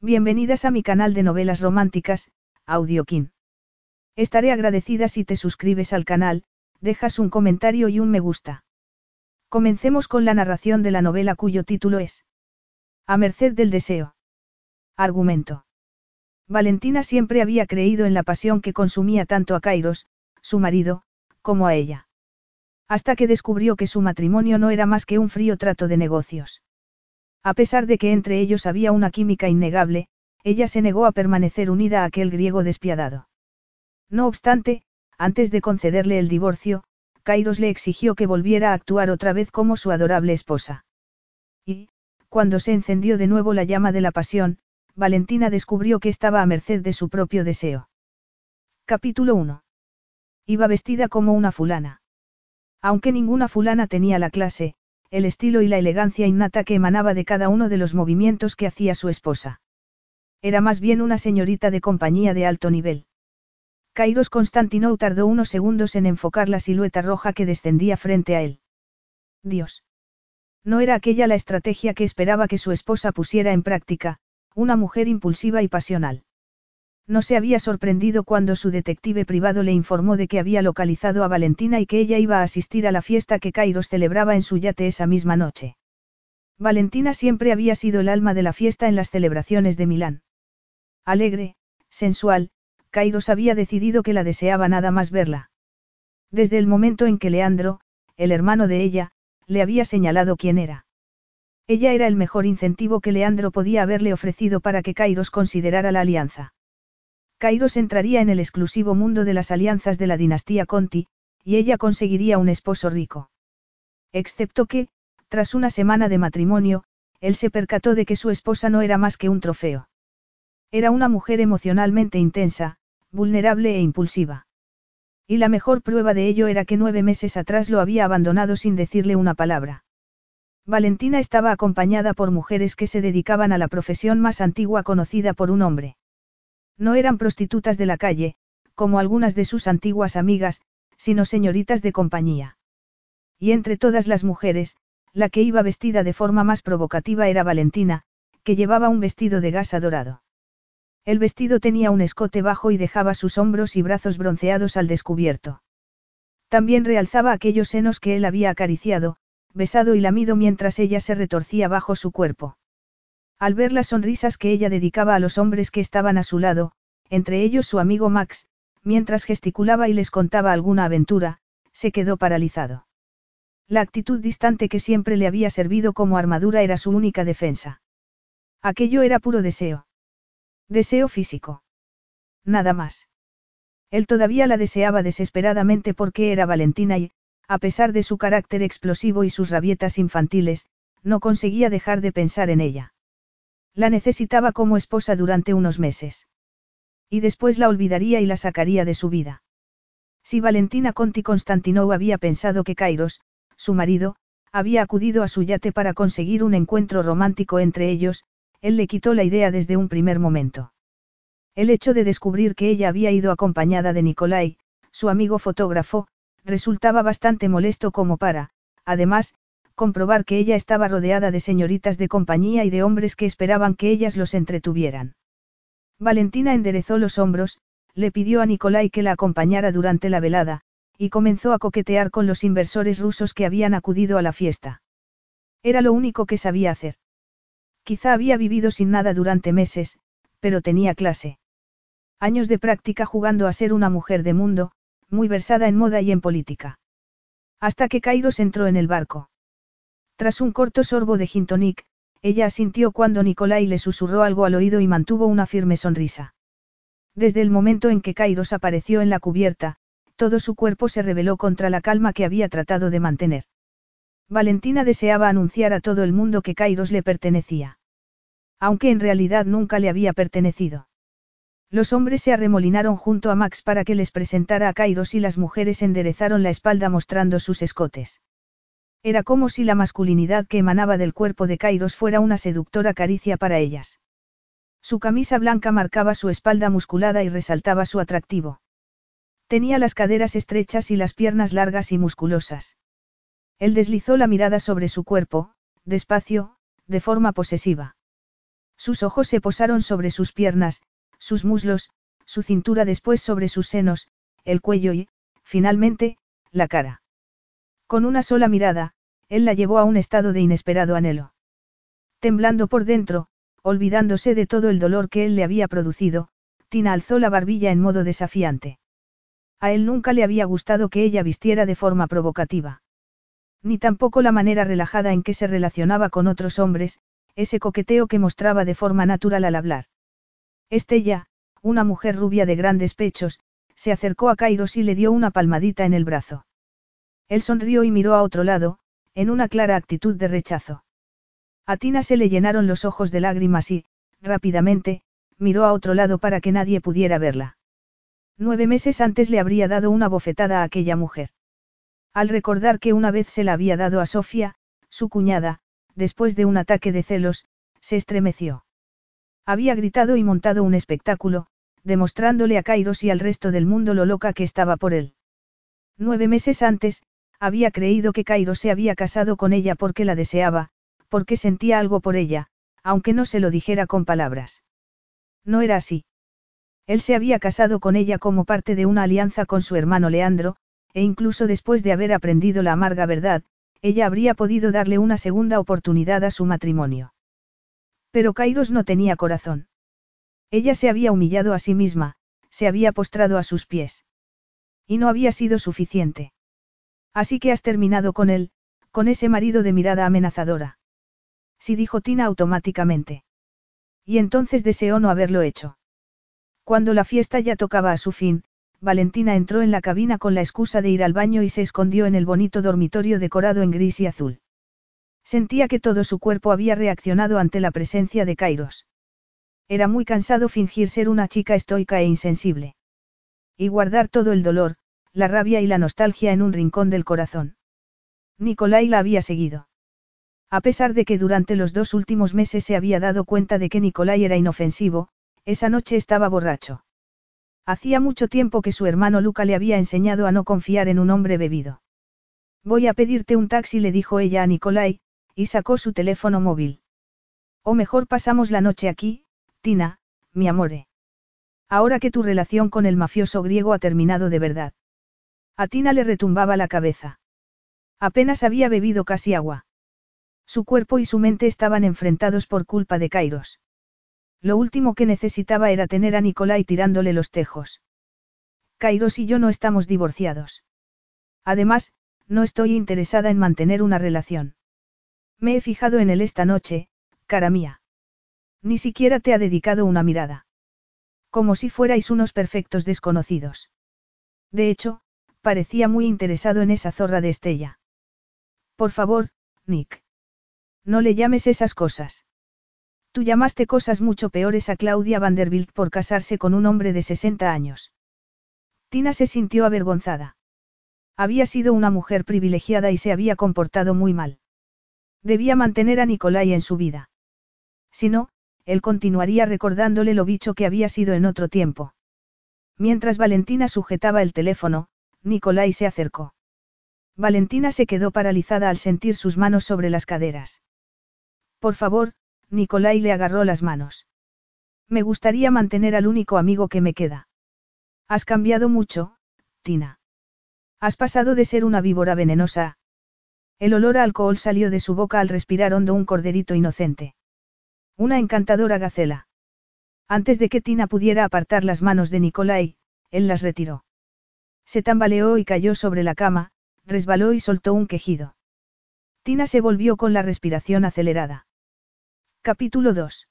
Bienvenidas a mi canal de novelas románticas, Audiokin. Estaré agradecida si te suscribes al canal, dejas un comentario y un me gusta. Comencemos con la narración de la novela cuyo título es A merced del deseo. Argumento. Valentina siempre había creído en la pasión que consumía tanto a Kairos, su marido, como a ella. Hasta que descubrió que su matrimonio no era más que un frío trato de negocios. A pesar de que entre ellos había una química innegable, ella se negó a permanecer unida a aquel griego despiadado. No obstante, antes de concederle el divorcio, Kairos le exigió que volviera a actuar otra vez como su adorable esposa. Y, cuando se encendió de nuevo la llama de la pasión, Valentina descubrió que estaba a merced de su propio deseo. Capítulo 1. Iba vestida como una fulana. Aunque ninguna fulana tenía la clase, el estilo y la elegancia innata que emanaba de cada uno de los movimientos que hacía su esposa. Era más bien una señorita de compañía de alto nivel. Kairos Constantinou tardó unos segundos en enfocar la silueta roja que descendía frente a él. Dios. No era aquella la estrategia que esperaba que su esposa pusiera en práctica, una mujer impulsiva y pasional. No se había sorprendido cuando su detective privado le informó de que había localizado a Valentina y que ella iba a asistir a la fiesta que Kairos celebraba en su yate esa misma noche. Valentina siempre había sido el alma de la fiesta en las celebraciones de Milán. Alegre, sensual, Kairos había decidido que la deseaba nada más verla. Desde el momento en que Leandro, el hermano de ella, le había señalado quién era. Ella era el mejor incentivo que Leandro podía haberle ofrecido para que Kairos considerara la alianza. Kairos entraría en el exclusivo mundo de las alianzas de la dinastía Conti, y ella conseguiría un esposo rico. Excepto que, tras una semana de matrimonio, él se percató de que su esposa no era más que un trofeo. Era una mujer emocionalmente intensa, vulnerable e impulsiva. Y la mejor prueba de ello era que nueve meses atrás lo había abandonado sin decirle una palabra. Valentina estaba acompañada por mujeres que se dedicaban a la profesión más antigua conocida por un hombre. No eran prostitutas de la calle, como algunas de sus antiguas amigas, sino señoritas de compañía. Y entre todas las mujeres, la que iba vestida de forma más provocativa era Valentina, que llevaba un vestido de gasa dorado. El vestido tenía un escote bajo y dejaba sus hombros y brazos bronceados al descubierto. También realzaba aquellos senos que él había acariciado, besado y lamido mientras ella se retorcía bajo su cuerpo. Al ver las sonrisas que ella dedicaba a los hombres que estaban a su lado, entre ellos su amigo Max, mientras gesticulaba y les contaba alguna aventura, se quedó paralizado. La actitud distante que siempre le había servido como armadura era su única defensa. Aquello era puro deseo. Deseo físico. Nada más. Él todavía la deseaba desesperadamente porque era Valentina y, a pesar de su carácter explosivo y sus rabietas infantiles, no conseguía dejar de pensar en ella. La necesitaba como esposa durante unos meses. Y después la olvidaría y la sacaría de su vida. Si Valentina Conti Constantinou había pensado que Kairos, su marido, había acudido a su yate para conseguir un encuentro romántico entre ellos, él le quitó la idea desde un primer momento. El hecho de descubrir que ella había ido acompañada de Nicolai, su amigo fotógrafo, resultaba bastante molesto como para, además, comprobar que ella estaba rodeada de señoritas de compañía y de hombres que esperaban que ellas los entretuvieran. Valentina enderezó los hombros, le pidió a Nikolai que la acompañara durante la velada, y comenzó a coquetear con los inversores rusos que habían acudido a la fiesta. Era lo único que sabía hacer. Quizá había vivido sin nada durante meses, pero tenía clase. Años de práctica jugando a ser una mujer de mundo, muy versada en moda y en política. Hasta que Kairos entró en el barco. Tras un corto sorbo de gin tonic, ella asintió cuando Nicolai le susurró algo al oído y mantuvo una firme sonrisa. Desde el momento en que Kairos apareció en la cubierta, todo su cuerpo se rebeló contra la calma que había tratado de mantener. Valentina deseaba anunciar a todo el mundo que Kairos le pertenecía. Aunque en realidad nunca le había pertenecido. Los hombres se arremolinaron junto a Max para que les presentara a Kairos y las mujeres enderezaron la espalda mostrando sus escotes. Era como si la masculinidad que emanaba del cuerpo de Kairos fuera una seductora caricia para ellas. Su camisa blanca marcaba su espalda musculada y resaltaba su atractivo. Tenía las caderas estrechas y las piernas largas y musculosas. Él deslizó la mirada sobre su cuerpo, despacio, de forma posesiva. Sus ojos se posaron sobre sus piernas, sus muslos, su cintura después sobre sus senos, el cuello y, finalmente, la cara. Con una sola mirada, él la llevó a un estado de inesperado anhelo. Temblando por dentro, olvidándose de todo el dolor que él le había producido, Tina alzó la barbilla en modo desafiante. A él nunca le había gustado que ella vistiera de forma provocativa. Ni tampoco la manera relajada en que se relacionaba con otros hombres, ese coqueteo que mostraba de forma natural al hablar. Estella, una mujer rubia de grandes pechos, se acercó a Kairos y le dio una palmadita en el brazo. Él sonrió y miró a otro lado, en una clara actitud de rechazo. A Tina se le llenaron los ojos de lágrimas y, rápidamente, miró a otro lado para que nadie pudiera verla. Nueve meses antes le habría dado una bofetada a aquella mujer. Al recordar que una vez se la había dado a Sofía, su cuñada, después de un ataque de celos, se estremeció. Había gritado y montado un espectáculo, demostrándole a Kairos y al resto del mundo lo loca que estaba por él. Nueve meses antes, había creído que Kairos se había casado con ella porque la deseaba, porque sentía algo por ella, aunque no se lo dijera con palabras. No era así. Él se había casado con ella como parte de una alianza con su hermano Leandro, e incluso después de haber aprendido la amarga verdad, ella habría podido darle una segunda oportunidad a su matrimonio. Pero Kairos no tenía corazón. Ella se había humillado a sí misma, se había postrado a sus pies. Y no había sido suficiente. Así que has terminado con él, con ese marido de mirada amenazadora. Sí dijo Tina automáticamente. Y entonces deseó no haberlo hecho. Cuando la fiesta ya tocaba a su fin, Valentina entró en la cabina con la excusa de ir al baño y se escondió en el bonito dormitorio decorado en gris y azul. Sentía que todo su cuerpo había reaccionado ante la presencia de Kairos. Era muy cansado fingir ser una chica estoica e insensible. Y guardar todo el dolor, la rabia y la nostalgia en un rincón del corazón. Nicolai la había seguido. A pesar de que durante los dos últimos meses se había dado cuenta de que Nicolai era inofensivo, esa noche estaba borracho. Hacía mucho tiempo que su hermano Luca le había enseñado a no confiar en un hombre bebido. Voy a pedirte un taxi, le dijo ella a Nicolai, y sacó su teléfono móvil. O mejor pasamos la noche aquí, Tina, mi amore. Ahora que tu relación con el mafioso griego ha terminado de verdad. A Tina le retumbaba la cabeza. Apenas había bebido casi agua. Su cuerpo y su mente estaban enfrentados por culpa de Kairos. Lo último que necesitaba era tener a Nicolai tirándole los tejos. Kairos y yo no estamos divorciados. Además, no estoy interesada en mantener una relación. Me he fijado en él esta noche, cara mía. Ni siquiera te ha dedicado una mirada. Como si fuerais unos perfectos desconocidos. De hecho, parecía muy interesado en esa zorra de Estella. Por favor, Nick. No le llames esas cosas. Tú llamaste cosas mucho peores a Claudia Vanderbilt por casarse con un hombre de 60 años. Tina se sintió avergonzada. Había sido una mujer privilegiada y se había comportado muy mal. Debía mantener a Nicolai en su vida. Si no, él continuaría recordándole lo bicho que había sido en otro tiempo. Mientras Valentina sujetaba el teléfono, Nicolai se acercó. Valentina se quedó paralizada al sentir sus manos sobre las caderas. Por favor, Nicolai le agarró las manos. Me gustaría mantener al único amigo que me queda. Has cambiado mucho, Tina. Has pasado de ser una víbora venenosa. El olor a alcohol salió de su boca al respirar hondo un corderito inocente. Una encantadora gacela. Antes de que Tina pudiera apartar las manos de Nicolai, él las retiró. Se tambaleó y cayó sobre la cama, resbaló y soltó un quejido. Tina se volvió con la respiración acelerada. Capítulo 2.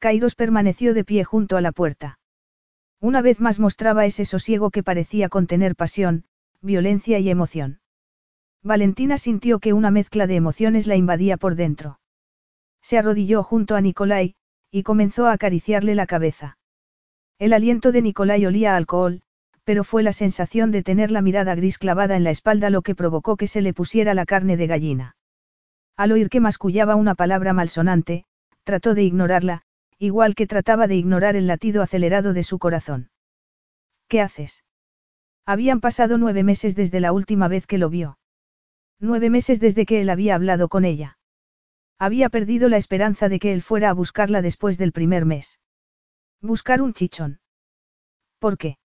Kairos permaneció de pie junto a la puerta. Una vez más mostraba ese sosiego que parecía contener pasión, violencia y emoción. Valentina sintió que una mezcla de emociones la invadía por dentro. Se arrodilló junto a Nicolai, y comenzó a acariciarle la cabeza. El aliento de Nicolai olía a alcohol, pero fue la sensación de tener la mirada gris clavada en la espalda lo que provocó que se le pusiera la carne de gallina. Al oír que mascullaba una palabra malsonante, trató de ignorarla, igual que trataba de ignorar el latido acelerado de su corazón. ¿Qué haces? Habían pasado nueve meses desde la última vez que lo vio. Nueve meses desde que él había hablado con ella. Había perdido la esperanza de que él fuera a buscarla después del primer mes. Buscar un chichón. ¿Por qué?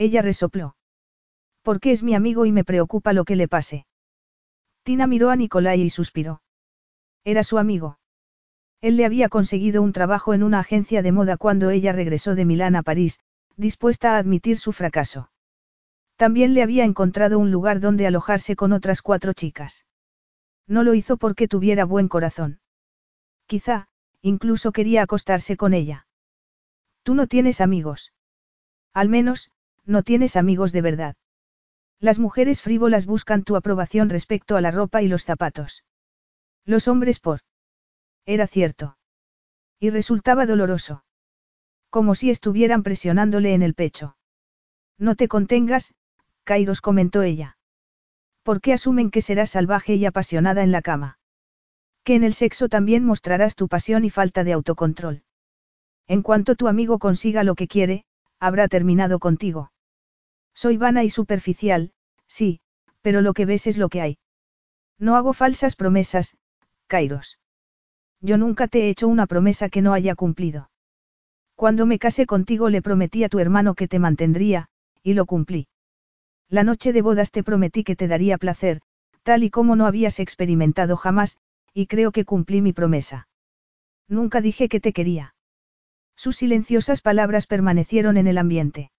Ella resopló. Porque es mi amigo y me preocupa lo que le pase. Tina miró a Nicolai y suspiró. Era su amigo. Él le había conseguido un trabajo en una agencia de moda cuando ella regresó de Milán a París, dispuesta a admitir su fracaso. También le había encontrado un lugar donde alojarse con otras cuatro chicas. No lo hizo porque tuviera buen corazón. Quizá, incluso quería acostarse con ella. Tú no tienes amigos. Al menos, no tienes amigos de verdad. Las mujeres frívolas buscan tu aprobación respecto a la ropa y los zapatos. Los hombres por. Era cierto. Y resultaba doloroso. Como si estuvieran presionándole en el pecho. No te contengas, Kairos comentó ella. ¿Por qué asumen que serás salvaje y apasionada en la cama? Que en el sexo también mostrarás tu pasión y falta de autocontrol. En cuanto tu amigo consiga lo que quiere, habrá terminado contigo. Soy vana y superficial, sí, pero lo que ves es lo que hay. No hago falsas promesas, Kairos. Yo nunca te he hecho una promesa que no haya cumplido. Cuando me casé contigo le prometí a tu hermano que te mantendría, y lo cumplí. La noche de bodas te prometí que te daría placer, tal y como no habías experimentado jamás, y creo que cumplí mi promesa. Nunca dije que te quería. Sus silenciosas palabras permanecieron en el ambiente.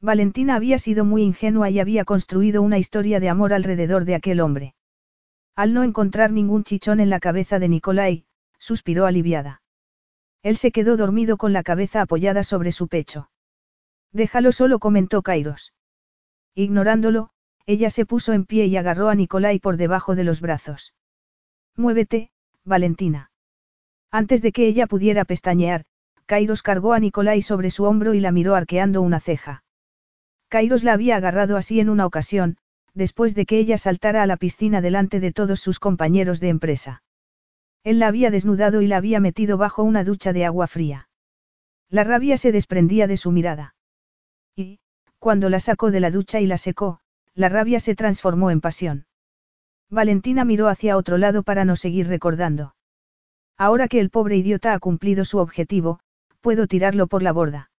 Valentina había sido muy ingenua y había construido una historia de amor alrededor de aquel hombre. Al no encontrar ningún chichón en la cabeza de Nicolai, suspiró aliviada. Él se quedó dormido con la cabeza apoyada sobre su pecho. Déjalo solo, comentó Kairos. Ignorándolo, ella se puso en pie y agarró a Nicolai por debajo de los brazos. Muévete, Valentina. Antes de que ella pudiera pestañear, Kairos cargó a Nicolai sobre su hombro y la miró arqueando una ceja. Kairos la había agarrado así en una ocasión, después de que ella saltara a la piscina delante de todos sus compañeros de empresa. Él la había desnudado y la había metido bajo una ducha de agua fría. La rabia se desprendía de su mirada. Y, cuando la sacó de la ducha y la secó, la rabia se transformó en pasión. Valentina miró hacia otro lado para no seguir recordando. Ahora que el pobre idiota ha cumplido su objetivo, puedo tirarlo por la borda.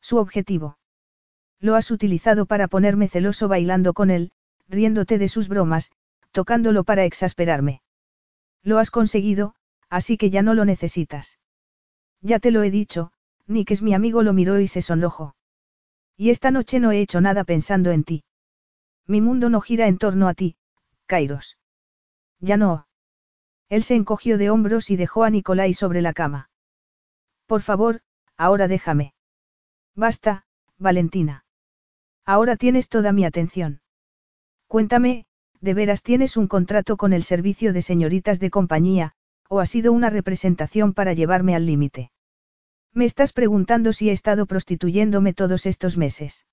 Su objetivo. Lo has utilizado para ponerme celoso bailando con él, riéndote de sus bromas, tocándolo para exasperarme. Lo has conseguido, así que ya no lo necesitas. Ya te lo he dicho, Nick es mi amigo lo miró y se sonrojó. Y esta noche no he hecho nada pensando en ti. Mi mundo no gira en torno a ti, Kairos. Ya no. Él se encogió de hombros y dejó a Nicolai sobre la cama. Por favor, ahora déjame. Basta, Valentina. Ahora tienes toda mi atención. Cuéntame, ¿de veras tienes un contrato con el servicio de señoritas de compañía, o ha sido una representación para llevarme al límite? Me estás preguntando si he estado prostituyéndome todos estos meses.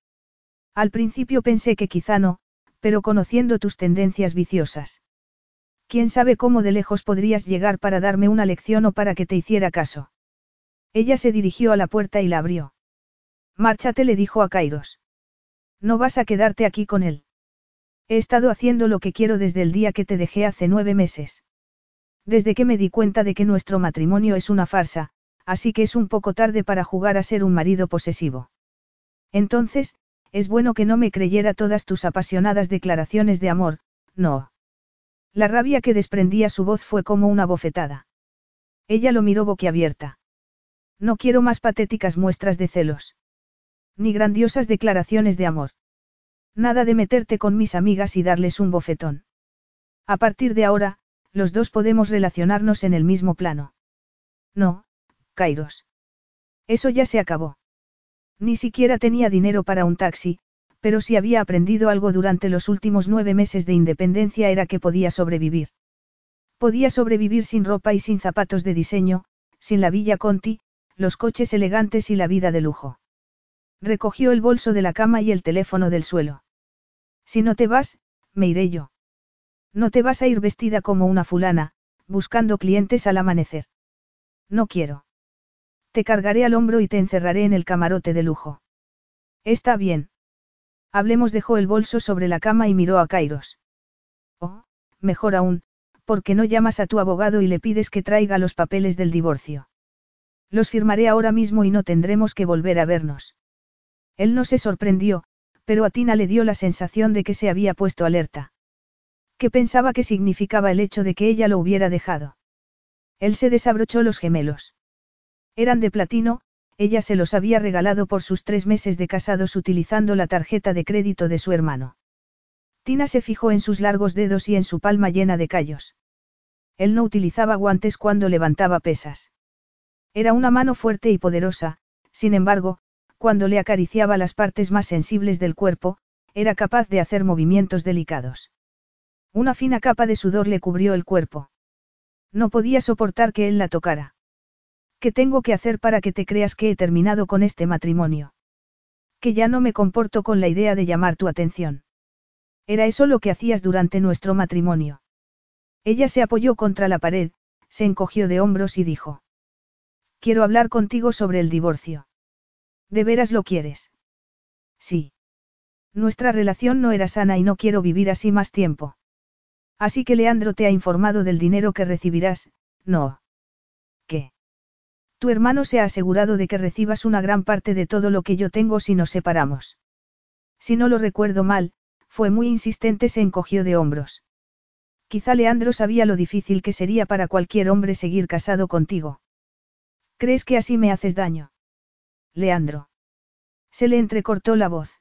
Al principio pensé que quizá no, pero conociendo tus tendencias viciosas. ¿Quién sabe cómo de lejos podrías llegar para darme una lección o para que te hiciera caso? Ella se dirigió a la puerta y la abrió. Márchate le dijo a Kairos. No vas a quedarte aquí con él. He estado haciendo lo que quiero desde el día que te dejé hace nueve meses. Desde que me di cuenta de que nuestro matrimonio es una farsa, así que es un poco tarde para jugar a ser un marido posesivo. Entonces, es bueno que no me creyera todas tus apasionadas declaraciones de amor, no. La rabia que desprendía su voz fue como una bofetada. Ella lo miró boquiabierta. No quiero más patéticas muestras de celos. Ni grandiosas declaraciones de amor. Nada de meterte con mis amigas y darles un bofetón. A partir de ahora, los dos podemos relacionarnos en el mismo plano. No, Kairos. Eso ya se acabó. Ni siquiera tenía dinero para un taxi, pero si había aprendido algo durante los últimos nueve meses de independencia era que podía sobrevivir. Podía sobrevivir sin ropa y sin zapatos de diseño, sin la Villa Conti, los coches elegantes y la vida de lujo. Recogió el bolso de la cama y el teléfono del suelo. Si no te vas, me iré yo. No te vas a ir vestida como una fulana, buscando clientes al amanecer. No quiero. Te cargaré al hombro y te encerraré en el camarote de lujo. Está bien. Hablemos dejó el bolso sobre la cama y miró a Kairos. Oh, mejor aún, ¿por qué no llamas a tu abogado y le pides que traiga los papeles del divorcio? Los firmaré ahora mismo y no tendremos que volver a vernos. Él no se sorprendió, pero a Tina le dio la sensación de que se había puesto alerta. ¿Qué pensaba que significaba el hecho de que ella lo hubiera dejado? Él se desabrochó los gemelos. Eran de platino, ella se los había regalado por sus tres meses de casados utilizando la tarjeta de crédito de su hermano. Tina se fijó en sus largos dedos y en su palma llena de callos. Él no utilizaba guantes cuando levantaba pesas. Era una mano fuerte y poderosa, sin embargo, cuando le acariciaba las partes más sensibles del cuerpo, era capaz de hacer movimientos delicados. Una fina capa de sudor le cubrió el cuerpo. No podía soportar que él la tocara. ¿Qué tengo que hacer para que te creas que he terminado con este matrimonio? Que ya no me comporto con la idea de llamar tu atención. Era eso lo que hacías durante nuestro matrimonio. Ella se apoyó contra la pared, se encogió de hombros y dijo. Quiero hablar contigo sobre el divorcio. ¿De veras lo quieres? Sí. Nuestra relación no era sana y no quiero vivir así más tiempo. Así que Leandro te ha informado del dinero que recibirás, no. ¿Qué? Tu hermano se ha asegurado de que recibas una gran parte de todo lo que yo tengo si nos separamos. Si no lo recuerdo mal, fue muy insistente, se encogió de hombros. Quizá Leandro sabía lo difícil que sería para cualquier hombre seguir casado contigo. ¿Crees que así me haces daño? Leandro. Se le entrecortó la voz.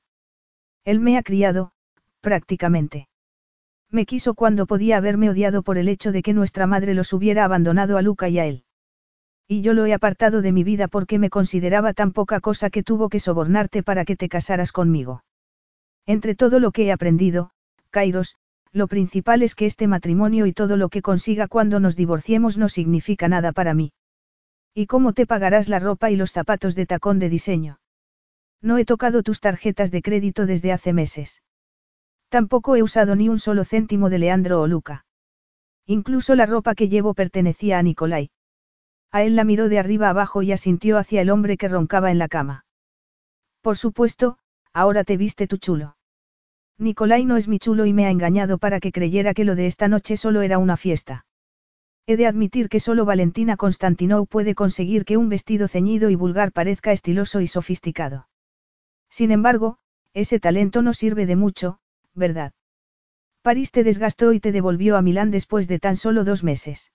Él me ha criado, prácticamente. Me quiso cuando podía haberme odiado por el hecho de que nuestra madre los hubiera abandonado a Luca y a él. Y yo lo he apartado de mi vida porque me consideraba tan poca cosa que tuvo que sobornarte para que te casaras conmigo. Entre todo lo que he aprendido, Kairos, lo principal es que este matrimonio y todo lo que consiga cuando nos divorciemos no significa nada para mí. ¿Y cómo te pagarás la ropa y los zapatos de tacón de diseño? No he tocado tus tarjetas de crédito desde hace meses. Tampoco he usado ni un solo céntimo de Leandro o Luca. Incluso la ropa que llevo pertenecía a Nicolai. A él la miró de arriba abajo y asintió hacia el hombre que roncaba en la cama. Por supuesto, ahora te viste tu chulo. Nicolai no es mi chulo y me ha engañado para que creyera que lo de esta noche solo era una fiesta. He de admitir que solo Valentina Constantinou puede conseguir que un vestido ceñido y vulgar parezca estiloso y sofisticado. Sin embargo, ese talento no sirve de mucho, ¿verdad? París te desgastó y te devolvió a Milán después de tan solo dos meses.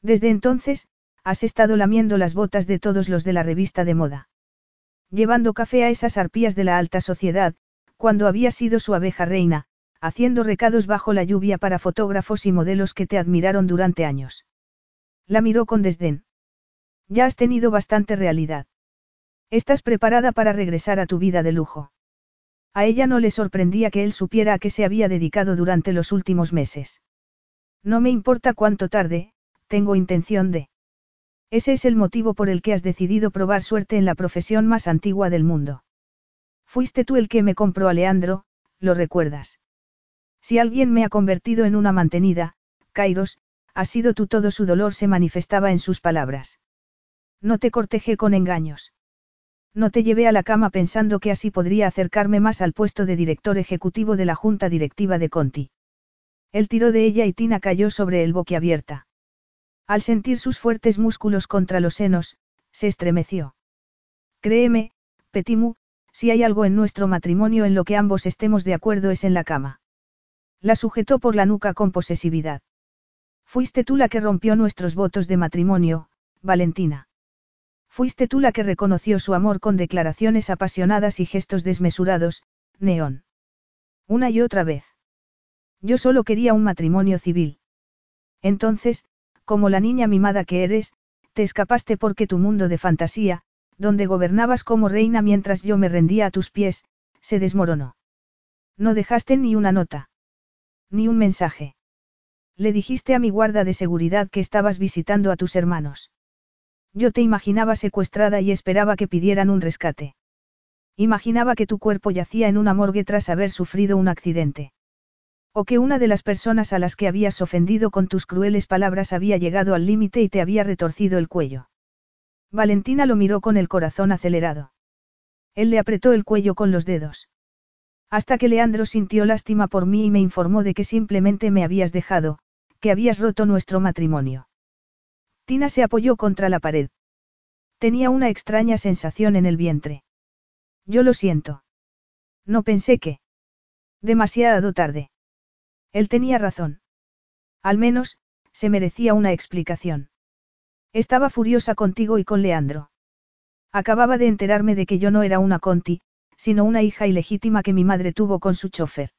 Desde entonces, has estado lamiendo las botas de todos los de la revista de moda. Llevando café a esas arpías de la alta sociedad, cuando había sido su abeja reina, haciendo recados bajo la lluvia para fotógrafos y modelos que te admiraron durante años. La miró con desdén. Ya has tenido bastante realidad. Estás preparada para regresar a tu vida de lujo. A ella no le sorprendía que él supiera a qué se había dedicado durante los últimos meses. No me importa cuánto tarde, tengo intención de. Ese es el motivo por el que has decidido probar suerte en la profesión más antigua del mundo. Fuiste tú el que me compró a Leandro, ¿lo recuerdas? Si alguien me ha convertido en una mantenida, Kairos, ha sido tú todo su dolor se manifestaba en sus palabras. No te cortejé con engaños. No te llevé a la cama pensando que así podría acercarme más al puesto de director ejecutivo de la junta directiva de Conti. Él tiró de ella y Tina cayó sobre él boquiabierta. Al sentir sus fuertes músculos contra los senos, se estremeció. Créeme, Petimu, si hay algo en nuestro matrimonio en lo que ambos estemos de acuerdo es en la cama. La sujetó por la nuca con posesividad. Fuiste tú la que rompió nuestros votos de matrimonio, Valentina. Fuiste tú la que reconoció su amor con declaraciones apasionadas y gestos desmesurados, Neón. Una y otra vez. Yo solo quería un matrimonio civil. Entonces, como la niña mimada que eres, te escapaste porque tu mundo de fantasía, donde gobernabas como reina mientras yo me rendía a tus pies, se desmoronó. No dejaste ni una nota. Ni un mensaje. Le dijiste a mi guarda de seguridad que estabas visitando a tus hermanos. Yo te imaginaba secuestrada y esperaba que pidieran un rescate. Imaginaba que tu cuerpo yacía en una morgue tras haber sufrido un accidente. O que una de las personas a las que habías ofendido con tus crueles palabras había llegado al límite y te había retorcido el cuello. Valentina lo miró con el corazón acelerado. Él le apretó el cuello con los dedos. Hasta que Leandro sintió lástima por mí y me informó de que simplemente me habías dejado, que habías roto nuestro matrimonio. Tina se apoyó contra la pared. Tenía una extraña sensación en el vientre. Yo lo siento. No pensé que. Demasiado tarde. Él tenía razón. Al menos, se merecía una explicación. Estaba furiosa contigo y con Leandro. Acababa de enterarme de que yo no era una Conti, sino una hija ilegítima que mi madre tuvo con su chofer.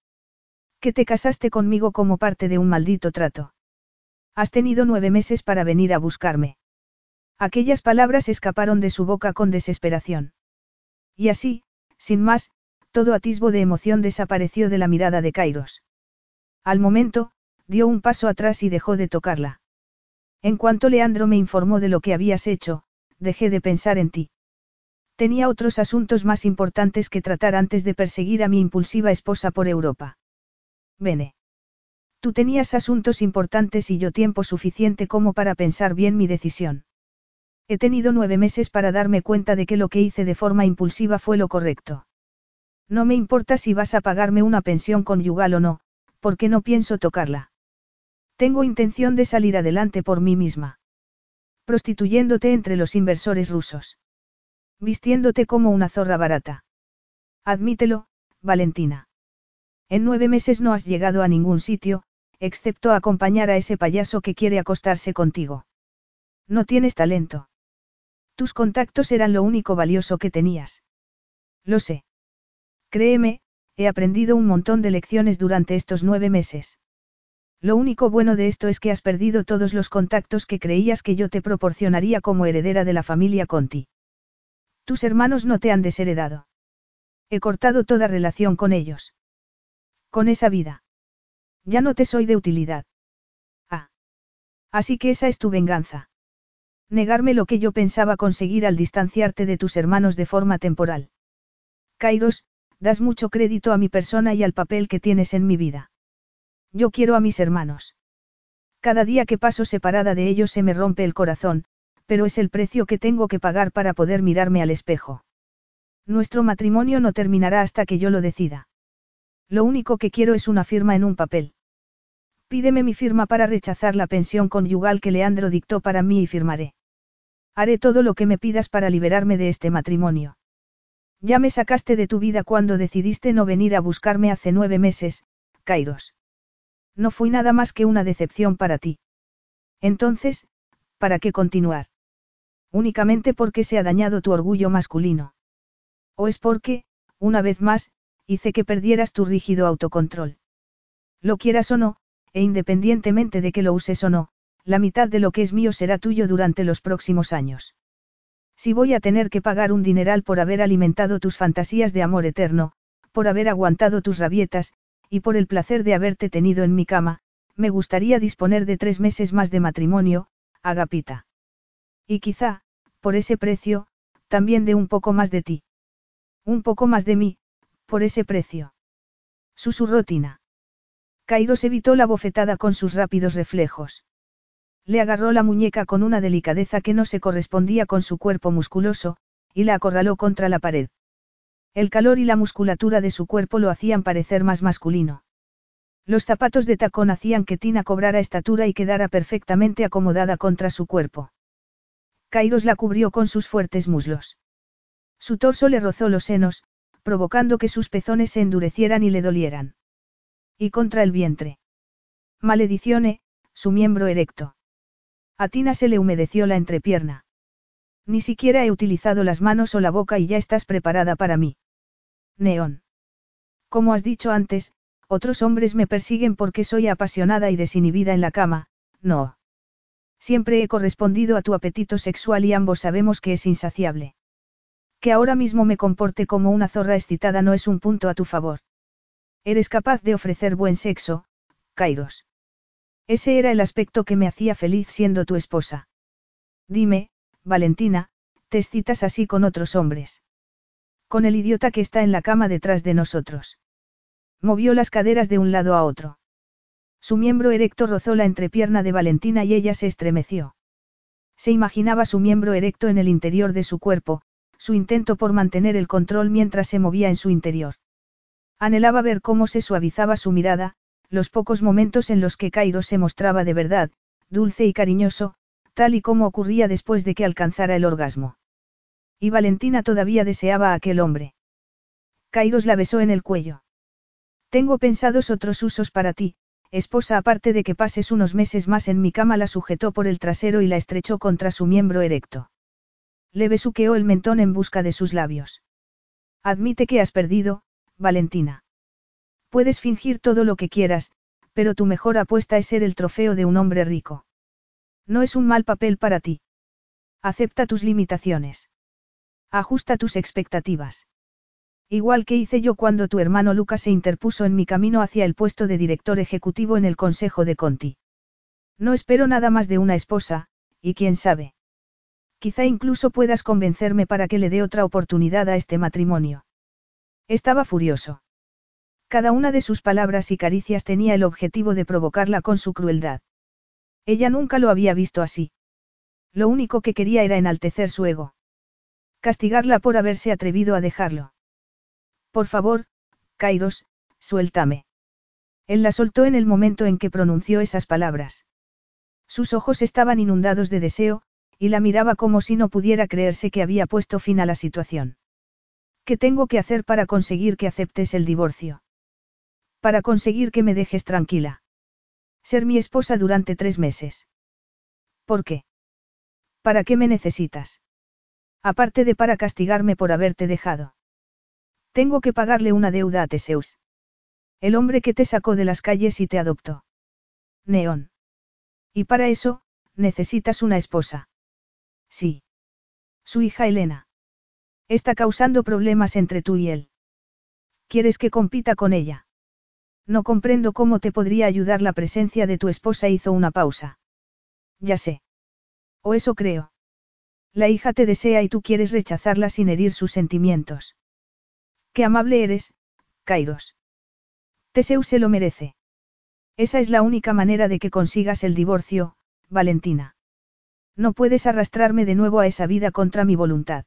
Que te casaste conmigo como parte de un maldito trato. Has tenido nueve meses para venir a buscarme. Aquellas palabras escaparon de su boca con desesperación. Y así, sin más, todo atisbo de emoción desapareció de la mirada de Kairos. Al momento, dio un paso atrás y dejó de tocarla. En cuanto Leandro me informó de lo que habías hecho, dejé de pensar en ti. Tenía otros asuntos más importantes que tratar antes de perseguir a mi impulsiva esposa por Europa. Bene. Tú tenías asuntos importantes y yo tiempo suficiente como para pensar bien mi decisión. He tenido nueve meses para darme cuenta de que lo que hice de forma impulsiva fue lo correcto. No me importa si vas a pagarme una pensión conyugal o no, porque no pienso tocarla. Tengo intención de salir adelante por mí misma. Prostituyéndote entre los inversores rusos. Vistiéndote como una zorra barata. Admítelo, Valentina. En nueve meses no has llegado a ningún sitio, excepto a acompañar a ese payaso que quiere acostarse contigo. No tienes talento. Tus contactos eran lo único valioso que tenías. Lo sé. Créeme, he aprendido un montón de lecciones durante estos nueve meses. Lo único bueno de esto es que has perdido todos los contactos que creías que yo te proporcionaría como heredera de la familia Conti. Tus hermanos no te han desheredado. He cortado toda relación con ellos. Con esa vida. Ya no te soy de utilidad. Ah. Así que esa es tu venganza. Negarme lo que yo pensaba conseguir al distanciarte de tus hermanos de forma temporal. Kairos, das mucho crédito a mi persona y al papel que tienes en mi vida. Yo quiero a mis hermanos. Cada día que paso separada de ellos se me rompe el corazón, pero es el precio que tengo que pagar para poder mirarme al espejo. Nuestro matrimonio no terminará hasta que yo lo decida. Lo único que quiero es una firma en un papel. Pídeme mi firma para rechazar la pensión conyugal que Leandro dictó para mí y firmaré. Haré todo lo que me pidas para liberarme de este matrimonio. Ya me sacaste de tu vida cuando decidiste no venir a buscarme hace nueve meses, Kairos. No fui nada más que una decepción para ti. Entonces, ¿para qué continuar? Únicamente porque se ha dañado tu orgullo masculino. ¿O es porque, una vez más, hice que perdieras tu rígido autocontrol? Lo quieras o no, e independientemente de que lo uses o no, la mitad de lo que es mío será tuyo durante los próximos años. Si voy a tener que pagar un dineral por haber alimentado tus fantasías de amor eterno, por haber aguantado tus rabietas, y por el placer de haberte tenido en mi cama, me gustaría disponer de tres meses más de matrimonio, Agapita. Y quizá, por ese precio, también de un poco más de ti. Un poco más de mí, por ese precio. Susurró Tina. Kairos evitó la bofetada con sus rápidos reflejos. Le agarró la muñeca con una delicadeza que no se correspondía con su cuerpo musculoso, y la acorraló contra la pared. El calor y la musculatura de su cuerpo lo hacían parecer más masculino. Los zapatos de tacón hacían que Tina cobrara estatura y quedara perfectamente acomodada contra su cuerpo. Kairos la cubrió con sus fuertes muslos. Su torso le rozó los senos, provocando que sus pezones se endurecieran y le dolieran. Y contra el vientre. Maledicione, su miembro erecto. A Tina se le humedeció la entrepierna. Ni siquiera he utilizado las manos o la boca y ya estás preparada para mí. Neón. Como has dicho antes, otros hombres me persiguen porque soy apasionada y desinhibida en la cama, no. Siempre he correspondido a tu apetito sexual y ambos sabemos que es insaciable. Que ahora mismo me comporte como una zorra excitada no es un punto a tu favor. Eres capaz de ofrecer buen sexo, Kairos. Ese era el aspecto que me hacía feliz siendo tu esposa. Dime, Valentina, ¿te excitas así con otros hombres? Con el idiota que está en la cama detrás de nosotros. Movió las caderas de un lado a otro. Su miembro erecto rozó la entrepierna de Valentina y ella se estremeció. Se imaginaba su miembro erecto en el interior de su cuerpo, su intento por mantener el control mientras se movía en su interior. Anhelaba ver cómo se suavizaba su mirada, los pocos momentos en los que Cairo se mostraba de verdad, dulce y cariñoso, tal y como ocurría después de que alcanzara el orgasmo. Y Valentina todavía deseaba a aquel hombre. Kairos la besó en el cuello. Tengo pensados otros usos para ti, esposa aparte de que pases unos meses más en mi cama la sujetó por el trasero y la estrechó contra su miembro erecto. Le besuqueó el mentón en busca de sus labios. Admite que has perdido, Valentina. Puedes fingir todo lo que quieras, pero tu mejor apuesta es ser el trofeo de un hombre rico. No es un mal papel para ti. Acepta tus limitaciones. Ajusta tus expectativas. Igual que hice yo cuando tu hermano Lucas se interpuso en mi camino hacia el puesto de director ejecutivo en el Consejo de Conti. No espero nada más de una esposa, y quién sabe. Quizá incluso puedas convencerme para que le dé otra oportunidad a este matrimonio. Estaba furioso. Cada una de sus palabras y caricias tenía el objetivo de provocarla con su crueldad. Ella nunca lo había visto así. Lo único que quería era enaltecer su ego. Castigarla por haberse atrevido a dejarlo. Por favor, Kairos, suéltame. Él la soltó en el momento en que pronunció esas palabras. Sus ojos estaban inundados de deseo, y la miraba como si no pudiera creerse que había puesto fin a la situación. ¿Qué tengo que hacer para conseguir que aceptes el divorcio? Para conseguir que me dejes tranquila. Ser mi esposa durante tres meses. ¿Por qué? ¿Para qué me necesitas? Aparte de para castigarme por haberte dejado. Tengo que pagarle una deuda a Teseus. El hombre que te sacó de las calles y te adoptó. Neón. Y para eso, necesitas una esposa. Sí. Su hija Elena. Está causando problemas entre tú y él. ¿Quieres que compita con ella? No comprendo cómo te podría ayudar la presencia de tu esposa. Hizo una pausa. Ya sé. O eso creo. La hija te desea y tú quieres rechazarla sin herir sus sentimientos. Qué amable eres, Kairos. Teseu se lo merece. Esa es la única manera de que consigas el divorcio, Valentina. No puedes arrastrarme de nuevo a esa vida contra mi voluntad.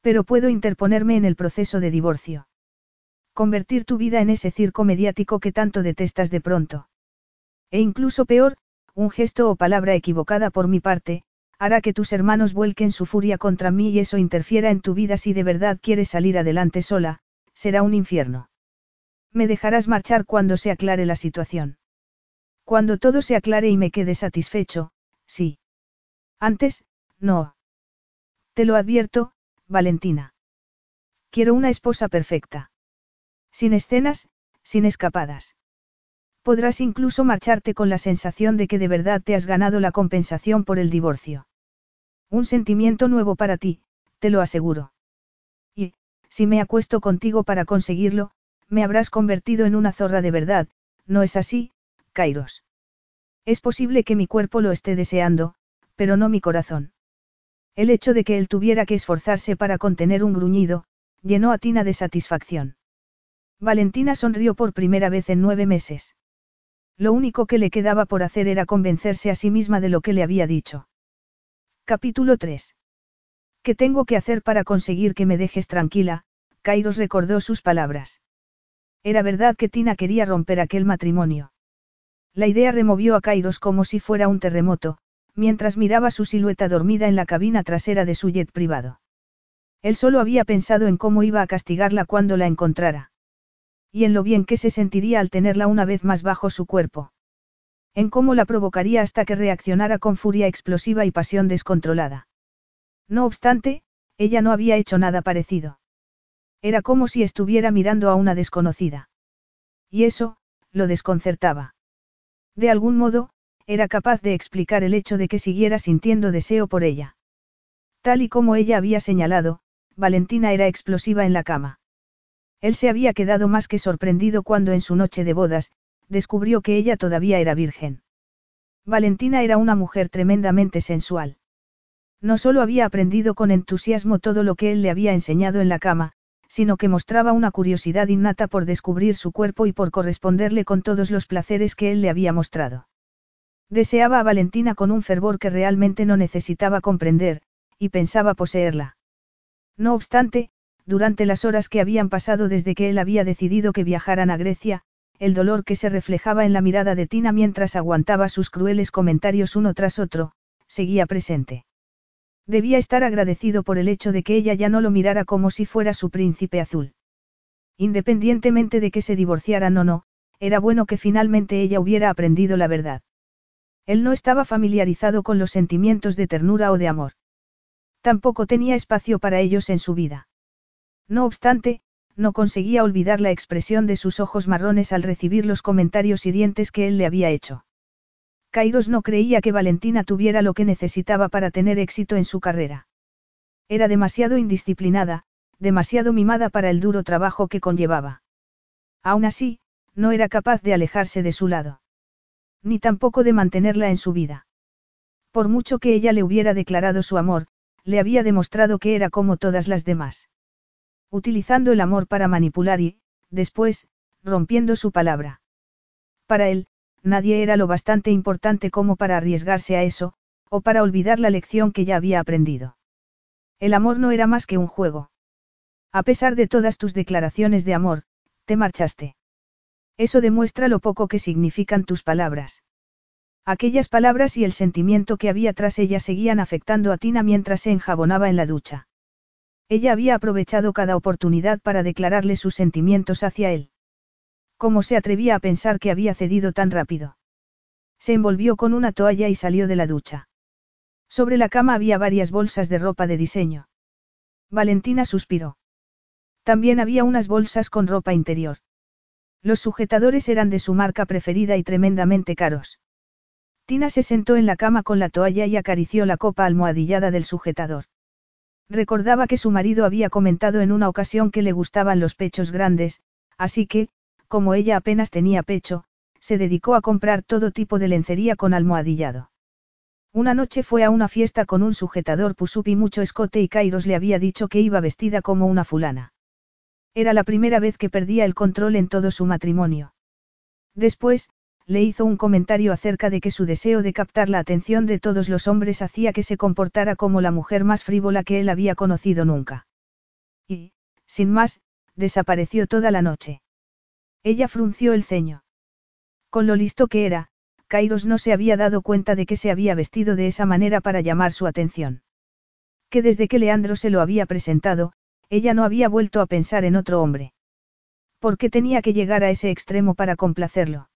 Pero puedo interponerme en el proceso de divorcio. Convertir tu vida en ese circo mediático que tanto detestas de pronto. E incluso peor, un gesto o palabra equivocada por mi parte, hará que tus hermanos vuelquen su furia contra mí y eso interfiera en tu vida si de verdad quieres salir adelante sola, será un infierno. Me dejarás marchar cuando se aclare la situación. Cuando todo se aclare y me quede satisfecho, sí. Antes, no. Te lo advierto, Valentina. Quiero una esposa perfecta. Sin escenas, sin escapadas. Podrás incluso marcharte con la sensación de que de verdad te has ganado la compensación por el divorcio. Un sentimiento nuevo para ti, te lo aseguro. Y, si me acuesto contigo para conseguirlo, me habrás convertido en una zorra de verdad, ¿no es así, Kairos? Es posible que mi cuerpo lo esté deseando, pero no mi corazón. El hecho de que él tuviera que esforzarse para contener un gruñido, llenó a Tina de satisfacción. Valentina sonrió por primera vez en nueve meses. Lo único que le quedaba por hacer era convencerse a sí misma de lo que le había dicho. Capítulo 3. ¿Qué tengo que hacer para conseguir que me dejes tranquila? Kairos recordó sus palabras. Era verdad que Tina quería romper aquel matrimonio. La idea removió a Kairos como si fuera un terremoto, mientras miraba su silueta dormida en la cabina trasera de su jet privado. Él solo había pensado en cómo iba a castigarla cuando la encontrara. Y en lo bien que se sentiría al tenerla una vez más bajo su cuerpo. En cómo la provocaría hasta que reaccionara con furia explosiva y pasión descontrolada. No obstante, ella no había hecho nada parecido. Era como si estuviera mirando a una desconocida. Y eso, lo desconcertaba. De algún modo, era capaz de explicar el hecho de que siguiera sintiendo deseo por ella. Tal y como ella había señalado, Valentina era explosiva en la cama. Él se había quedado más que sorprendido cuando en su noche de bodas, descubrió que ella todavía era virgen. Valentina era una mujer tremendamente sensual. No solo había aprendido con entusiasmo todo lo que él le había enseñado en la cama, sino que mostraba una curiosidad innata por descubrir su cuerpo y por corresponderle con todos los placeres que él le había mostrado. Deseaba a Valentina con un fervor que realmente no necesitaba comprender, y pensaba poseerla. No obstante, durante las horas que habían pasado desde que él había decidido que viajaran a Grecia, el dolor que se reflejaba en la mirada de Tina mientras aguantaba sus crueles comentarios uno tras otro, seguía presente. Debía estar agradecido por el hecho de que ella ya no lo mirara como si fuera su príncipe azul. Independientemente de que se divorciaran o no, era bueno que finalmente ella hubiera aprendido la verdad. Él no estaba familiarizado con los sentimientos de ternura o de amor. Tampoco tenía espacio para ellos en su vida. No obstante, no conseguía olvidar la expresión de sus ojos marrones al recibir los comentarios hirientes que él le había hecho. Kairos no creía que Valentina tuviera lo que necesitaba para tener éxito en su carrera. Era demasiado indisciplinada, demasiado mimada para el duro trabajo que conllevaba. Aún así, no era capaz de alejarse de su lado. Ni tampoco de mantenerla en su vida. Por mucho que ella le hubiera declarado su amor, le había demostrado que era como todas las demás. Utilizando el amor para manipular y, después, rompiendo su palabra. Para él, nadie era lo bastante importante como para arriesgarse a eso, o para olvidar la lección que ya había aprendido. El amor no era más que un juego. A pesar de todas tus declaraciones de amor, te marchaste. Eso demuestra lo poco que significan tus palabras. Aquellas palabras y el sentimiento que había tras ella seguían afectando a Tina mientras se enjabonaba en la ducha. Ella había aprovechado cada oportunidad para declararle sus sentimientos hacia él. ¿Cómo se atrevía a pensar que había cedido tan rápido? Se envolvió con una toalla y salió de la ducha. Sobre la cama había varias bolsas de ropa de diseño. Valentina suspiró. También había unas bolsas con ropa interior. Los sujetadores eran de su marca preferida y tremendamente caros. Tina se sentó en la cama con la toalla y acarició la copa almohadillada del sujetador. Recordaba que su marido había comentado en una ocasión que le gustaban los pechos grandes, así que, como ella apenas tenía pecho, se dedicó a comprar todo tipo de lencería con almohadillado. Una noche fue a una fiesta con un sujetador pusup mucho escote y Kairos le había dicho que iba vestida como una fulana. Era la primera vez que perdía el control en todo su matrimonio. Después, le hizo un comentario acerca de que su deseo de captar la atención de todos los hombres hacía que se comportara como la mujer más frívola que él había conocido nunca. Y, sin más, desapareció toda la noche. Ella frunció el ceño. Con lo listo que era, Kairos no se había dado cuenta de que se había vestido de esa manera para llamar su atención. Que desde que Leandro se lo había presentado, ella no había vuelto a pensar en otro hombre. ¿Por qué tenía que llegar a ese extremo para complacerlo?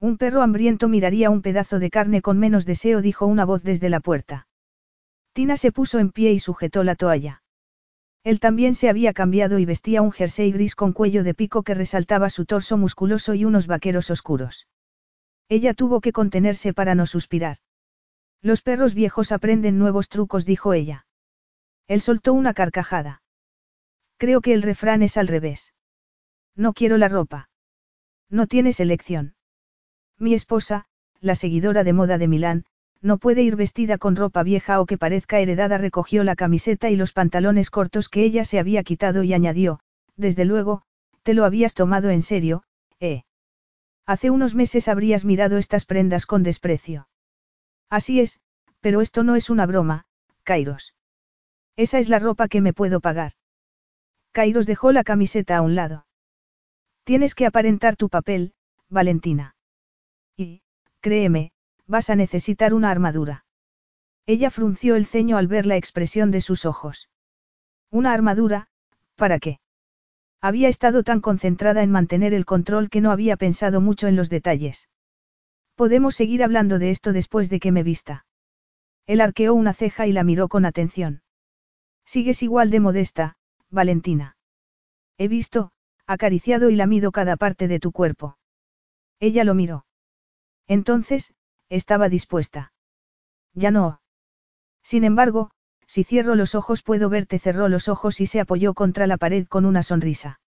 Un perro hambriento miraría un pedazo de carne con menos deseo, dijo una voz desde la puerta. Tina se puso en pie y sujetó la toalla. Él también se había cambiado y vestía un jersey gris con cuello de pico que resaltaba su torso musculoso y unos vaqueros oscuros. Ella tuvo que contenerse para no suspirar. Los perros viejos aprenden nuevos trucos, dijo ella. Él soltó una carcajada. Creo que el refrán es al revés. No quiero la ropa. No tienes elección. Mi esposa, la seguidora de moda de Milán, no puede ir vestida con ropa vieja o que parezca heredada. Recogió la camiseta y los pantalones cortos que ella se había quitado y añadió, desde luego, te lo habías tomado en serio, ¿eh? Hace unos meses habrías mirado estas prendas con desprecio. Así es, pero esto no es una broma, Kairos. Esa es la ropa que me puedo pagar. Kairos dejó la camiseta a un lado. Tienes que aparentar tu papel, Valentina. Y, créeme, vas a necesitar una armadura. Ella frunció el ceño al ver la expresión de sus ojos. ¿Una armadura? ¿Para qué? Había estado tan concentrada en mantener el control que no había pensado mucho en los detalles. Podemos seguir hablando de esto después de que me vista. Él arqueó una ceja y la miró con atención. Sigues igual de modesta, Valentina. He visto, acariciado y lamido cada parte de tu cuerpo. Ella lo miró. Entonces, estaba dispuesta. Ya no. Sin embargo, si cierro los ojos puedo verte. Cerró los ojos y se apoyó contra la pared con una sonrisa.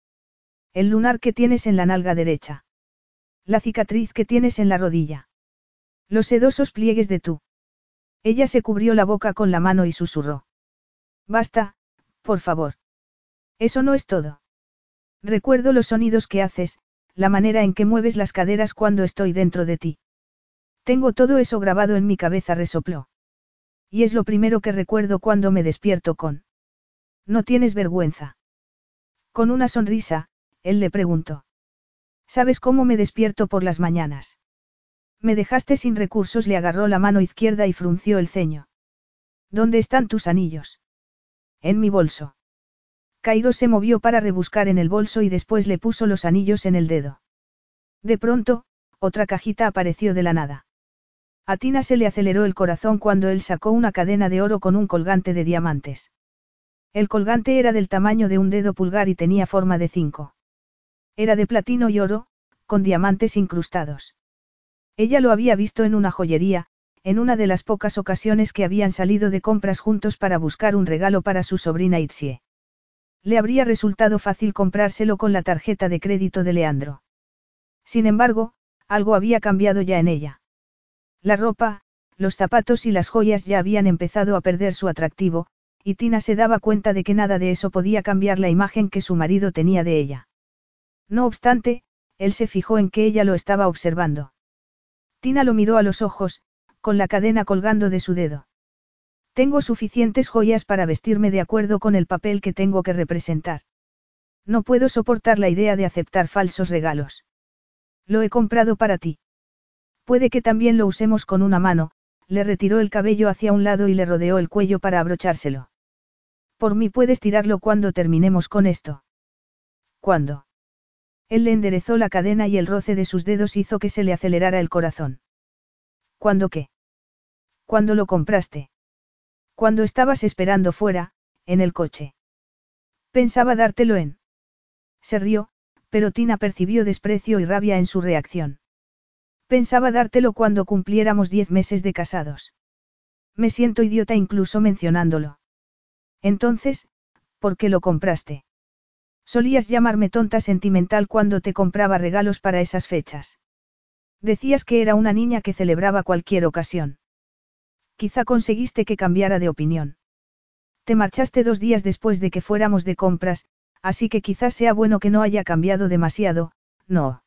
El lunar que tienes en la nalga derecha. La cicatriz que tienes en la rodilla. Los sedosos pliegues de tú. Ella se cubrió la boca con la mano y susurró. Basta, por favor. Eso no es todo. Recuerdo los sonidos que haces, la manera en que mueves las caderas cuando estoy dentro de ti. Tengo todo eso grabado en mi cabeza, resopló. Y es lo primero que recuerdo cuando me despierto con. ¿No tienes vergüenza? Con una sonrisa, él le preguntó. ¿Sabes cómo me despierto por las mañanas? Me dejaste sin recursos, le agarró la mano izquierda y frunció el ceño. ¿Dónde están tus anillos? En mi bolso. Cairo se movió para rebuscar en el bolso y después le puso los anillos en el dedo. De pronto, otra cajita apareció de la nada. A Tina se le aceleró el corazón cuando él sacó una cadena de oro con un colgante de diamantes. El colgante era del tamaño de un dedo pulgar y tenía forma de cinco. Era de platino y oro, con diamantes incrustados. Ella lo había visto en una joyería, en una de las pocas ocasiones que habían salido de compras juntos para buscar un regalo para su sobrina Itzie. Le habría resultado fácil comprárselo con la tarjeta de crédito de Leandro. Sin embargo, algo había cambiado ya en ella. La ropa, los zapatos y las joyas ya habían empezado a perder su atractivo, y Tina se daba cuenta de que nada de eso podía cambiar la imagen que su marido tenía de ella. No obstante, él se fijó en que ella lo estaba observando. Tina lo miró a los ojos, con la cadena colgando de su dedo. Tengo suficientes joyas para vestirme de acuerdo con el papel que tengo que representar. No puedo soportar la idea de aceptar falsos regalos. Lo he comprado para ti. Puede que también lo usemos con una mano, le retiró el cabello hacia un lado y le rodeó el cuello para abrochárselo. Por mí puedes tirarlo cuando terminemos con esto. ¿Cuándo? Él le enderezó la cadena y el roce de sus dedos hizo que se le acelerara el corazón. ¿Cuándo qué? ¿Cuándo lo compraste? Cuando estabas esperando fuera, en el coche. Pensaba dártelo en. Se rió, pero Tina percibió desprecio y rabia en su reacción. Pensaba dártelo cuando cumpliéramos diez meses de casados. Me siento idiota incluso mencionándolo. Entonces, ¿por qué lo compraste? Solías llamarme tonta sentimental cuando te compraba regalos para esas fechas. Decías que era una niña que celebraba cualquier ocasión. Quizá conseguiste que cambiara de opinión. Te marchaste dos días después de que fuéramos de compras, así que quizás sea bueno que no haya cambiado demasiado, no.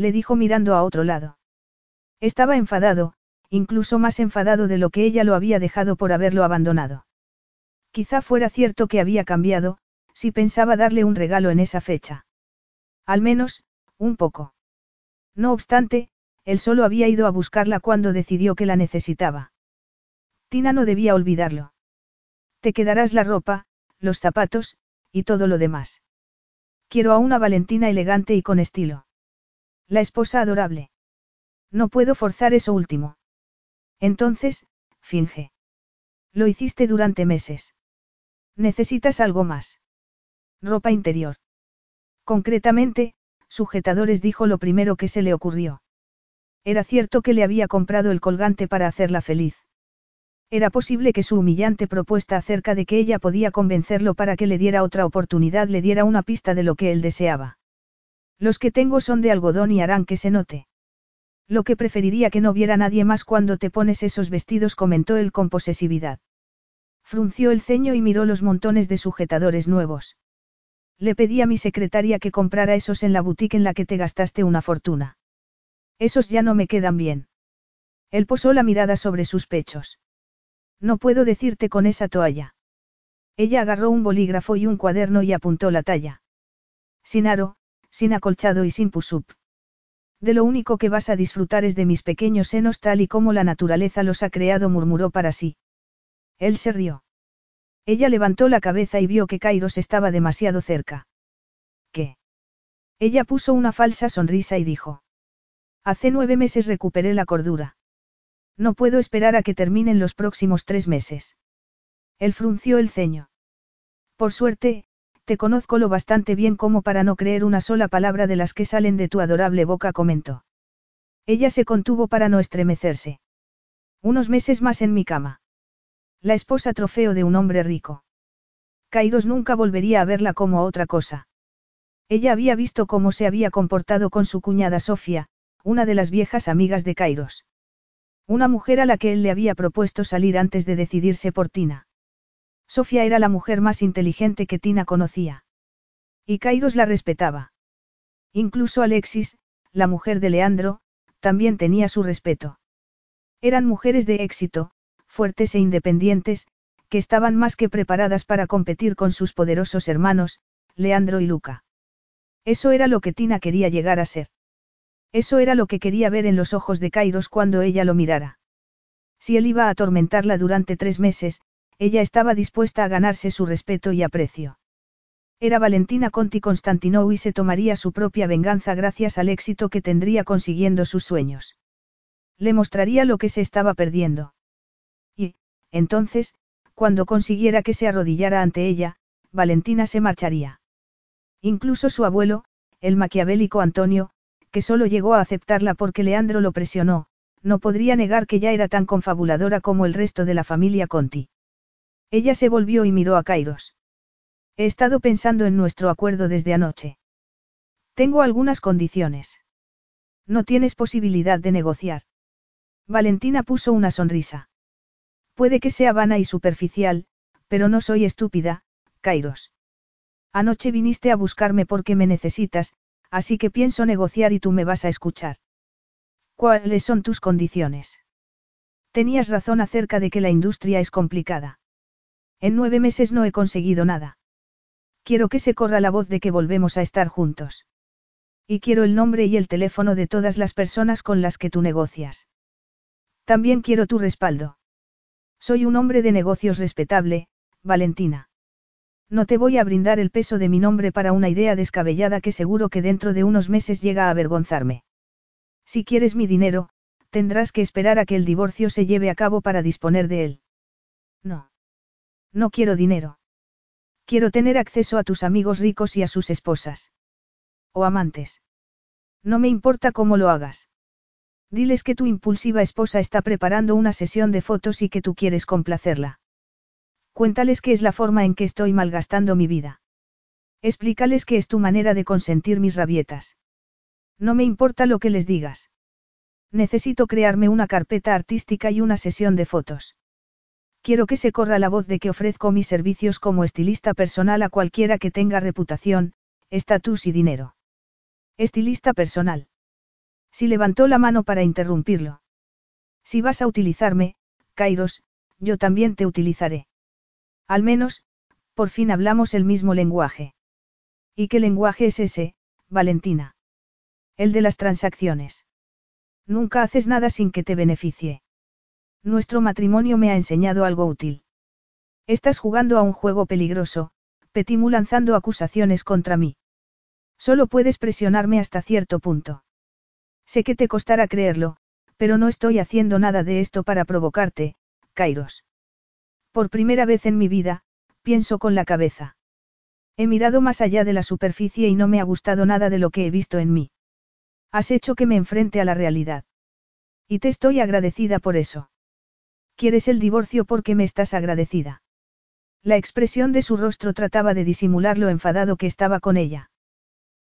Le dijo mirando a otro lado. Estaba enfadado, incluso más enfadado de lo que ella lo había dejado por haberlo abandonado. Quizá fuera cierto que había cambiado, si pensaba darle un regalo en esa fecha. Al menos, un poco. No obstante, él solo había ido a buscarla cuando decidió que la necesitaba. Tina no debía olvidarlo. Te quedarás la ropa, los zapatos, y todo lo demás. Quiero a una Valentina elegante y con estilo. La esposa adorable. No puedo forzar eso último. Entonces, finge. Lo hiciste durante meses. Necesitas algo más. Ropa interior. Concretamente, sujetadores dijo lo primero que se le ocurrió. Era cierto que le había comprado el colgante para hacerla feliz. Era posible que su humillante propuesta acerca de que ella podía convencerlo para que le diera otra oportunidad le diera una pista de lo que él deseaba. Los que tengo son de algodón y harán que se note. Lo que preferiría que no viera nadie más cuando te pones esos vestidos, comentó él con posesividad. Frunció el ceño y miró los montones de sujetadores nuevos. Le pedí a mi secretaria que comprara esos en la boutique en la que te gastaste una fortuna. Esos ya no me quedan bien. Él posó la mirada sobre sus pechos. No puedo decirte con esa toalla. Ella agarró un bolígrafo y un cuaderno y apuntó la talla. Sin aro, sin acolchado y sin pusup. De lo único que vas a disfrutar es de mis pequeños senos tal y como la naturaleza los ha creado, murmuró para sí. Él se rió. Ella levantó la cabeza y vio que Kairos estaba demasiado cerca. ¿Qué? Ella puso una falsa sonrisa y dijo. Hace nueve meses recuperé la cordura. No puedo esperar a que terminen los próximos tres meses. Él frunció el ceño. Por suerte, te conozco lo bastante bien como para no creer una sola palabra de las que salen de tu adorable boca, comentó. Ella se contuvo para no estremecerse. Unos meses más en mi cama. La esposa trofeo de un hombre rico. Kairos nunca volvería a verla como otra cosa. Ella había visto cómo se había comportado con su cuñada Sofía, una de las viejas amigas de Kairos. Una mujer a la que él le había propuesto salir antes de decidirse por Tina. Sofía era la mujer más inteligente que Tina conocía. Y Kairos la respetaba. Incluso Alexis, la mujer de Leandro, también tenía su respeto. Eran mujeres de éxito, fuertes e independientes, que estaban más que preparadas para competir con sus poderosos hermanos, Leandro y Luca. Eso era lo que Tina quería llegar a ser. Eso era lo que quería ver en los ojos de Kairos cuando ella lo mirara. Si él iba a atormentarla durante tres meses, ella estaba dispuesta a ganarse su respeto y aprecio. Era Valentina Conti Constantinou y se tomaría su propia venganza gracias al éxito que tendría consiguiendo sus sueños. Le mostraría lo que se estaba perdiendo. Y, entonces, cuando consiguiera que se arrodillara ante ella, Valentina se marcharía. Incluso su abuelo, el maquiavélico Antonio, que solo llegó a aceptarla porque Leandro lo presionó, no podría negar que ya era tan confabuladora como el resto de la familia Conti. Ella se volvió y miró a Kairos. He estado pensando en nuestro acuerdo desde anoche. Tengo algunas condiciones. No tienes posibilidad de negociar. Valentina puso una sonrisa. Puede que sea vana y superficial, pero no soy estúpida, Kairos. Anoche viniste a buscarme porque me necesitas, así que pienso negociar y tú me vas a escuchar. ¿Cuáles son tus condiciones? Tenías razón acerca de que la industria es complicada. En nueve meses no he conseguido nada. Quiero que se corra la voz de que volvemos a estar juntos. Y quiero el nombre y el teléfono de todas las personas con las que tú negocias. También quiero tu respaldo. Soy un hombre de negocios respetable, Valentina. No te voy a brindar el peso de mi nombre para una idea descabellada que seguro que dentro de unos meses llega a avergonzarme. Si quieres mi dinero, tendrás que esperar a que el divorcio se lleve a cabo para disponer de él. No. No quiero dinero. Quiero tener acceso a tus amigos ricos y a sus esposas. O amantes. No me importa cómo lo hagas. Diles que tu impulsiva esposa está preparando una sesión de fotos y que tú quieres complacerla. Cuéntales que es la forma en que estoy malgastando mi vida. Explícales que es tu manera de consentir mis rabietas. No me importa lo que les digas. Necesito crearme una carpeta artística y una sesión de fotos. Quiero que se corra la voz de que ofrezco mis servicios como estilista personal a cualquiera que tenga reputación, estatus y dinero. Estilista personal. Si levantó la mano para interrumpirlo. Si vas a utilizarme, Kairos, yo también te utilizaré. Al menos, por fin hablamos el mismo lenguaje. ¿Y qué lenguaje es ese, Valentina? El de las transacciones. Nunca haces nada sin que te beneficie. Nuestro matrimonio me ha enseñado algo útil. Estás jugando a un juego peligroso, Petimu lanzando acusaciones contra mí. Solo puedes presionarme hasta cierto punto. Sé que te costará creerlo, pero no estoy haciendo nada de esto para provocarte, Kairos. Por primera vez en mi vida, pienso con la cabeza. He mirado más allá de la superficie y no me ha gustado nada de lo que he visto en mí. Has hecho que me enfrente a la realidad. Y te estoy agradecida por eso. ¿Quieres el divorcio porque me estás agradecida? La expresión de su rostro trataba de disimular lo enfadado que estaba con ella.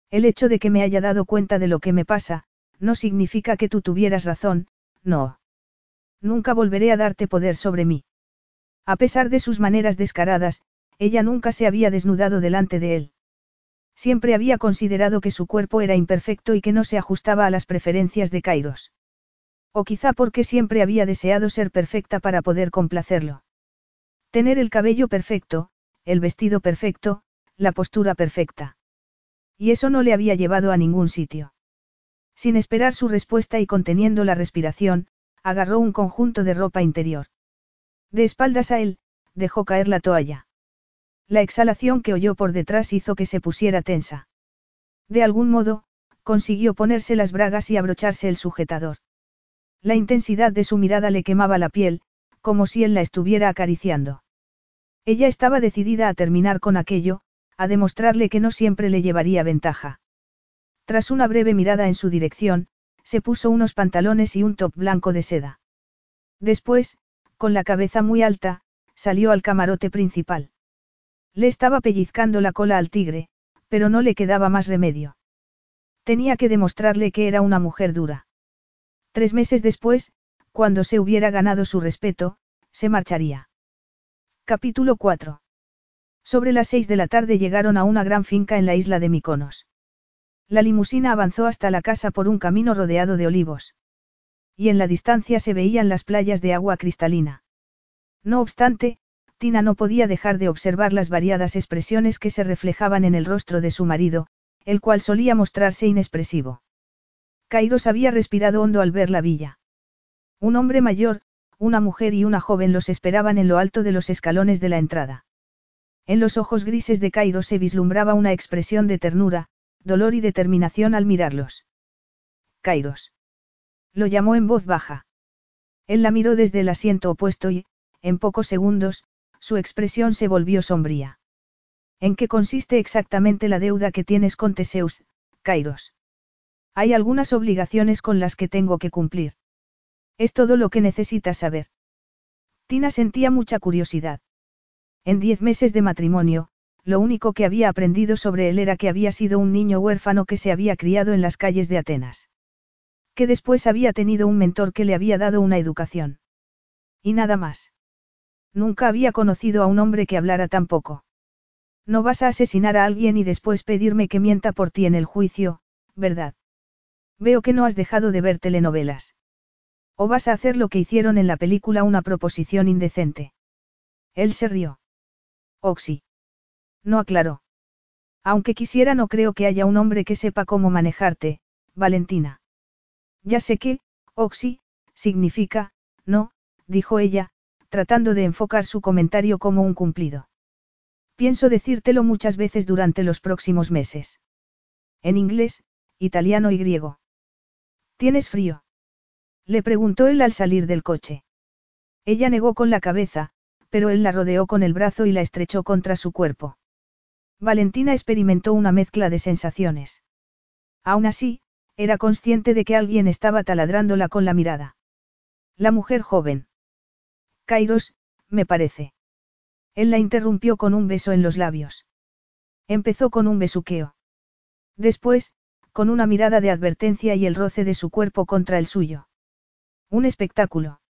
El hecho de que me haya dado cuenta de lo que me pasa, no significa que tú tuvieras razón, no. Nunca volveré a darte poder sobre mí. A pesar de sus maneras descaradas, ella nunca se había desnudado delante de él. Siempre había considerado que su cuerpo era imperfecto y que no se ajustaba a las preferencias de Kairos. O quizá porque siempre había deseado ser perfecta para poder complacerlo. Tener el cabello perfecto, el vestido perfecto, la postura perfecta. Y eso no le había llevado a ningún sitio. Sin esperar su respuesta y conteniendo la respiración, agarró un conjunto de ropa interior. De espaldas a él, dejó caer la toalla. La exhalación que oyó por detrás hizo que se pusiera tensa. De algún modo, consiguió ponerse las bragas y abrocharse el sujetador. La intensidad de su mirada le quemaba la piel, como si él la estuviera acariciando. Ella estaba decidida a terminar con aquello, a demostrarle que no siempre le llevaría ventaja. Tras una breve mirada en su dirección, se puso unos pantalones y un top blanco de seda. Después, con la cabeza muy alta, salió al camarote principal. Le estaba pellizcando la cola al tigre, pero no le quedaba más remedio. Tenía que demostrarle que era una mujer dura. Tres meses después, cuando se hubiera ganado su respeto, se marcharía. Capítulo 4. Sobre las seis de la tarde llegaron a una gran finca en la isla de Miconos. La limusina avanzó hasta la casa por un camino rodeado de olivos. Y en la distancia se veían las playas de agua cristalina. No obstante, Tina no podía dejar de observar las variadas expresiones que se reflejaban en el rostro de su marido, el cual solía mostrarse inexpresivo. Kairos había respirado hondo al ver la villa. Un hombre mayor, una mujer y una joven los esperaban en lo alto de los escalones de la entrada. En los ojos grises de Kairos se vislumbraba una expresión de ternura, dolor y determinación al mirarlos. Kairos. Lo llamó en voz baja. Él la miró desde el asiento opuesto y, en pocos segundos, su expresión se volvió sombría. ¿En qué consiste exactamente la deuda que tienes con Teseus, Kairos? Hay algunas obligaciones con las que tengo que cumplir. Es todo lo que necesitas saber. Tina sentía mucha curiosidad. En diez meses de matrimonio, lo único que había aprendido sobre él era que había sido un niño huérfano que se había criado en las calles de Atenas. Que después había tenido un mentor que le había dado una educación. Y nada más. Nunca había conocido a un hombre que hablara tan poco. No vas a asesinar a alguien y después pedirme que mienta por ti en el juicio, ¿verdad? Veo que no has dejado de ver telenovelas. ¿O vas a hacer lo que hicieron en la película una proposición indecente? Él se rió. Oxy. No aclaró. Aunque quisiera no creo que haya un hombre que sepa cómo manejarte, Valentina. Ya sé que, Oxy, significa, no, dijo ella, tratando de enfocar su comentario como un cumplido. Pienso decírtelo muchas veces durante los próximos meses. En inglés, italiano y griego. ¿Tienes frío? Le preguntó él al salir del coche. Ella negó con la cabeza, pero él la rodeó con el brazo y la estrechó contra su cuerpo. Valentina experimentó una mezcla de sensaciones. Aún así, era consciente de que alguien estaba taladrándola con la mirada. La mujer joven. Kairos, me parece. Él la interrumpió con un beso en los labios. Empezó con un besuqueo. Después, con una mirada de advertencia y el roce de su cuerpo contra el suyo. Un espectáculo.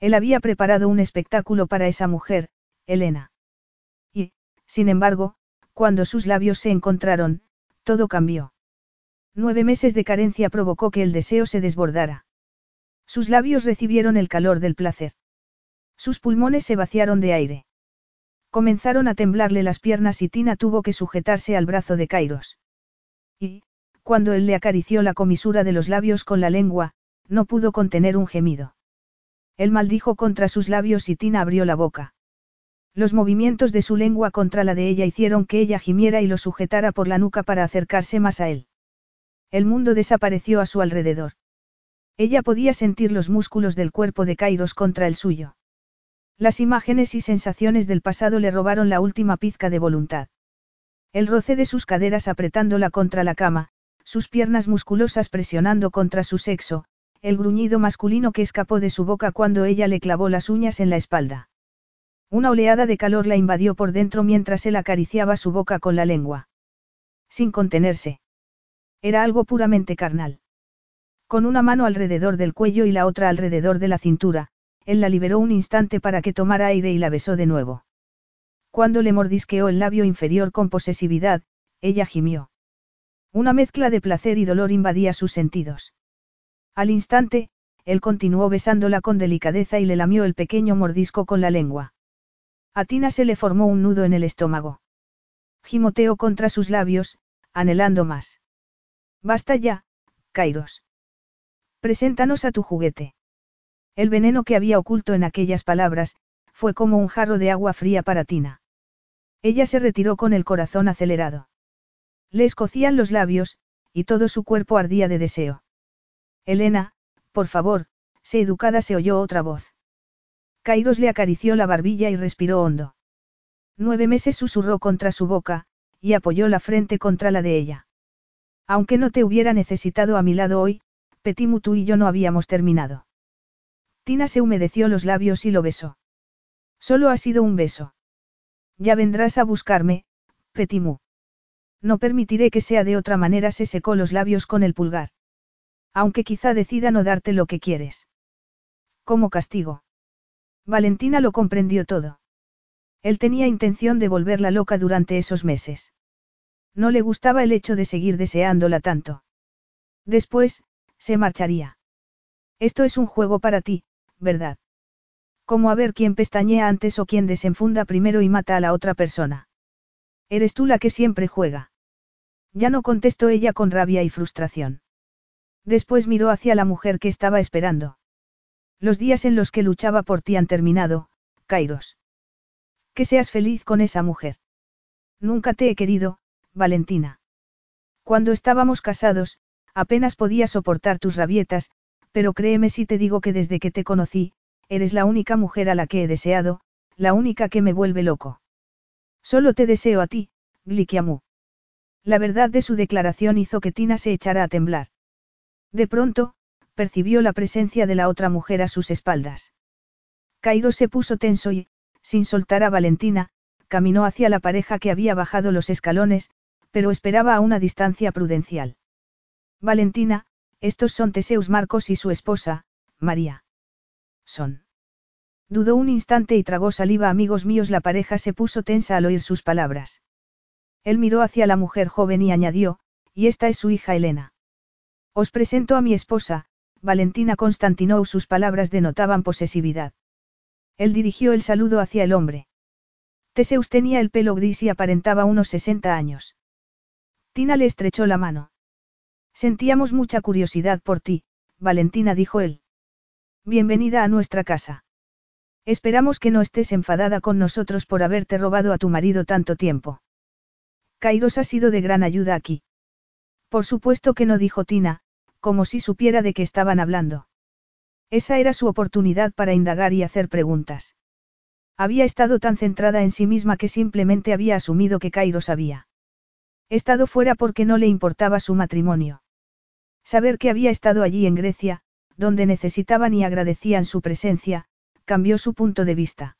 Él había preparado un espectáculo para esa mujer, Elena. Y, sin embargo, cuando sus labios se encontraron, todo cambió. Nueve meses de carencia provocó que el deseo se desbordara. Sus labios recibieron el calor del placer. Sus pulmones se vaciaron de aire. Comenzaron a temblarle las piernas y Tina tuvo que sujetarse al brazo de Kairos. Y, cuando él le acarició la comisura de los labios con la lengua, no pudo contener un gemido. Él maldijo contra sus labios y Tina abrió la boca. Los movimientos de su lengua contra la de ella hicieron que ella gimiera y lo sujetara por la nuca para acercarse más a él. El mundo desapareció a su alrededor. Ella podía sentir los músculos del cuerpo de Kairos contra el suyo. Las imágenes y sensaciones del pasado le robaron la última pizca de voluntad. El roce de sus caderas apretándola contra la cama, sus piernas musculosas presionando contra su sexo, el gruñido masculino que escapó de su boca cuando ella le clavó las uñas en la espalda. Una oleada de calor la invadió por dentro mientras él acariciaba su boca con la lengua. Sin contenerse. Era algo puramente carnal. Con una mano alrededor del cuello y la otra alrededor de la cintura, él la liberó un instante para que tomara aire y la besó de nuevo. Cuando le mordisqueó el labio inferior con posesividad, ella gimió. Una mezcla de placer y dolor invadía sus sentidos. Al instante, él continuó besándola con delicadeza y le lamió el pequeño mordisco con la lengua. A Tina se le formó un nudo en el estómago. Gimoteó contra sus labios, anhelando más. Basta ya, Kairos. Preséntanos a tu juguete. El veneno que había oculto en aquellas palabras, fue como un jarro de agua fría para Tina. Ella se retiró con el corazón acelerado. Le escocían los labios, y todo su cuerpo ardía de deseo. Elena, por favor, sé educada, se oyó otra voz. Kairos le acarició la barbilla y respiró hondo. Nueve meses susurró contra su boca, y apoyó la frente contra la de ella. Aunque no te hubiera necesitado a mi lado hoy, Petimu tú y yo no habíamos terminado. Tina se humedeció los labios y lo besó. Solo ha sido un beso. Ya vendrás a buscarme, Petimu. No permitiré que sea de otra manera, se secó los labios con el pulgar. Aunque quizá decida no darte lo que quieres. Como castigo. Valentina lo comprendió todo. Él tenía intención de volverla loca durante esos meses. No le gustaba el hecho de seguir deseándola tanto. Después, se marcharía. Esto es un juego para ti, ¿verdad? Como a ver quién pestañea antes o quién desenfunda primero y mata a la otra persona. Eres tú la que siempre juega. Ya no contestó ella con rabia y frustración. Después miró hacia la mujer que estaba esperando. Los días en los que luchaba por ti han terminado, Kairos. Que seas feliz con esa mujer. Nunca te he querido, Valentina. Cuando estábamos casados, apenas podía soportar tus rabietas, pero créeme si te digo que desde que te conocí, eres la única mujer a la que he deseado, la única que me vuelve loco. Solo te deseo a ti, Glikiamu. La verdad de su declaración hizo que Tina se echara a temblar. De pronto, percibió la presencia de la otra mujer a sus espaldas. Cairo se puso tenso y, sin soltar a Valentina, caminó hacia la pareja que había bajado los escalones, pero esperaba a una distancia prudencial. Valentina, estos son Teseus Marcos y su esposa, María. Son. Dudó un instante y tragó saliva. Amigos míos, la pareja se puso tensa al oír sus palabras. Él miró hacia la mujer joven y añadió, y esta es su hija Elena. Os presento a mi esposa, Valentina Constantinou. Sus palabras denotaban posesividad. Él dirigió el saludo hacia el hombre. Teseus tenía el pelo gris y aparentaba unos 60 años. Tina le estrechó la mano. Sentíamos mucha curiosidad por ti, Valentina dijo él. Bienvenida a nuestra casa. Esperamos que no estés enfadada con nosotros por haberte robado a tu marido tanto tiempo. Kairos ha sido de gran ayuda aquí. Por supuesto que no dijo Tina, como si supiera de qué estaban hablando. Esa era su oportunidad para indagar y hacer preguntas. Había estado tan centrada en sí misma que simplemente había asumido que Cairo sabía. Estado fuera porque no le importaba su matrimonio. Saber que había estado allí en Grecia, donde necesitaban y agradecían su presencia, cambió su punto de vista.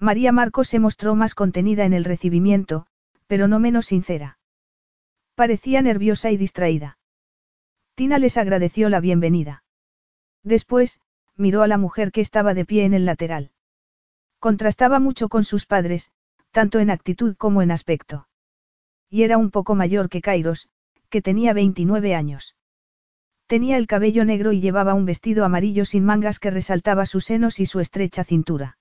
María Marcos se mostró más contenida en el recibimiento, pero no menos sincera. Parecía nerviosa y distraída. Tina les agradeció la bienvenida. Después, miró a la mujer que estaba de pie en el lateral. Contrastaba mucho con sus padres, tanto en actitud como en aspecto. Y era un poco mayor que Kairos, que tenía 29 años. Tenía el cabello negro y llevaba un vestido amarillo sin mangas que resaltaba sus senos y su estrecha cintura.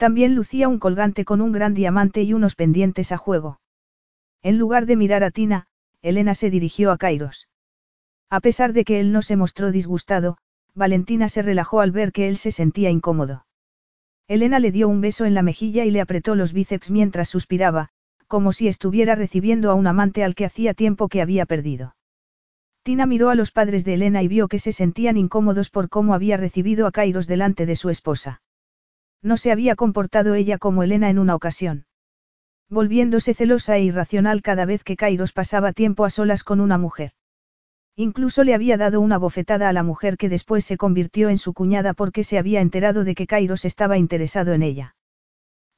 También lucía un colgante con un gran diamante y unos pendientes a juego. En lugar de mirar a Tina, Elena se dirigió a Kairos. A pesar de que él no se mostró disgustado, Valentina se relajó al ver que él se sentía incómodo. Elena le dio un beso en la mejilla y le apretó los bíceps mientras suspiraba, como si estuviera recibiendo a un amante al que hacía tiempo que había perdido. Tina miró a los padres de Elena y vio que se sentían incómodos por cómo había recibido a Kairos delante de su esposa. No se había comportado ella como Elena en una ocasión. Volviéndose celosa e irracional cada vez que Kairos pasaba tiempo a solas con una mujer. Incluso le había dado una bofetada a la mujer que después se convirtió en su cuñada porque se había enterado de que Kairos estaba interesado en ella.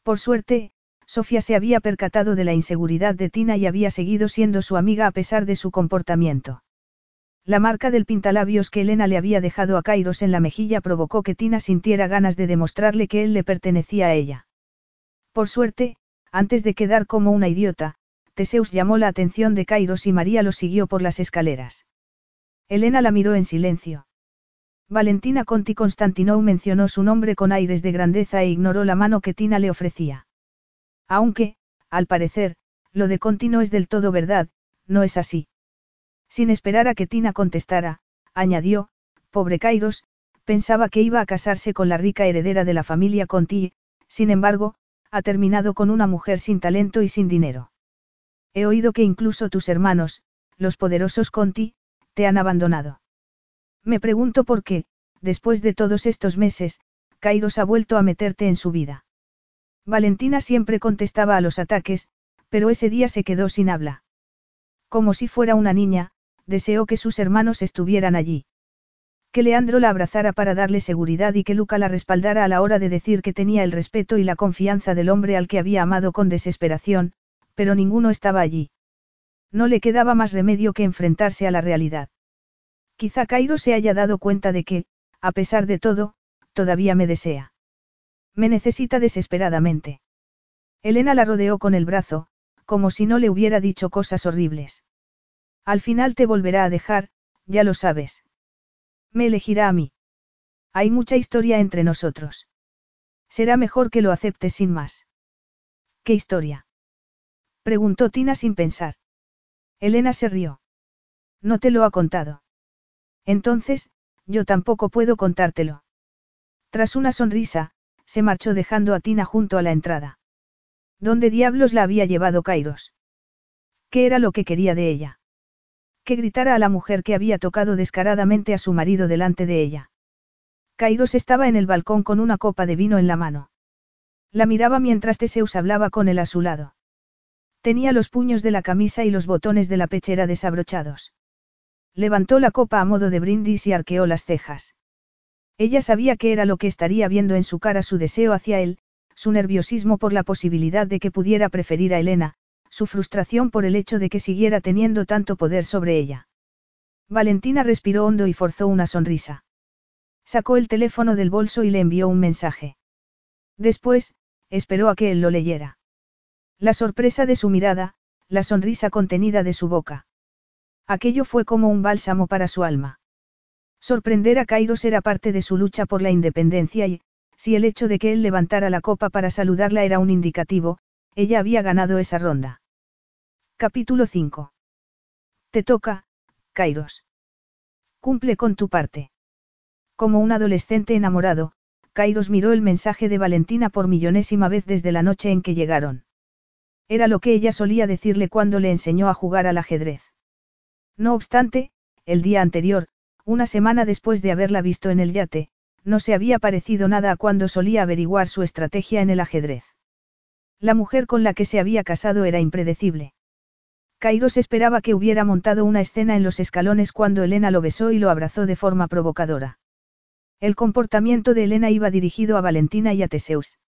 Por suerte, Sofía se había percatado de la inseguridad de Tina y había seguido siendo su amiga a pesar de su comportamiento. La marca del pintalabios que Elena le había dejado a Kairos en la mejilla provocó que Tina sintiera ganas de demostrarle que él le pertenecía a ella. Por suerte, antes de quedar como una idiota, Teseus llamó la atención de Kairos y María lo siguió por las escaleras. Elena la miró en silencio. Valentina Conti Constantinou mencionó su nombre con aires de grandeza e ignoró la mano que Tina le ofrecía. Aunque, al parecer, lo de Conti no es del todo verdad, no es así. Sin esperar a que Tina contestara, añadió, pobre Kairos, pensaba que iba a casarse con la rica heredera de la familia Conti sin embargo, ha terminado con una mujer sin talento y sin dinero. He oído que incluso tus hermanos, los poderosos Conti, te han abandonado. Me pregunto por qué, después de todos estos meses, Kairos ha vuelto a meterte en su vida. Valentina siempre contestaba a los ataques, pero ese día se quedó sin habla. Como si fuera una niña, deseó que sus hermanos estuvieran allí. Que Leandro la abrazara para darle seguridad y que Luca la respaldara a la hora de decir que tenía el respeto y la confianza del hombre al que había amado con desesperación, pero ninguno estaba allí. No le quedaba más remedio que enfrentarse a la realidad. Quizá Cairo se haya dado cuenta de que, a pesar de todo, todavía me desea. Me necesita desesperadamente. Elena la rodeó con el brazo, como si no le hubiera dicho cosas horribles. Al final te volverá a dejar, ya lo sabes. Me elegirá a mí. Hay mucha historia entre nosotros. Será mejor que lo aceptes sin más. ¿Qué historia? Preguntó Tina sin pensar. Elena se rió. No te lo ha contado. Entonces, yo tampoco puedo contártelo. Tras una sonrisa, se marchó dejando a Tina junto a la entrada. ¿Dónde diablos la había llevado Kairos? ¿Qué era lo que quería de ella? Que gritara a la mujer que había tocado descaradamente a su marido delante de ella. Kairos estaba en el balcón con una copa de vino en la mano. La miraba mientras Teseus hablaba con él a su lado. Tenía los puños de la camisa y los botones de la pechera desabrochados. Levantó la copa a modo de brindis y arqueó las cejas. Ella sabía que era lo que estaría viendo en su cara su deseo hacia él, su nerviosismo por la posibilidad de que pudiera preferir a Elena, su frustración por el hecho de que siguiera teniendo tanto poder sobre ella. Valentina respiró hondo y forzó una sonrisa. Sacó el teléfono del bolso y le envió un mensaje. Después, esperó a que él lo leyera. La sorpresa de su mirada, la sonrisa contenida de su boca. Aquello fue como un bálsamo para su alma. Sorprender a Kairos era parte de su lucha por la independencia y, si el hecho de que él levantara la copa para saludarla era un indicativo, ella había ganado esa ronda. Capítulo 5. Te toca, Kairos. Cumple con tu parte. Como un adolescente enamorado, Kairos miró el mensaje de Valentina por millonésima vez desde la noche en que llegaron. Era lo que ella solía decirle cuando le enseñó a jugar al ajedrez. No obstante, el día anterior, una semana después de haberla visto en el yate, no se había parecido nada a cuando solía averiguar su estrategia en el ajedrez. La mujer con la que se había casado era impredecible. Kairos esperaba que hubiera montado una escena en los escalones cuando Elena lo besó y lo abrazó de forma provocadora. El comportamiento de Elena iba dirigido a Valentina y a Teseus.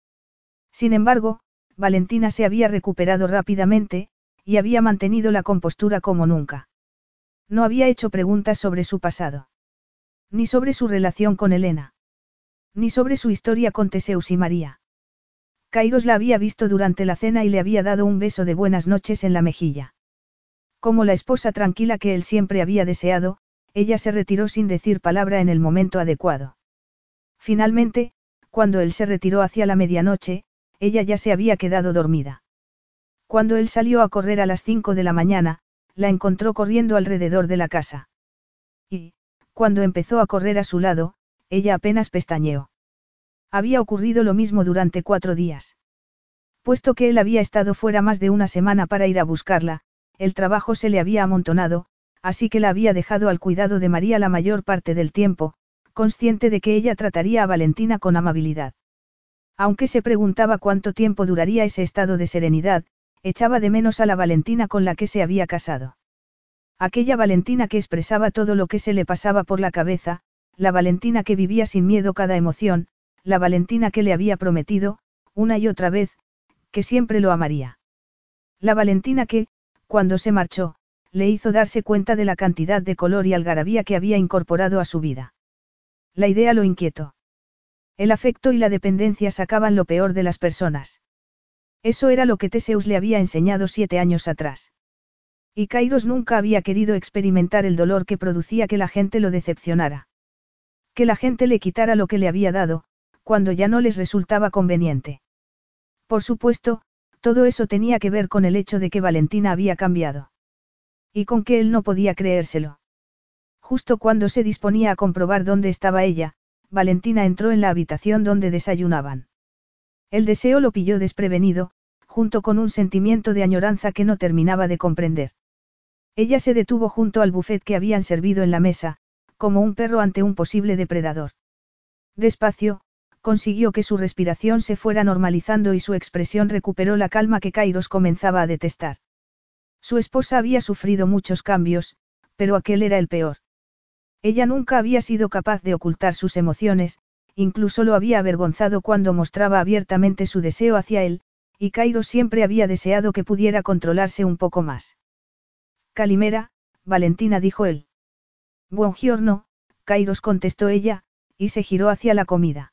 Sin embargo, Valentina se había recuperado rápidamente, y había mantenido la compostura como nunca. No había hecho preguntas sobre su pasado. Ni sobre su relación con Elena. Ni sobre su historia con Teseus y María. Kairos la había visto durante la cena y le había dado un beso de buenas noches en la mejilla. Como la esposa tranquila que él siempre había deseado, ella se retiró sin decir palabra en el momento adecuado. Finalmente, cuando él se retiró hacia la medianoche, ella ya se había quedado dormida. Cuando él salió a correr a las cinco de la mañana, la encontró corriendo alrededor de la casa. Y, cuando empezó a correr a su lado, ella apenas pestañeó. Había ocurrido lo mismo durante cuatro días. Puesto que él había estado fuera más de una semana para ir a buscarla, el trabajo se le había amontonado, así que la había dejado al cuidado de María la mayor parte del tiempo, consciente de que ella trataría a Valentina con amabilidad. Aunque se preguntaba cuánto tiempo duraría ese estado de serenidad, echaba de menos a la Valentina con la que se había casado. Aquella Valentina que expresaba todo lo que se le pasaba por la cabeza, la Valentina que vivía sin miedo cada emoción, la Valentina que le había prometido, una y otra vez, que siempre lo amaría. La Valentina que, cuando se marchó, le hizo darse cuenta de la cantidad de color y algarabía que había incorporado a su vida. La idea lo inquietó. El afecto y la dependencia sacaban lo peor de las personas. Eso era lo que Teseus le había enseñado siete años atrás. Y Kairos nunca había querido experimentar el dolor que producía que la gente lo decepcionara. Que la gente le quitara lo que le había dado, cuando ya no les resultaba conveniente. Por supuesto, todo eso tenía que ver con el hecho de que Valentina había cambiado. Y con que él no podía creérselo. Justo cuando se disponía a comprobar dónde estaba ella, Valentina entró en la habitación donde desayunaban. El deseo lo pilló desprevenido, junto con un sentimiento de añoranza que no terminaba de comprender. Ella se detuvo junto al buffet que habían servido en la mesa, como un perro ante un posible depredador. Despacio, consiguió que su respiración se fuera normalizando y su expresión recuperó la calma que Kairos comenzaba a detestar. Su esposa había sufrido muchos cambios, pero aquel era el peor. Ella nunca había sido capaz de ocultar sus emociones, incluso lo había avergonzado cuando mostraba abiertamente su deseo hacia él, y Cairo siempre había deseado que pudiera controlarse un poco más. Calimera, Valentina dijo él. Buongiorno, Kairos contestó ella, y se giró hacia la comida.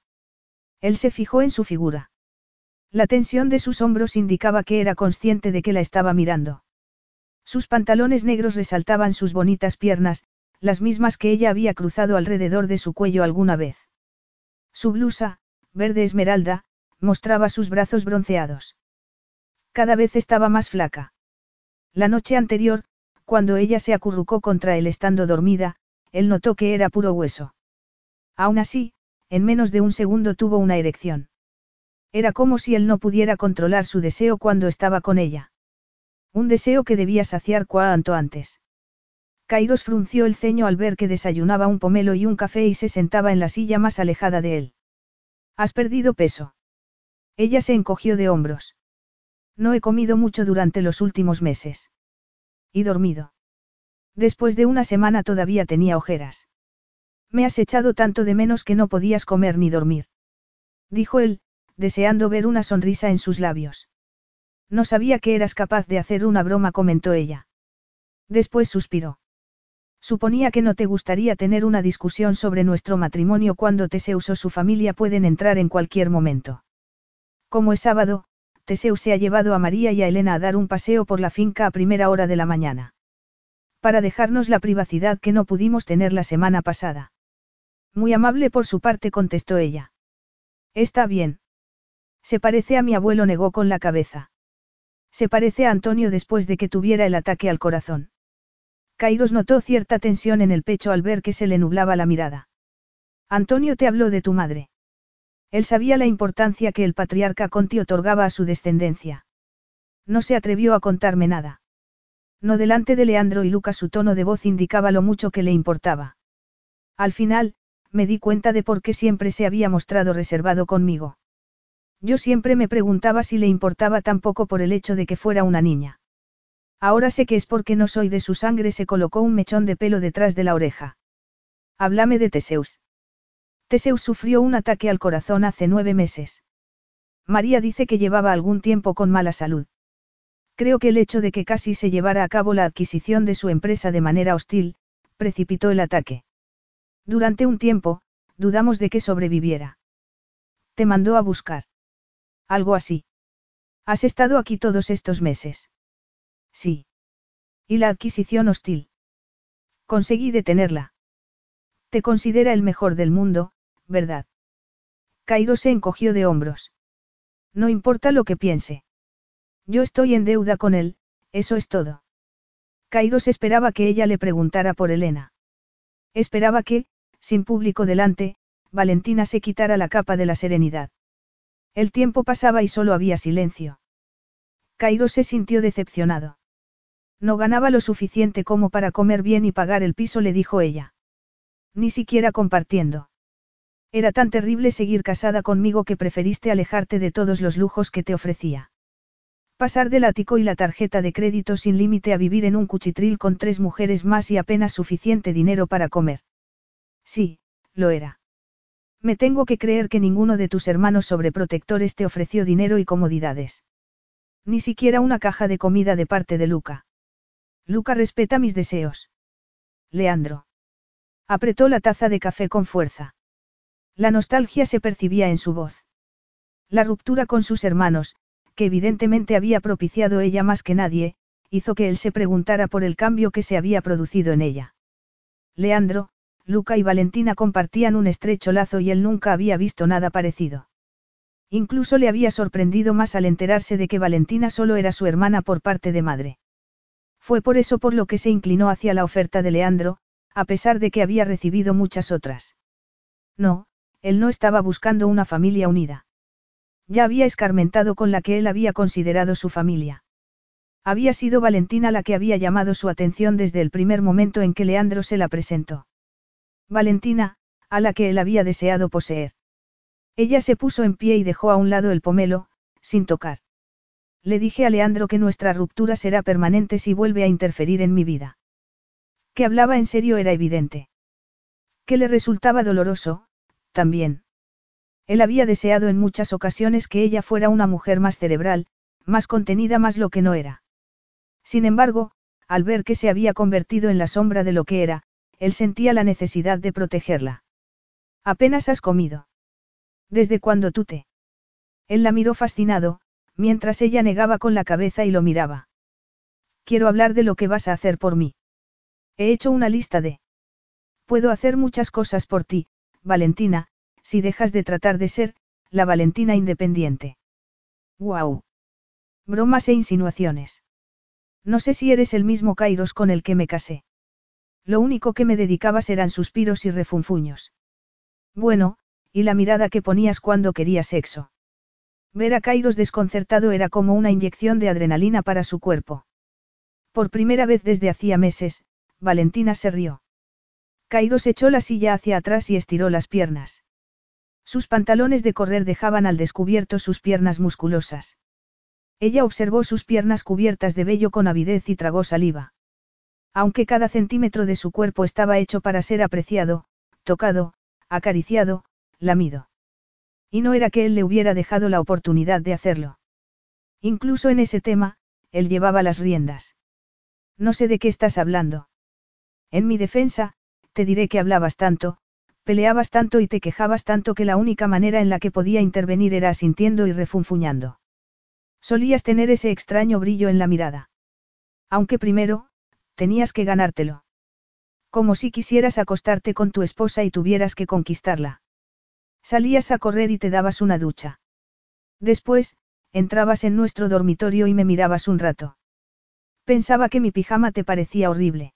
Él se fijó en su figura. La tensión de sus hombros indicaba que era consciente de que la estaba mirando. Sus pantalones negros resaltaban sus bonitas piernas, las mismas que ella había cruzado alrededor de su cuello alguna vez. Su blusa, verde esmeralda, mostraba sus brazos bronceados. Cada vez estaba más flaca. La noche anterior, Cuando ella se acurrucó contra él estando dormida, él notó que era puro hueso. Aún así, en menos de un segundo tuvo una erección. Era como si él no pudiera controlar su deseo cuando estaba con ella. Un deseo que debía saciar cuanto antes. Kairos frunció el ceño al ver que desayunaba un pomelo y un café y se sentaba en la silla más alejada de él. ¿Has perdido peso? Ella se encogió de hombros. No he comido mucho durante los últimos meses. Y dormido. Después de una semana todavía tenía ojeras. Me has echado tanto de menos que no podías comer ni dormir. Dijo él, deseando ver una sonrisa en sus labios. No sabía que eras capaz de hacer una broma, comentó ella. Después suspiró. Suponía que no te gustaría tener una discusión sobre nuestro matrimonio cuando Teseus o su familia pueden entrar en cualquier momento. Como es sábado, Teseus se ha llevado a María y a Elena a dar un paseo por la finca a primera hora de la mañana. Para dejarnos la privacidad que no pudimos tener la semana pasada. Muy amable por su parte, contestó ella. Está bien. Se parece a mi abuelo, negó con la cabeza. Se parece a Antonio después de que tuviera el ataque al corazón. Kairos notó cierta tensión en el pecho al ver que se le nublaba la mirada. Antonio te habló de tu madre. Él sabía la importancia que el patriarca Conti otorgaba a su descendencia. No se atrevió a contarme nada. No delante de Leandro y Lucas su tono de voz indicaba lo mucho que le importaba. Al final, me di cuenta de por qué siempre se había mostrado reservado conmigo. Yo siempre me preguntaba si le importaba tan poco por el hecho de que fuera una niña. Ahora sé que es porque no soy de su sangre, se colocó un mechón de pelo detrás de la oreja. Háblame de Teseus. Teseus sufrió un ataque al corazón hace nueve meses. María dice que llevaba algún tiempo con mala salud. Creo que el hecho de que casi se llevara a cabo la adquisición de su empresa de manera hostil, precipitó el ataque. Durante un tiempo, dudamos de que sobreviviera. Te mandó a buscar. Algo así. Has estado aquí todos estos meses. Sí. ¿Y la adquisición hostil? Conseguí detenerla. Te considera el mejor del mundo, ¿verdad? Cairo se encogió de hombros. No importa lo que piense. Yo estoy en deuda con él, eso es todo. Kairos esperaba que ella le preguntara por Elena. Esperaba que, sin público delante, Valentina se quitara la capa de la serenidad. El tiempo pasaba y solo había silencio. Cairo se sintió decepcionado. No ganaba lo suficiente como para comer bien y pagar el piso, le dijo ella. Ni siquiera compartiendo. Era tan terrible seguir casada conmigo que preferiste alejarte de todos los lujos que te ofrecía. Pasar del ático y la tarjeta de crédito sin límite a vivir en un cuchitril con tres mujeres más y apenas suficiente dinero para comer. Sí, lo era. Me tengo que creer que ninguno de tus hermanos sobreprotectores te ofreció dinero y comodidades. Ni siquiera una caja de comida de parte de Luca. Luca respeta mis deseos. Leandro. Apretó la taza de café con fuerza. La nostalgia se percibía en su voz. La ruptura con sus hermanos, que evidentemente había propiciado ella más que nadie, hizo que él se preguntara por el cambio que se había producido en ella. Leandro, Luca y Valentina compartían un estrecho lazo y él nunca había visto nada parecido. Incluso le había sorprendido más al enterarse de que Valentina solo era su hermana por parte de madre. Fue por eso por lo que se inclinó hacia la oferta de Leandro, a pesar de que había recibido muchas otras. No, él no estaba buscando una familia unida. Ya había escarmentado con la que él había considerado su familia. Había sido Valentina la que había llamado su atención desde el primer momento en que Leandro se la presentó. Valentina, a la que él había deseado poseer. Ella se puso en pie y dejó a un lado el pomelo, sin tocar. Le dije a Leandro que nuestra ruptura será permanente si vuelve a interferir en mi vida. Que hablaba en serio era evidente. Que le resultaba doloroso, también. Él había deseado en muchas ocasiones que ella fuera una mujer más cerebral, más contenida más lo que no era. Sin embargo, al ver que se había convertido en la sombra de lo que era, él sentía la necesidad de protegerla. Apenas has comido. ¿Desde cuándo tú te? Él la miró fascinado, mientras ella negaba con la cabeza y lo miraba. Quiero hablar de lo que vas a hacer por mí. He hecho una lista de... Puedo hacer muchas cosas por ti, Valentina, si dejas de tratar de ser, la Valentina independiente. ¡Guau! Bromas e insinuaciones. No sé si eres el mismo Kairos con el que me casé. Lo único que me dedicabas eran suspiros y refunfuños. Bueno, y la mirada que ponías cuando quería sexo. Ver a Kairos desconcertado era como una inyección de adrenalina para su cuerpo. Por primera vez desde hacía meses, Valentina se rió. Kairos echó la silla hacia atrás y estiró las piernas. Sus pantalones de correr dejaban al descubierto sus piernas musculosas. Ella observó sus piernas cubiertas de vello con avidez y tragó saliva. Aunque cada centímetro de su cuerpo estaba hecho para ser apreciado, tocado, acariciado, lamido. Y no era que él le hubiera dejado la oportunidad de hacerlo. Incluso en ese tema, él llevaba las riendas. No sé de qué estás hablando. En mi defensa, te diré que hablabas tanto, peleabas tanto y te quejabas tanto que la única manera en la que podía intervenir era asintiendo y refunfuñando. Solías tener ese extraño brillo en la mirada. Aunque primero, tenías que ganártelo. Como si quisieras acostarte con tu esposa y tuvieras que conquistarla. Salías a correr y te dabas una ducha. Después, entrabas en nuestro dormitorio y me mirabas un rato. Pensaba que mi pijama te parecía horrible.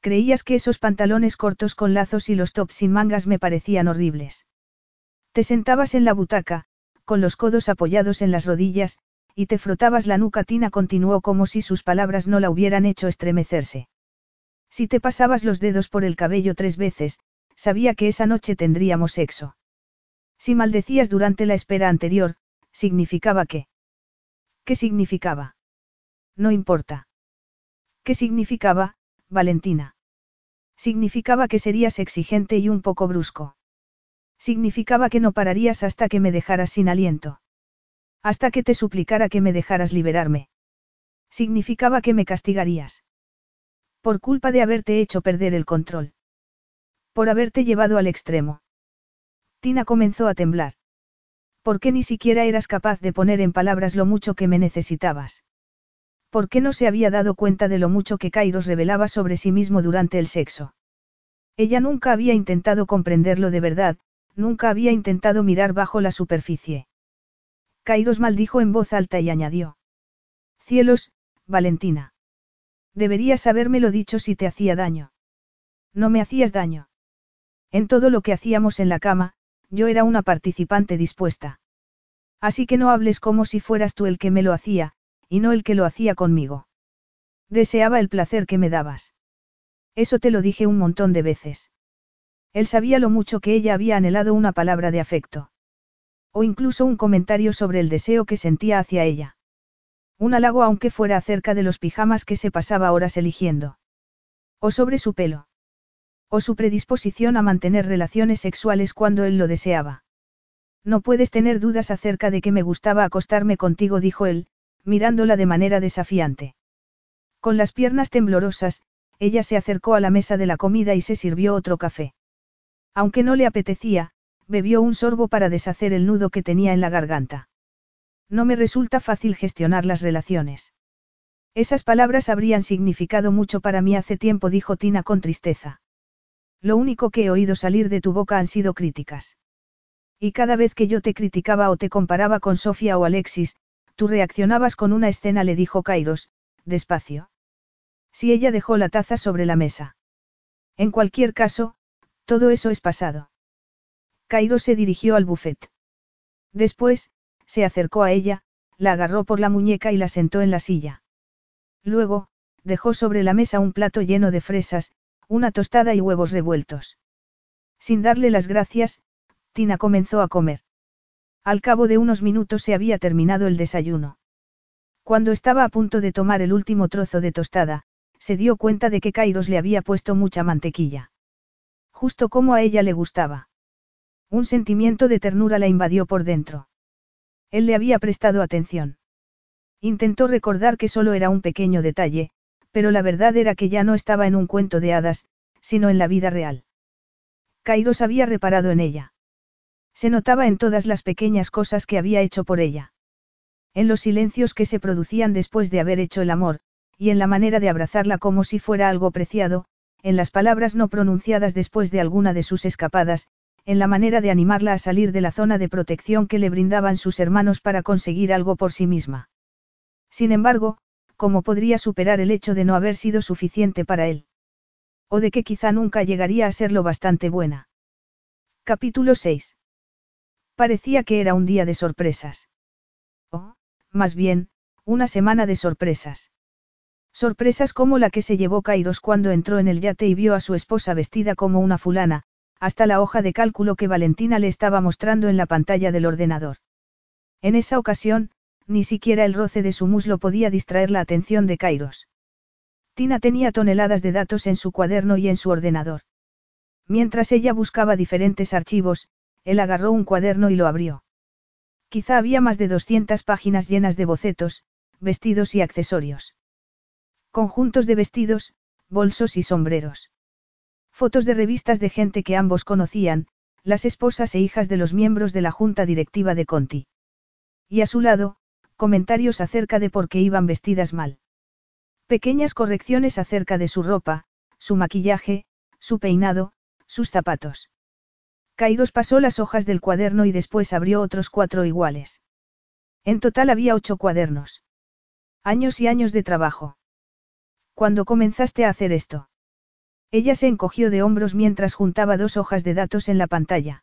Creías que esos pantalones cortos con lazos y los tops sin mangas me parecían horribles. Te sentabas en la butaca, con los codos apoyados en las rodillas, y te frotabas la nuca. Tina continuó como si sus palabras no la hubieran hecho estremecerse. Si te pasabas los dedos por el cabello tres veces, sabía que esa noche tendríamos sexo. Si maldecías durante la espera anterior, significaba que. ¿Qué significaba? No importa. ¿Qué significaba, Valentina? Significaba que serías exigente y un poco brusco. Significaba que no pararías hasta que me dejaras sin aliento. Hasta que te suplicara que me dejaras liberarme. Significaba que me castigarías. Por culpa de haberte hecho perder el control. Por haberte llevado al extremo. Tina comenzó a temblar. ¿Por qué ni siquiera eras capaz de poner en palabras lo mucho que me necesitabas? ¿Por qué no se había dado cuenta de lo mucho que Kairos revelaba sobre sí mismo durante el sexo? Ella nunca había intentado comprenderlo de verdad, nunca había intentado mirar bajo la superficie. Kairos maldijo en voz alta y añadió. Cielos, Valentina. Deberías habérmelo dicho si te hacía daño. No me hacías daño. En todo lo que hacíamos en la cama, yo era una participante dispuesta. Así que no hables como si fueras tú el que me lo hacía, y no el que lo hacía conmigo. Deseaba el placer que me dabas. Eso te lo dije un montón de veces. Él sabía lo mucho que ella había anhelado una palabra de afecto. O incluso un comentario sobre el deseo que sentía hacia ella. Un halago aunque fuera acerca de los pijamas que se pasaba horas eligiendo. O sobre su pelo o su predisposición a mantener relaciones sexuales cuando él lo deseaba. No puedes tener dudas acerca de que me gustaba acostarme contigo, dijo él, mirándola de manera desafiante. Con las piernas temblorosas, ella se acercó a la mesa de la comida y se sirvió otro café. Aunque no le apetecía, bebió un sorbo para deshacer el nudo que tenía en la garganta. No me resulta fácil gestionar las relaciones. Esas palabras habrían significado mucho para mí hace tiempo, dijo Tina con tristeza. Lo único que he oído salir de tu boca han sido críticas. Y cada vez que yo te criticaba o te comparaba con Sofía o Alexis, tú reaccionabas con una escena, le dijo Kairos, despacio. Si ella dejó la taza sobre la mesa. En cualquier caso, todo eso es pasado. Kairos se dirigió al buffet. Después, se acercó a ella, la agarró por la muñeca y la sentó en la silla. Luego, dejó sobre la mesa un plato lleno de fresas, una tostada y huevos revueltos. Sin darle las gracias, Tina comenzó a comer. Al cabo de unos minutos se había terminado el desayuno. Cuando estaba a punto de tomar el último trozo de tostada, se dio cuenta de que Kairos le había puesto mucha mantequilla. Justo como a ella le gustaba. Un sentimiento de ternura la invadió por dentro. Él le había prestado atención. Intentó recordar que solo era un pequeño detalle, pero la verdad era que ya no estaba en un cuento de hadas, sino en la vida real. Kairos había reparado en ella. Se notaba en todas las pequeñas cosas que había hecho por ella. En los silencios que se producían después de haber hecho el amor, y en la manera de abrazarla como si fuera algo preciado, en las palabras no pronunciadas después de alguna de sus escapadas, en la manera de animarla a salir de la zona de protección que le brindaban sus hermanos para conseguir algo por sí misma. Sin embargo, ¿cómo podría superar el hecho de no haber sido suficiente para él? O de que quizá nunca llegaría a ser lo bastante buena. Capítulo 6. Parecía que era un día de sorpresas. O, más bien, una semana de sorpresas. Sorpresas como la que se llevó Kairos cuando entró en el yate y vio a su esposa vestida como una fulana, hasta la hoja de cálculo que Valentina le estaba mostrando en la pantalla del ordenador. En esa ocasión, ni siquiera el roce de su muslo podía distraer la atención de Kairos. Tina tenía toneladas de datos en su cuaderno y en su ordenador. Mientras ella buscaba diferentes archivos, él agarró un cuaderno y lo abrió. Quizá había más de 200 páginas llenas de bocetos, vestidos y accesorios. Conjuntos de vestidos, bolsos y sombreros. Fotos de revistas de gente que ambos conocían, las esposas e hijas de los miembros de la junta directiva de Conti. Y a su lado, comentarios acerca de por qué iban vestidas mal. Pequeñas correcciones acerca de su ropa, su maquillaje, su peinado, sus zapatos. Kairos pasó las hojas del cuaderno y después abrió otros cuatro iguales. En total había ocho cuadernos. Años y años de trabajo. ¿Cuándo comenzaste a hacer esto? Ella se encogió de hombros mientras juntaba dos hojas de datos en la pantalla.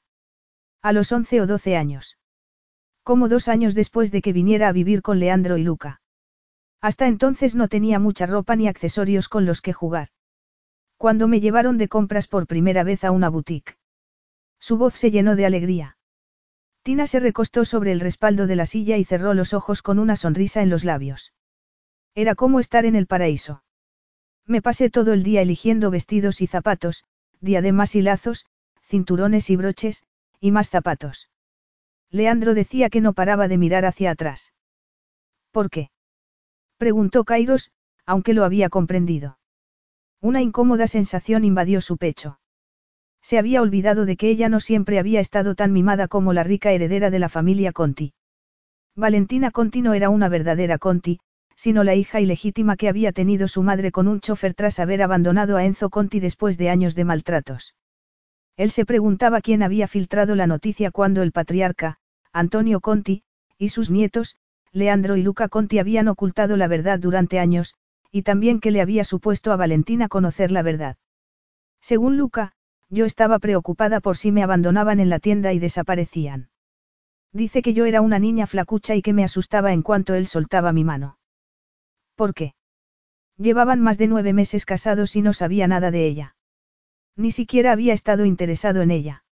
A los once o doce años. Como dos años después de que viniera a vivir con Leandro y Luca. Hasta entonces no tenía mucha ropa ni accesorios con los que jugar. Cuando me llevaron de compras por primera vez a una boutique. Su voz se llenó de alegría. Tina se recostó sobre el respaldo de la silla y cerró los ojos con una sonrisa en los labios. Era como estar en el paraíso. Me pasé todo el día eligiendo vestidos y zapatos, diademas y lazos, cinturones y broches, y más zapatos. Leandro decía que no paraba de mirar hacia atrás. ¿Por qué? Preguntó Kairos, aunque lo había comprendido. Una incómoda sensación invadió su pecho. Se había olvidado de que ella no siempre había estado tan mimada como la rica heredera de la familia Conti. Valentina Conti no era una verdadera Conti, sino la hija ilegítima que había tenido su madre con un chofer tras haber abandonado a Enzo Conti después de años de maltratos. Él se preguntaba quién había filtrado la noticia cuando el patriarca, Antonio Conti, y sus nietos, Leandro y Luca Conti habían ocultado la verdad durante años, y también que le había supuesto a Valentina conocer la verdad. Según Luca, yo estaba preocupada por si me abandonaban en la tienda y desaparecían. Dice que yo era una niña flacucha y que me asustaba en cuanto él soltaba mi mano. ¿Por qué? Llevaban más de nueve meses casados y no sabía nada de ella. Ni siquiera había estado interesado en ella.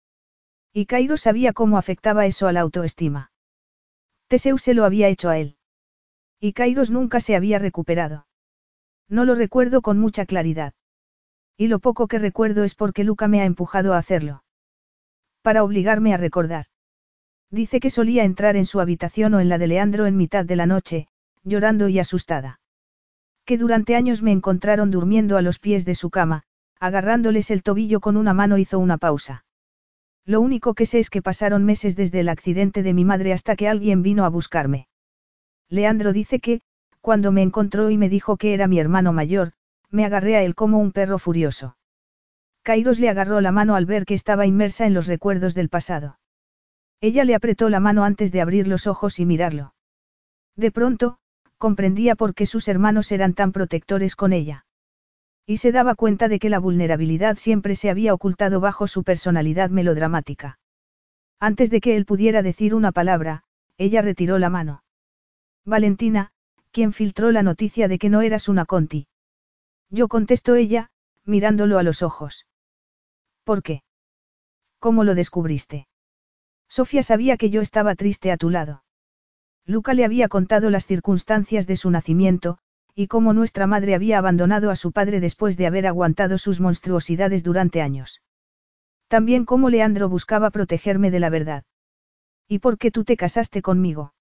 Y Cairo sabía cómo afectaba eso a la autoestima. Teseu se lo había hecho a él. Y Kairos nunca se había recuperado. No lo recuerdo con mucha claridad. Y lo poco que recuerdo es porque Luca me ha empujado a hacerlo. Para obligarme a recordar. Dice que solía entrar en su habitación o en la de Leandro en mitad de la noche, llorando y asustada que durante años me encontraron durmiendo a los pies de su cama, agarrándoles el tobillo con una mano hizo una pausa. Lo único que sé es que pasaron meses desde el accidente de mi madre hasta que alguien vino a buscarme. Leandro dice que, cuando me encontró y me dijo que era mi hermano mayor, me agarré a él como un perro furioso. Kairos le agarró la mano al ver que estaba inmersa en los recuerdos del pasado. Ella le apretó la mano antes de abrir los ojos y mirarlo. De pronto, comprendía por qué sus hermanos eran tan protectores con ella. Y se daba cuenta de que la vulnerabilidad siempre se había ocultado bajo su personalidad melodramática. Antes de que él pudiera decir una palabra, ella retiró la mano. Valentina, quien filtró la noticia de que no eras una Conti. Yo contestó ella, mirándolo a los ojos. ¿Por qué? ¿Cómo lo descubriste? Sofía sabía que yo estaba triste a tu lado. Luca le había contado las circunstancias de su nacimiento, y cómo nuestra madre había abandonado a su padre después de haber aguantado sus monstruosidades durante años. También cómo Leandro buscaba protegerme de la verdad. ¿Y por qué tú te casaste conmigo?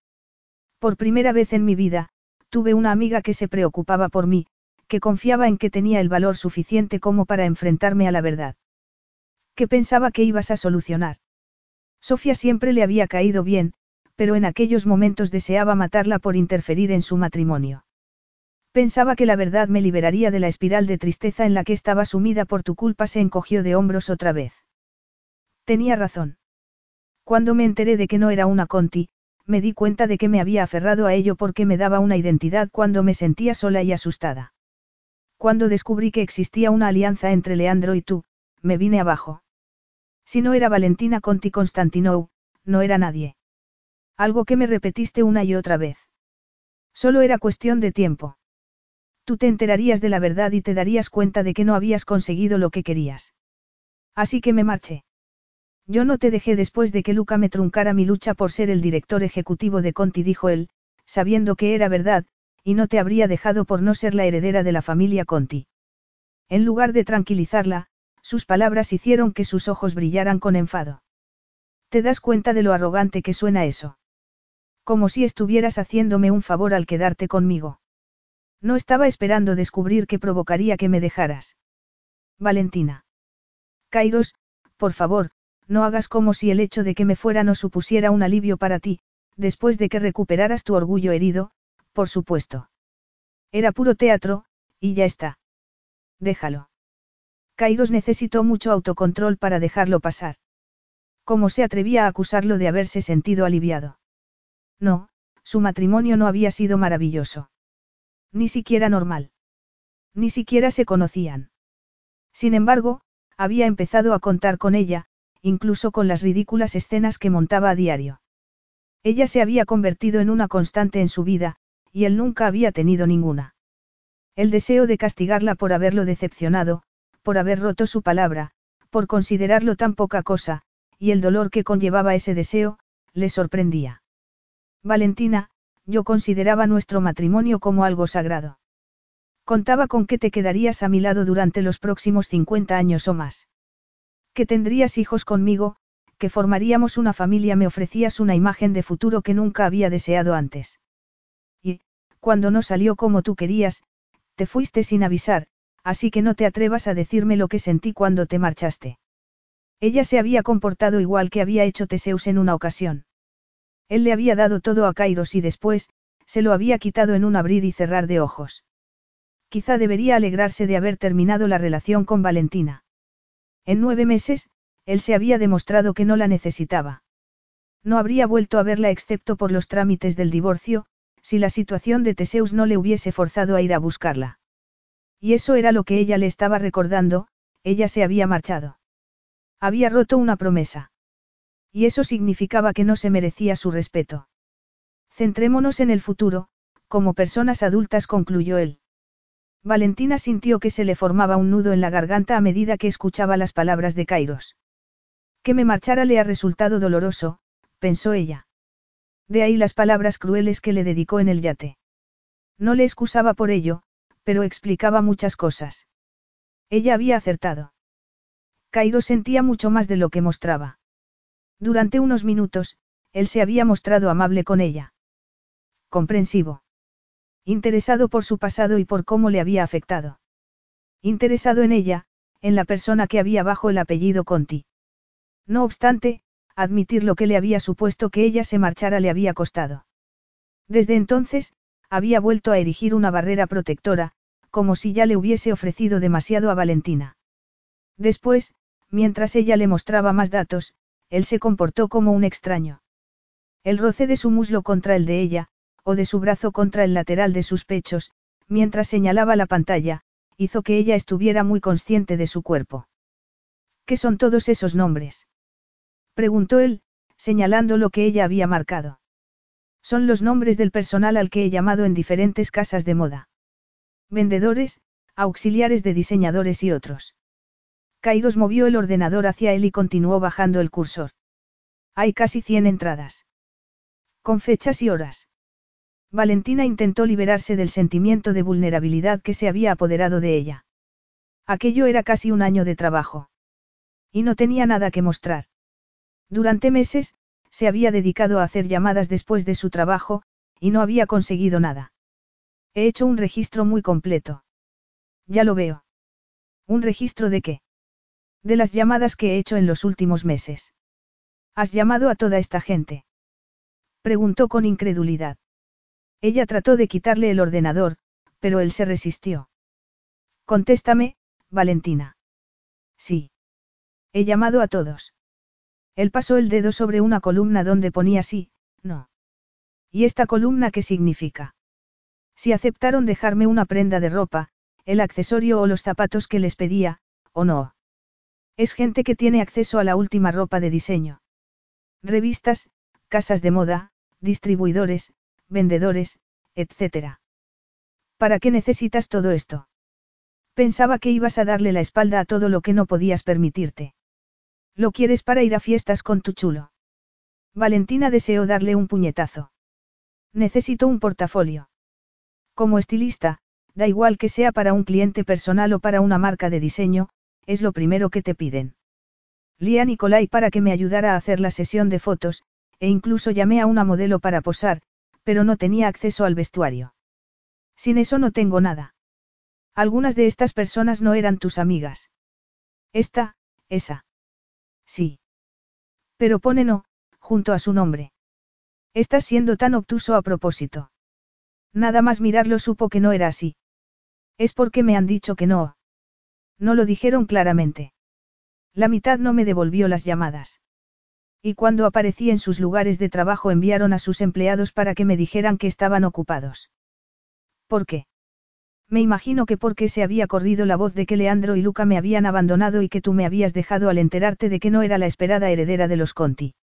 Por primera vez en mi vida, tuve una amiga que se preocupaba por mí, que confiaba en que tenía el valor suficiente como para enfrentarme a la verdad. ¿Qué pensaba que ibas a solucionar? Sofía siempre le había caído bien, pero en aquellos momentos deseaba matarla por interferir en su matrimonio. Pensaba que la verdad me liberaría de la espiral de tristeza en la que estaba sumida por tu culpa, se encogió de hombros otra vez. Tenía razón. Cuando me enteré de que no era una Conti, me di cuenta de que me había aferrado a ello porque me daba una identidad cuando me sentía sola y asustada. Cuando descubrí que existía una alianza entre Leandro y tú, me vine abajo. Si no era Valentina Conti Constantinou, no era nadie. Algo que me repetiste una y otra vez. Solo era cuestión de tiempo. Tú te enterarías de la verdad y te darías cuenta de que no habías conseguido lo que querías. Así que me marché. Yo no te dejé después de que Luca me truncara mi lucha por ser el director ejecutivo de Conti, dijo él, sabiendo que era verdad, y no te habría dejado por no ser la heredera de la familia Conti. En lugar de tranquilizarla, sus palabras hicieron que sus ojos brillaran con enfado. ¿Te das cuenta de lo arrogante que suena eso? Como si estuvieras haciéndome un favor al quedarte conmigo. No estaba esperando descubrir que provocaría que me dejaras. Valentina. Kairos, por favor, no hagas como si el hecho de que me fuera no supusiera un alivio para ti, después de que recuperaras tu orgullo herido, por supuesto. Era puro teatro, y ya está. Déjalo. Kairos necesitó mucho autocontrol para dejarlo pasar. ¿Cómo se atrevía a acusarlo de haberse sentido aliviado? No, su matrimonio no había sido maravilloso. Ni siquiera normal. Ni siquiera se conocían. Sin embargo, había empezado a contar con ella, incluso con las ridículas escenas que montaba a diario. Ella se había convertido en una constante en su vida, y él nunca había tenido ninguna. El deseo de castigarla por haberlo decepcionado, por haber roto su palabra, por considerarlo tan poca cosa, y el dolor que conllevaba ese deseo, le sorprendía. Valentina, yo consideraba nuestro matrimonio como algo sagrado. Contaba con que te quedarías a mi lado durante los próximos 50 años o más. Que tendrías hijos conmigo, que formaríamos una familia, me ofrecías una imagen de futuro que nunca había deseado antes. Y, cuando no salió como tú querías, te fuiste sin avisar, así que no te atrevas a decirme lo que sentí cuando te marchaste. Ella se había comportado igual que había hecho Teseus en una ocasión. Él le había dado todo a Kairos y después, se lo había quitado en un abrir y cerrar de ojos. Quizá debería alegrarse de haber terminado la relación con Valentina. En nueve meses, él se había demostrado que no la necesitaba. No habría vuelto a verla excepto por los trámites del divorcio, si la situación de Teseus no le hubiese forzado a ir a buscarla. Y eso era lo que ella le estaba recordando, ella se había marchado. Había roto una promesa. Y eso significaba que no se merecía su respeto. Centrémonos en el futuro, como personas adultas concluyó él. Valentina sintió que se le formaba un nudo en la garganta a medida que escuchaba las palabras de Kairos. Que me marchara le ha resultado doloroso, pensó ella. De ahí las palabras crueles que le dedicó en el yate. No le excusaba por ello, pero explicaba muchas cosas. Ella había acertado. Kairos sentía mucho más de lo que mostraba. Durante unos minutos, él se había mostrado amable con ella. Comprensivo. Interesado por su pasado y por cómo le había afectado. Interesado en ella, en la persona que había bajo el apellido Conti. No obstante, admitir lo que le había supuesto que ella se marchara le había costado. Desde entonces, había vuelto a erigir una barrera protectora, como si ya le hubiese ofrecido demasiado a Valentina. Después, mientras ella le mostraba más datos, él se comportó como un extraño. El roce de su muslo contra el de ella, o de su brazo contra el lateral de sus pechos, mientras señalaba la pantalla, hizo que ella estuviera muy consciente de su cuerpo. ¿Qué son todos esos nombres? preguntó él, señalando lo que ella había marcado. Son los nombres del personal al que he llamado en diferentes casas de moda. Vendedores, auxiliares de diseñadores y otros. Kairos movió el ordenador hacia él y continuó bajando el cursor. Hay casi 100 entradas. Con fechas y horas. Valentina intentó liberarse del sentimiento de vulnerabilidad que se había apoderado de ella. Aquello era casi un año de trabajo. Y no tenía nada que mostrar. Durante meses, se había dedicado a hacer llamadas después de su trabajo, y no había conseguido nada. He hecho un registro muy completo. Ya lo veo. ¿Un registro de qué? De las llamadas que he hecho en los últimos meses. ¿Has llamado a toda esta gente? Preguntó con incredulidad. Ella trató de quitarle el ordenador, pero él se resistió. Contéstame, Valentina. Sí. He llamado a todos. Él pasó el dedo sobre una columna donde ponía sí, no. ¿Y esta columna qué significa? Si aceptaron dejarme una prenda de ropa, el accesorio o los zapatos que les pedía, o no. Es gente que tiene acceso a la última ropa de diseño. Revistas, casas de moda, distribuidores, vendedores, etc. ¿Para qué necesitas todo esto? Pensaba que ibas a darle la espalda a todo lo que no podías permitirte. ¿Lo quieres para ir a fiestas con tu chulo? Valentina deseó darle un puñetazo. Necesito un portafolio. Como estilista, da igual que sea para un cliente personal o para una marca de diseño, es lo primero que te piden. Lía a Nicolai para que me ayudara a hacer la sesión de fotos, e incluso llamé a una modelo para posar, pero no tenía acceso al vestuario. Sin eso no tengo nada. Algunas de estas personas no eran tus amigas. Esta, esa. Sí. Pero pone no, junto a su nombre. Estás siendo tan obtuso a propósito. Nada más mirarlo supo que no era así. Es porque me han dicho que no. No lo dijeron claramente. La mitad no me devolvió las llamadas. Y cuando aparecí en sus lugares de trabajo enviaron a sus empleados para que me dijeran que estaban ocupados. ¿Por qué? Me imagino que porque se había corrido la voz de que Leandro y Luca me habían abandonado y que tú me habías dejado al enterarte de que no era la esperada heredera de los Conti.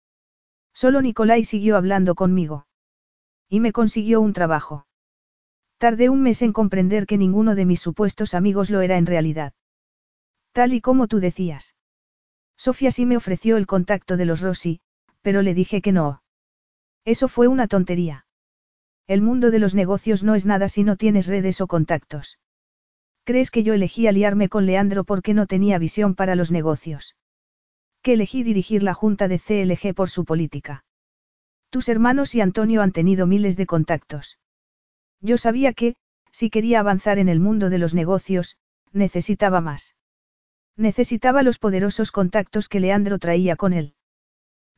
Solo Nicolai siguió hablando conmigo. Y me consiguió un trabajo. Tardé un mes en comprender que ninguno de mis supuestos amigos lo era en realidad. Tal y como tú decías. Sofía sí me ofreció el contacto de los Rossi, pero le dije que no. Eso fue una tontería. El mundo de los negocios no es nada si no tienes redes o contactos. ¿Crees que yo elegí aliarme con Leandro porque no tenía visión para los negocios? Que elegí dirigir la junta de CLG por su política. Tus hermanos y Antonio han tenido miles de contactos. Yo sabía que, si quería avanzar en el mundo de los negocios, necesitaba más. Necesitaba los poderosos contactos que Leandro traía con él.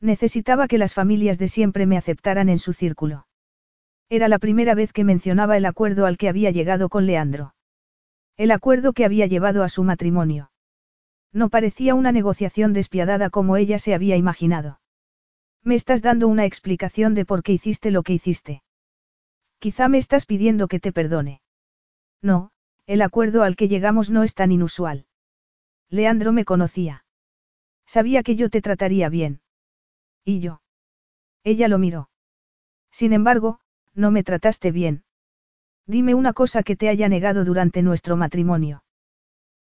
Necesitaba que las familias de siempre me aceptaran en su círculo. Era la primera vez que mencionaba el acuerdo al que había llegado con Leandro. El acuerdo que había llevado a su matrimonio. No parecía una negociación despiadada como ella se había imaginado. Me estás dando una explicación de por qué hiciste lo que hiciste. Quizá me estás pidiendo que te perdone. No, el acuerdo al que llegamos no es tan inusual. Leandro me conocía. Sabía que yo te trataría bien. ¿Y yo? Ella lo miró. Sin embargo, no me trataste bien. Dime una cosa que te haya negado durante nuestro matrimonio.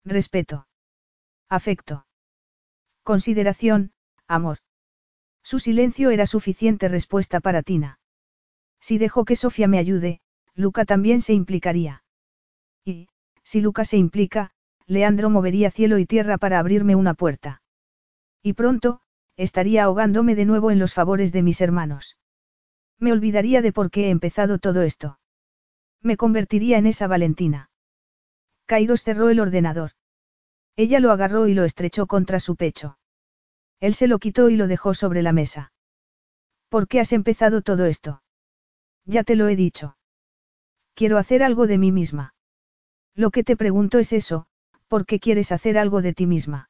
Respeto. Afecto. Consideración, amor. Su silencio era suficiente respuesta para Tina. Si dejo que Sofía me ayude, Luca también se implicaría. Y, si Luca se implica, Leandro movería cielo y tierra para abrirme una puerta. Y pronto, estaría ahogándome de nuevo en los favores de mis hermanos. Me olvidaría de por qué he empezado todo esto. Me convertiría en esa Valentina. Kairos cerró el ordenador. Ella lo agarró y lo estrechó contra su pecho. Él se lo quitó y lo dejó sobre la mesa. ¿Por qué has empezado todo esto? Ya te lo he dicho. Quiero hacer algo de mí misma. Lo que te pregunto es eso, ¿por qué quieres hacer algo de ti misma?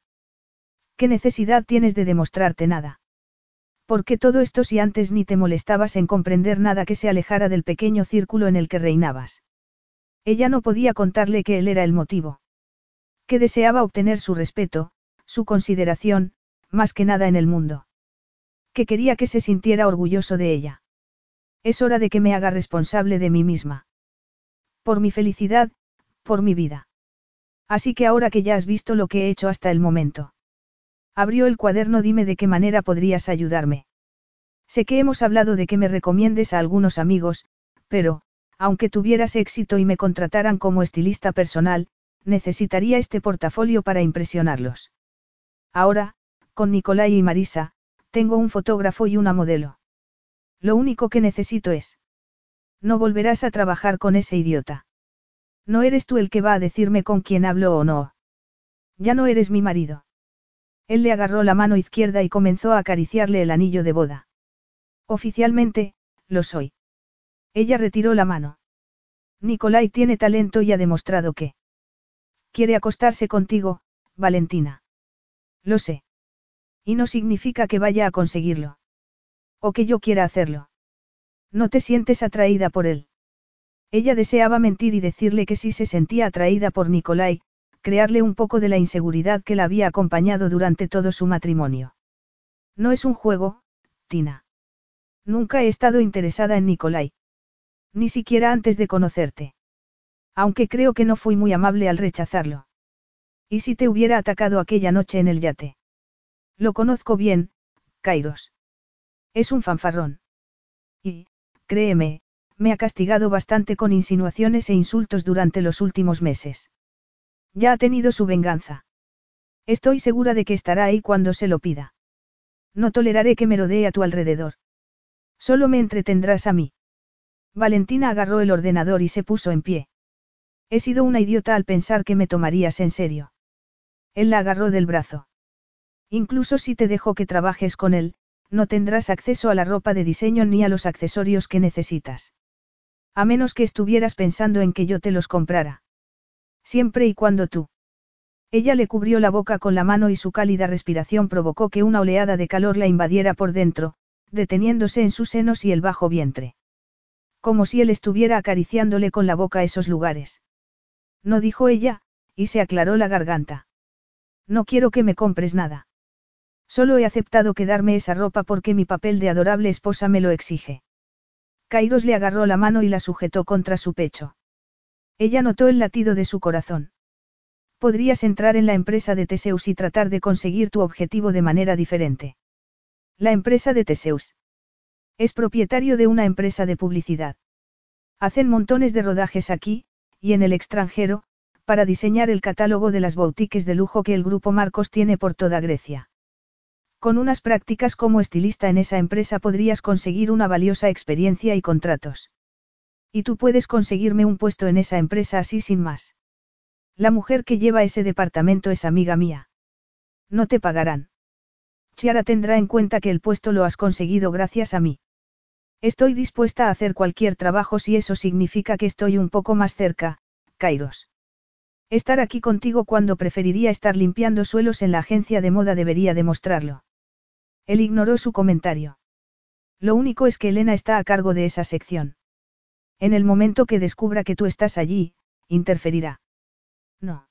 ¿Qué necesidad tienes de demostrarte nada? ¿Por qué todo esto si antes ni te molestabas en comprender nada que se alejara del pequeño círculo en el que reinabas? Ella no podía contarle que él era el motivo. Que deseaba obtener su respeto, su consideración, más que nada en el mundo. Que quería que se sintiera orgulloso de ella. Es hora de que me haga responsable de mí misma. Por mi felicidad, por mi vida. Así que ahora que ya has visto lo que he hecho hasta el momento. Abrió el cuaderno dime de qué manera podrías ayudarme. Sé que hemos hablado de que me recomiendes a algunos amigos, pero, aunque tuvieras éxito y me contrataran como estilista personal, necesitaría este portafolio para impresionarlos. Ahora, con Nicolai y Marisa, tengo un fotógrafo y una modelo. Lo único que necesito es... No volverás a trabajar con ese idiota. No eres tú el que va a decirme con quién hablo o no. Ya no eres mi marido. Él le agarró la mano izquierda y comenzó a acariciarle el anillo de boda. Oficialmente, lo soy. Ella retiró la mano. Nicolai tiene talento y ha demostrado que. Quiere acostarse contigo, Valentina. Lo sé. Y no significa que vaya a conseguirlo. O que yo quiera hacerlo. No te sientes atraída por él. Ella deseaba mentir y decirle que sí se sentía atraída por Nicolai, crearle un poco de la inseguridad que la había acompañado durante todo su matrimonio. No es un juego, Tina. Nunca he estado interesada en Nicolai. Ni siquiera antes de conocerte. Aunque creo que no fui muy amable al rechazarlo. ¿Y si te hubiera atacado aquella noche en el yate? Lo conozco bien, Kairos. Es un fanfarrón. Y, créeme, me ha castigado bastante con insinuaciones e insultos durante los últimos meses. Ya ha tenido su venganza. Estoy segura de que estará ahí cuando se lo pida. No toleraré que me rodee a tu alrededor. Solo me entretendrás a mí. Valentina agarró el ordenador y se puso en pie. He sido una idiota al pensar que me tomarías en serio. Él la agarró del brazo. Incluso si te dejo que trabajes con él, no tendrás acceso a la ropa de diseño ni a los accesorios que necesitas. A menos que estuvieras pensando en que yo te los comprara. Siempre y cuando tú. Ella le cubrió la boca con la mano y su cálida respiración provocó que una oleada de calor la invadiera por dentro, deteniéndose en sus senos y el bajo vientre. Como si él estuviera acariciándole con la boca esos lugares. No dijo ella, y se aclaró la garganta. No quiero que me compres nada. Solo he aceptado quedarme esa ropa porque mi papel de adorable esposa me lo exige. Kairos le agarró la mano y la sujetó contra su pecho. Ella notó el latido de su corazón. Podrías entrar en la empresa de Teseus y tratar de conseguir tu objetivo de manera diferente. La empresa de Teseus. Es propietario de una empresa de publicidad. Hacen montones de rodajes aquí, y en el extranjero, para diseñar el catálogo de las boutiques de lujo que el grupo Marcos tiene por toda Grecia. Con unas prácticas como estilista en esa empresa podrías conseguir una valiosa experiencia y contratos. Y tú puedes conseguirme un puesto en esa empresa así sin más. La mujer que lleva ese departamento es amiga mía. No te pagarán. Chiara tendrá en cuenta que el puesto lo has conseguido gracias a mí. Estoy dispuesta a hacer cualquier trabajo si eso significa que estoy un poco más cerca, Kairos. Estar aquí contigo cuando preferiría estar limpiando suelos en la agencia de moda debería demostrarlo. Él ignoró su comentario. Lo único es que Elena está a cargo de esa sección. En el momento que descubra que tú estás allí, interferirá. No.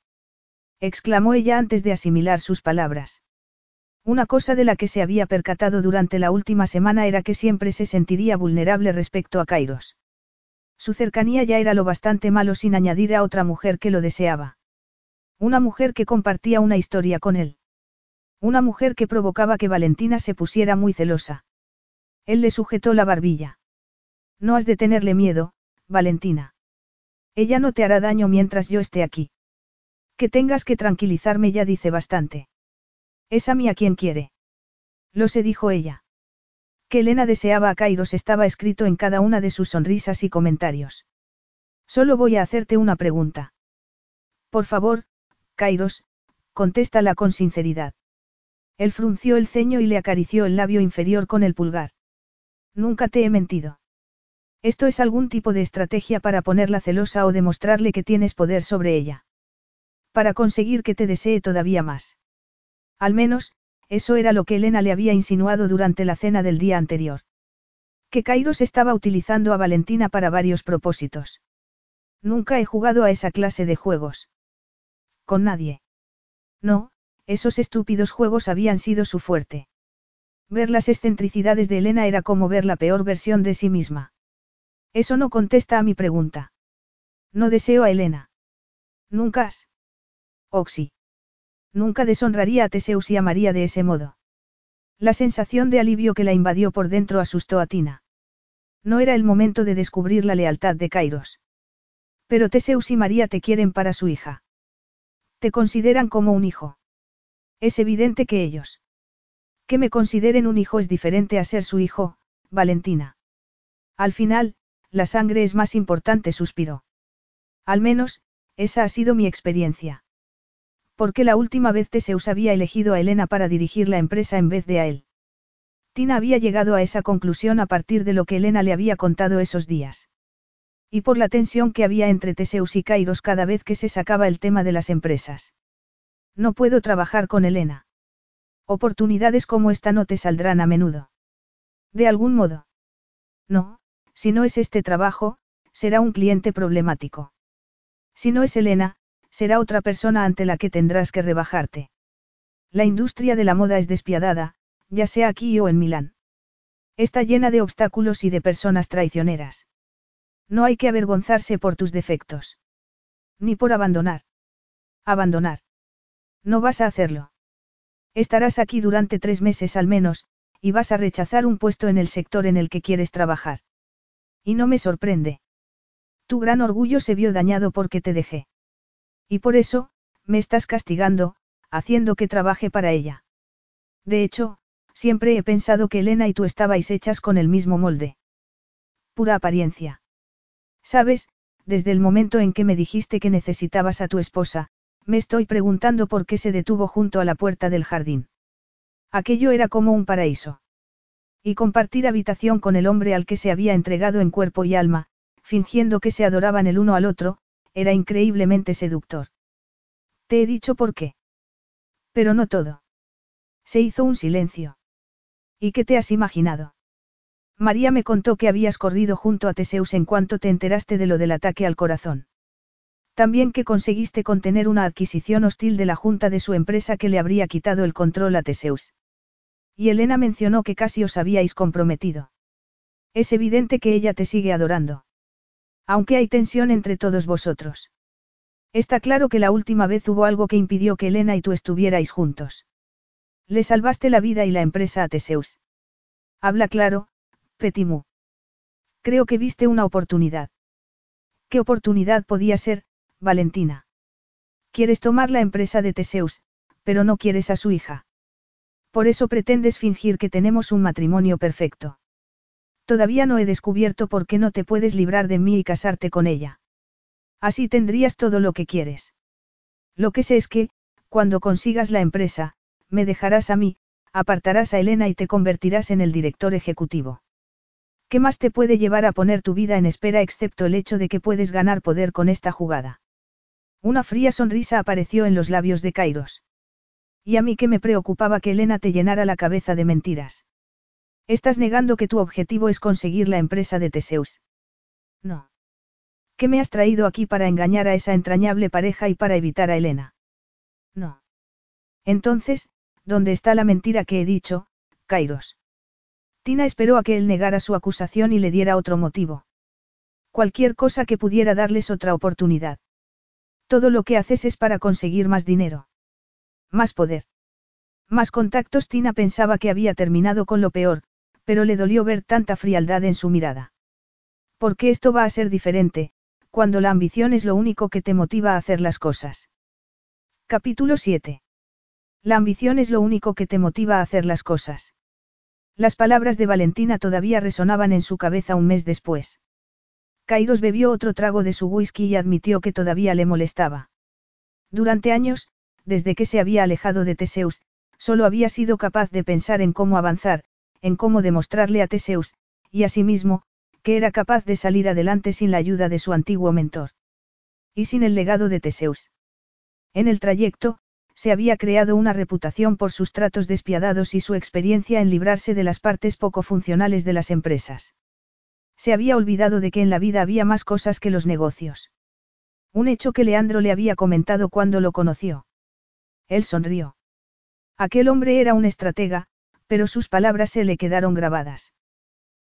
exclamó ella antes de asimilar sus palabras. Una cosa de la que se había percatado durante la última semana era que siempre se sentiría vulnerable respecto a Kairos. Su cercanía ya era lo bastante malo sin añadir a otra mujer que lo deseaba. Una mujer que compartía una historia con él. Una mujer que provocaba que Valentina se pusiera muy celosa. Él le sujetó la barbilla. No has de tenerle miedo, Valentina. Ella no te hará daño mientras yo esté aquí. Que tengas que tranquilizarme ya dice bastante. Es a mí a quien quiere. Lo se dijo ella. Que Elena deseaba a Kairos estaba escrito en cada una de sus sonrisas y comentarios. Solo voy a hacerte una pregunta. Por favor, Kairos, contéstala con sinceridad. Él frunció el ceño y le acarició el labio inferior con el pulgar. Nunca te he mentido. Esto es algún tipo de estrategia para ponerla celosa o demostrarle que tienes poder sobre ella. Para conseguir que te desee todavía más. Al menos, eso era lo que Elena le había insinuado durante la cena del día anterior. Que Kairos estaba utilizando a Valentina para varios propósitos. Nunca he jugado a esa clase de juegos. Con nadie. No, esos estúpidos juegos habían sido su fuerte. Ver las excentricidades de Elena era como ver la peor versión de sí misma. Eso no contesta a mi pregunta. No deseo a Elena. Nunca has. Oxy. Nunca deshonraría a Teseus y a María de ese modo. La sensación de alivio que la invadió por dentro asustó a Tina. No era el momento de descubrir la lealtad de Kairos. Pero Teseus y María te quieren para su hija. Te consideran como un hijo. Es evidente que ellos. Que me consideren un hijo es diferente a ser su hijo, Valentina. Al final, la sangre es más importante, suspiró. Al menos, esa ha sido mi experiencia. Porque la última vez Teseus había elegido a Elena para dirigir la empresa en vez de a él. Tina había llegado a esa conclusión a partir de lo que Elena le había contado esos días. Y por la tensión que había entre Teseus y Kairos cada vez que se sacaba el tema de las empresas. No puedo trabajar con Elena. Oportunidades como esta no te saldrán a menudo. De algún modo. No, si no es este trabajo, será un cliente problemático. Si no es Elena, será otra persona ante la que tendrás que rebajarte. La industria de la moda es despiadada, ya sea aquí o en Milán. Está llena de obstáculos y de personas traicioneras. No hay que avergonzarse por tus defectos. Ni por abandonar. Abandonar. No vas a hacerlo. Estarás aquí durante tres meses al menos, y vas a rechazar un puesto en el sector en el que quieres trabajar. Y no me sorprende. Tu gran orgullo se vio dañado porque te dejé. Y por eso, me estás castigando, haciendo que trabaje para ella. De hecho, siempre he pensado que Elena y tú estabais hechas con el mismo molde. Pura apariencia. Sabes, desde el momento en que me dijiste que necesitabas a tu esposa, me estoy preguntando por qué se detuvo junto a la puerta del jardín. Aquello era como un paraíso. Y compartir habitación con el hombre al que se había entregado en cuerpo y alma, fingiendo que se adoraban el uno al otro, era increíblemente seductor. Te he dicho por qué. Pero no todo. Se hizo un silencio. ¿Y qué te has imaginado? María me contó que habías corrido junto a Teseus en cuanto te enteraste de lo del ataque al corazón. También que conseguiste contener una adquisición hostil de la junta de su empresa que le habría quitado el control a Teseus. Y Elena mencionó que casi os habíais comprometido. Es evidente que ella te sigue adorando. Aunque hay tensión entre todos vosotros. Está claro que la última vez hubo algo que impidió que Elena y tú estuvierais juntos. Le salvaste la vida y la empresa a Teseus. Habla claro, Petimu. Creo que viste una oportunidad. ¿Qué oportunidad podía ser, Valentina. Quieres tomar la empresa de Teseus, pero no quieres a su hija. Por eso pretendes fingir que tenemos un matrimonio perfecto. Todavía no he descubierto por qué no te puedes librar de mí y casarte con ella. Así tendrías todo lo que quieres. Lo que sé es que, cuando consigas la empresa, me dejarás a mí, apartarás a Elena y te convertirás en el director ejecutivo. ¿Qué más te puede llevar a poner tu vida en espera excepto el hecho de que puedes ganar poder con esta jugada? Una fría sonrisa apareció en los labios de Kairos. Y a mí que me preocupaba que Elena te llenara la cabeza de mentiras. Estás negando que tu objetivo es conseguir la empresa de Teseus. No. ¿Qué me has traído aquí para engañar a esa entrañable pareja y para evitar a Elena? No. Entonces, ¿dónde está la mentira que he dicho, Kairos? Tina esperó a que él negara su acusación y le diera otro motivo. Cualquier cosa que pudiera darles otra oportunidad. Todo lo que haces es para conseguir más dinero. Más poder. Más contactos. Tina pensaba que había terminado con lo peor, pero le dolió ver tanta frialdad en su mirada. Porque esto va a ser diferente, cuando la ambición es lo único que te motiva a hacer las cosas. Capítulo 7. La ambición es lo único que te motiva a hacer las cosas. Las palabras de Valentina todavía resonaban en su cabeza un mes después. Kairos bebió otro trago de su whisky y admitió que todavía le molestaba. Durante años, desde que se había alejado de Teseus, solo había sido capaz de pensar en cómo avanzar, en cómo demostrarle a Teseus, y a sí mismo, que era capaz de salir adelante sin la ayuda de su antiguo mentor. Y sin el legado de Teseus. En el trayecto, se había creado una reputación por sus tratos despiadados y su experiencia en librarse de las partes poco funcionales de las empresas. Se había olvidado de que en la vida había más cosas que los negocios. Un hecho que Leandro le había comentado cuando lo conoció. Él sonrió. Aquel hombre era un estratega, pero sus palabras se le quedaron grabadas.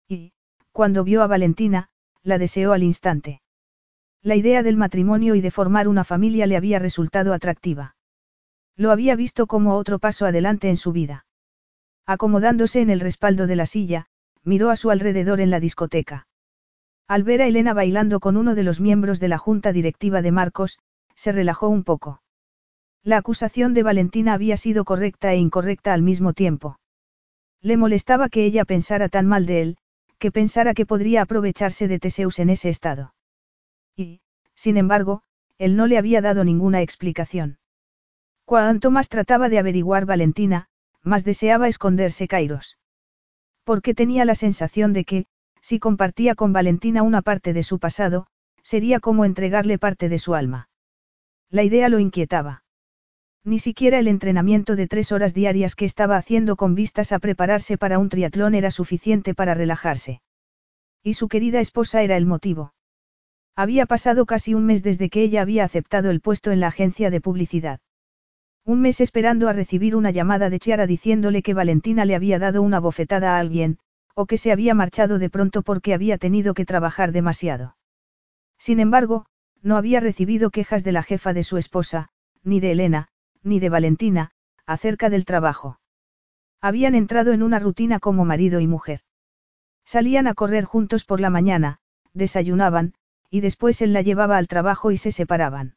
Y, cuando vio a Valentina, la deseó al instante. La idea del matrimonio y de formar una familia le había resultado atractiva. Lo había visto como otro paso adelante en su vida. Acomodándose en el respaldo de la silla, miró a su alrededor en la discoteca. Al ver a Elena bailando con uno de los miembros de la junta directiva de Marcos, se relajó un poco. La acusación de Valentina había sido correcta e incorrecta al mismo tiempo. Le molestaba que ella pensara tan mal de él, que pensara que podría aprovecharse de Teseus en ese estado. Y, sin embargo, él no le había dado ninguna explicación. Cuanto más trataba de averiguar Valentina, más deseaba esconderse Kairos porque tenía la sensación de que, si compartía con Valentina una parte de su pasado, sería como entregarle parte de su alma. La idea lo inquietaba. Ni siquiera el entrenamiento de tres horas diarias que estaba haciendo con vistas a prepararse para un triatlón era suficiente para relajarse. Y su querida esposa era el motivo. Había pasado casi un mes desde que ella había aceptado el puesto en la agencia de publicidad. Un mes esperando a recibir una llamada de Chiara diciéndole que Valentina le había dado una bofetada a alguien, o que se había marchado de pronto porque había tenido que trabajar demasiado. Sin embargo, no había recibido quejas de la jefa de su esposa, ni de Elena, ni de Valentina, acerca del trabajo. Habían entrado en una rutina como marido y mujer. Salían a correr juntos por la mañana, desayunaban, y después él la llevaba al trabajo y se separaban.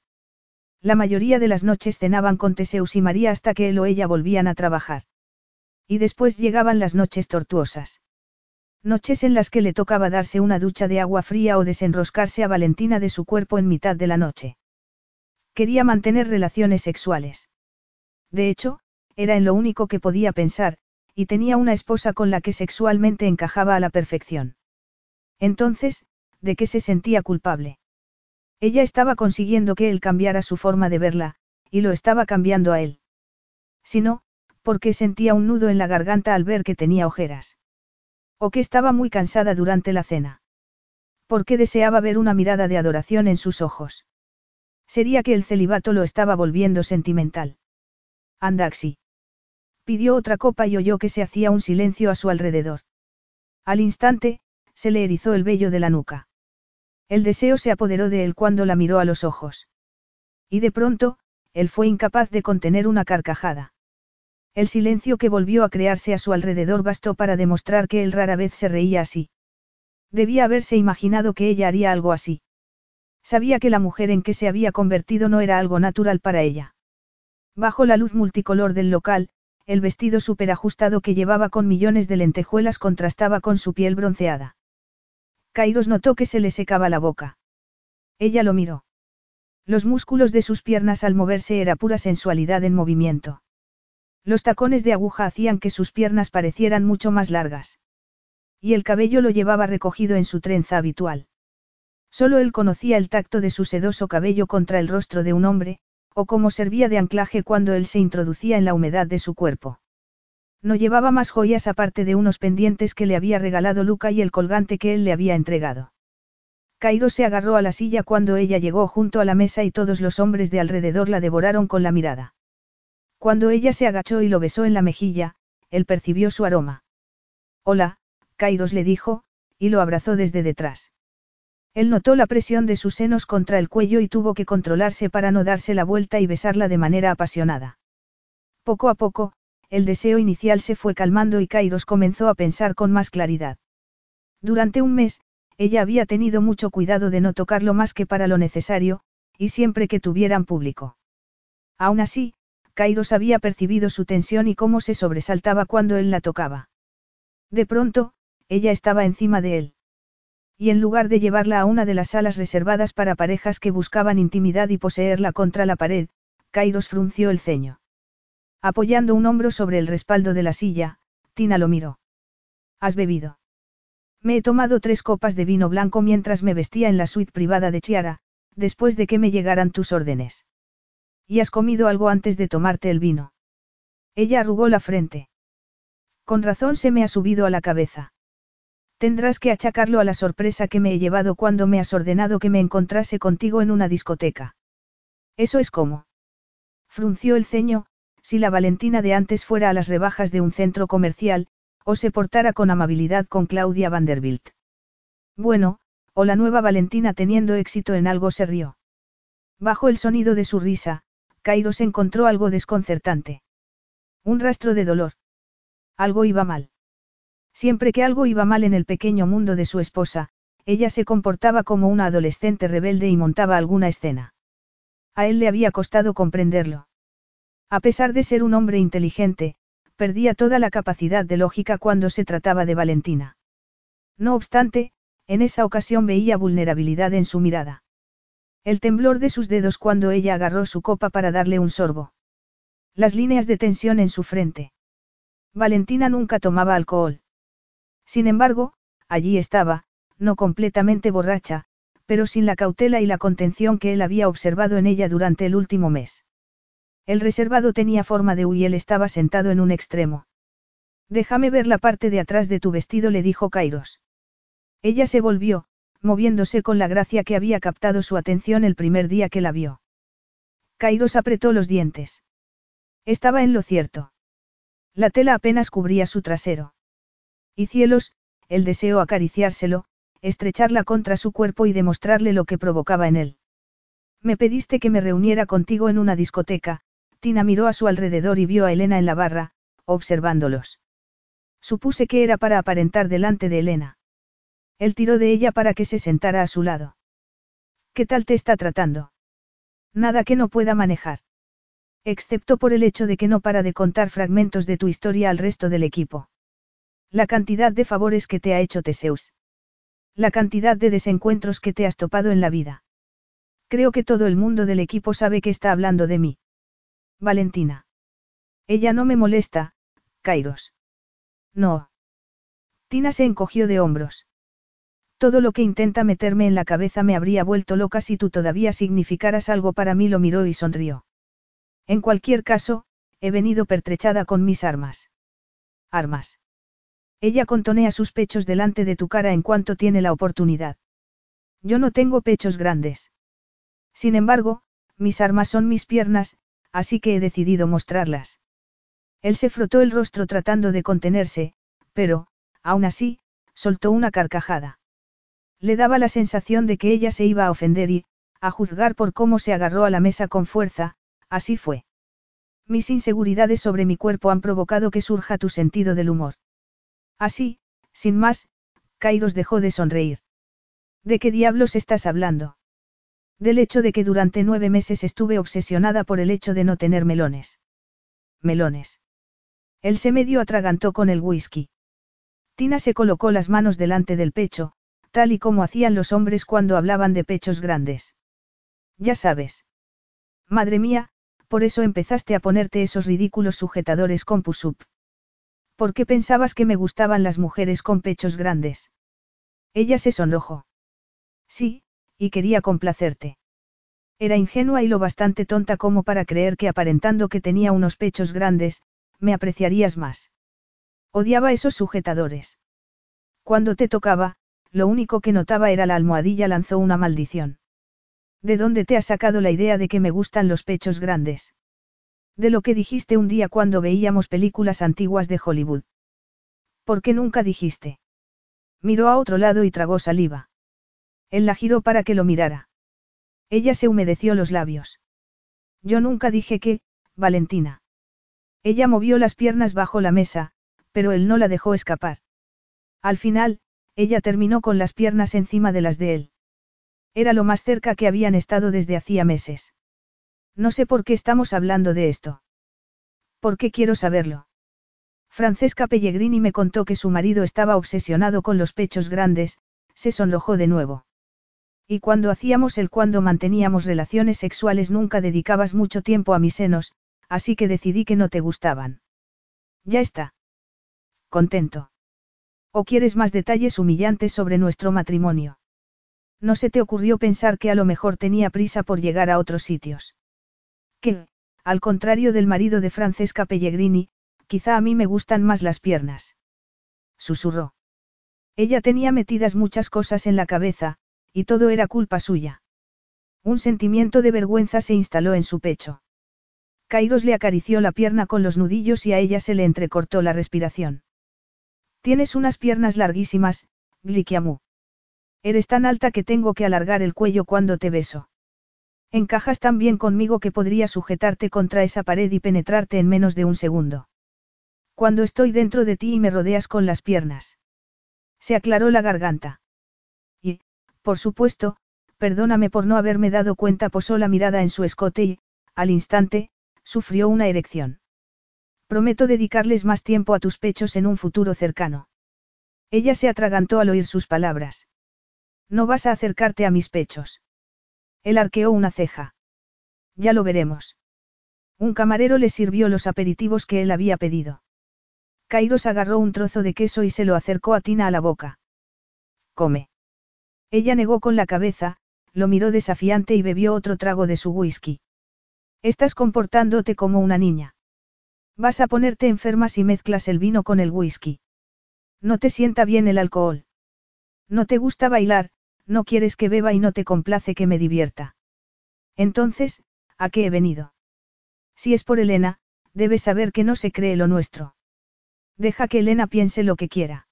La mayoría de las noches cenaban con Teseus y María hasta que él o ella volvían a trabajar. Y después llegaban las noches tortuosas. Noches en las que le tocaba darse una ducha de agua fría o desenroscarse a Valentina de su cuerpo en mitad de la noche. Quería mantener relaciones sexuales. De hecho, era en lo único que podía pensar, y tenía una esposa con la que sexualmente encajaba a la perfección. Entonces, ¿de qué se sentía culpable? Ella estaba consiguiendo que él cambiara su forma de verla, y lo estaba cambiando a él. Si no, porque sentía un nudo en la garganta al ver que tenía ojeras. O que estaba muy cansada durante la cena. Porque deseaba ver una mirada de adoración en sus ojos. Sería que el celibato lo estaba volviendo sentimental. Andaxi. Pidió otra copa y oyó que se hacía un silencio a su alrededor. Al instante, se le erizó el vello de la nuca. El deseo se apoderó de él cuando la miró a los ojos. Y de pronto, él fue incapaz de contener una carcajada. El silencio que volvió a crearse a su alrededor bastó para demostrar que él rara vez se reía así. Debía haberse imaginado que ella haría algo así. Sabía que la mujer en que se había convertido no era algo natural para ella. Bajo la luz multicolor del local, el vestido superajustado que llevaba con millones de lentejuelas contrastaba con su piel bronceada. Kairos notó que se le secaba la boca. Ella lo miró. Los músculos de sus piernas al moverse era pura sensualidad en movimiento. Los tacones de aguja hacían que sus piernas parecieran mucho más largas. Y el cabello lo llevaba recogido en su trenza habitual. Solo él conocía el tacto de su sedoso cabello contra el rostro de un hombre, o cómo servía de anclaje cuando él se introducía en la humedad de su cuerpo. No llevaba más joyas aparte de unos pendientes que le había regalado Luca y el colgante que él le había entregado. Cairo se agarró a la silla cuando ella llegó junto a la mesa y todos los hombres de alrededor la devoraron con la mirada. Cuando ella se agachó y lo besó en la mejilla, él percibió su aroma. Hola, Kairos le dijo, y lo abrazó desde detrás. Él notó la presión de sus senos contra el cuello y tuvo que controlarse para no darse la vuelta y besarla de manera apasionada. Poco a poco, el deseo inicial se fue calmando y Kairos comenzó a pensar con más claridad. Durante un mes, ella había tenido mucho cuidado de no tocarlo más que para lo necesario, y siempre que tuvieran público. Aún así, Kairos había percibido su tensión y cómo se sobresaltaba cuando él la tocaba. De pronto, ella estaba encima de él. Y en lugar de llevarla a una de las salas reservadas para parejas que buscaban intimidad y poseerla contra la pared, Kairos frunció el ceño. Apoyando un hombro sobre el respaldo de la silla, Tina lo miró. ¿Has bebido? Me he tomado tres copas de vino blanco mientras me vestía en la suite privada de Chiara, después de que me llegaran tus órdenes. ¿Y has comido algo antes de tomarte el vino? Ella arrugó la frente. Con razón se me ha subido a la cabeza. Tendrás que achacarlo a la sorpresa que me he llevado cuando me has ordenado que me encontrase contigo en una discoteca. Eso es como. Frunció el ceño, si la Valentina de antes fuera a las rebajas de un centro comercial, o se portara con amabilidad con Claudia Vanderbilt. Bueno, o la nueva Valentina teniendo éxito en algo se rió. Bajo el sonido de su risa, Kairos encontró algo desconcertante. Un rastro de dolor. Algo iba mal. Siempre que algo iba mal en el pequeño mundo de su esposa, ella se comportaba como una adolescente rebelde y montaba alguna escena. A él le había costado comprenderlo. A pesar de ser un hombre inteligente, perdía toda la capacidad de lógica cuando se trataba de Valentina. No obstante, en esa ocasión veía vulnerabilidad en su mirada. El temblor de sus dedos cuando ella agarró su copa para darle un sorbo. Las líneas de tensión en su frente. Valentina nunca tomaba alcohol. Sin embargo, allí estaba, no completamente borracha, pero sin la cautela y la contención que él había observado en ella durante el último mes. El reservado tenía forma de U y él estaba sentado en un extremo. Déjame ver la parte de atrás de tu vestido, le dijo Kairos. Ella se volvió, moviéndose con la gracia que había captado su atención el primer día que la vio. Kairos apretó los dientes. Estaba en lo cierto. La tela apenas cubría su trasero. Y cielos, el deseo acariciárselo, estrecharla contra su cuerpo y demostrarle lo que provocaba en él. Me pediste que me reuniera contigo en una discoteca, Tina miró a su alrededor y vio a Elena en la barra, observándolos. Supuse que era para aparentar delante de Elena. Él tiró de ella para que se sentara a su lado. ¿Qué tal te está tratando? Nada que no pueda manejar. Excepto por el hecho de que no para de contar fragmentos de tu historia al resto del equipo. La cantidad de favores que te ha hecho Teseus. La cantidad de desencuentros que te has topado en la vida. Creo que todo el mundo del equipo sabe que está hablando de mí. Valentina. Ella no me molesta, Kairos. No. Tina se encogió de hombros. Todo lo que intenta meterme en la cabeza me habría vuelto loca si tú todavía significaras algo para mí, lo miró y sonrió. En cualquier caso, he venido pertrechada con mis armas. Armas. Ella contonea sus pechos delante de tu cara en cuanto tiene la oportunidad. Yo no tengo pechos grandes. Sin embargo, mis armas son mis piernas, así que he decidido mostrarlas. Él se frotó el rostro tratando de contenerse, pero, aún así, soltó una carcajada. Le daba la sensación de que ella se iba a ofender y, a juzgar por cómo se agarró a la mesa con fuerza, así fue. Mis inseguridades sobre mi cuerpo han provocado que surja tu sentido del humor. Así, sin más, Kairos dejó de sonreír. ¿De qué diablos estás hablando? Del hecho de que durante nueve meses estuve obsesionada por el hecho de no tener melones. Melones. Él se medio atragantó con el whisky. Tina se colocó las manos delante del pecho, tal y como hacían los hombres cuando hablaban de pechos grandes. Ya sabes. Madre mía, por eso empezaste a ponerte esos ridículos sujetadores con pusup. ¿Por qué pensabas que me gustaban las mujeres con pechos grandes? Ella se sonrojó. Sí, y quería complacerte. Era ingenua y lo bastante tonta como para creer que aparentando que tenía unos pechos grandes, me apreciarías más. Odiaba esos sujetadores. Cuando te tocaba, lo único que notaba era la almohadilla lanzó una maldición. ¿De dónde te has sacado la idea de que me gustan los pechos grandes? De lo que dijiste un día cuando veíamos películas antiguas de Hollywood. ¿Por qué nunca dijiste? Miró a otro lado y tragó saliva. Él la giró para que lo mirara. Ella se humedeció los labios. Yo nunca dije que, Valentina. Ella movió las piernas bajo la mesa, pero él no la dejó escapar. Al final, ella terminó con las piernas encima de las de él. Era lo más cerca que habían estado desde hacía meses. No sé por qué estamos hablando de esto. ¿Por qué quiero saberlo? Francesca Pellegrini me contó que su marido estaba obsesionado con los pechos grandes, se sonrojó de nuevo. Y cuando hacíamos el cuando manteníamos relaciones sexuales nunca dedicabas mucho tiempo a mis senos, así que decidí que no te gustaban. Ya está. Contento. ¿O quieres más detalles humillantes sobre nuestro matrimonio? ¿No se te ocurrió pensar que a lo mejor tenía prisa por llegar a otros sitios? Que, al contrario del marido de Francesca Pellegrini, quizá a mí me gustan más las piernas. Susurró. Ella tenía metidas muchas cosas en la cabeza, y todo era culpa suya. Un sentimiento de vergüenza se instaló en su pecho. Kairos le acarició la pierna con los nudillos y a ella se le entrecortó la respiración. Tienes unas piernas larguísimas, Glikiamu. Eres tan alta que tengo que alargar el cuello cuando te beso. Encajas tan bien conmigo que podría sujetarte contra esa pared y penetrarte en menos de un segundo. Cuando estoy dentro de ti y me rodeas con las piernas. Se aclaró la garganta. Y, por supuesto, perdóname por no haberme dado cuenta, posó la mirada en su escote y, al instante, sufrió una erección. Prometo dedicarles más tiempo a tus pechos en un futuro cercano. Ella se atragantó al oír sus palabras. No vas a acercarte a mis pechos. Él arqueó una ceja. Ya lo veremos. Un camarero le sirvió los aperitivos que él había pedido. Kairos agarró un trozo de queso y se lo acercó a Tina a la boca. Come. Ella negó con la cabeza, lo miró desafiante y bebió otro trago de su whisky. Estás comportándote como una niña. Vas a ponerte enferma si mezclas el vino con el whisky. No te sienta bien el alcohol. No te gusta bailar, no quieres que beba y no te complace que me divierta. Entonces, ¿a qué he venido? Si es por Elena, debes saber que no se cree lo nuestro. Deja que Elena piense lo que quiera.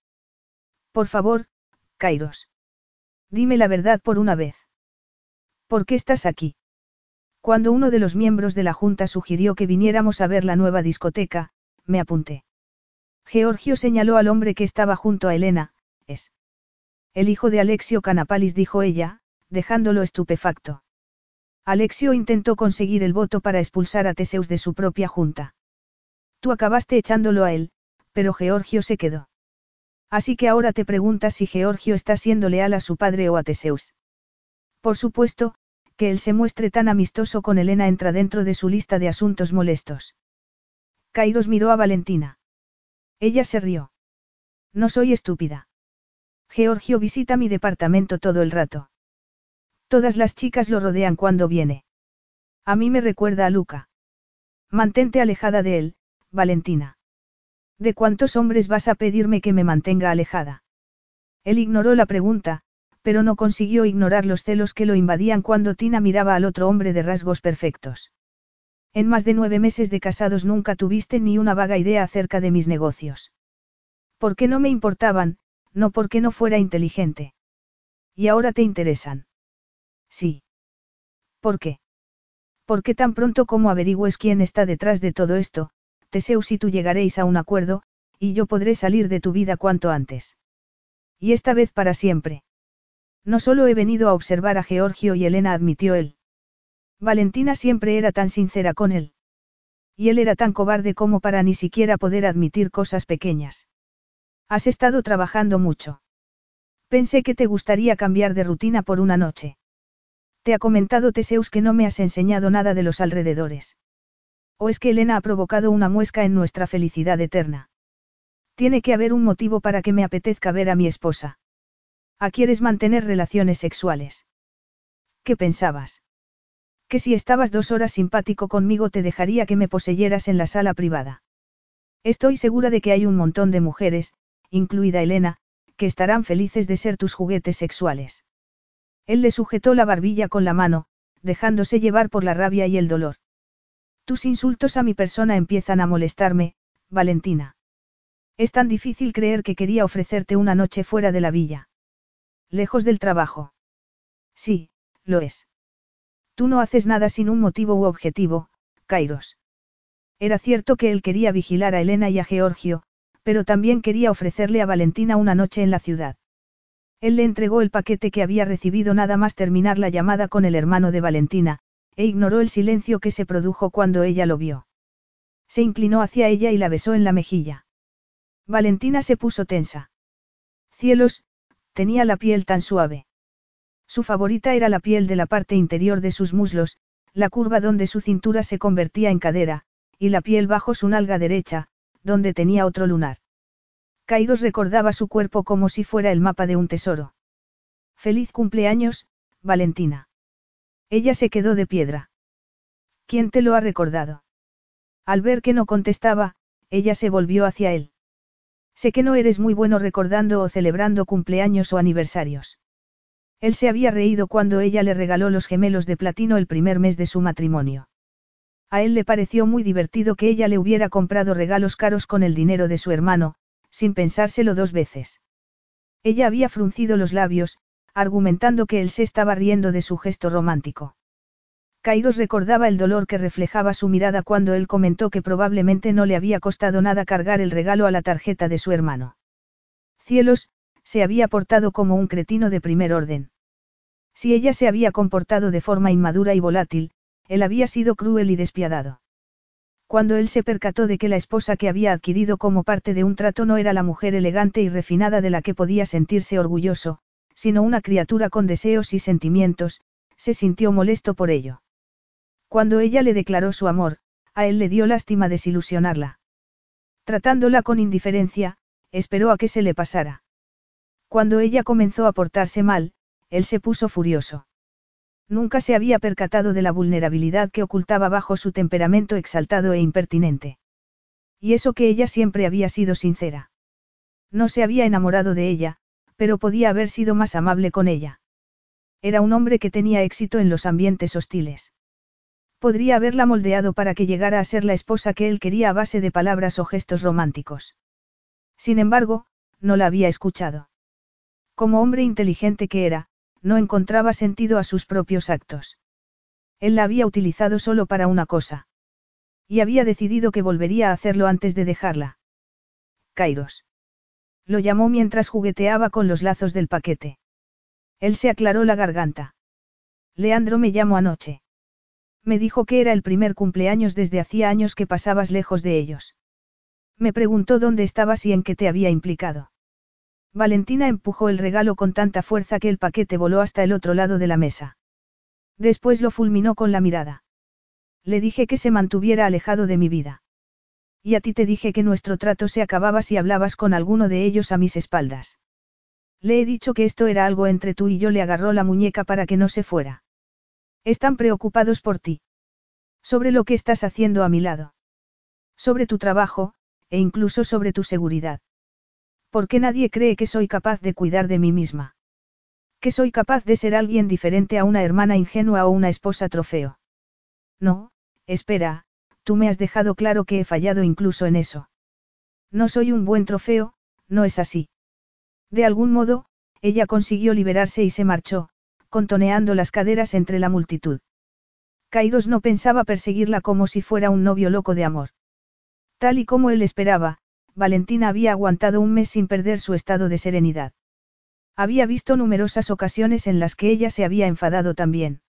Por favor, Kairos. Dime la verdad por una vez. ¿Por qué estás aquí? Cuando uno de los miembros de la Junta sugirió que viniéramos a ver la nueva discoteca, me apunté. Georgio señaló al hombre que estaba junto a Elena, es. El hijo de Alexio Canapalis dijo ella, dejándolo estupefacto. Alexio intentó conseguir el voto para expulsar a Teseus de su propia junta. Tú acabaste echándolo a él, pero Georgio se quedó. Así que ahora te preguntas si Georgio está siendo leal a su padre o a Teseus. Por supuesto, que él se muestre tan amistoso con Elena entra dentro de su lista de asuntos molestos. Kairos miró a Valentina. Ella se rió. No soy estúpida. Georgio visita mi departamento todo el rato. Todas las chicas lo rodean cuando viene. A mí me recuerda a Luca. Mantente alejada de él, Valentina. ¿De cuántos hombres vas a pedirme que me mantenga alejada? Él ignoró la pregunta, pero no consiguió ignorar los celos que lo invadían cuando Tina miraba al otro hombre de rasgos perfectos. En más de nueve meses de casados nunca tuviste ni una vaga idea acerca de mis negocios. ¿Por qué no me importaban? No porque no fuera inteligente. Y ahora te interesan. Sí. ¿Por qué? Porque tan pronto como averigües quién está detrás de todo esto, Teseus y tú llegaréis a un acuerdo, y yo podré salir de tu vida cuanto antes. Y esta vez para siempre. No solo he venido a observar a Georgio y Elena, admitió él. Valentina siempre era tan sincera con él. Y él era tan cobarde como para ni siquiera poder admitir cosas pequeñas. Has estado trabajando mucho. Pensé que te gustaría cambiar de rutina por una noche. Te ha comentado Teseus que no me has enseñado nada de los alrededores. ¿O es que Elena ha provocado una muesca en nuestra felicidad eterna? Tiene que haber un motivo para que me apetezca ver a mi esposa. ¿A quieres mantener relaciones sexuales? ¿Qué pensabas? Que si estabas dos horas simpático conmigo te dejaría que me poseyeras en la sala privada. Estoy segura de que hay un montón de mujeres, incluida Elena, que estarán felices de ser tus juguetes sexuales. Él le sujetó la barbilla con la mano, dejándose llevar por la rabia y el dolor. Tus insultos a mi persona empiezan a molestarme, Valentina. Es tan difícil creer que quería ofrecerte una noche fuera de la villa. Lejos del trabajo. Sí, lo es. Tú no haces nada sin un motivo u objetivo, Kairos. Era cierto que él quería vigilar a Elena y a Georgio, pero también quería ofrecerle a Valentina una noche en la ciudad. Él le entregó el paquete que había recibido nada más terminar la llamada con el hermano de Valentina, e ignoró el silencio que se produjo cuando ella lo vio. Se inclinó hacia ella y la besó en la mejilla. Valentina se puso tensa. Cielos, tenía la piel tan suave. Su favorita era la piel de la parte interior de sus muslos, la curva donde su cintura se convertía en cadera, y la piel bajo su nalga derecha, donde tenía otro lunar. Kairos recordaba su cuerpo como si fuera el mapa de un tesoro. Feliz cumpleaños, Valentina. Ella se quedó de piedra. ¿Quién te lo ha recordado? Al ver que no contestaba, ella se volvió hacia él. Sé que no eres muy bueno recordando o celebrando cumpleaños o aniversarios. Él se había reído cuando ella le regaló los gemelos de platino el primer mes de su matrimonio. A él le pareció muy divertido que ella le hubiera comprado regalos caros con el dinero de su hermano, sin pensárselo dos veces. Ella había fruncido los labios, argumentando que él se estaba riendo de su gesto romántico. Kairos recordaba el dolor que reflejaba su mirada cuando él comentó que probablemente no le había costado nada cargar el regalo a la tarjeta de su hermano. Cielos, se había portado como un cretino de primer orden. Si ella se había comportado de forma inmadura y volátil, él había sido cruel y despiadado. Cuando él se percató de que la esposa que había adquirido como parte de un trato no era la mujer elegante y refinada de la que podía sentirse orgulloso, sino una criatura con deseos y sentimientos, se sintió molesto por ello. Cuando ella le declaró su amor, a él le dio lástima desilusionarla. Tratándola con indiferencia, esperó a que se le pasara. Cuando ella comenzó a portarse mal, él se puso furioso. Nunca se había percatado de la vulnerabilidad que ocultaba bajo su temperamento exaltado e impertinente. Y eso que ella siempre había sido sincera. No se había enamorado de ella, Pero podía haber sido más amable con ella. Era un hombre que tenía éxito en los ambientes hostiles. Podría haberla moldeado para que llegara a ser la esposa que él quería a base de palabras o gestos románticos. Sin embargo, no la había escuchado. Como hombre inteligente que era, no encontraba sentido a sus propios actos. Él la había utilizado solo para una cosa. Y había decidido que volvería a hacerlo antes de dejarla. Kairos. Lo llamó mientras jugueteaba con los lazos del paquete. Él se aclaró la garganta. Leandro me llamó anoche. Me dijo que era el primer cumpleaños desde hacía años que pasabas lejos de ellos. Me preguntó dónde estabas y en qué te había implicado. Valentina empujó el regalo con tanta fuerza que el paquete voló hasta el otro lado de la mesa. Después lo fulminó con la mirada. Le dije que se mantuviera alejado de mi vida. Y a ti te dije que nuestro trato se acababa si hablabas con alguno de ellos a mis espaldas. Le he dicho que esto era algo entre tú y yo le agarró la muñeca para que no se fuera. Están preocupados por ti. Sobre lo que estás haciendo a mi lado. Sobre tu trabajo, e incluso sobre tu seguridad. Porque nadie cree que soy capaz de cuidar de mí misma. Que soy capaz de ser alguien diferente a una hermana ingenua o una esposa trofeo. No, espera, tú me has dejado claro que he fallado incluso en eso. No soy un buen trofeo, no es así. De algún modo, ella consiguió liberarse y se marchó, contoneando las caderas entre la multitud. Kairos no pensaba perseguirla como si fuera un novio loco de amor. Tal y como él esperaba, Valentina había aguantado un mes sin perder su estado de serenidad. Había visto numerosas ocasiones en las que ella se había enfadado también.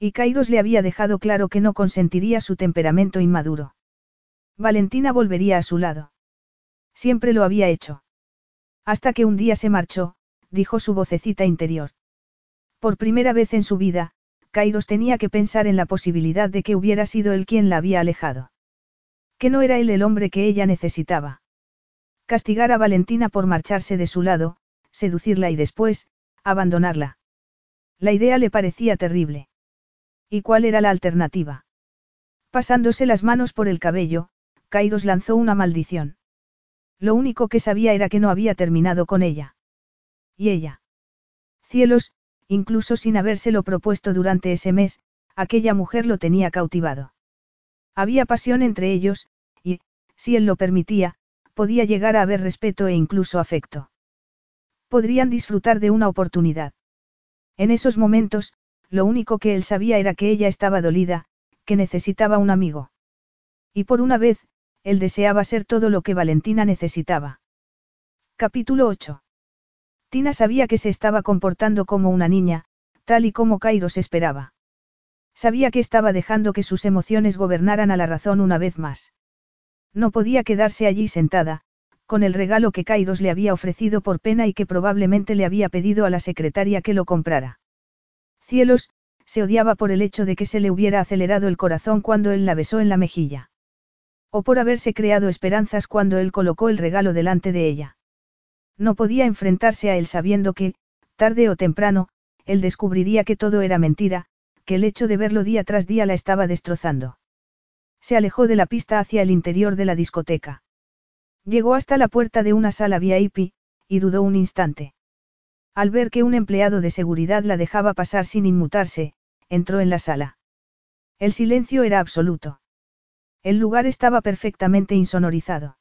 Y Kairos le había dejado claro que no consentiría su temperamento inmaduro. Valentina volvería a su lado. Siempre lo había hecho. Hasta que un día se marchó, dijo su vocecita interior. Por primera vez en su vida, Kairos tenía que pensar en la posibilidad de que hubiera sido él quien la había alejado. Que no era él el hombre que ella necesitaba. Castigar a Valentina por marcharse de su lado, seducirla y después, abandonarla. La idea le parecía terrible. ¿Y cuál era la alternativa? Pasándose las manos por el cabello, Kairos lanzó una maldición. Lo único que sabía era que no había terminado con ella. ¿Y ella? Cielos, incluso sin habérselo propuesto durante ese mes, aquella mujer lo tenía cautivado. Había pasión entre ellos, y, si él lo permitía, podía llegar a haber respeto e incluso afecto. Podrían disfrutar de una oportunidad. En esos momentos, lo único que él sabía era que ella estaba dolida, que necesitaba un amigo. Y por una vez, él deseaba ser todo lo que Valentina necesitaba. Capítulo 8. Tina sabía que se estaba comportando como una niña, tal y como Kairos esperaba. Sabía que estaba dejando que sus emociones gobernaran a la razón una vez más. No podía quedarse allí sentada, con el regalo que Kairos le había ofrecido por pena y que probablemente le había pedido a la secretaria que lo comprara. Cielos, se odiaba por el hecho de que se le hubiera acelerado el corazón cuando él la besó en la mejilla. O por haberse creado esperanzas cuando él colocó el regalo delante de ella. No podía enfrentarse a él sabiendo que, tarde o temprano, él descubriría que todo era mentira, que el hecho de verlo día tras día la estaba destrozando. Se alejó de la pista hacia el interior de la discoteca. Llegó hasta la puerta de una sala VIP, y dudó un instante. Al ver que un empleado de seguridad la dejaba pasar sin inmutarse, entró en la sala. El silencio era absoluto. El lugar estaba perfectamente insonorizado.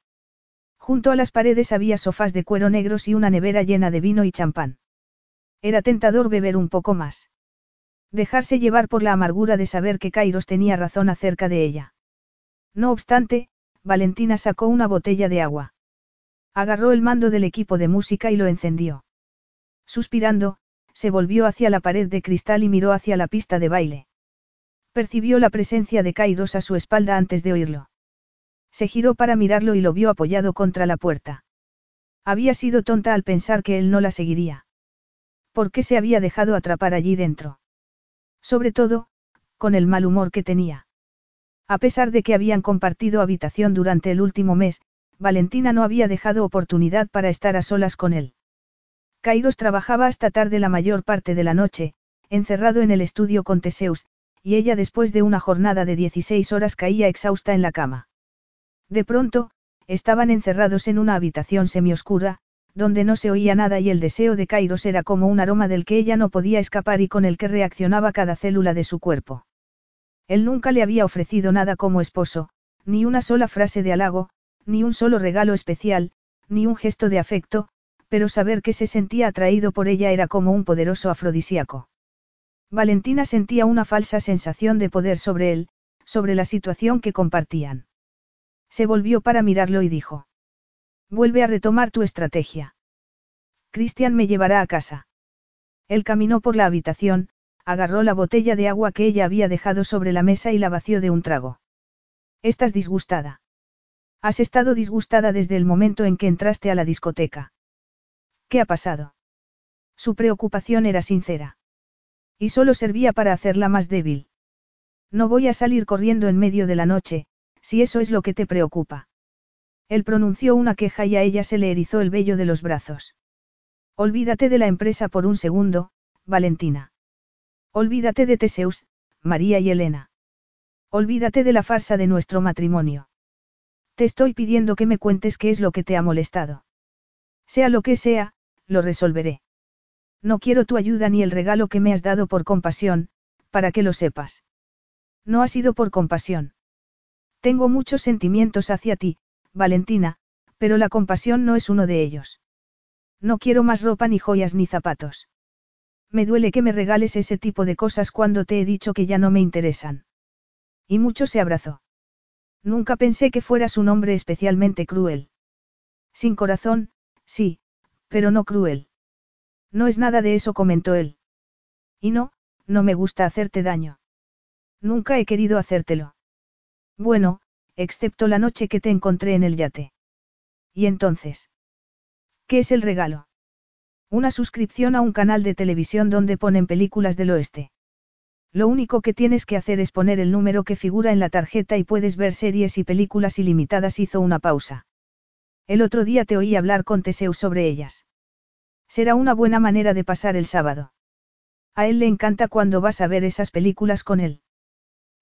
Junto a las paredes había sofás de cuero negros y una nevera llena de vino y champán. Era tentador beber un poco más. Dejarse llevar por la amargura de saber que Kairos tenía razón acerca de ella. No obstante, Valentina sacó una botella de agua. Agarró el mando del equipo de música y lo encendió. Suspirando, se volvió hacia la pared de cristal y miró hacia la pista de baile. Percibió la presencia de Kairos a su espalda antes de oírlo. Se giró para mirarlo y lo vio apoyado contra la puerta. Había sido tonta al pensar que él no la seguiría. ¿Por qué se había dejado atrapar allí dentro? Sobre todo, con el mal humor que tenía. A pesar de que habían compartido habitación durante el último mes, Valentina no había dejado oportunidad para estar a solas con él. Kairos trabajaba hasta tarde la mayor parte de la noche, encerrado en el estudio con Teseus, y ella después de una jornada de 16 horas caía exhausta en la cama. De pronto, estaban encerrados en una habitación semioscura, donde no se oía nada y el deseo de Kairos era como un aroma del que ella no podía escapar y con el que reaccionaba cada célula de su cuerpo. Él nunca le había ofrecido nada como esposo, ni una sola frase de halago, ni un solo regalo especial, ni un gesto de afecto, pero saber que se sentía atraído por ella era como un poderoso afrodisíaco. Valentina sentía una falsa sensación de poder sobre él, sobre la situación que compartían. Se volvió para mirarlo y dijo. Vuelve a retomar tu estrategia. Cristian me llevará a casa. Él caminó por la habitación, agarró la botella de agua que ella había dejado sobre la mesa y la vació de un trago. ¿Estás disgustada? Has estado disgustada desde el momento en que entraste a la discoteca. ¿Qué ha pasado? Su preocupación era sincera. Y solo servía para hacerla más débil. No voy a salir corriendo en medio de la noche, si eso es lo que te preocupa. Él pronunció una queja y a ella se le erizó el vello de los brazos. Olvídate de la empresa por un segundo, Valentina. Olvídate de Teseus, María y Elena. Olvídate de la farsa de nuestro matrimonio. Te estoy pidiendo que me cuentes qué es lo que te ha molestado. Sea lo que sea, lo resolveré. No quiero tu ayuda ni el regalo que me has dado por compasión, para que lo sepas. No ha sido por compasión. Tengo muchos sentimientos hacia ti, Valentina, pero la compasión no es uno de ellos. No quiero más ropa ni joyas ni zapatos. Me duele que me regales ese tipo de cosas cuando te he dicho que ya no me interesan. Y mucho se abrazó. Nunca pensé que fueras un hombre especialmente cruel. Sin corazón, sí, pero no cruel. No es nada de eso, comentó él. Y no, no me gusta hacerte daño. Nunca he querido hacértelo. Bueno, excepto la noche que te encontré en el yate. ¿Y entonces? ¿Qué es el regalo? Una suscripción a un canal de televisión donde ponen películas del oeste. Lo único que tienes que hacer es poner el número que figura en la tarjeta y puedes ver series y películas ilimitadas. Hizo una pausa. El otro día te oí hablar con Teseu sobre ellas. Será una buena manera de pasar el sábado. A él le encanta cuando vas a ver esas películas con él.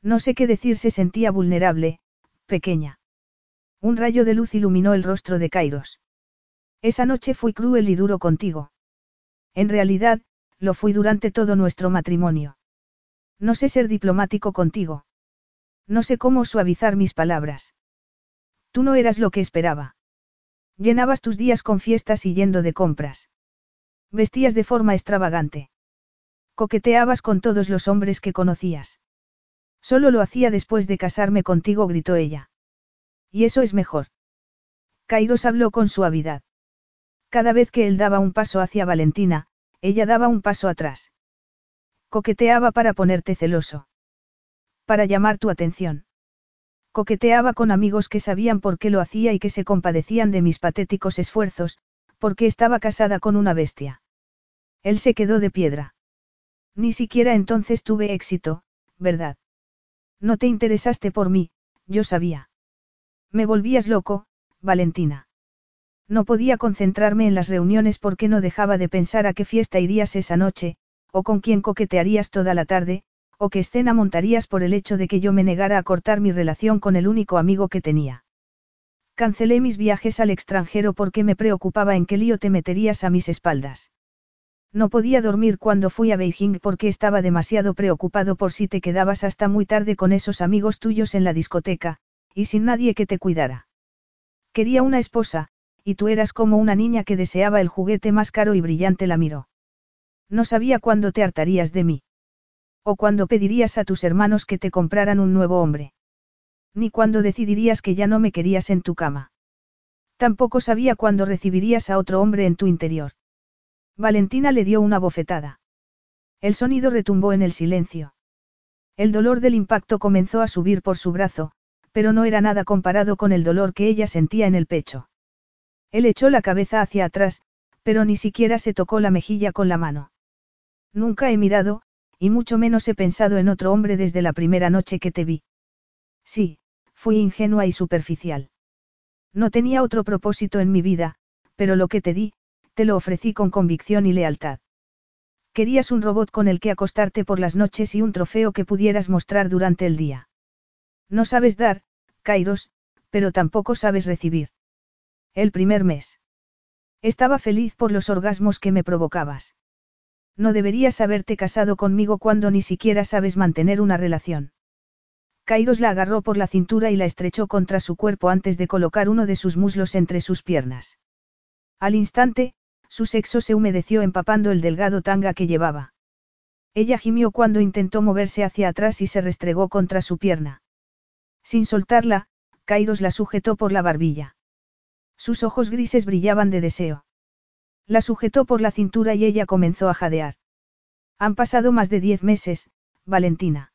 No sé qué decir, se sentía vulnerable, pequeña. Un rayo de luz iluminó el rostro de Kairos. Esa noche fui cruel y duro contigo. En realidad, lo fui durante todo nuestro matrimonio. No sé ser diplomático contigo. No sé cómo suavizar mis palabras. Tú no eras lo que esperaba. Llenabas tus días con fiestas y yendo de compras. Vestías de forma extravagante. Coqueteabas con todos los hombres que conocías. Solo lo hacía después de casarme contigo, gritó ella. Y eso es mejor. Kairos habló con suavidad. Cada vez que él daba un paso hacia Valentina, ella daba un paso atrás. Coqueteaba para ponerte celoso. Para llamar tu atención. Coqueteaba con amigos que sabían por qué lo hacía y que se compadecían de mis patéticos esfuerzos, porque estaba casada con una bestia. Él se quedó de piedra. Ni siquiera entonces tuve éxito, ¿verdad? No te interesaste por mí, yo sabía. Me volvías loco, Valentina. No podía concentrarme en las reuniones porque no dejaba de pensar a qué fiesta irías esa noche, o con quién coquetearías toda la tarde, o qué escena montarías por el hecho de que yo me negara a cortar mi relación con el único amigo que tenía. Cancelé mis viajes al extranjero porque me preocupaba en qué lío te meterías a mis espaldas. No podía dormir cuando fui a Beijing porque estaba demasiado preocupado por si te quedabas hasta muy tarde con esos amigos tuyos en la discoteca, y sin nadie que te cuidara. Quería una esposa, y tú eras como una niña que deseaba el juguete más caro y brillante la miró. No sabía cuándo te hartarías de mí. O cuándo pedirías a tus hermanos que te compraran un nuevo hombre. Ni cuándo decidirías que ya no me querías en tu cama. Tampoco sabía cuándo recibirías a otro hombre en tu interior. Valentina le dio una bofetada. El sonido retumbó en el silencio. El dolor del impacto comenzó a subir por su brazo, pero no era nada comparado con el dolor que ella sentía en el pecho. Él echó la cabeza hacia atrás, pero ni siquiera se tocó la mejilla con la mano. Nunca he mirado, y mucho menos he pensado en otro hombre desde la primera noche que te vi. Sí, fui ingenua y superficial. No tenía otro propósito en mi vida, pero lo que te di, te lo ofrecí con convicción y lealtad. Querías un robot con el que acostarte por las noches y un trofeo que pudieras mostrar durante el día. No sabes dar, Kairos, pero tampoco sabes recibir. El primer mes. Estaba feliz por los orgasmos que me provocabas. No deberías haberte casado conmigo cuando ni siquiera sabes mantener una relación. Kairos la agarró por la cintura y la estrechó contra su cuerpo antes de colocar uno de sus muslos entre sus piernas. Al instante, su sexo se humedeció empapando el delgado tanga que llevaba. Ella gimió cuando intentó moverse hacia atrás y se restregó contra su pierna. Sin soltarla, Kairos la sujetó por la barbilla. Sus ojos grises brillaban de deseo. La sujetó por la cintura y ella comenzó a jadear. Han pasado más de diez meses, Valentina.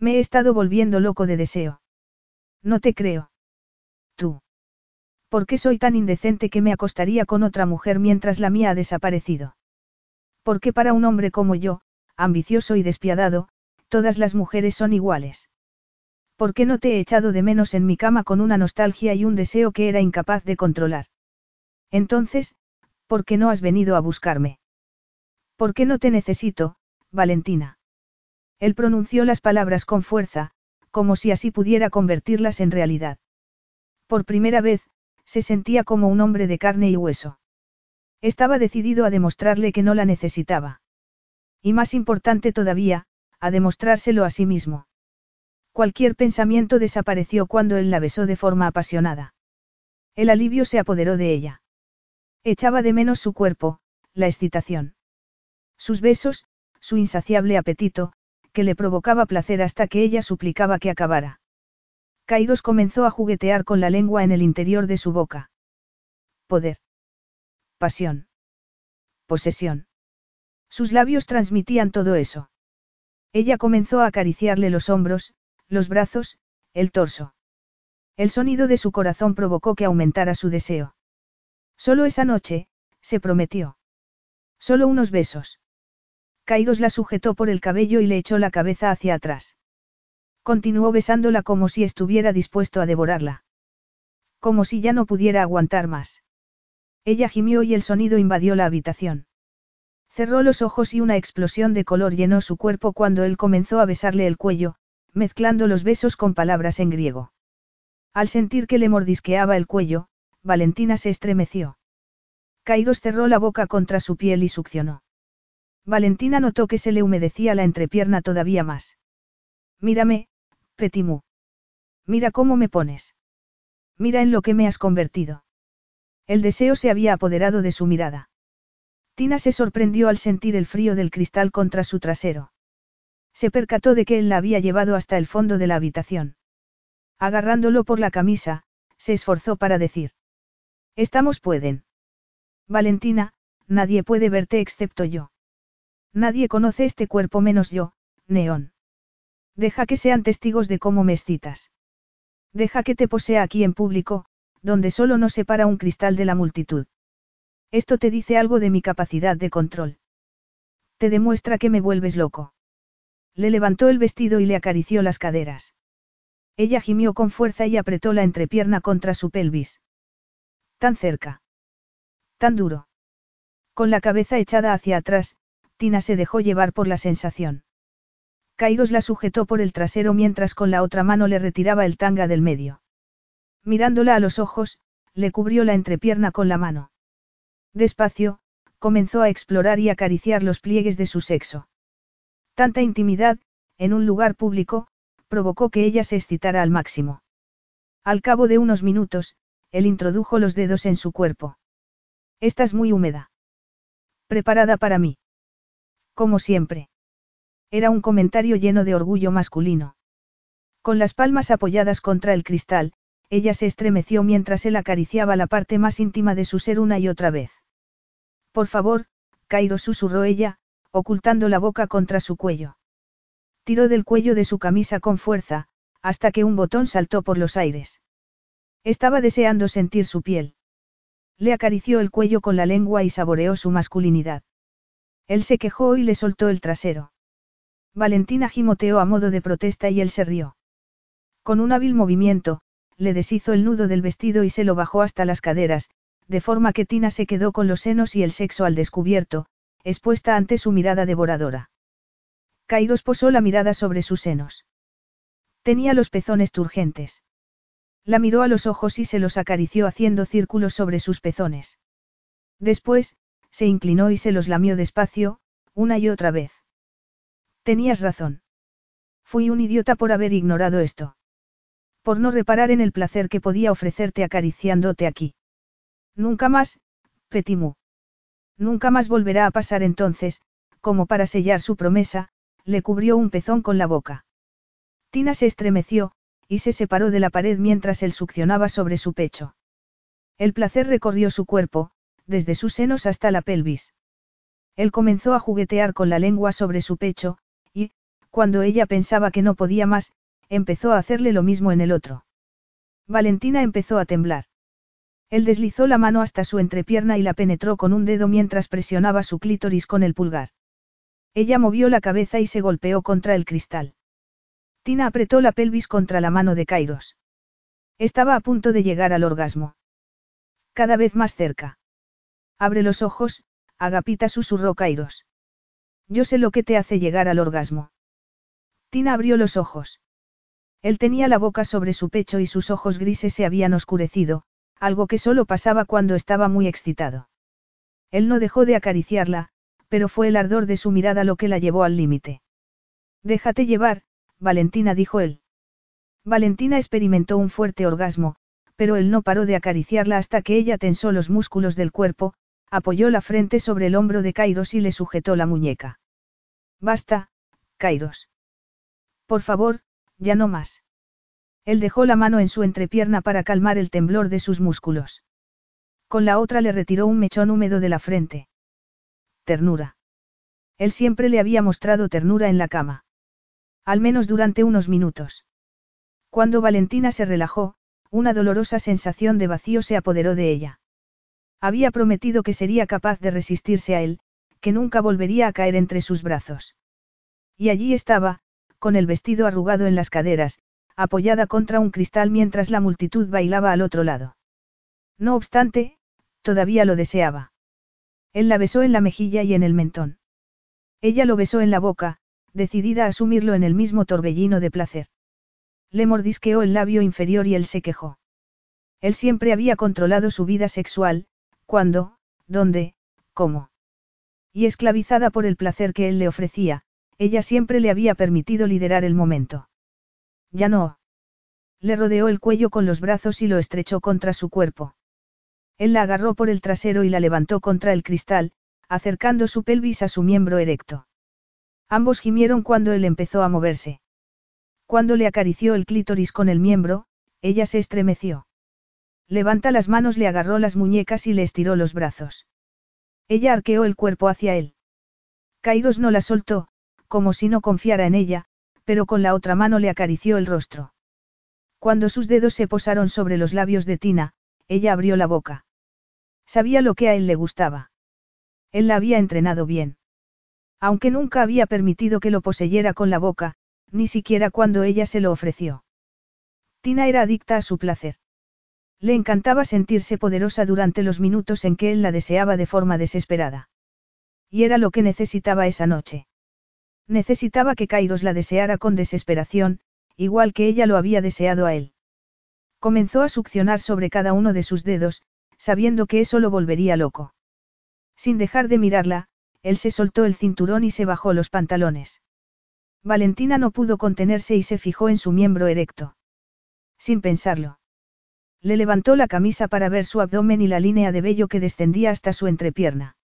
Me he estado volviendo loco de deseo. No te creo. Tú. ¿Por qué soy tan indecente que me acostaría con otra mujer mientras la mía ha desaparecido? Porque para un hombre como yo, ambicioso y despiadado, todas las mujeres son iguales. ¿Por qué no te he echado de menos en mi cama con una nostalgia y un deseo que era incapaz de controlar? Entonces, ¿por qué no has venido a buscarme? ¿Por qué no te necesito, Valentina? Él pronunció las palabras con fuerza, como si así pudiera convertirlas en realidad. Por primera vez, se sentía como un hombre de carne y hueso. Estaba decidido a demostrarle que no la necesitaba. Y más importante todavía, a demostrárselo a sí mismo. Cualquier pensamiento desapareció cuando él la besó de forma apasionada. El alivio se apoderó de ella. Echaba de menos su cuerpo, la excitación. Sus besos, su insaciable apetito, que le provocaba placer hasta que ella suplicaba que acabara. Kairos comenzó a juguetear con la lengua en el interior de su boca. Poder. Pasión. Posesión. Sus labios transmitían todo eso. Ella comenzó a acariciarle los hombros, los brazos, el torso. El sonido de su corazón provocó que aumentara su deseo. Solo esa noche, se prometió. Solo unos besos. Kairos la sujetó por el cabello y le echó la cabeza hacia atrás. Continuó besándola como si estuviera dispuesto a devorarla. Como si ya no pudiera aguantar más. Ella gimió y el sonido invadió la habitación. Cerró los ojos y una explosión de color llenó su cuerpo cuando él comenzó a besarle el cuello, mezclando los besos con palabras en griego. Al sentir que le mordisqueaba el cuello, Valentina se estremeció. Kairos cerró la boca contra su piel y succionó. Valentina notó que se le humedecía la entrepierna todavía más. Mírame, Petimú. Mira cómo me pones. Mira en lo que me has convertido. El deseo se había apoderado de su mirada. Tina se sorprendió al sentir el frío del cristal contra su trasero. Se percató de que él la había llevado hasta el fondo de la habitación. Agarrándolo por la camisa, se esforzó para decir. Estamos pueden. Valentina, nadie puede verte excepto yo. Nadie conoce este cuerpo menos yo, Neón. Deja que sean testigos de cómo me excitas. Deja que te posea aquí en público, donde solo nos separa un cristal de la multitud. Esto te dice algo de mi capacidad de control. Te demuestra que me vuelves loco. Le levantó el vestido y le acarició las caderas. Ella gimió con fuerza y apretó la entrepierna contra su pelvis. Tan cerca. Tan duro. Con la cabeza echada hacia atrás, Tina se dejó llevar por la sensación. Kairos la sujetó por el trasero mientras con la otra mano le retiraba el tanga del medio. Mirándola a los ojos, le cubrió la entrepierna con la mano. Despacio, comenzó a explorar y acariciar los pliegues de su sexo. Tanta intimidad, en un lugar público, provocó que ella se excitara al máximo. Al cabo de unos minutos, él introdujo los dedos en su cuerpo. Estás muy húmeda. Preparada para mí. Como siempre. Era un comentario lleno de orgullo masculino. Con las palmas apoyadas contra el cristal, ella se estremeció mientras él acariciaba la parte más íntima de su ser una y otra vez. Por favor, Cairo susurró ella, ocultando la boca contra su cuello. Tiró del cuello de su camisa con fuerza, hasta que un botón saltó por los aires. Estaba deseando sentir su piel. Le acarició el cuello con la lengua y saboreó su masculinidad. Él se quejó y le soltó el trasero. Valentina gimoteó a modo de protesta y él se rió. Con un hábil movimiento, le deshizo el nudo del vestido y se lo bajó hasta las caderas, de forma que Tina se quedó con los senos y el sexo al descubierto, expuesta ante su mirada devoradora. Kairos posó la mirada sobre sus senos. Tenía los pezones turgentes. La miró a los ojos y se los acarició haciendo círculos sobre sus pezones. Después, se inclinó y se los lamió despacio, una y otra vez. Tenías razón. Fui un idiota por haber ignorado esto. Por no reparar en el placer que podía ofrecerte acariciándote aquí. Nunca más, Petimú. Nunca más volverá a pasar entonces, como para sellar su promesa, le cubrió un pezón con la boca. Tina se estremeció, y se separó de la pared mientras él succionaba sobre su pecho. El placer recorrió su cuerpo, desde sus senos hasta la pelvis. Él comenzó a juguetear con la lengua sobre su pecho, y, cuando ella pensaba que no podía más, empezó a hacerle lo mismo en el otro. Valentina empezó a temblar. Él deslizó la mano hasta su entrepierna y la penetró con un dedo mientras presionaba su clítoris con el pulgar. Ella movió la cabeza y se golpeó contra el cristal. Tina apretó la pelvis contra la mano de Kairos. Estaba a punto de llegar al orgasmo. Cada vez más cerca. Abre los ojos, Agapita susurró Kairos. Yo sé lo que te hace llegar al orgasmo. Tina abrió los ojos. Él tenía la boca sobre su pecho y sus ojos grises se habían oscurecido, algo que solo pasaba cuando estaba muy excitado. Él no dejó de acariciarla, pero fue el ardor de su mirada lo que la llevó al límite. Déjate llevar, Valentina dijo él. Valentina experimentó un fuerte orgasmo, pero él no paró de acariciarla hasta que ella tensó los músculos del cuerpo, apoyó la frente sobre el hombro de Kairos y le sujetó la muñeca. Basta, Kairos. Por favor, ya no más. Él dejó la mano en su entrepierna para calmar el temblor de sus músculos. Con la otra le retiró un mechón húmedo de la frente. Ternura. Él siempre le había mostrado ternura en la cama. Al menos durante unos minutos. Cuando Valentina se relajó, una dolorosa sensación de vacío se apoderó de ella. Había prometido que sería capaz de resistirse a él, que nunca volvería a caer entre sus brazos. Y allí estaba, con el vestido arrugado en las caderas, apoyada contra un cristal mientras la multitud bailaba al otro lado. No obstante, todavía lo deseaba. Él la besó en la mejilla y en el mentón. Ella lo besó en la boca, decidida a asumirlo en el mismo torbellino de placer. Le mordisqueó el labio inferior y él se quejó. Él siempre había controlado su vida sexual, cuándo, dónde, cómo. Y esclavizada por el placer que él le ofrecía, ella siempre le había permitido liderar el momento. Ya no. Le rodeó el cuello con los brazos y lo estrechó contra su cuerpo. Él la agarró por el trasero y la levantó contra el cristal, acercando su pelvis a su miembro erecto. Ambos gimieron cuando él empezó a moverse. Cuando le acarició el clítoris con el miembro, ella se estremeció. Levanta las manos, le agarró las muñecas y le estiró los brazos. Ella arqueó el cuerpo hacia él. Kairos no la soltó, como si no confiara en ella, pero con la otra mano le acarició el rostro. Cuando sus dedos se posaron sobre los labios de Tina, ella abrió la boca. Sabía lo que a él le gustaba. Él la había entrenado bien. Aunque nunca había permitido que lo poseyera con la boca, ni siquiera cuando ella se lo ofreció. Tina era adicta a su placer. Le encantaba sentirse poderosa durante los minutos en que él la deseaba de forma desesperada. Y era lo que necesitaba esa noche. Necesitaba que Kairos la deseara con desesperación, igual que ella lo había deseado a él. Comenzó a succionar sobre cada uno de sus dedos, sabiendo que eso lo volvería loco. Sin dejar de mirarla, él se soltó el cinturón y se bajó los pantalones. Valentina no pudo contenerse y se fijó en su miembro erecto. Sin pensarlo. Le levantó la camisa para ver su abdomen y la línea de vello que descendía hasta su entrepierna.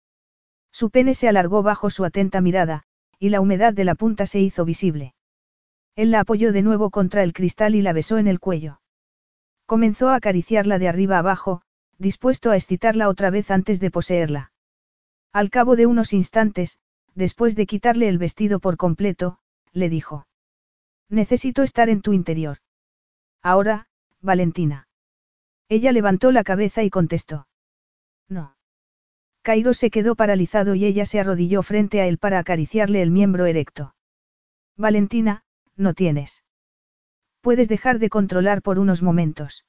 Su pene se alargó bajo su atenta mirada, y la humedad de la punta se hizo visible. Él la apoyó de nuevo contra el cristal y la besó en el cuello. Comenzó a acariciarla de arriba abajo, dispuesto a excitarla otra vez antes de poseerla. Al cabo de unos instantes, después de quitarle el vestido por completo, le dijo. Necesito estar en tu interior. Ahora, Valentina. Ella levantó la cabeza y contestó. No. Cairo se quedó paralizado y ella se arrodilló frente a él para acariciarle el miembro erecto. Valentina, no tienes. Puedes dejar de controlar por unos momentos.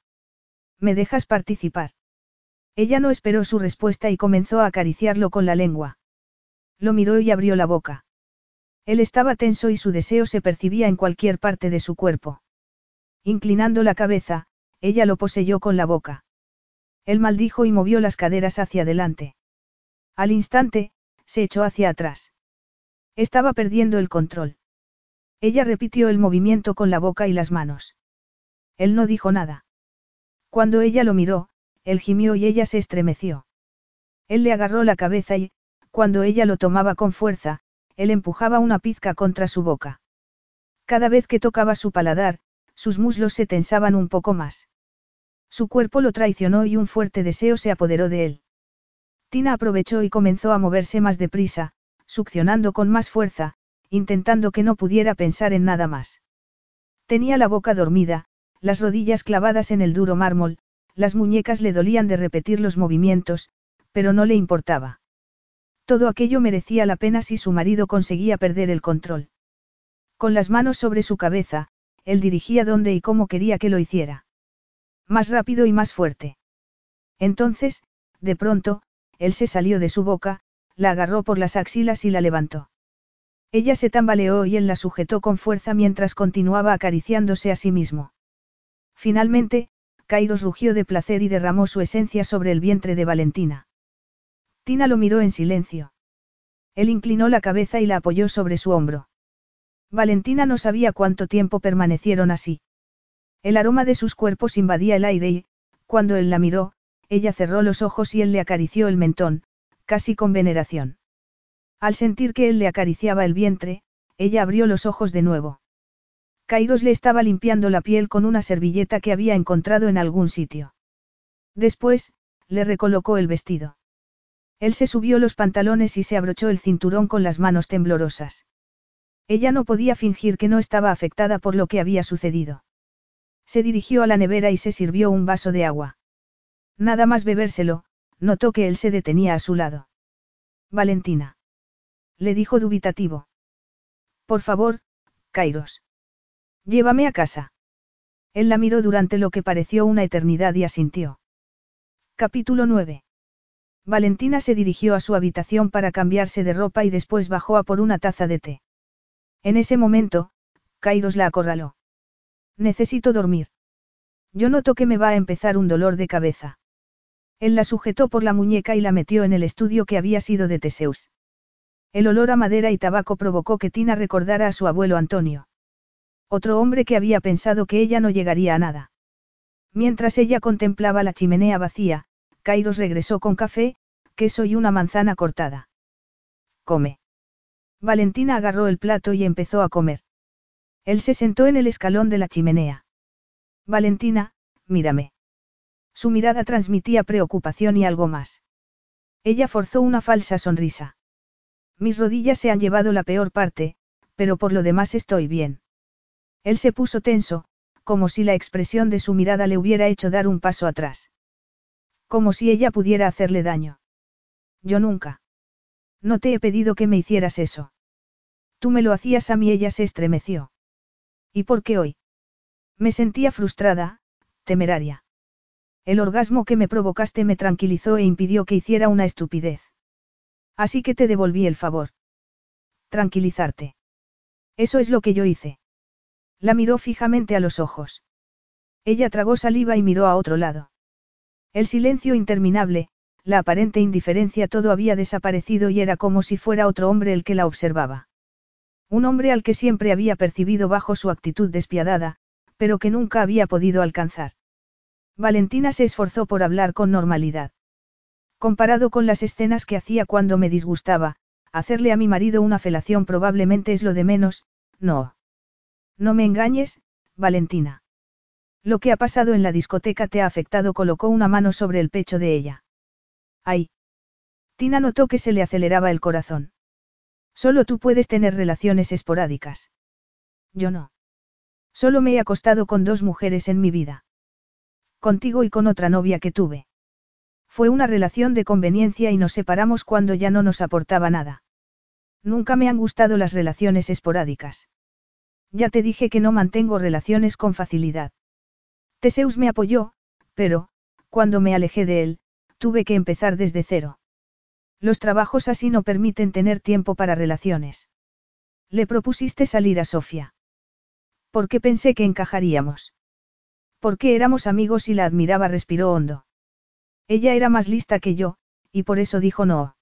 ¿Me dejas participar? Ella no esperó su respuesta y comenzó a acariciarlo con la lengua. Lo miró y abrió la boca. Él estaba tenso y su deseo se percibía en cualquier parte de su cuerpo. Inclinando la cabeza, ella lo poseyó con la boca. Él maldijo y movió las caderas hacia adelante. Al instante, se echó hacia atrás. Estaba perdiendo el control. Ella repitió el movimiento con la boca y las manos. Él no dijo nada. Cuando ella lo miró, él gimió y ella se estremeció. Él le agarró la cabeza y, cuando ella lo tomaba con fuerza, él empujaba una pizca contra su boca. Cada vez que tocaba su paladar, sus muslos se tensaban un poco más. Su cuerpo lo traicionó y un fuerte deseo se apoderó de él. Tina aprovechó y comenzó a moverse más deprisa, succionando con más fuerza, intentando que no pudiera pensar en nada más. Tenía la boca dormida, las rodillas clavadas en el duro mármol, las muñecas le dolían de repetir los movimientos, pero no le importaba. Todo aquello merecía la pena si su marido conseguía perder el control. Con las manos sobre su cabeza, él dirigía dónde y cómo quería que lo hiciera. Más rápido y más fuerte. Entonces, de pronto, él se salió de su boca, la agarró por las axilas y la levantó. Ella se tambaleó y él la sujetó con fuerza mientras continuaba acariciándose a sí mismo. Finalmente, Kairos rugió de placer y derramó su esencia sobre el vientre de Valentina. Tina lo miró en silencio. Él inclinó la cabeza y la apoyó sobre su hombro. Valentina no sabía cuánto tiempo permanecieron así. El aroma de sus cuerpos invadía el aire y, cuando él la miró, ella cerró los ojos y él le acarició el mentón, casi con veneración. Al sentir que él le acariciaba el vientre, ella abrió los ojos de nuevo. Kairos le estaba limpiando la piel con una servilleta que había encontrado en algún sitio. Después, le recolocó el vestido. Él se subió los pantalones y se abrochó el cinturón con las manos temblorosas. Ella no podía fingir que no estaba afectada por lo que había sucedido. Se dirigió a la nevera y se sirvió un vaso de agua. Nada más bebérselo, notó que él se detenía a su lado. Valentina. Le dijo dubitativo. Por favor, Kairos. Llévame a casa. Él la miró durante lo que pareció una eternidad y asintió. Capítulo 9. Valentina se dirigió a su habitación para cambiarse de ropa y después bajó a por una taza de té. En ese momento, Kairos la acorraló. Necesito dormir. Yo noto que me va a empezar un dolor de cabeza. Él la sujetó por la muñeca y la metió en el estudio que había sido de Teseus. El olor a madera y tabaco provocó que Tina recordara a su abuelo Antonio. Otro hombre que había pensado que ella no llegaría a nada. Mientras ella contemplaba la chimenea vacía, Kairos regresó con café, queso y una manzana cortada. Come. Valentina agarró el plato y empezó a comer. Él se sentó en el escalón de la chimenea. Valentina, mírame. Su mirada transmitía preocupación y algo más. Ella forzó una falsa sonrisa. Mis rodillas se han llevado la peor parte, pero por lo demás estoy bien. Él se puso tenso, como si la expresión de su mirada le hubiera hecho dar un paso atrás. Como si ella pudiera hacerle daño. Yo nunca. No te he pedido que me hicieras eso. Tú me lo hacías a mí, ella se estremeció. ¿Y por qué hoy? Me sentía frustrada, temeraria. El orgasmo que me provocaste me tranquilizó e impidió que hiciera una estupidez. Así que te devolví el favor. Tranquilizarte. Eso es lo que yo hice. La miró fijamente a los ojos. Ella tragó saliva y miró a otro lado. El silencio interminable, la aparente indiferencia todo había desaparecido y era como si fuera otro hombre el que la observaba. Un hombre al que siempre había percibido bajo su actitud despiadada, pero que nunca había podido alcanzar. Valentina se esforzó por hablar con normalidad. Comparado con las escenas que hacía cuando me disgustaba, hacerle a mi marido una felación probablemente es lo de menos, no. No me engañes, Valentina. Lo que ha pasado en la discoteca te ha afectado, colocó una mano sobre el pecho de ella. Ay. Tina notó que se le aceleraba el corazón. Solo tú puedes tener relaciones esporádicas. Yo no. Solo me he acostado con dos mujeres en mi vida. Contigo y con otra novia que tuve. Fue una relación de conveniencia y nos separamos cuando ya no nos aportaba nada. Nunca me han gustado las relaciones esporádicas. Ya te dije que no mantengo relaciones con facilidad. Teseus me apoyó, pero, cuando me alejé de él, tuve que empezar desde cero. Los trabajos así no permiten tener tiempo para relaciones. Le propusiste salir a Sofía. ¿Por qué pensé que encajaríamos? Porque éramos amigos y la admiraba, respiró hondo. Ella era más lista que yo, y por eso dijo no.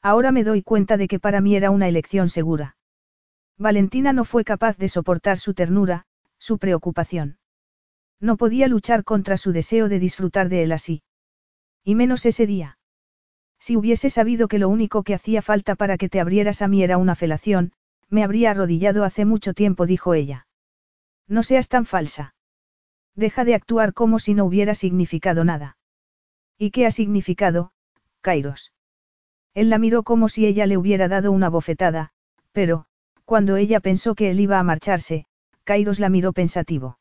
Ahora me doy cuenta de que para mí era una elección segura. Valentina no fue capaz de soportar su ternura, su preocupación. No podía luchar contra su deseo de disfrutar de él así. Y menos ese día. Si hubiese sabido que lo único que hacía falta para que te abrieras a mí era una felación, me habría arrodillado hace mucho tiempo, dijo ella. No seas tan falsa. Deja de actuar como si no hubiera significado nada. ¿Y qué ha significado, Kairos? Él la miró como si ella le hubiera dado una bofetada, pero, cuando ella pensó que él iba a marcharse, Kairos la miró pensativo.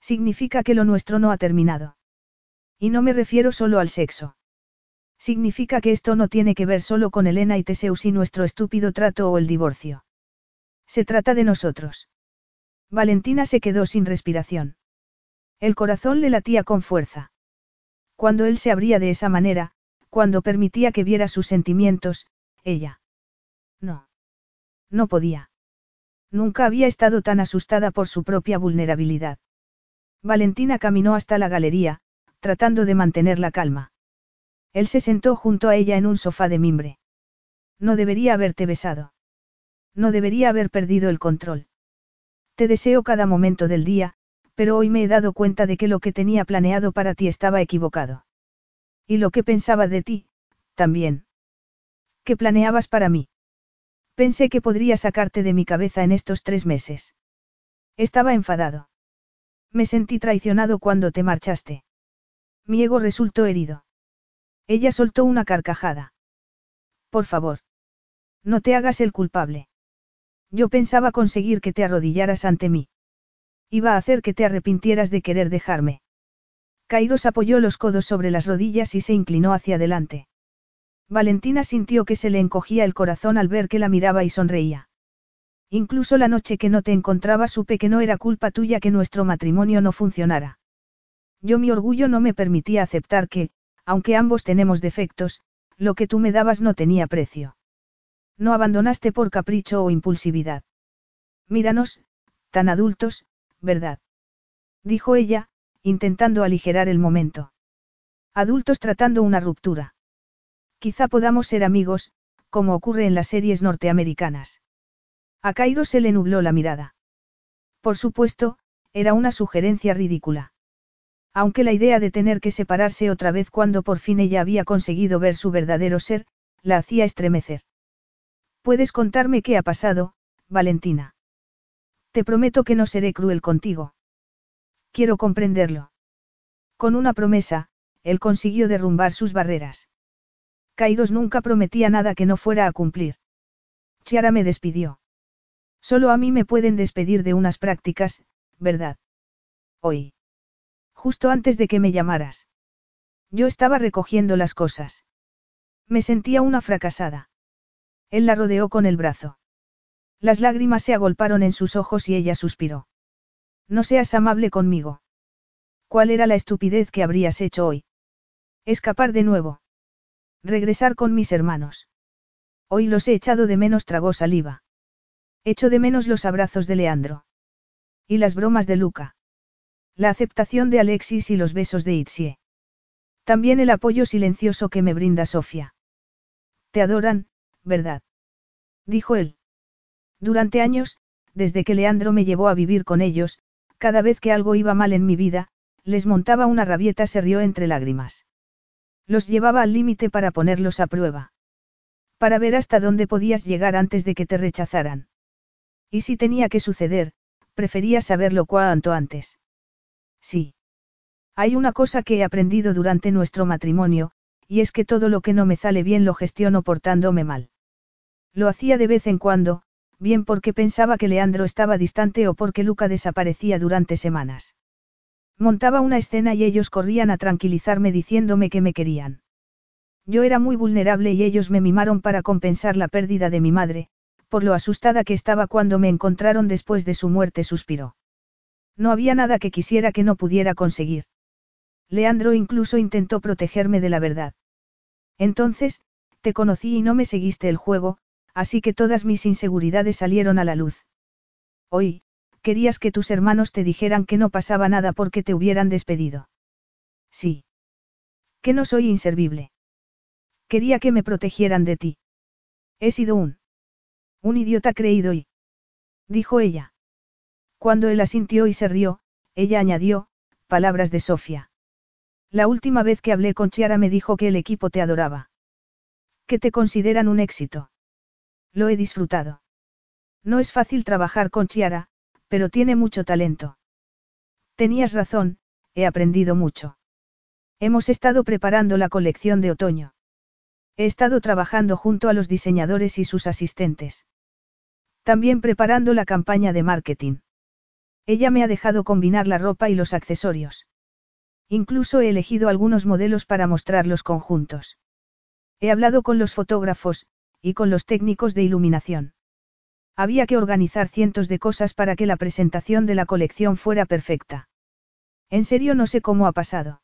Significa que lo nuestro no ha terminado. Y no me refiero solo al sexo. Significa que esto no tiene que ver solo con Elena y Teseus y nuestro estúpido trato o el divorcio. Se trata de nosotros. Valentina se quedó sin respiración. El corazón le latía con fuerza. Cuando él se abría de esa manera, cuando permitía que viera sus sentimientos, ella. No. No podía. Nunca había estado tan asustada por su propia vulnerabilidad. Valentina caminó hasta la galería, tratando de mantener la calma. Él se sentó junto a ella en un sofá de mimbre. No debería haberte besado. No debería haber perdido el control. Te deseo cada momento del día, pero hoy me he dado cuenta de que lo que tenía planeado para ti estaba equivocado. Y lo que pensaba de ti, también. ¿Qué planeabas para mí? Pensé que podría sacarte de mi cabeza en estos tres meses. Estaba enfadado. Me sentí traicionado cuando te marchaste. Mi ego resultó herido. Ella soltó una carcajada. Por favor. No te hagas el culpable. Yo pensaba conseguir que te arrodillaras ante mí. Iba a hacer que te arrepintieras de querer dejarme. Kairos apoyó los codos sobre las rodillas y se inclinó hacia adelante. Valentina sintió que se le encogía el corazón al ver que la miraba y sonreía. Incluso la noche que no te encontraba supe que no era culpa tuya que nuestro matrimonio no funcionara. Yo mi orgullo no me permitía aceptar que, aunque ambos tenemos defectos, lo que tú me dabas no tenía precio. No abandonaste por capricho o impulsividad. Míranos, tan adultos, ¿verdad? Dijo ella, intentando aligerar el momento. Adultos tratando una ruptura. Quizá podamos ser amigos, como ocurre en las series norteamericanas. A Cairo se le nubló la mirada. Por supuesto, era una sugerencia ridícula. Aunque la idea de tener que separarse otra vez cuando por fin ella había conseguido ver su verdadero ser, la hacía estremecer. ¿Puedes contarme qué ha pasado, Valentina? Te prometo que no seré cruel contigo. Quiero comprenderlo. Con una promesa, él consiguió derrumbar sus barreras. Kairos nunca prometía nada que no fuera a cumplir. Chiara me despidió. Solo a mí me pueden despedir de unas prácticas, ¿verdad? Hoy. Justo antes de que me llamaras. Yo estaba recogiendo las cosas. Me sentía una fracasada. Él la rodeó con el brazo. Las lágrimas se agolparon en sus ojos y ella suspiró. No seas amable conmigo. ¿Cuál era la estupidez que habrías hecho hoy? Escapar de nuevo. Regresar con mis hermanos. Hoy los he echado de menos, tragó saliva. Echo de menos los abrazos de Leandro. Y las bromas de Luca. La aceptación de Alexis y los besos de Itzie. También el apoyo silencioso que me brinda Sofía. Te adoran, ¿verdad? Dijo él. Durante años, desde que Leandro me llevó a vivir con ellos, cada vez que algo iba mal en mi vida, les montaba una rabieta, se rió entre lágrimas. Los llevaba al límite para ponerlos a prueba. Para ver hasta dónde podías llegar antes de que te rechazaran. Y si tenía que suceder, prefería saberlo cuanto antes. Sí. Hay una cosa que he aprendido durante nuestro matrimonio, y es que todo lo que no me sale bien lo gestiono portándome mal. Lo hacía de vez en cuando, bien porque pensaba que Leandro estaba distante o porque Luca desaparecía durante semanas. Montaba una escena y ellos corrían a tranquilizarme diciéndome que me querían. Yo era muy vulnerable y ellos me mimaron para compensar la pérdida de mi madre, por lo asustada que estaba cuando me encontraron después de su muerte, suspiró. No había nada que quisiera que no pudiera conseguir. Leandro incluso intentó protegerme de la verdad. Entonces, te conocí y no me seguiste el juego, así que todas mis inseguridades salieron a la luz. Hoy, Querías que tus hermanos te dijeran que no pasaba nada porque te hubieran despedido. Sí. Que no soy inservible. Quería que me protegieran de ti. He sido un... Un idiota creído y... Dijo ella. Cuando él asintió y se rió, ella añadió, palabras de Sofía. La última vez que hablé con Chiara me dijo que el equipo te adoraba. Que te consideran un éxito. Lo he disfrutado. No es fácil trabajar con Chiara, pero tiene mucho talento. Tenías razón, he aprendido mucho. Hemos estado preparando la colección de otoño. He estado trabajando junto a los diseñadores y sus asistentes. También preparando la campaña de marketing. Ella me ha dejado combinar la ropa y los accesorios. Incluso he elegido algunos modelos para mostrarlos conjuntos. He hablado con los fotógrafos, y con los técnicos de iluminación. Había que organizar cientos de cosas para que la presentación de la colección fuera perfecta. En serio no sé cómo ha pasado.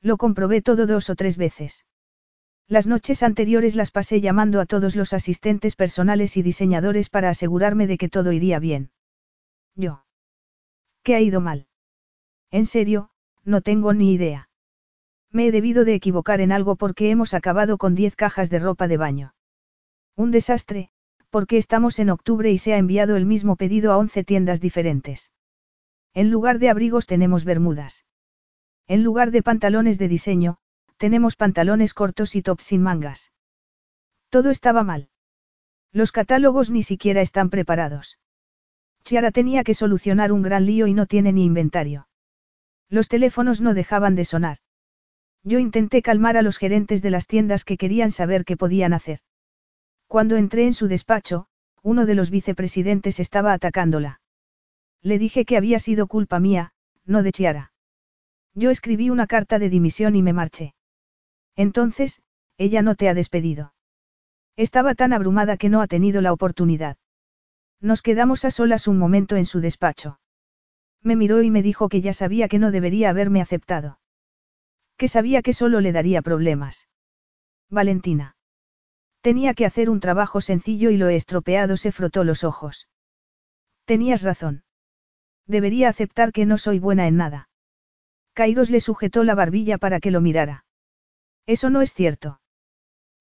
Lo comprobé todo dos o tres veces. Las noches anteriores las pasé llamando a todos los asistentes personales y diseñadores para asegurarme de que todo iría bien. Yo. ¿Qué ha ido mal? En serio, no tengo ni idea. Me he debido de equivocar en algo porque hemos acabado con 10 cajas de ropa de baño. Un desastre, porque estamos en octubre y se ha enviado el mismo pedido a 11 tiendas diferentes. En lugar de abrigos tenemos bermudas. En lugar de pantalones de diseño, tenemos pantalones cortos y tops sin mangas. Todo estaba mal. Los catálogos ni siquiera están preparados. Chiara tenía que solucionar un gran lío y no tiene ni inventario. Los teléfonos no dejaban de sonar. Yo intenté calmar a los gerentes de las tiendas que querían saber qué podían hacer. Cuando entré en su despacho, uno de los vicepresidentes estaba atacándola. Le dije que había sido culpa mía, no de Chiara. Yo escribí una carta de dimisión y me marché. Entonces, ella no te ha despedido. Estaba tan abrumada que no ha tenido la oportunidad. Nos quedamos a solas un momento en su despacho. Me miró y me dijo que ya sabía que no debería haberme aceptado. Que sabía que solo le daría problemas. Valentina. Tenía que hacer un trabajo sencillo y lo he estropeado, se frotó los ojos. Tenías razón. Debería aceptar que no soy buena en nada. Kairos le sujetó la barbilla para que lo mirara. Eso no es cierto.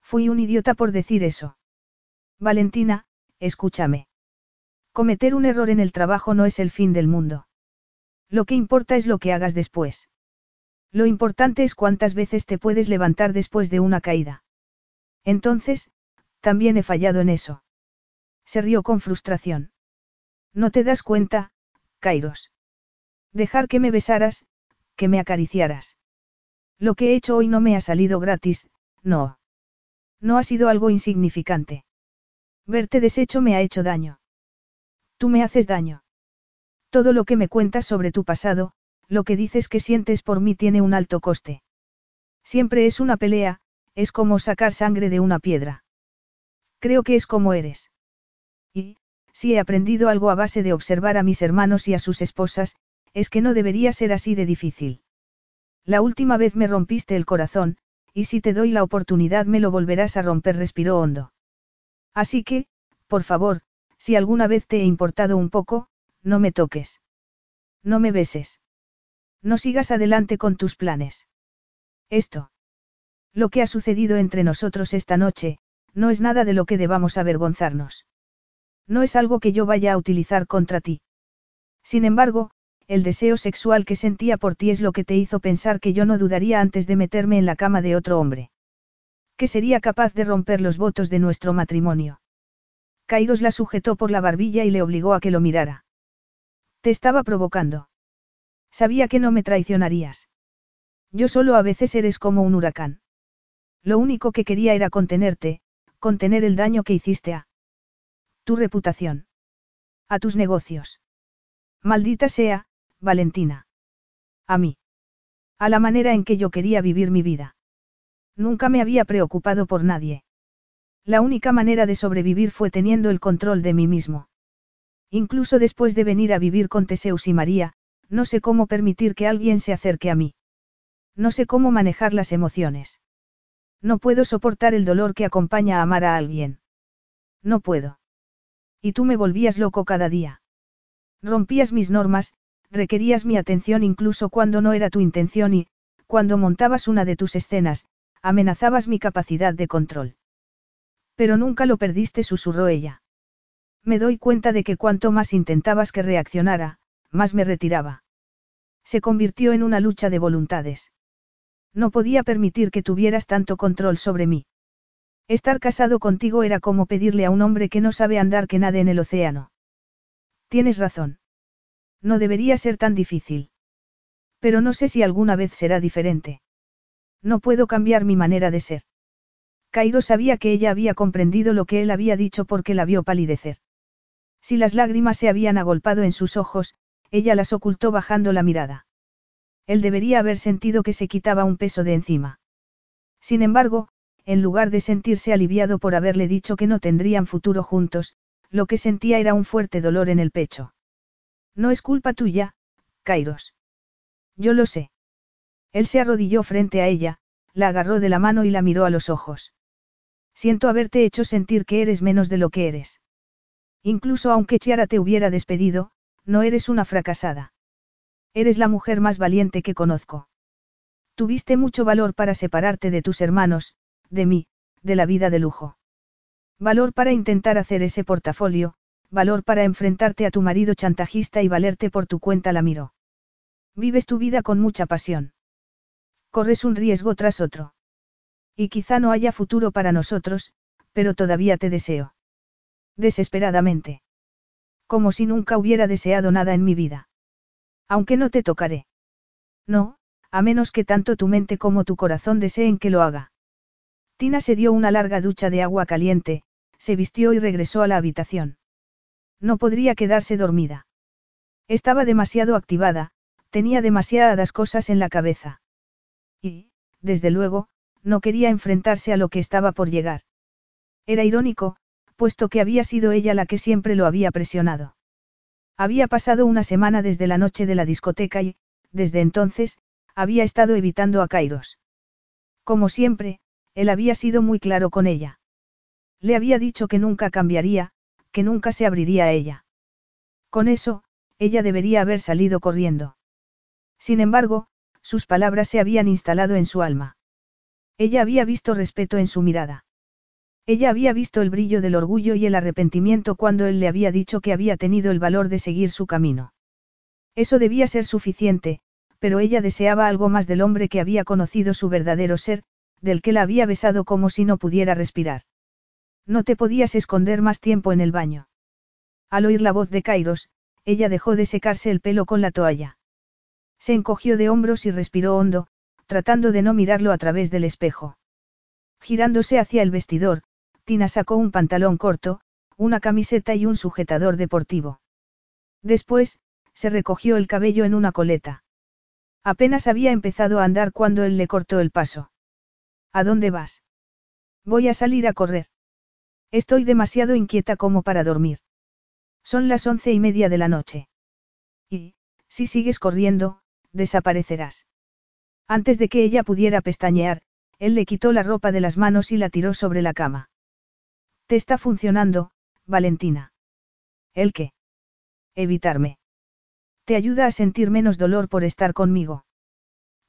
Fui un idiota por decir eso. Valentina, escúchame. Cometer un error en el trabajo no es el fin del mundo. Lo que importa es lo que hagas después. Lo importante es cuántas veces te puedes levantar después de una caída. Entonces, también he fallado en eso. Se rió con frustración. No te das cuenta, Kairos. Dejar que me besaras, que me acariciaras. Lo que he hecho hoy no me ha salido gratis, no. No ha sido algo insignificante. Verte deshecho me ha hecho daño. Tú me haces daño. Todo lo que me cuentas sobre tu pasado, lo que dices que sientes por mí tiene un alto coste. Siempre es una pelea, es como sacar sangre de una piedra. Creo que es como eres. Y, si he aprendido algo a base de observar a mis hermanos y a sus esposas, es que no debería ser así de difícil. La última vez me rompiste el corazón, y si te doy la oportunidad me lo volverás a romper, respiró hondo. Así que, por favor, si alguna vez te he importado un poco, no me toques. No me beses. No sigas adelante con tus planes. Esto. Lo que ha sucedido entre nosotros esta noche, no es nada de lo que debamos avergonzarnos. No es algo que yo vaya a utilizar contra ti. Sin embargo, el deseo sexual que sentía por ti es lo que te hizo pensar que yo no dudaría antes de meterme en la cama de otro hombre. Que sería capaz de romper los votos de nuestro matrimonio. Kairos la sujetó por la barbilla y le obligó a que lo mirara. Te estaba provocando. Sabía que no me traicionarías. Yo solo a veces eres como un huracán. Lo único que quería era contenerte, contener el daño que hiciste a tu reputación. A tus negocios. Maldita sea, Valentina. A mí. A la manera en que yo quería vivir mi vida. Nunca me había preocupado por nadie. La única manera de sobrevivir fue teniendo el control de mí mismo. Incluso después de venir a vivir con Teseus y María, no sé cómo permitir que alguien se acerque a mí. No sé cómo manejar las emociones. No puedo soportar el dolor que acompaña a amar a alguien. No puedo. Y tú me volvías loco cada día. Rompías mis normas, requerías mi atención incluso cuando no era tu intención y, cuando montabas una de tus escenas, amenazabas mi capacidad de control. Pero nunca lo perdiste, susurró ella. Me doy cuenta de que cuanto más intentabas que reaccionara, más me retiraba. Se convirtió en una lucha de voluntades. No podía permitir que tuvieras tanto control sobre mí. Estar casado contigo era como pedirle a un hombre que no sabe andar que nade en el océano. Tienes razón. No debería ser tan difícil. Pero no sé si alguna vez será diferente. No puedo cambiar mi manera de ser. Cairo sabía que ella había comprendido lo que él había dicho porque la vio palidecer. Si las lágrimas se habían agolpado en sus ojos, ella las ocultó bajando la mirada. Él debería haber sentido que se quitaba un peso de encima. Sin embargo, en lugar de sentirse aliviado por haberle dicho que no tendrían futuro juntos, lo que sentía era un fuerte dolor en el pecho. No es culpa tuya, Kairos. Yo lo sé. Él se arrodilló frente a ella, la agarró de la mano y la miró a los ojos. Siento haberte hecho sentir que eres menos de lo que eres. Incluso aunque Chiara te hubiera despedido, no eres una fracasada. Eres la mujer más valiente que conozco. Tuviste mucho valor para separarte de tus hermanos, de mí, de la vida de lujo. Valor para intentar hacer ese portafolio, valor para enfrentarte a tu marido chantajista y valerte por tu cuenta la miro. Vives tu vida con mucha pasión. Corres un riesgo tras otro. Y quizá no haya futuro para nosotros, pero todavía te deseo. Desesperadamente. Como si nunca hubiera deseado nada en mi vida. Aunque no te tocaré. No, a menos que tanto tu mente como tu corazón deseen que lo haga. Tina se dio una larga ducha de agua caliente, se vistió y regresó a la habitación. No podría quedarse dormida. Estaba demasiado activada, tenía demasiadas cosas en la cabeza. Y, desde luego, no quería enfrentarse a lo que estaba por llegar. Era irónico, puesto que había sido ella la que siempre lo había presionado. Había pasado una semana desde la noche de la discoteca y, desde entonces, había estado evitando a Kairos. Como siempre, él había sido muy claro con ella. Le había dicho que nunca cambiaría, que nunca se abriría a ella. Con eso, ella debería haber salido corriendo. Sin embargo, sus palabras se habían instalado en su alma. Ella había visto respeto en su mirada. Ella había visto el brillo del orgullo y el arrepentimiento cuando él le había dicho que había tenido el valor de seguir su camino. Eso debía ser suficiente, pero ella deseaba algo más del hombre que había conocido su verdadero ser, del que la había besado como si no pudiera respirar. No te podías esconder más tiempo en el baño. Al oír la voz de Kairos, ella dejó de secarse el pelo con la toalla. Se encogió de hombros y respiró hondo, tratando de no mirarlo a través del espejo. Girándose hacia el vestidor, Tina sacó un pantalón corto, una camiseta y un sujetador deportivo. Después, se recogió el cabello en una coleta. Apenas había empezado a andar cuando él le cortó el paso. ¿A dónde vas? Voy a salir a correr. Estoy demasiado inquieta como para dormir. Son las once y media de la noche. Y, si sigues corriendo, desaparecerás. Antes de que ella pudiera pestañear, él le quitó la ropa de las manos y la tiró sobre la cama. Te está funcionando, Valentina. ¿El qué? Evitarme. Te ayuda a sentir menos dolor por estar conmigo.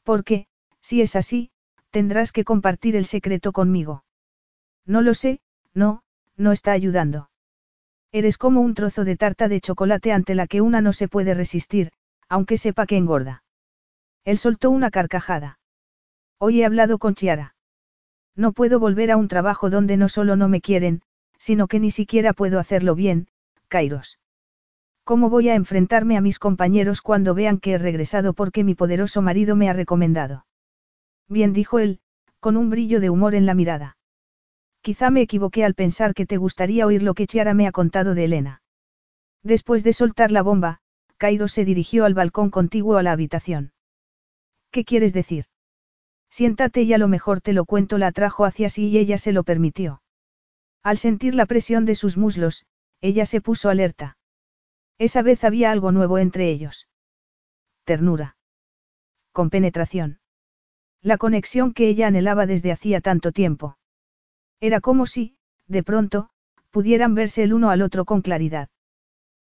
Porque, si es así, tendrás que compartir el secreto conmigo. No lo sé, no, no está ayudando. Eres como un trozo de tarta de chocolate ante la que una no se puede resistir, aunque sepa que engorda. Él soltó una carcajada. Hoy he hablado con Chiara. No puedo volver a un trabajo donde no solo no me quieren, sino que ni siquiera puedo hacerlo bien, Kairos. ¿Cómo voy a enfrentarme a mis compañeros cuando vean que he regresado porque mi poderoso marido me ha recomendado? Bien dijo él, con un brillo de humor en la mirada. Quizá me equivoqué al pensar que te gustaría oír lo que Chiara me ha contado de Elena. Después de soltar la bomba, Cairo se dirigió al balcón contiguo a la habitación. ¿Qué quieres decir? Siéntate y a lo mejor te lo cuento, la atrajo hacia sí y ella se lo permitió. Al sentir la presión de sus muslos, ella se puso alerta. Esa vez había algo nuevo entre ellos. Ternura. Compenetración. La conexión que ella anhelaba desde hacía tanto tiempo. Era como si, de pronto, pudieran verse el uno al otro con claridad.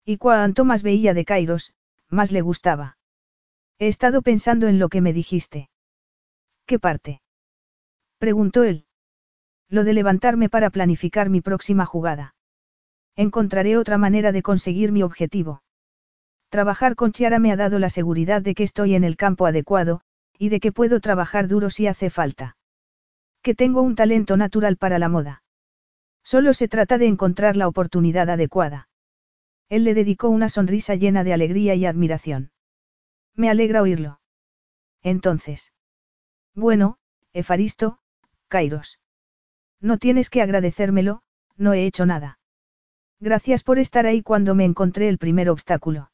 Y cuanto más veía de Kairos, más le gustaba. He estado pensando en lo que me dijiste. ¿Qué parte? preguntó él. Lo de levantarme para planificar mi próxima jugada. Encontraré otra manera de conseguir mi objetivo. Trabajar con Chiara me ha dado la seguridad de que estoy en el campo adecuado, y de que puedo trabajar duro si hace falta. Que tengo un talento natural para la moda. Solo se trata de encontrar la oportunidad adecuada. Él le dedicó una sonrisa llena de alegría y admiración. Me alegra oírlo. Entonces. Bueno, Efaristo, Kairos. No tienes que agradecérmelo, no he hecho nada. Gracias por estar ahí cuando me encontré el primer obstáculo.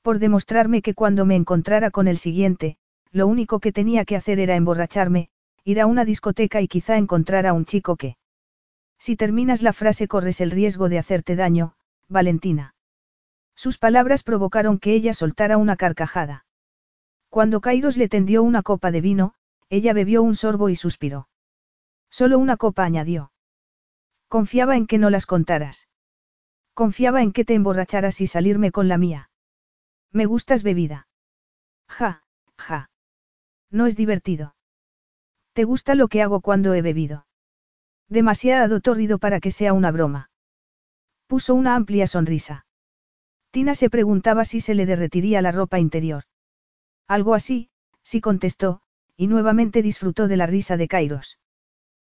Por demostrarme que cuando me encontrara con el siguiente, lo único que tenía que hacer era emborracharme, ir a una discoteca y quizá encontrar a un chico que... Si terminas la frase corres el riesgo de hacerte daño, Valentina. Sus palabras provocaron que ella soltara una carcajada. Cuando Kairos le tendió una copa de vino, ella bebió un sorbo y suspiró. Solo una copa añadió. Confiaba en que no las contaras. Confiaba en que te emborracharas y salirme con la mía. Me gustas bebida. Ja, ja. No es divertido. ¿Te gusta lo que hago cuando he bebido? Demasiado tórrido para que sea una broma. Puso una amplia sonrisa. Tina se preguntaba si se le derretiría la ropa interior. Algo así, sí contestó, y nuevamente disfrutó de la risa de Kairos.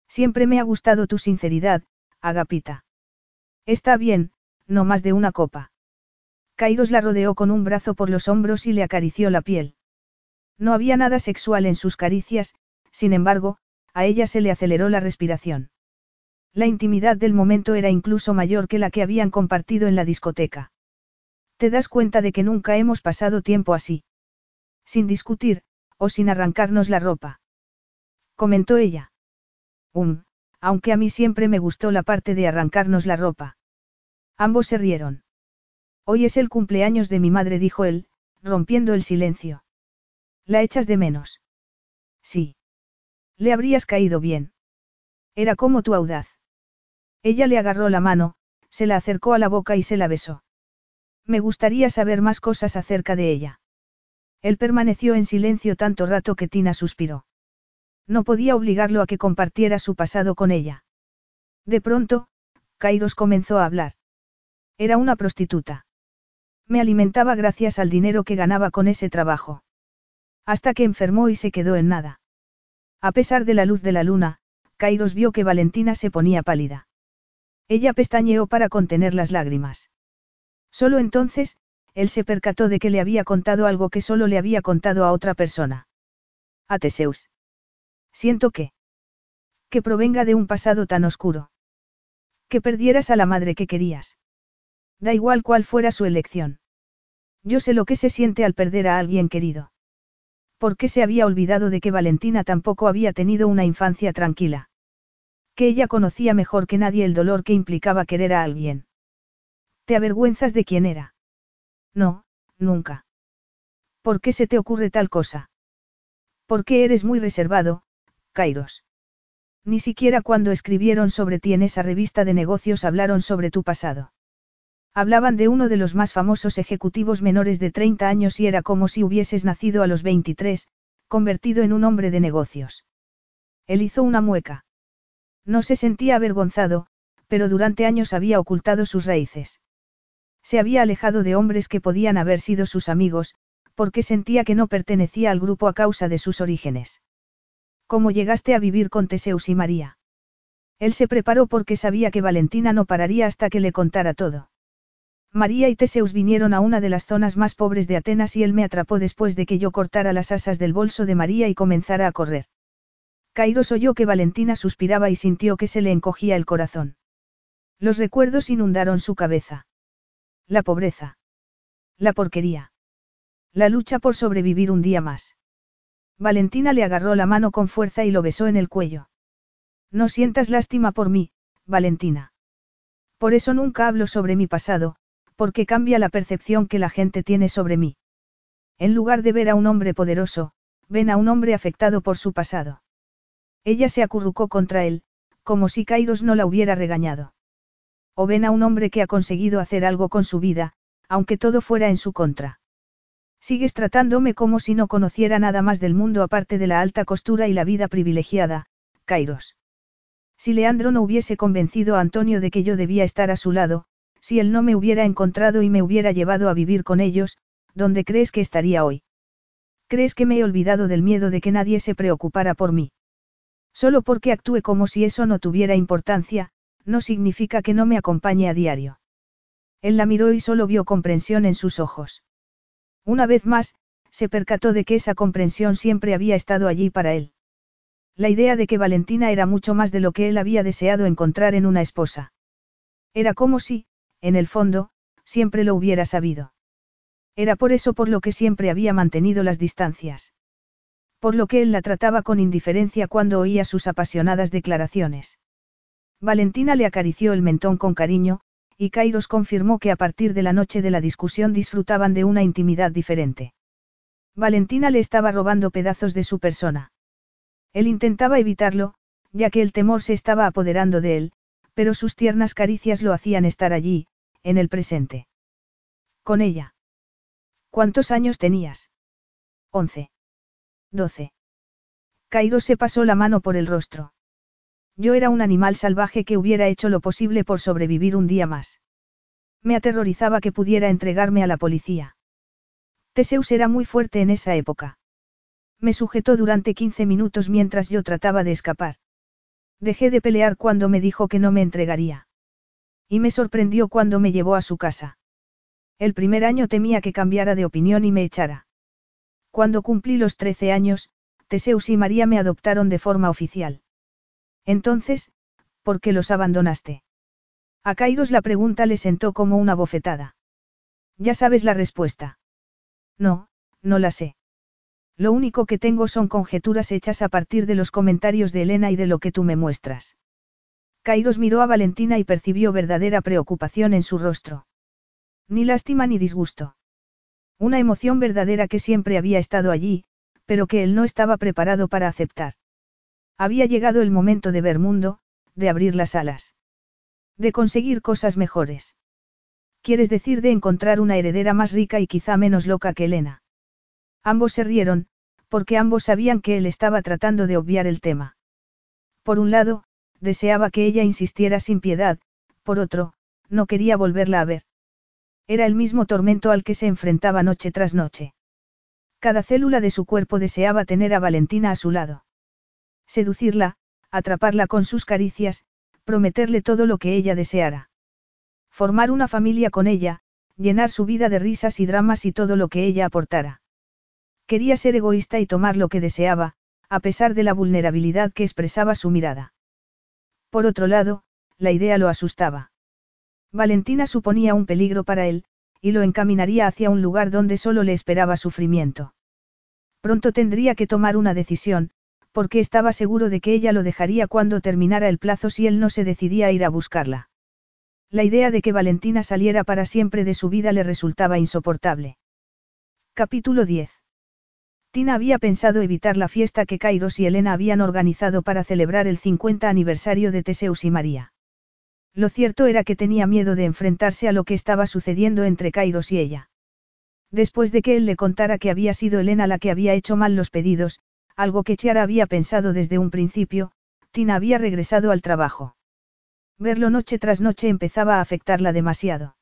Siempre me ha gustado tu sinceridad, Agapita. Está bien, no más de una copa. Kairos la rodeó con un brazo por los hombros y le acarició la piel. No había nada sexual en sus caricias, sin embargo, a ella se le aceleró la respiración. La intimidad del momento era incluso mayor que la que habían compartido en la discoteca. Te das cuenta de que nunca hemos pasado tiempo así. Sin discutir, o sin arrancarnos la ropa. Comentó ella. Um, aunque a mí siempre me gustó la parte de arrancarnos la ropa. Ambos se rieron. Hoy es el cumpleaños de mi madre, dijo él, rompiendo el silencio. ¿La echas de menos? Sí. Le habrías caído bien. Era como tu audaz. Ella le agarró la mano, se la acercó a la boca y se la besó. Me gustaría saber más cosas acerca de ella. Él permaneció en silencio tanto rato que Tina suspiró. No podía obligarlo a que compartiera su pasado con ella. De pronto, Kairos comenzó a hablar. Era una prostituta. Me alimentaba gracias al dinero que ganaba con ese trabajo. Hasta que enfermó y se quedó en nada. A pesar de la luz de la luna, Kairos vio que Valentina se ponía pálida. Ella pestañeó para contener las lágrimas. Solo entonces, él se percató de que le había contado algo que solo le había contado a otra persona. A Teseus. Siento que. Que provenga de un pasado tan oscuro. Que perdieras a la madre que querías. Da igual cuál fuera su elección. Yo sé lo que se siente al perder a alguien querido. ¿Por qué se había olvidado de que Valentina tampoco había tenido una infancia tranquila? Que ella conocía mejor que nadie el dolor que implicaba querer a alguien. ¿Te avergüenzas de quién era? No, nunca. ¿Por qué se te ocurre tal cosa? ¿Por qué eres muy reservado, Kairos? Ni siquiera cuando escribieron sobre ti en esa revista de negocios hablaron sobre tu pasado. Hablaban de uno de los más famosos ejecutivos menores de 30 años y era como si hubieses nacido a los 23, convertido en un hombre de negocios. Él hizo una mueca. No se sentía avergonzado, pero durante años había ocultado sus raíces. Se había alejado de hombres que podían haber sido sus amigos, porque sentía que no pertenecía al grupo a causa de sus orígenes. ¿Cómo llegaste a vivir con Teseus y María? Él se preparó porque sabía que Valentina no pararía hasta que le contara todo. María y Teseus vinieron a una de las zonas más pobres de Atenas y él me atrapó después de que yo cortara las asas del bolso de María y comenzara a correr. Kairos oyó que Valentina suspiraba y sintió que se le encogía el corazón. Los recuerdos inundaron su cabeza. La pobreza. La porquería. La lucha por sobrevivir un día más. Valentina le agarró la mano con fuerza y lo besó en el cuello. No sientas lástima por mí, Valentina. Por eso nunca hablo sobre mi pasado, porque cambia la percepción que la gente tiene sobre mí. En lugar de ver a un hombre poderoso, ven a un hombre afectado por su pasado. Ella se acurrucó contra él, como si Kairos no la hubiera regañado. O ven a un hombre que ha conseguido hacer algo con su vida, aunque todo fuera en su contra. Sigues tratándome como si no conociera nada más del mundo aparte de la alta costura y la vida privilegiada, Kairos. Si Leandro no hubiese convencido a Antonio de que yo debía estar a su lado, si él no me hubiera encontrado y me hubiera llevado a vivir con ellos, ¿dónde crees que estaría hoy? ¿Crees que me he olvidado del miedo de que nadie se preocupara por mí? Solo porque actúe como si eso no tuviera importancia, no significa que no me acompañe a diario. Él la miró y solo vio comprensión en sus ojos. Una vez más, se percató de que esa comprensión siempre había estado allí para él. La idea de que Valentina era mucho más de lo que él había deseado encontrar en una esposa. Era como si, en el fondo, siempre lo hubiera sabido. Era por eso por lo que siempre había mantenido las distancias. Por lo que él la trataba con indiferencia cuando oía sus apasionadas declaraciones. Valentina le acarició el mentón con cariño, y Kairos confirmó que a partir de la noche de la discusión disfrutaban de una intimidad diferente. Valentina le estaba robando pedazos de su persona. Él intentaba evitarlo, ya que el temor se estaba apoderando de él, pero sus tiernas caricias lo hacían estar allí, en el presente. Con ella. ¿Cuántos años tenías? Once. Doce. Cairo se pasó la mano por el rostro. Yo era un animal salvaje que hubiera hecho lo posible por sobrevivir un día más. Me aterrorizaba que pudiera entregarme a la policía. Teseus era muy fuerte en esa época. Me sujetó durante 15 minutos mientras yo trataba de escapar. Dejé de pelear cuando me dijo que no me entregaría. Y me sorprendió cuando me llevó a su casa. El primer año temía que cambiara de opinión y me echara. Cuando cumplí los 13 años, Teseus y María me adoptaron de forma oficial. Entonces, ¿por qué los abandonaste? A Kairos la pregunta le sentó como una bofetada. Ya sabes la respuesta. No, no la sé. Lo único que tengo son conjeturas hechas a partir de los comentarios de Elena y de lo que tú me muestras. Kairos miró a Valentina y percibió verdadera preocupación en su rostro. Ni lástima ni disgusto. Una emoción verdadera que siempre había estado allí, pero que él no estaba preparado para aceptar. Había llegado el momento de ver mundo, de abrir las alas. De conseguir cosas mejores. Quieres decir de encontrar una heredera más rica y quizá menos loca que Elena. Ambos se rieron, porque ambos sabían que él estaba tratando de obviar el tema. Por un lado, deseaba que ella insistiera sin piedad, por otro, no quería volverla a ver. Era el mismo tormento al que se enfrentaba noche tras noche. Cada célula de su cuerpo deseaba tener a Valentina a su lado. Seducirla, atraparla con sus caricias, prometerle todo lo que ella deseara. Formar una familia con ella, llenar su vida de risas y dramas y todo lo que ella aportara. Quería ser egoísta y tomar lo que deseaba, a pesar de la vulnerabilidad que expresaba su mirada. Por otro lado, la idea lo asustaba. Valentina suponía un peligro para él, y lo encaminaría hacia un lugar donde solo le esperaba sufrimiento. Pronto tendría que tomar una decisión, porque estaba seguro de que ella lo dejaría cuando terminara el plazo si él no se decidía a ir a buscarla. La idea de que Valentina saliera para siempre de su vida le resultaba insoportable. Capítulo 10. Tina había pensado evitar la fiesta que Kairos y Elena habían organizado para celebrar el 50 aniversario de Teseus y María. Lo cierto era que tenía miedo de enfrentarse a lo que estaba sucediendo entre Kairos y ella. Después de que él le contara que había sido Elena la que había hecho mal los pedidos, algo que Chiara había pensado desde un principio, Tina había regresado al trabajo. Verlo noche tras noche empezaba a afectarla demasiado.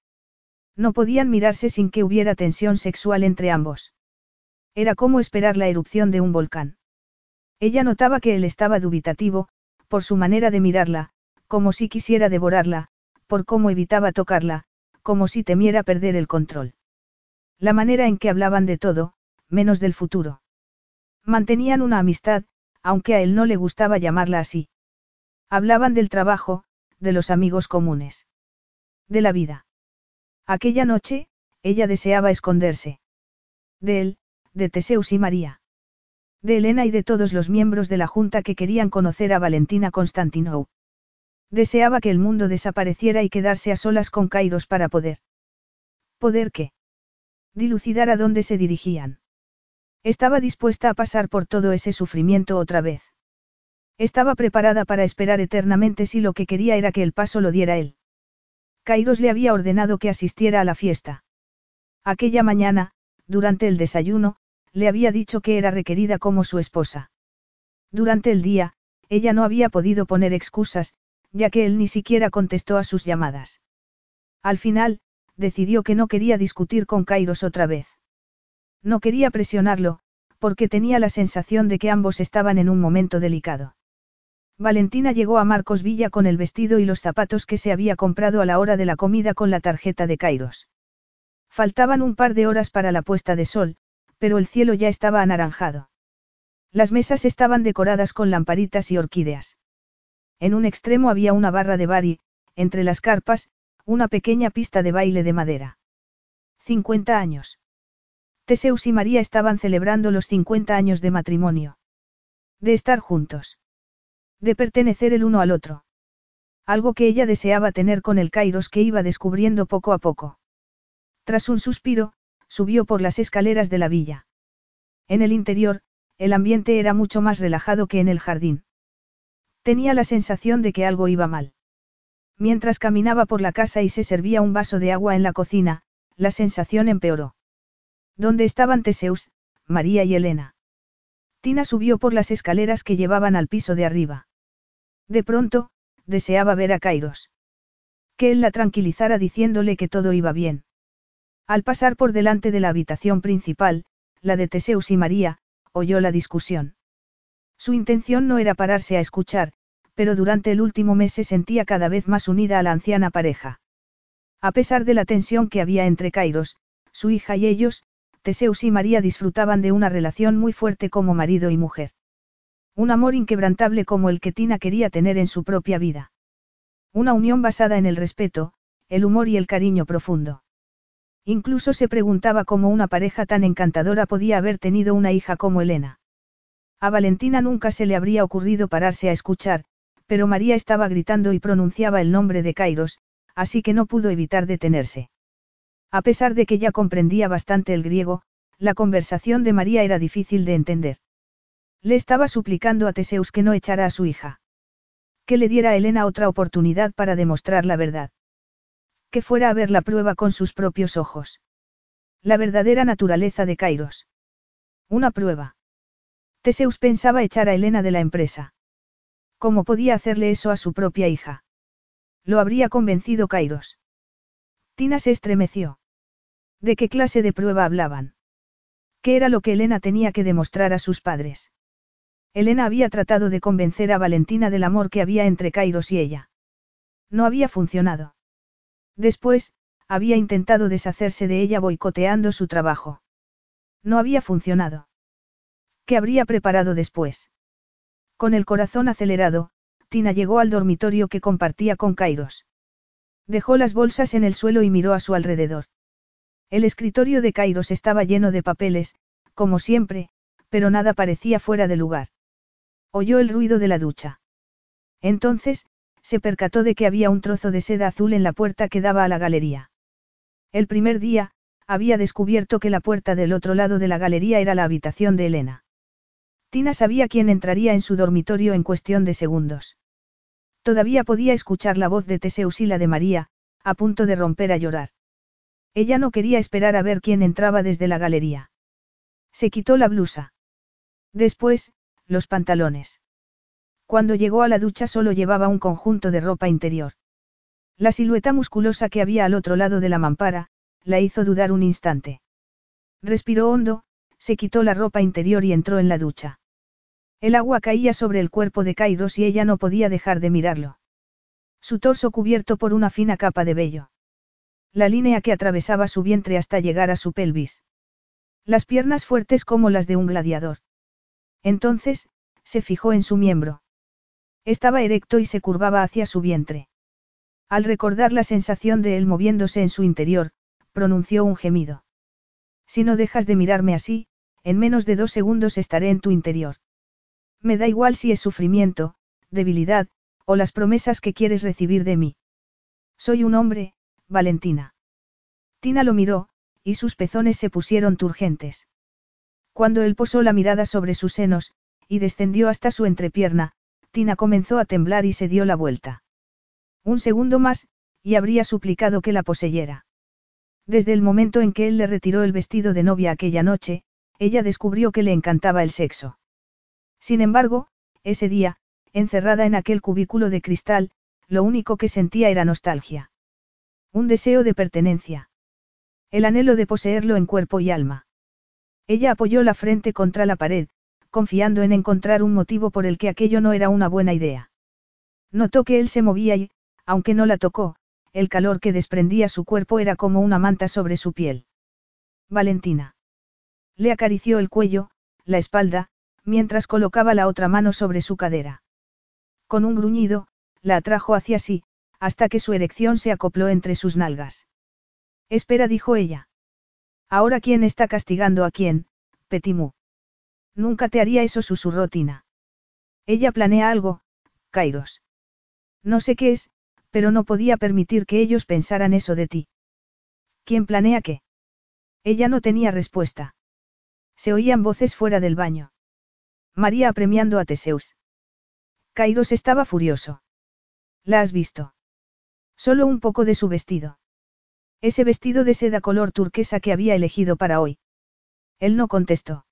No podían mirarse sin que hubiera tensión sexual entre ambos. Era como esperar la erupción de un volcán. Ella notaba que él estaba dubitativo, por su manera de mirarla, como si quisiera devorarla, por cómo evitaba tocarla, como si temiera perder el control. La manera en que hablaban de todo, menos del futuro. Mantenían una amistad, aunque a él no le gustaba llamarla así. Hablaban del trabajo, de los amigos comunes. De la vida. Aquella noche, ella deseaba esconderse. De él, de Teseus y María. De Elena y de todos los miembros de la Junta que querían conocer a Valentina Constantinou. Deseaba que el mundo desapareciera y quedarse a solas con Kairos para poder. ¿Poder qué? Dilucidar a dónde se dirigían. Estaba dispuesta a pasar por todo ese sufrimiento otra vez. Estaba preparada para esperar eternamente si lo que quería era que el paso lo diera él. Kairos le había ordenado que asistiera a la fiesta. Aquella mañana, durante el desayuno, le había dicho que era requerida como su esposa. Durante el día, ella no había podido poner excusas, ya que él ni siquiera contestó a sus llamadas. Al final, decidió que no quería discutir con Kairos otra vez. No quería presionarlo, porque tenía la sensación de que ambos estaban en un momento delicado. Valentina llegó a Marcos Villa con el vestido y los zapatos que se había comprado a la hora de la comida con la tarjeta de Kairos. Faltaban un par de horas para la puesta de sol, pero el cielo ya estaba anaranjado. Las mesas estaban decoradas con lamparitas y orquídeas. En un extremo había una barra de bar y, entre las carpas, una pequeña pista de baile de madera. 50 años. Teseus y María estaban celebrando los 50 años de matrimonio. De estar juntos. De pertenecer el uno al otro. Algo que ella deseaba tener con el Kairos que iba descubriendo poco a poco. Tras un suspiro, subió por las escaleras de la villa. En el interior, el ambiente era mucho más relajado que en el jardín. Tenía la sensación de que algo iba mal. Mientras caminaba por la casa y se servía un vaso de agua en la cocina, la sensación empeoró. ¿Dónde estaban Teseus, María y Elena? Tina subió por las escaleras que llevaban al piso de arriba. De pronto, deseaba ver a Kairos. Que él la tranquilizara diciéndole que todo iba bien. Al pasar por delante de la habitación principal, la de Teseus y María, oyó la discusión. Su intención no era pararse a escuchar, pero durante el último mes se sentía cada vez más unida a la anciana pareja. A pesar de la tensión que había entre Kairos, su hija y ellos, Teseus y María disfrutaban de una relación muy fuerte como marido y mujer. Un amor inquebrantable como el que Tina quería tener en su propia vida. Una unión basada en el respeto, el humor y el cariño profundo. Incluso se preguntaba cómo una pareja tan encantadora podía haber tenido una hija como Elena. A Valentina nunca se le habría ocurrido pararse a escuchar, pero María estaba gritando y pronunciaba el nombre de Kairos, así que no pudo evitar detenerse. A pesar de que ya comprendía bastante el griego, la conversación de María era difícil de entender. Le estaba suplicando a Teseus que no echara a su hija. Que le diera a Elena otra oportunidad para demostrar la verdad. Que fuera a ver la prueba con sus propios ojos. La verdadera naturaleza de Kairos. Una prueba. Teseus pensaba echar a Elena de la empresa. ¿Cómo podía hacerle eso a su propia hija? Lo habría convencido Kairos. Tina se estremeció. ¿De qué clase de prueba hablaban? ¿Qué era lo que Elena tenía que demostrar a sus padres? Elena había tratado de convencer a Valentina del amor que había entre Kairos y ella. No había funcionado. Después, había intentado deshacerse de ella boicoteando su trabajo. No había funcionado. ¿Qué habría preparado después? Con el corazón acelerado, Tina llegó al dormitorio que compartía con Kairos. Dejó las bolsas en el suelo y miró a su alrededor. El escritorio de Kairos estaba lleno de papeles, como siempre, pero nada parecía fuera de lugar. Oyó el ruido de la ducha. Entonces, se percató de que había un trozo de seda azul en la puerta que daba a la galería. El primer día, había descubierto que la puerta del otro lado de la galería era la habitación de Elena. Tina sabía quién entraría en su dormitorio en cuestión de segundos. Todavía podía escuchar la voz de Teseus y la de María, a punto de romper a llorar. Ella no quería esperar a ver quién entraba desde la galería. Se quitó la blusa. Después, los pantalones. Cuando llegó a la ducha solo llevaba un conjunto de ropa interior. La silueta musculosa que había al otro lado de la mampara, la hizo dudar un instante. Respiró hondo, se quitó la ropa interior y entró en la ducha. El agua caía sobre el cuerpo de Kairos y ella no podía dejar de mirarlo. Su torso cubierto por una fina capa de vello. La línea que atravesaba su vientre hasta llegar a su pelvis. Las piernas fuertes como las de un gladiador. Entonces, se fijó en su miembro. Estaba erecto y se curvaba hacia su vientre. Al recordar la sensación de él moviéndose en su interior, pronunció un gemido. Si no dejas de mirarme así, en menos de dos segundos estaré en tu interior. Me da igual si es sufrimiento, debilidad, o las promesas que quieres recibir de mí. Soy un hombre, Valentina. Tina lo miró, y sus pezones se pusieron turgentes. Cuando él posó la mirada sobre sus senos, y descendió hasta su entrepierna, Tina comenzó a temblar y se dio la vuelta. Un segundo más, y habría suplicado que la poseyera. Desde el momento en que él le retiró el vestido de novia aquella noche, ella descubrió que le encantaba el sexo. Sin embargo, ese día, encerrada en aquel cubículo de cristal, lo único que sentía era nostalgia. Un deseo de pertenencia. El anhelo de poseerlo en cuerpo y alma. Ella apoyó la frente contra la pared, confiando en encontrar un motivo por el que aquello no era una buena idea. Notó que él se movía y, aunque no la tocó, el calor que desprendía su cuerpo era como una manta sobre su piel. Valentina. Le acarició el cuello, la espalda, mientras colocaba la otra mano sobre su cadera. Con un gruñido, la atrajo hacia sí, hasta que su erección se acopló entre sus nalgas. Espera, dijo ella. Ahora quién está castigando a quién, Petimú. Nunca te haría eso, susurró Tina. Ella planea algo, Kairos. No sé qué es, pero no podía permitir que ellos pensaran eso de ti. ¿Quién planea qué? Ella no tenía respuesta. Se oían voces fuera del baño. María apremiando a Teseus. Kairos estaba furioso. ¿La has visto? Solo un poco de su vestido. Ese vestido de seda color turquesa que había elegido para hoy. Él no contestó.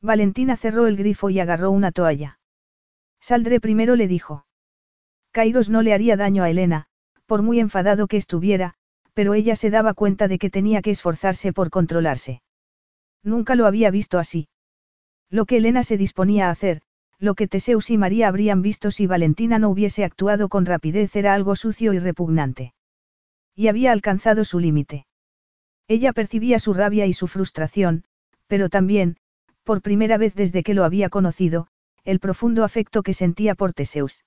Valentina cerró el grifo y agarró una toalla. Saldré primero, le dijo. Kairos no le haría daño a Elena, por muy enfadado que estuviera, pero ella se daba cuenta de que tenía que esforzarse por controlarse. Nunca lo había visto así. Lo que Elena se disponía a hacer, lo que Teseus y María habrían visto si Valentina no hubiese actuado con rapidez era algo sucio y repugnante. Y había alcanzado su límite. Ella percibía su rabia y su frustración, pero también, por primera vez desde que lo había conocido, el profundo afecto que sentía por Teseus.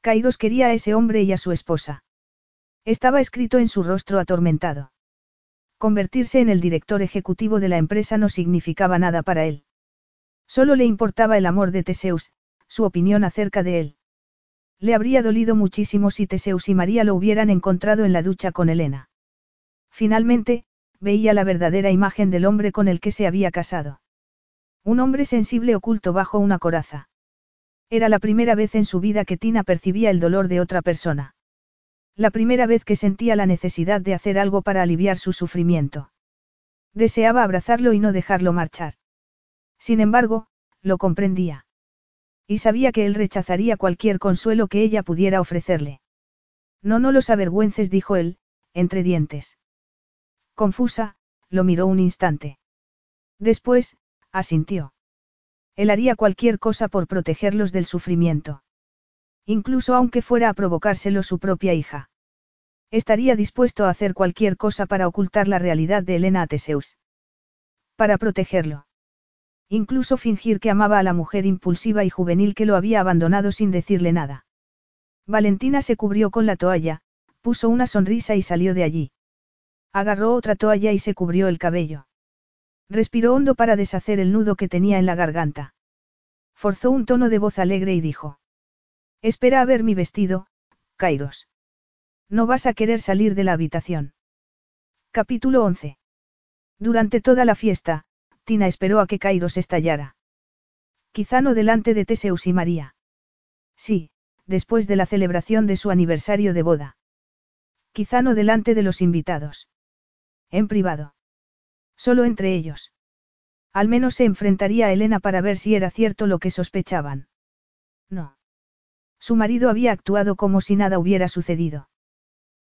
Kairos quería a ese hombre y a su esposa. Estaba escrito en su rostro atormentado. Convertirse en el director ejecutivo de la empresa no significaba nada para él. Solo le importaba el amor de Teseus, su opinión acerca de él. Le habría dolido muchísimo si Teseus y María lo hubieran encontrado en la ducha con Elena. Finalmente, veía la verdadera imagen del hombre con el que se había casado. Un hombre sensible oculto bajo una coraza. Era la primera vez en su vida que Tina percibía el dolor de otra persona. La primera vez que sentía la necesidad de hacer algo para aliviar su sufrimiento. Deseaba abrazarlo y no dejarlo marchar. Sin embargo, lo comprendía. Y sabía que él rechazaría cualquier consuelo que ella pudiera ofrecerle. No, no los avergüences, dijo él, entre dientes. Confusa, lo miró un instante. Después, asintió. Él haría cualquier cosa por protegerlos del sufrimiento. Incluso aunque fuera a provocárselo su propia hija. Estaría dispuesto a hacer cualquier cosa para ocultar la realidad de Elena a Teseus. Para protegerlo. Incluso fingir que amaba a la mujer impulsiva y juvenil que lo había abandonado sin decirle nada. Valentina se cubrió con la toalla, puso una sonrisa y salió de allí. Agarró otra toalla y se cubrió el cabello. Respiró hondo para deshacer el nudo que tenía en la garganta. Forzó un tono de voz alegre y dijo. Espera a ver mi vestido, Kairos. No vas a querer salir de la habitación. Capítulo 11. Durante toda la fiesta, Esperó a que Kairos estallara. Quizá no delante de Teseus y María. Sí, después de la celebración de su aniversario de boda. Quizá no delante de los invitados. En privado. Solo entre ellos. Al menos se enfrentaría a Elena para ver si era cierto lo que sospechaban. No. Su marido había actuado como si nada hubiera sucedido.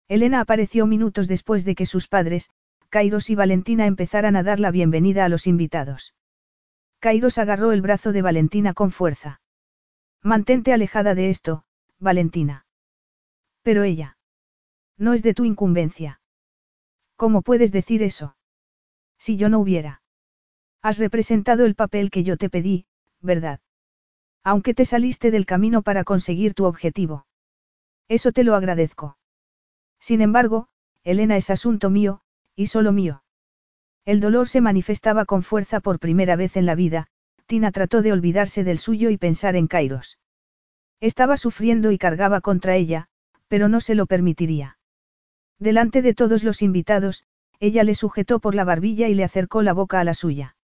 Elena apareció minutos después de que sus padres, Kairos y Valentina empezaran a dar la bienvenida a los invitados. Kairos agarró el brazo de Valentina con fuerza. Mantente alejada de esto, Valentina. Pero ella. No es de tu incumbencia. ¿Cómo puedes decir eso? Si yo no hubiera. Has representado el papel que yo te pedí, ¿verdad? Aunque te saliste del camino para conseguir tu objetivo. Eso te lo agradezco. Sin embargo, Elena es asunto mío, y solo mío. El dolor se manifestaba con fuerza por primera vez en la vida, Tina trató de olvidarse del suyo y pensar en Kairos. Estaba sufriendo y cargaba contra ella, pero no se lo permitiría. Delante de todos los invitados, ella le sujetó por la barbilla y le acercó la boca a la suya.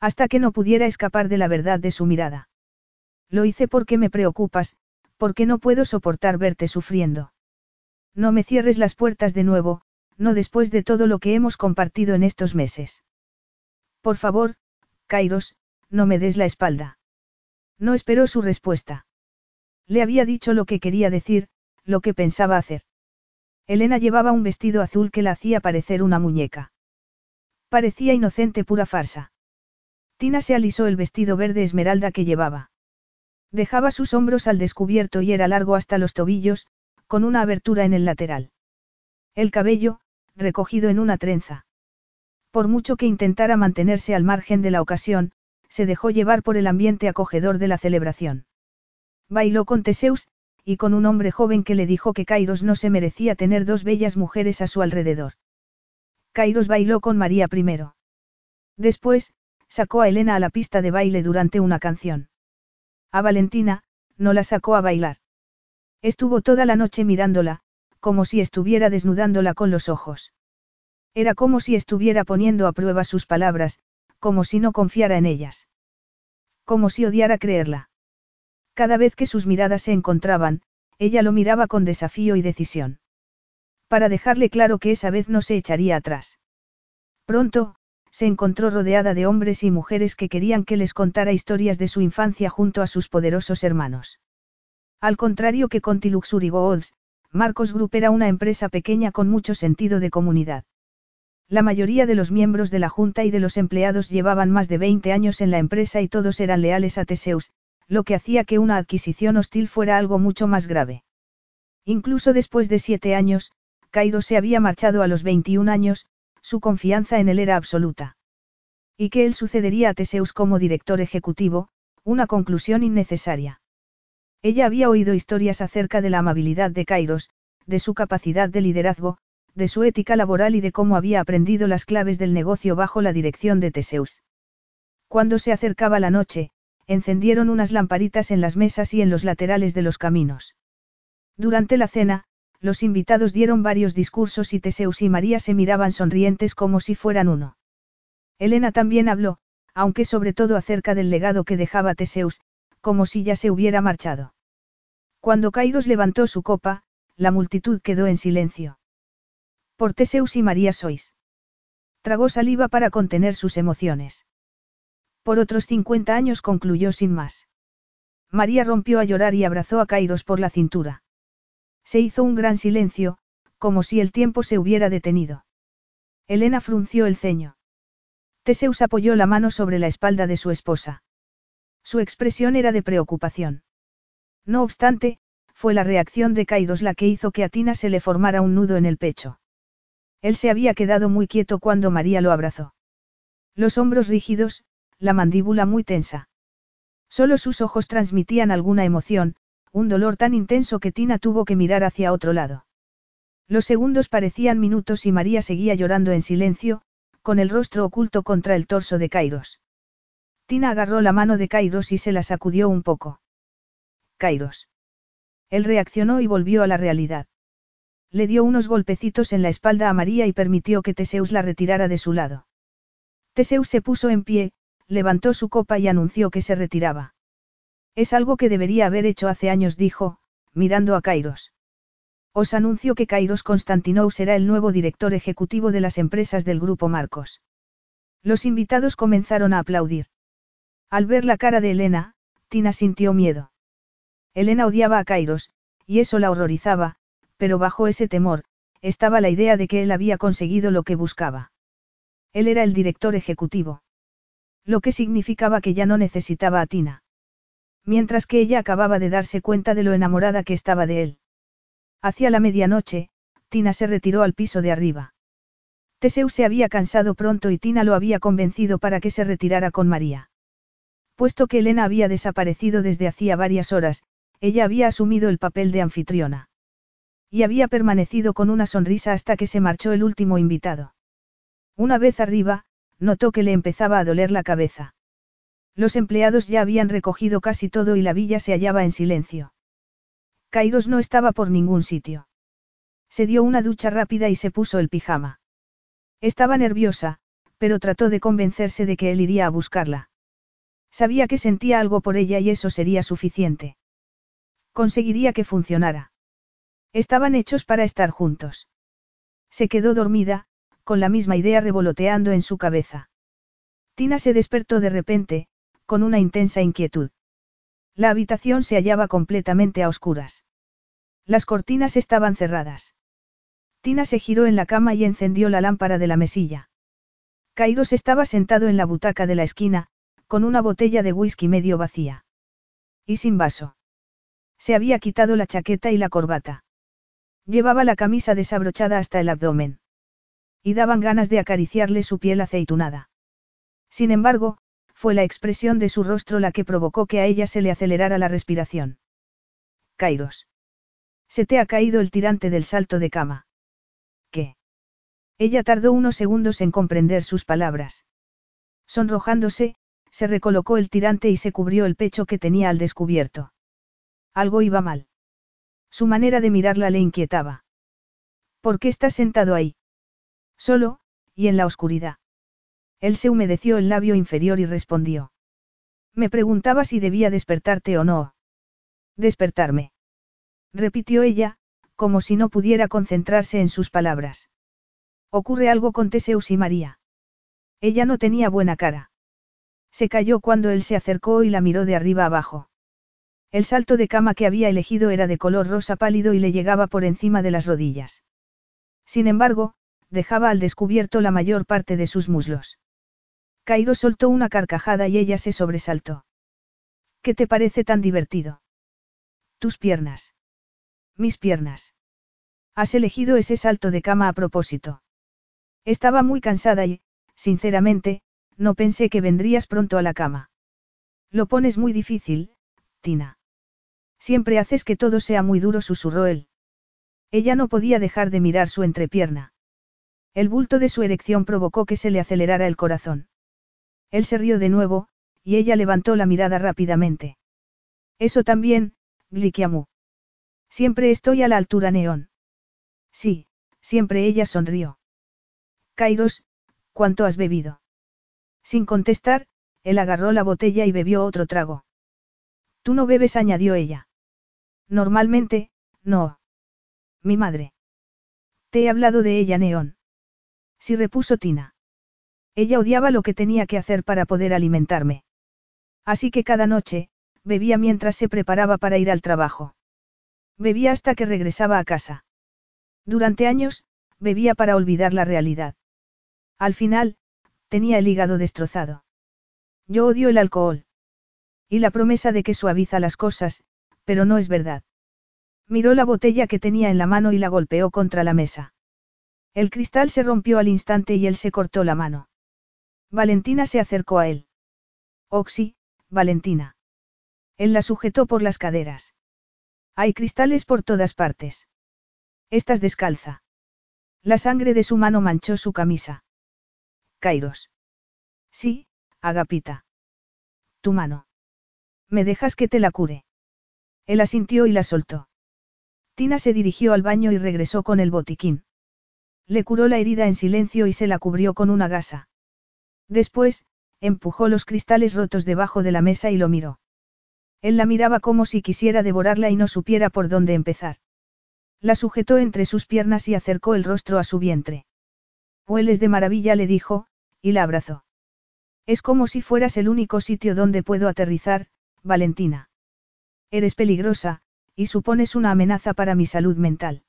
Hasta que no pudiera escapar de la verdad de su mirada. Lo hice porque me preocupas, porque no puedo soportar verte sufriendo. No me cierres las puertas de nuevo, no después de todo lo que hemos compartido en estos meses. Por favor, Kairos, no me des la espalda. No esperó su respuesta. Le había dicho lo que quería decir, lo que pensaba hacer. Elena llevaba un vestido azul que la hacía parecer una muñeca. Parecía inocente pura farsa. Tina se alisó el vestido verde esmeralda que llevaba. Dejaba sus hombros al descubierto y era largo hasta los tobillos, con una abertura en el lateral. El cabello, recogido en una trenza. Por mucho que intentara mantenerse al margen de la ocasión, se dejó llevar por el ambiente acogedor de la celebración. Bailó con Teseus, y con un hombre joven que le dijo que Kairos no se merecía tener dos bellas mujeres a su alrededor. Kairos bailó con María primero. Después, sacó a Elena a la pista de baile durante una canción. A Valentina, no la sacó a bailar. Estuvo toda la noche mirándola, como si estuviera desnudándola con los ojos. Era como si estuviera poniendo a prueba sus palabras, como si no confiara en ellas. Como si odiara creerla. Cada vez que sus miradas se encontraban, ella lo miraba con desafío y decisión. Para dejarle claro que esa vez no se echaría atrás. Pronto, se encontró rodeada de hombres y mujeres que querían que les contara historias de su infancia junto a sus poderosos hermanos. Al contrario que con Tiluxury Goods, Marcos Group era una empresa pequeña con mucho sentido de comunidad. La mayoría de los miembros de la Junta y de los empleados llevaban más de 20 años en la empresa y todos eran leales a Teseus, lo que hacía que una adquisición hostil fuera algo mucho más grave. Incluso después de siete años, Cairo se había marchado a los 21 años, su confianza en él era absoluta. Y que él sucedería a Teseus como director ejecutivo, una conclusión innecesaria. Ella había oído historias acerca de la amabilidad de Kairos, de su capacidad de liderazgo, de su ética laboral y de cómo había aprendido las claves del negocio bajo la dirección de Teseus. Cuando se acercaba la noche, encendieron unas lamparitas en las mesas y en los laterales de los caminos. Durante la cena, los invitados dieron varios discursos y Teseus y María se miraban sonrientes como si fueran uno. Elena también habló, aunque sobre todo acerca del legado que dejaba Teseus, como si ya se hubiera marchado. Cuando Kairos levantó su copa, la multitud quedó en silencio. Por Teseus y María sois. Tragó saliva para contener sus emociones. Por otros 50 años concluyó sin más. María rompió a llorar y abrazó a Kairos por la cintura. Se hizo un gran silencio, como si el tiempo se hubiera detenido. Elena frunció el ceño. Teseus apoyó la mano sobre la espalda de su esposa. Su expresión era de preocupación. No obstante, fue la reacción de Kairos la que hizo que a Tina se le formara un nudo en el pecho. Él se había quedado muy quieto cuando María lo abrazó. Los hombros rígidos, la mandíbula muy tensa. Solo sus ojos transmitían alguna emoción, un dolor tan intenso que Tina tuvo que mirar hacia otro lado. Los segundos parecían minutos y María seguía llorando en silencio, con el rostro oculto contra el torso de Kairos. Tina agarró la mano de Kairos y se la sacudió un poco. Kairos. Él reaccionó y volvió a la realidad. Le dio unos golpecitos en la espalda a María y permitió que Teseus la retirara de su lado. Teseus se puso en pie, levantó su copa y anunció que se retiraba. Es algo que debería haber hecho hace años, dijo, mirando a Kairos. Os anuncio que Kairos Constantinou será el nuevo director ejecutivo de las empresas del Grupo Marcos. Los invitados comenzaron a aplaudir. Al ver la cara de Elena, Tina sintió miedo. Elena odiaba a Kairos, y eso la horrorizaba, pero bajo ese temor, estaba la idea de que él había conseguido lo que buscaba. Él era el director ejecutivo. Lo que significaba que ya no necesitaba a Tina. Mientras que ella acababa de darse cuenta de lo enamorada que estaba de él. Hacia la medianoche, Tina se retiró al piso de arriba. Teseu se había cansado pronto y Tina lo había convencido para que se retirara con María. Puesto que Elena había desaparecido desde hacía varias horas, ella había asumido el papel de anfitriona. Y había permanecido con una sonrisa hasta que se marchó el último invitado. Una vez arriba, notó que le empezaba a doler la cabeza. Los empleados ya habían recogido casi todo y la villa se hallaba en silencio. Kairos no estaba por ningún sitio. Se dio una ducha rápida y se puso el pijama. Estaba nerviosa, pero trató de convencerse de que él iría a buscarla. Sabía que sentía algo por ella y eso sería suficiente. Conseguiría que funcionara. Estaban hechos para estar juntos. Se quedó dormida, con la misma idea revoloteando en su cabeza. Tina se despertó de repente, con una intensa inquietud. La habitación se hallaba completamente a oscuras. Las cortinas estaban cerradas. Tina se giró en la cama y encendió la lámpara de la mesilla. Kairos estaba sentado en la butaca de la esquina, con una botella de whisky medio vacía. Y sin vaso. Se había quitado la chaqueta y la corbata. Llevaba la camisa desabrochada hasta el abdomen. Y daban ganas de acariciarle su piel aceitunada. Sin embargo, fue la expresión de su rostro la que provocó que a ella se le acelerara la respiración. Kairos. Se te ha caído el tirante del salto de cama. ¿Qué? Ella tardó unos segundos en comprender sus palabras. Sonrojándose, se recolocó el tirante y se cubrió el pecho que tenía al descubierto. Algo iba mal. Su manera de mirarla le inquietaba. ¿Por qué estás sentado ahí? Solo, y en la oscuridad. Él se humedeció el labio inferior y respondió. Me preguntaba si debía despertarte o no. Despertarme. Repitió ella, como si no pudiera concentrarse en sus palabras. Ocurre algo con Teseus y María. Ella no tenía buena cara. Se cayó cuando él se acercó y la miró de arriba abajo. El salto de cama que había elegido era de color rosa pálido y le llegaba por encima de las rodillas. Sin embargo, dejaba al descubierto la mayor parte de sus muslos. Cairo soltó una carcajada y ella se sobresaltó. ¿Qué te parece tan divertido? Tus piernas. Mis piernas. Has elegido ese salto de cama a propósito. Estaba muy cansada y, sinceramente, no pensé que vendrías pronto a la cama. Lo pones muy difícil, Tina. Siempre haces que todo sea muy duro, susurró él. Ella no podía dejar de mirar su entrepierna. El bulto de su erección provocó que se le acelerara el corazón. Él se rió de nuevo, y ella levantó la mirada rápidamente. Eso también, Glikiamu. Siempre estoy a la altura neón. Sí, siempre ella sonrió. Kairos, ¿cuánto has bebido? Sin contestar, él agarró la botella y bebió otro trago. Tú no bebes, añadió ella. Normalmente, no. Mi madre. Te he hablado de ella, Neón. Sí repuso Tina. Ella odiaba lo que tenía que hacer para poder alimentarme. Así que cada noche, bebía mientras se preparaba para ir al trabajo. Bebía hasta que regresaba a casa. Durante años, bebía para olvidar la realidad. Al final, tenía el hígado destrozado. Yo odio el alcohol. Y la promesa de que suaviza las cosas, pero no es verdad. Miró la botella que tenía en la mano y la golpeó contra la mesa. El cristal se rompió al instante y él se cortó la mano. Valentina se acercó a él. Oxy, Valentina. Él la sujetó por las caderas. Hay cristales por todas partes. Estás descalza. La sangre de su mano manchó su camisa. Kairos. Sí, Agapita. Tu mano. ¿Me dejas que te la cure? Él asintió y la soltó. Tina se dirigió al baño y regresó con el botiquín. Le curó la herida en silencio y se la cubrió con una gasa. Después, empujó los cristales rotos debajo de la mesa y lo miró. Él la miraba como si quisiera devorarla y no supiera por dónde empezar. La sujetó entre sus piernas y acercó el rostro a su vientre. Hueles de maravilla, le dijo, y la abrazó. Es como si fueras el único sitio donde puedo aterrizar, Valentina. Eres peligrosa, y supones una amenaza para mi salud mental.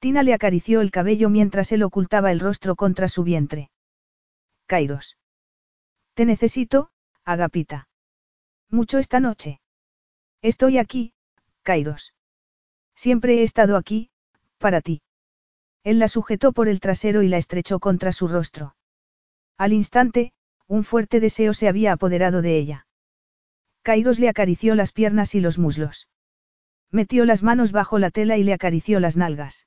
Tina le acarició el cabello mientras él ocultaba el rostro contra su vientre. Kairos. Te necesito, Agapita. Mucho esta noche. Estoy aquí, Kairos. Siempre he estado aquí, para ti. Él la sujetó por el trasero y la estrechó contra su rostro. Al instante, un fuerte deseo se había apoderado de ella. Kairos le acarició las piernas y los muslos. Metió las manos bajo la tela y le acarició las nalgas.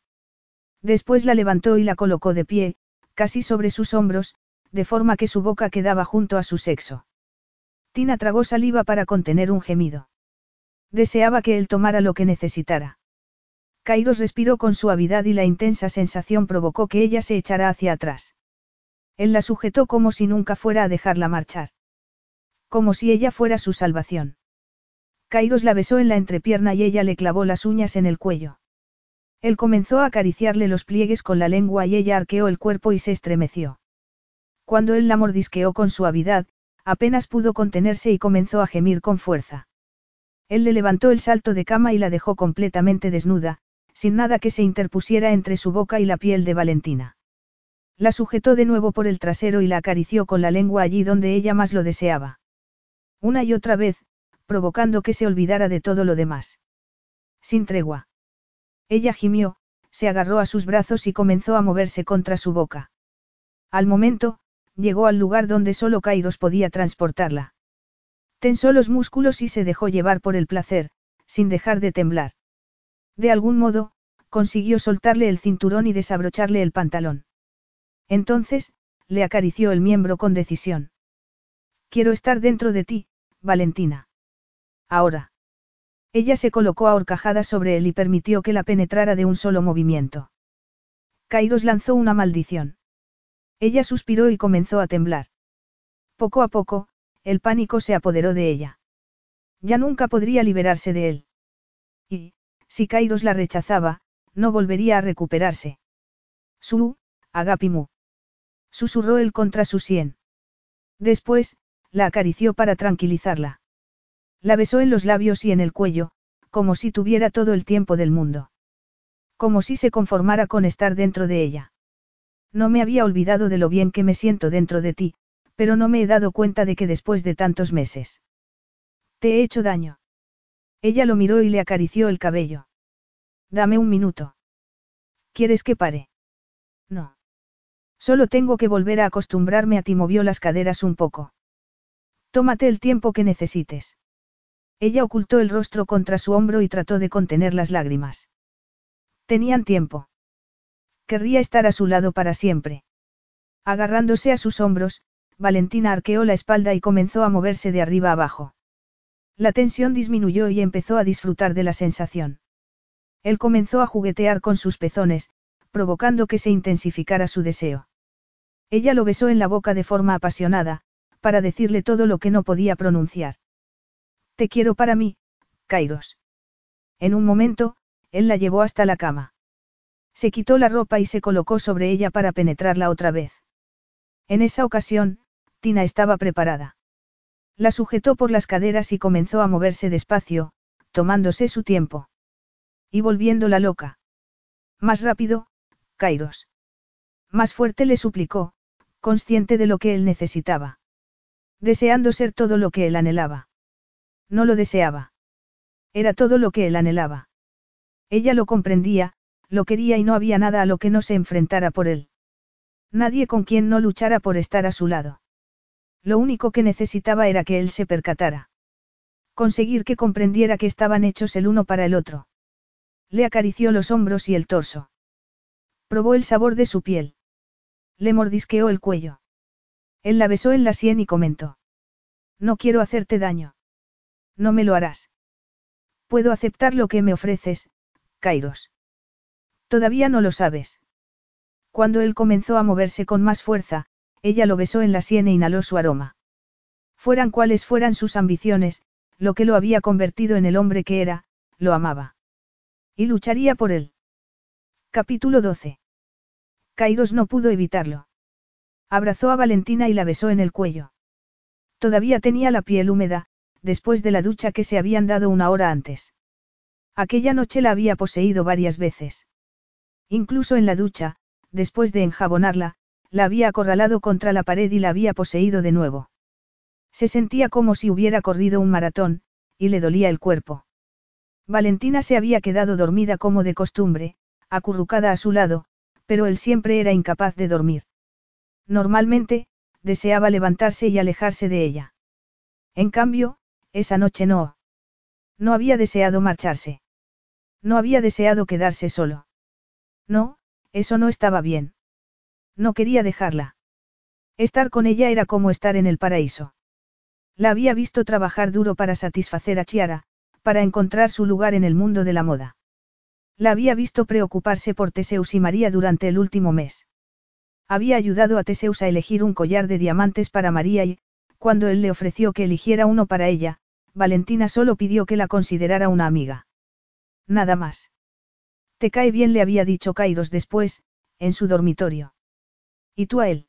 Después la levantó y la colocó de pie, casi sobre sus hombros, de forma que su boca quedaba junto a su sexo. Tina tragó saliva para contener un gemido. Deseaba que él tomara lo que necesitara. Kairos respiró con suavidad y la intensa sensación provocó que ella se echara hacia atrás. Él la sujetó como si nunca fuera a dejarla marchar. Como si ella fuera su salvación. Kairos la besó en la entrepierna y ella le clavó las uñas en el cuello. Él comenzó a acariciarle los pliegues con la lengua y ella arqueó el cuerpo y se estremeció. Cuando él la mordisqueó con suavidad, apenas pudo contenerse y comenzó a gemir con fuerza. Él le levantó el salto de cama y la dejó completamente desnuda, sin nada que se interpusiera entre su boca y la piel de Valentina. La sujetó de nuevo por el trasero y la acarició con la lengua allí donde ella más lo deseaba. Una y otra vez, provocando que se olvidara de todo lo demás. Sin tregua. Ella gimió, se agarró a sus brazos y comenzó a moverse contra su boca. Al momento, llegó al lugar donde solo Kairos podía transportarla. Tensó los músculos y se dejó llevar por el placer, sin dejar de temblar. De algún modo, consiguió soltarle el cinturón y desabrocharle el pantalón. Entonces, le acarició el miembro con decisión. Quiero estar dentro de ti, Valentina. Ahora. Ella se colocó a horcajadas sobre él y permitió que la penetrara de un solo movimiento. Kairos lanzó una maldición. Ella suspiró y comenzó a temblar. Poco a poco, el pánico se apoderó de ella. Ya nunca podría liberarse de él. Y, si Kairos la rechazaba, no volvería a recuperarse. Su, Agapimu. Susurró él contra su sien. Después, la acarició para tranquilizarla. La besó en los labios y en el cuello, como si tuviera todo el tiempo del mundo. Como si se conformara con estar dentro de ella. No me había olvidado de lo bien que me siento dentro de ti, pero no me he dado cuenta de que después de tantos meses. Te he hecho daño. Ella lo miró y le acarició el cabello. Dame un minuto. ¿Quieres que pare? Solo tengo que volver a acostumbrarme a ti, movió las caderas un poco. Tómate el tiempo que necesites. Ella ocultó el rostro contra su hombro y trató de contener las lágrimas. Tenían tiempo. Querría estar a su lado para siempre. Agarrándose a sus hombros, Valentina arqueó la espalda y comenzó a moverse de arriba abajo. La tensión disminuyó y empezó a disfrutar de la sensación. Él comenzó a juguetear con sus pezones, provocando que se intensificara su deseo. Ella lo besó en la boca de forma apasionada, para decirle todo lo que no podía pronunciar. Te quiero para mí, Kairos. En un momento, él la llevó hasta la cama. Se quitó la ropa y se colocó sobre ella para penetrarla otra vez. En esa ocasión, Tina estaba preparada. La sujetó por las caderas y comenzó a moverse despacio, tomándose su tiempo. Y volviéndola loca. Más rápido, Kairos. Más fuerte le suplicó, consciente de lo que él necesitaba. Deseando ser todo lo que él anhelaba. No lo deseaba. Era todo lo que él anhelaba. Ella lo comprendía, lo quería y no había nada a lo que no se enfrentara por él. Nadie con quien no luchara por estar a su lado. Lo único que necesitaba era que él se percatara. Conseguir que comprendiera que estaban hechos el uno para el otro. Le acarició los hombros y el torso. Probó el sabor de su piel. Le mordisqueó el cuello. Él la besó en la sien y comentó. No quiero hacerte daño. No me lo harás. Puedo aceptar lo que me ofreces, Kairos. Todavía no lo sabes. Cuando él comenzó a moverse con más fuerza, ella lo besó en la sien e inhaló su aroma. Fueran cuales fueran sus ambiciones, lo que lo había convertido en el hombre que era, lo amaba. Y lucharía por él. Capítulo 12. Kairos no pudo evitarlo. Abrazó a Valentina y la besó en el cuello. Todavía tenía la piel húmeda, después de la ducha que se habían dado una hora antes. Aquella noche la había poseído varias veces. Incluso en la ducha, después de enjabonarla, la había acorralado contra la pared y la había poseído de nuevo. Se sentía como si hubiera corrido un maratón, y le dolía el cuerpo. Valentina se había quedado dormida como de costumbre, acurrucada a su lado, pero él siempre era incapaz de dormir. Normalmente, deseaba levantarse y alejarse de ella. En cambio, esa noche no. No había deseado marcharse. No había deseado quedarse solo. No, eso no estaba bien. No quería dejarla. Estar con ella era como estar en el paraíso. La había visto trabajar duro para satisfacer a Chiara, para encontrar su lugar en el mundo de la moda. La había visto preocuparse por Teseus y María durante el último mes. Había ayudado a Teseus a elegir un collar de diamantes para María y, cuando él le ofreció que eligiera uno para ella, Valentina solo pidió que la considerara una amiga. Nada más. Te cae bien, le había dicho Kairos después, en su dormitorio. ¿Y tú a él?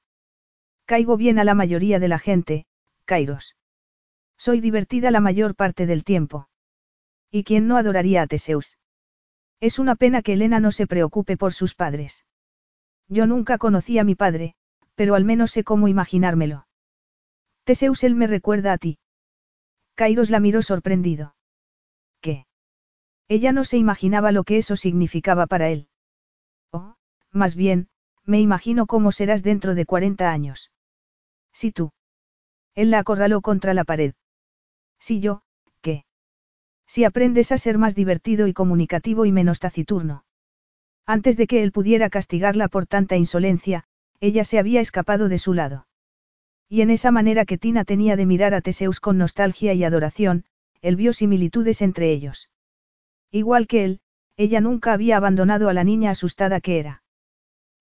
Caigo bien a la mayoría de la gente, Kairos. Soy divertida la mayor parte del tiempo. ¿Y quién no adoraría a Teseus? Es una pena que Elena no se preocupe por sus padres. Yo nunca conocí a mi padre, pero al menos sé cómo imaginármelo. Teseus él me recuerda a ti. Kairos la miró sorprendido. ¿Qué? Ella no se imaginaba lo que eso significaba para él. Oh, más bien, me imagino cómo serás dentro de 40 años. Si tú. Él la acorraló contra la pared. Si yo. Si aprendes a ser más divertido y comunicativo y menos taciturno. Antes de que él pudiera castigarla por tanta insolencia, ella se había escapado de su lado. Y en esa manera que Tina tenía de mirar a Teseus con nostalgia y adoración, él vio similitudes entre ellos. Igual que él, ella nunca había abandonado a la niña asustada que era.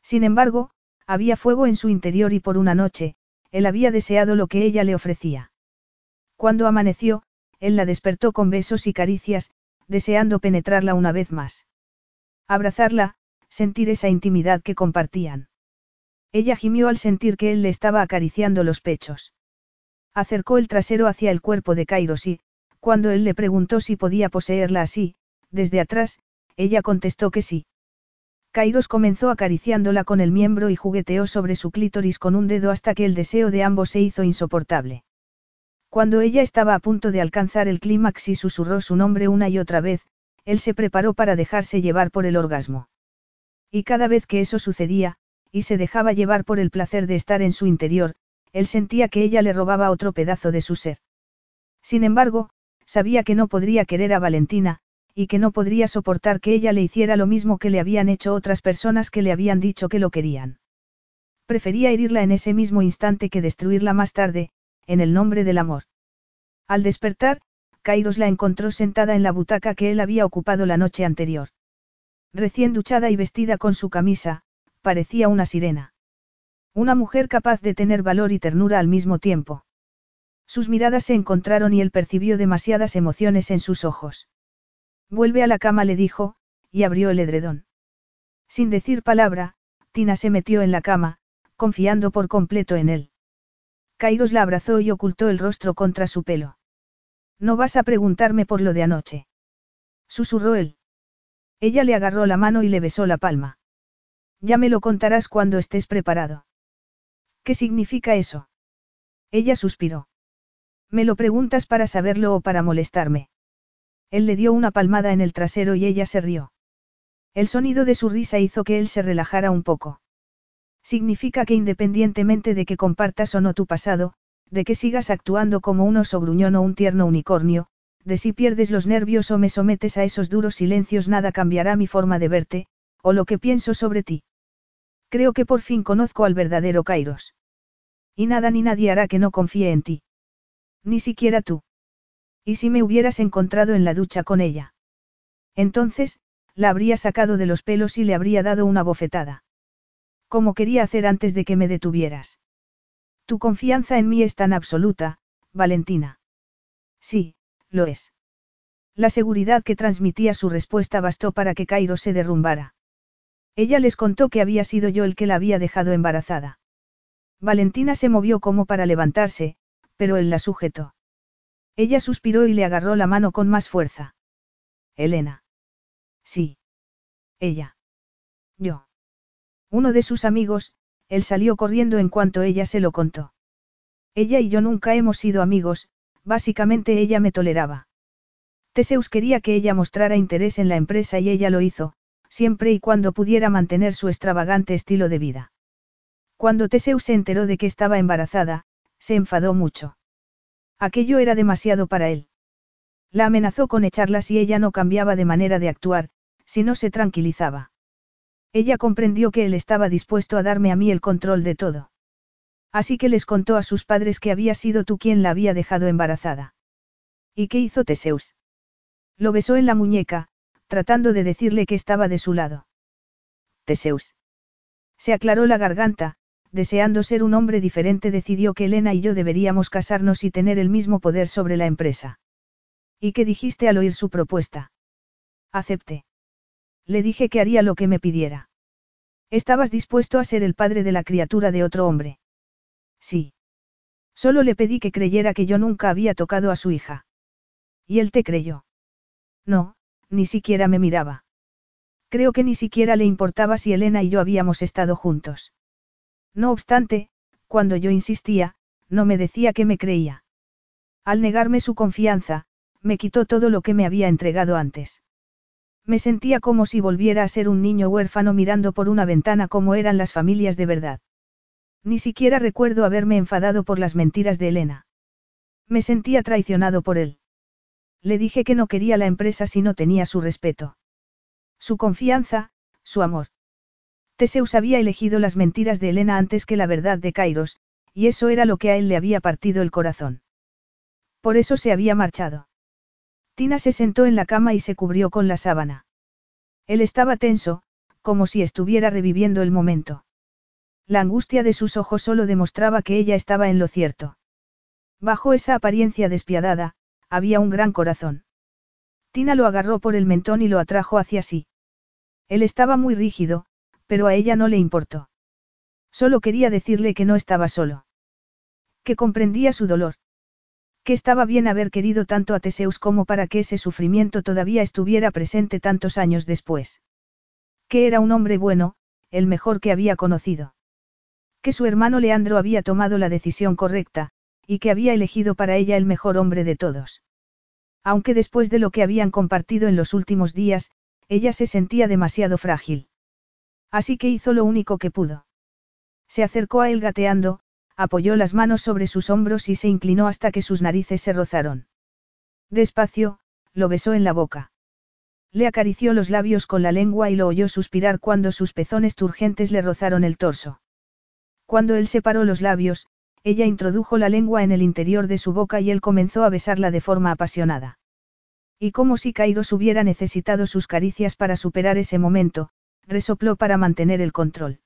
Sin embargo, había fuego en su interior y por una noche, él había deseado lo que ella le ofrecía. Cuando amaneció, él la despertó con besos y caricias, deseando penetrarla una vez más. Abrazarla, sentir esa intimidad que compartían. Ella gimió al sentir que él le estaba acariciando los pechos. Acercó el trasero hacia el cuerpo de Kairos y, cuando él le preguntó si podía poseerla así, desde atrás, ella contestó que sí. Kairos comenzó acariciándola con el miembro y jugueteó sobre su clítoris con un dedo hasta que el deseo de ambos se hizo insoportable. Cuando ella estaba a punto de alcanzar el clímax y susurró su nombre una y otra vez, él se preparó para dejarse llevar por el orgasmo. Y cada vez que eso sucedía, y se dejaba llevar por el placer de estar en su interior, él sentía que ella le robaba otro pedazo de su ser. Sin embargo, sabía que no podría querer a Valentina, y que no podría soportar que ella le hiciera lo mismo que le habían hecho otras personas que le habían dicho que lo querían. Prefería herirla en ese mismo instante que destruirla más tarde, en el nombre del amor. Al despertar, Kairos la encontró sentada en la butaca que él había ocupado la noche anterior. Recién duchada y vestida con su camisa, parecía una sirena. Una mujer capaz de tener valor y ternura al mismo tiempo. Sus miradas se encontraron y él percibió demasiadas emociones en sus ojos. Vuelve a la cama, le dijo, y abrió el edredón. Sin decir palabra, Tina se metió en la cama, confiando por completo en él. Kairos la abrazó y ocultó el rostro contra su pelo. No vas a preguntarme por lo de anoche. Susurró él. Ella le agarró la mano y le besó la palma. Ya me lo contarás cuando estés preparado. ¿Qué significa eso? Ella suspiró. ¿Me lo preguntas para saberlo o para molestarme? Él le dio una palmada en el trasero y ella se rió. El sonido de su risa hizo que él se relajara un poco. Significa que independientemente de que compartas o no tu pasado, de que sigas actuando como un oso gruñón o un tierno unicornio, de si pierdes los nervios o me sometes a esos duros silencios nada cambiará mi forma de verte, o lo que pienso sobre ti. Creo que por fin conozco al verdadero Kairos. Y nada ni nadie hará que no confíe en ti. Ni siquiera tú. ¿Y si me hubieras encontrado en la ducha con ella? Entonces, la habría sacado de los pelos y le habría dado una bofetada. Como quería hacer antes de que me detuvieras. Tu confianza en mí es tan absoluta, Valentina. Sí, lo es. La seguridad que transmitía su respuesta bastó para que Cairo se derrumbara. Ella les contó que había sido yo el que la había dejado embarazada. Valentina se movió como para levantarse, pero él la sujetó. Ella suspiró y le agarró la mano con más fuerza. Elena. Sí. Ella. Yo. Uno de sus amigos, él salió corriendo en cuanto ella se lo contó. Ella y yo nunca hemos sido amigos, básicamente ella me toleraba. Teseus quería que ella mostrara interés en la empresa y ella lo hizo, siempre y cuando pudiera mantener su extravagante estilo de vida. Cuando Teseus se enteró de que estaba embarazada, se enfadó mucho. Aquello era demasiado para él. La amenazó con echarla si ella no cambiaba de manera de actuar, si no se tranquilizaba. Ella comprendió que él estaba dispuesto a darme a mí el control de todo. Así que les contó a sus padres que había sido tú quien la había dejado embarazada. ¿Y qué hizo Teseus? Lo besó en la muñeca, tratando de decirle que estaba de su lado. Teseus. Se aclaró la garganta, deseando ser un hombre diferente, decidió que Elena y yo deberíamos casarnos y tener el mismo poder sobre la empresa. ¿Y qué dijiste al oír su propuesta? Acepté. Le dije que haría lo que me pidiera. Estabas dispuesto a ser el padre de la criatura de otro hombre. Sí. Solo le pedí que creyera que yo nunca había tocado a su hija. Y él te creyó. No, ni siquiera me miraba. Creo que ni siquiera le importaba si Elena y yo habíamos estado juntos. No obstante, cuando yo insistía, no me decía que me creía. Al negarme su confianza, me quitó todo lo que me había entregado antes. Me sentía como si volviera a ser un niño huérfano mirando por una ventana como eran las familias de verdad. Ni siquiera recuerdo haberme enfadado por las mentiras de Elena. Me sentía traicionado por él. Le dije que no quería la empresa si no tenía su respeto. Su confianza, su amor. Teseus había elegido las mentiras de Elena antes que la verdad de Kairos, y eso era lo que a él le había partido el corazón. Por eso se había marchado. Tina se sentó en la cama y se cubrió con la sábana. Él estaba tenso, como si estuviera reviviendo el momento. La angustia de sus ojos solo demostraba que ella estaba en lo cierto. Bajo esa apariencia despiadada, había un gran corazón. Tina lo agarró por el mentón y lo atrajo hacia sí. Él estaba muy rígido, pero a ella no le importó. Solo quería decirle que no estaba solo. Que comprendía su dolor. Que estaba bien haber querido tanto a Teseus como para que ese sufrimiento todavía estuviera presente tantos años después. Que era un hombre bueno, el mejor que había conocido. Que su hermano Leandro había tomado la decisión correcta, y que había elegido para ella el mejor hombre de todos. Aunque después de lo que habían compartido en los últimos días, ella se sentía demasiado frágil. Así que hizo lo único que pudo. Se acercó a él gateando, apoyó las manos sobre sus hombros y se inclinó hasta que sus narices se rozaron. Despacio, lo besó en la boca. Le acarició los labios con la lengua y lo oyó suspirar cuando sus pezones turgentes le rozaron el torso. Cuando él separó los labios, ella introdujo la lengua en el interior de su boca y él comenzó a besarla de forma apasionada. Y como si Kairos hubiera necesitado sus caricias para superar ese momento, resopló para mantener el control.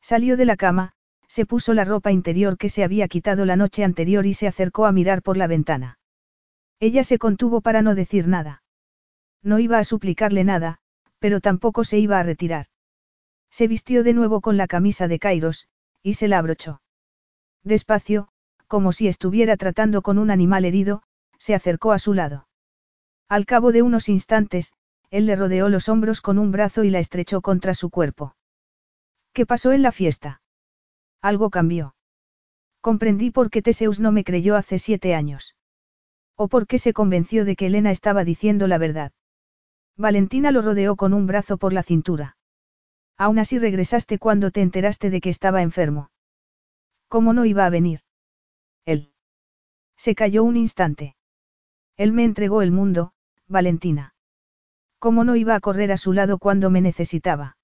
Salió de la cama, se puso la ropa interior que se había quitado la noche anterior y se acercó a mirar por la ventana. Ella se contuvo para no decir nada. No iba a suplicarle nada, pero tampoco se iba a retirar. Se vistió de nuevo con la camisa de Kairos, y se la abrochó. Despacio, como si estuviera tratando con un animal herido, se acercó a su lado. Al cabo de unos instantes, él le rodeó los hombros con un brazo y la estrechó contra su cuerpo. ¿Qué pasó en la fiesta? Algo cambió. Comprendí por qué Teseus no me creyó hace siete años. O por qué se convenció de que Elena estaba diciendo la verdad. Valentina lo rodeó con un brazo por la cintura. Aún así regresaste cuando te enteraste de que estaba enfermo. ¿Cómo no iba a venir? Él. Se calló un instante. Él me entregó el mundo, Valentina. ¿Cómo no iba a correr a su lado cuando me necesitaba?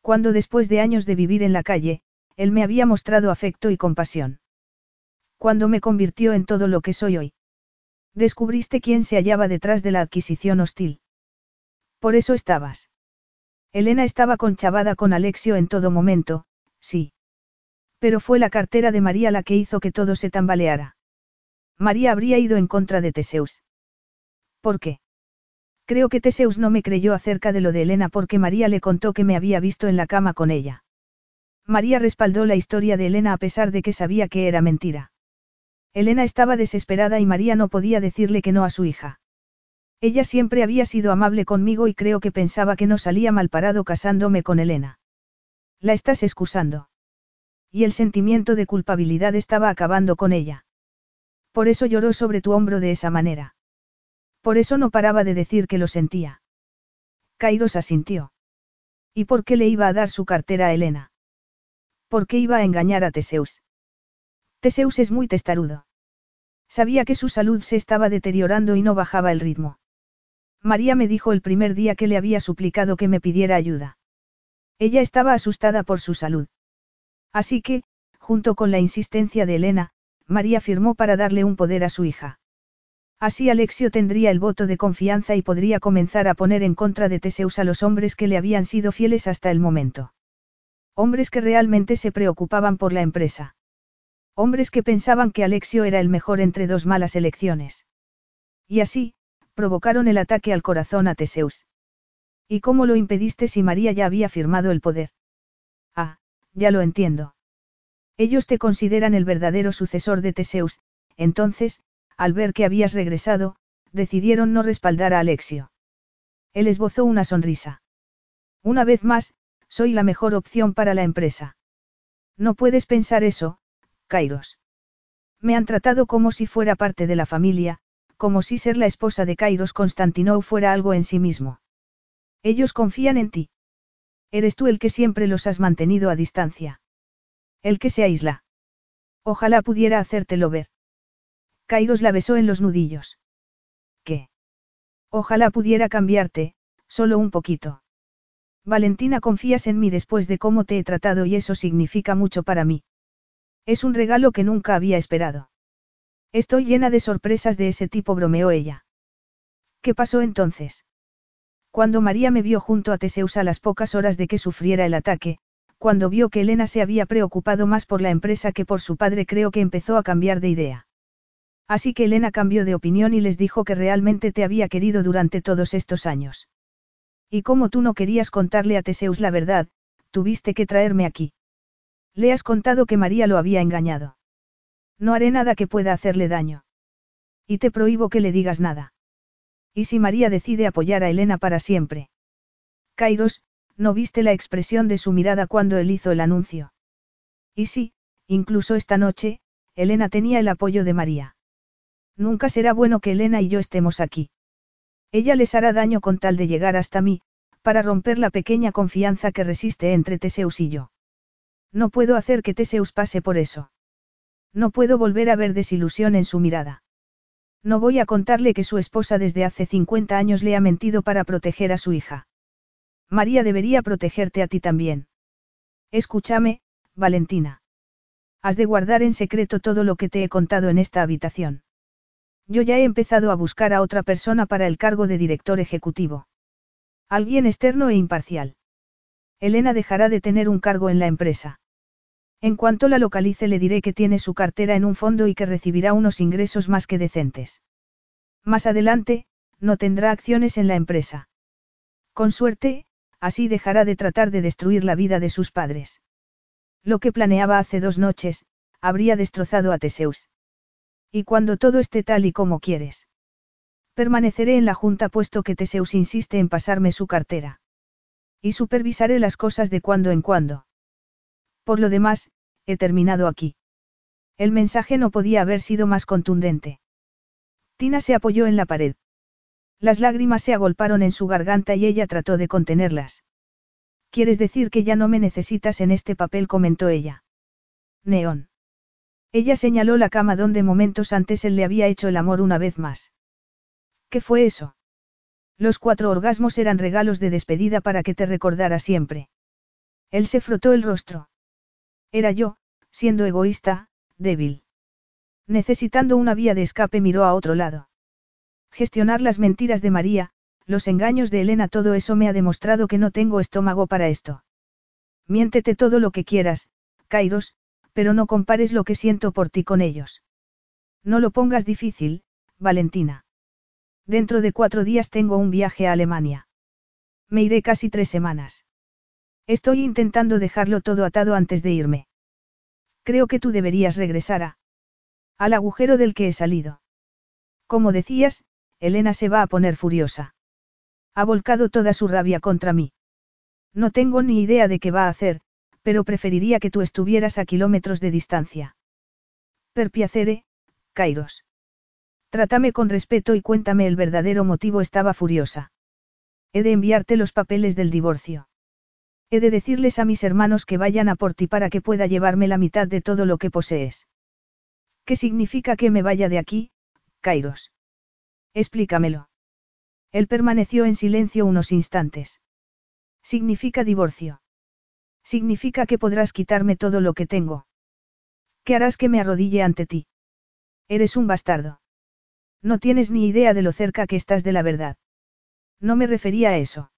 Cuando después de años de vivir en la calle, él me había mostrado afecto y compasión. Cuando me convirtió en todo lo que soy hoy. Descubriste quién se hallaba detrás de la adquisición hostil. Por eso estabas. Elena estaba conchavada con Alexio en todo momento, sí. Pero fue la cartera de María la que hizo que todo se tambaleara. María habría ido en contra de Teseus. ¿Por qué? Creo que Teseus no me creyó acerca de lo de Elena porque María le contó que me había visto en la cama con ella. María respaldó la historia de Elena a pesar de que sabía que era mentira. Elena estaba desesperada y María no podía decirle que no a su hija. Ella siempre había sido amable conmigo y creo que pensaba que no salía mal parado casándome con Elena. La estás excusando. Y el sentimiento de culpabilidad estaba acabando con ella. Por eso lloró sobre tu hombro de esa manera. Por eso no paraba de decir que lo sentía. Kairos asintió. ¿Y por qué le iba a dar su cartera a Elena? ¿Por qué iba a engañar a Teseus? Teseus es muy testarudo. Sabía que su salud se estaba deteriorando y no bajaba el ritmo. María me dijo el primer día que le había suplicado que me pidiera ayuda. Ella estaba asustada por su salud. Así que, junto con la insistencia de Elena, María firmó para darle un poder a su hija. Así Alexio tendría el voto de confianza y podría comenzar a poner en contra de Teseus a los hombres que le habían sido fieles hasta el momento. Hombres que realmente se preocupaban por la empresa. Hombres que pensaban que Alexio era el mejor entre dos malas elecciones. Y así, provocaron el ataque al corazón a Teseus. ¿Y cómo lo impediste si María ya había firmado el poder? Ah, ya lo entiendo. Ellos te consideran el verdadero sucesor de Teseus, entonces, al ver que habías regresado, decidieron no respaldar a Alexio. Él esbozó una sonrisa. Una vez más, soy la mejor opción para la empresa. No puedes pensar eso, Kairos. Me han tratado como si fuera parte de la familia, como si ser la esposa de Kairos Constantinou fuera algo en sí mismo. Ellos confían en ti. Eres tú el que siempre los has mantenido a distancia. El que se aísla. Ojalá pudiera hacértelo ver. Kairos la besó en los nudillos. ¿Qué? Ojalá pudiera cambiarte, solo un poquito. Valentina, confías en mí después de cómo te he tratado y eso significa mucho para mí. Es un regalo que nunca había esperado. Estoy llena de sorpresas de ese tipo, bromeó ella. ¿Qué pasó entonces? Cuando María me vio junto a Teseus a las pocas horas de que sufriera el ataque, cuando vio que Elena se había preocupado más por la empresa que por su padre, creo que empezó a cambiar de idea. Así que Elena cambió de opinión y les dijo que realmente te había querido durante todos estos años. Y como tú no querías contarle a Teseus la verdad, tuviste que traerme aquí. Le has contado que María lo había engañado. No haré nada que pueda hacerle daño. Y te prohíbo que le digas nada. ¿Y si María decide apoyar a Elena para siempre? Kairos, ¿no viste la expresión de su mirada cuando él hizo el anuncio? Y sí, incluso esta noche, Elena tenía el apoyo de María. Nunca será bueno que Elena y yo estemos aquí. Ella les hará daño con tal de llegar hasta mí, para romper la pequeña confianza que resiste entre Teseus y yo. No puedo hacer que Teseus pase por eso. No puedo volver a ver desilusión en su mirada. No voy a contarle que su esposa desde hace 50 años le ha mentido para proteger a su hija. María debería protegerte a ti también. Escúchame, Valentina. Has de guardar en secreto todo lo que te he contado en esta habitación. Yo ya he empezado a buscar a otra persona para el cargo de director ejecutivo. Alguien externo e imparcial. Elena dejará de tener un cargo en la empresa. En cuanto la localice le diré que tiene su cartera en un fondo y que recibirá unos ingresos más que decentes. Más adelante, no tendrá acciones en la empresa. Con suerte, así dejará de tratar de destruir la vida de sus padres. Lo que planeaba hace dos noches, habría destrozado a Teseus. Y cuando todo esté tal y como quieres. Permaneceré en la junta puesto que Teseus insiste en pasarme su cartera. Y supervisaré las cosas de cuando en cuando. Por lo demás, he terminado aquí. El mensaje no podía haber sido más contundente. Tina se apoyó en la pared. Las lágrimas se agolparon en su garganta y ella trató de contenerlas. ¿Quieres decir que ya no me necesitas en este papel? comentó ella. Neón. Ella señaló la cama donde momentos antes él le había hecho el amor una vez más. ¿Qué fue eso? Los cuatro orgasmos eran regalos de despedida para que te recordara siempre. Él se frotó el rostro. Era yo, siendo egoísta, débil. Necesitando una vía de escape miró a otro lado. Gestionar las mentiras de María, los engaños de Elena, todo eso me ha demostrado que no tengo estómago para esto. Miéntete todo lo que quieras, Kairos, pero no compares lo que siento por ti con ellos. No lo pongas difícil, Valentina. Dentro de cuatro días tengo un viaje a Alemania. Me iré casi tres semanas. Estoy intentando dejarlo todo atado antes de irme. Creo que tú deberías regresar a... al agujero del que he salido. Como decías, Elena se va a poner furiosa. Ha volcado toda su rabia contra mí. No tengo ni idea de qué va a hacer, pero preferiría que tú estuvieras a kilómetros de distancia. Per piacere, Kairos. Trátame con respeto y cuéntame el verdadero motivo. Estaba furiosa. He de enviarte los papeles del divorcio. He de decirles a mis hermanos que vayan a por ti para que pueda llevarme la mitad de todo lo que posees. ¿Qué significa que me vaya de aquí, Kairos? Explícamelo. Él permaneció en silencio unos instantes. Significa divorcio. Significa que podrás quitarme todo lo que tengo. ¿Qué harás que me arrodille ante ti? Eres un bastardo. No tienes ni idea de lo cerca que estás de la verdad. No me refería a eso.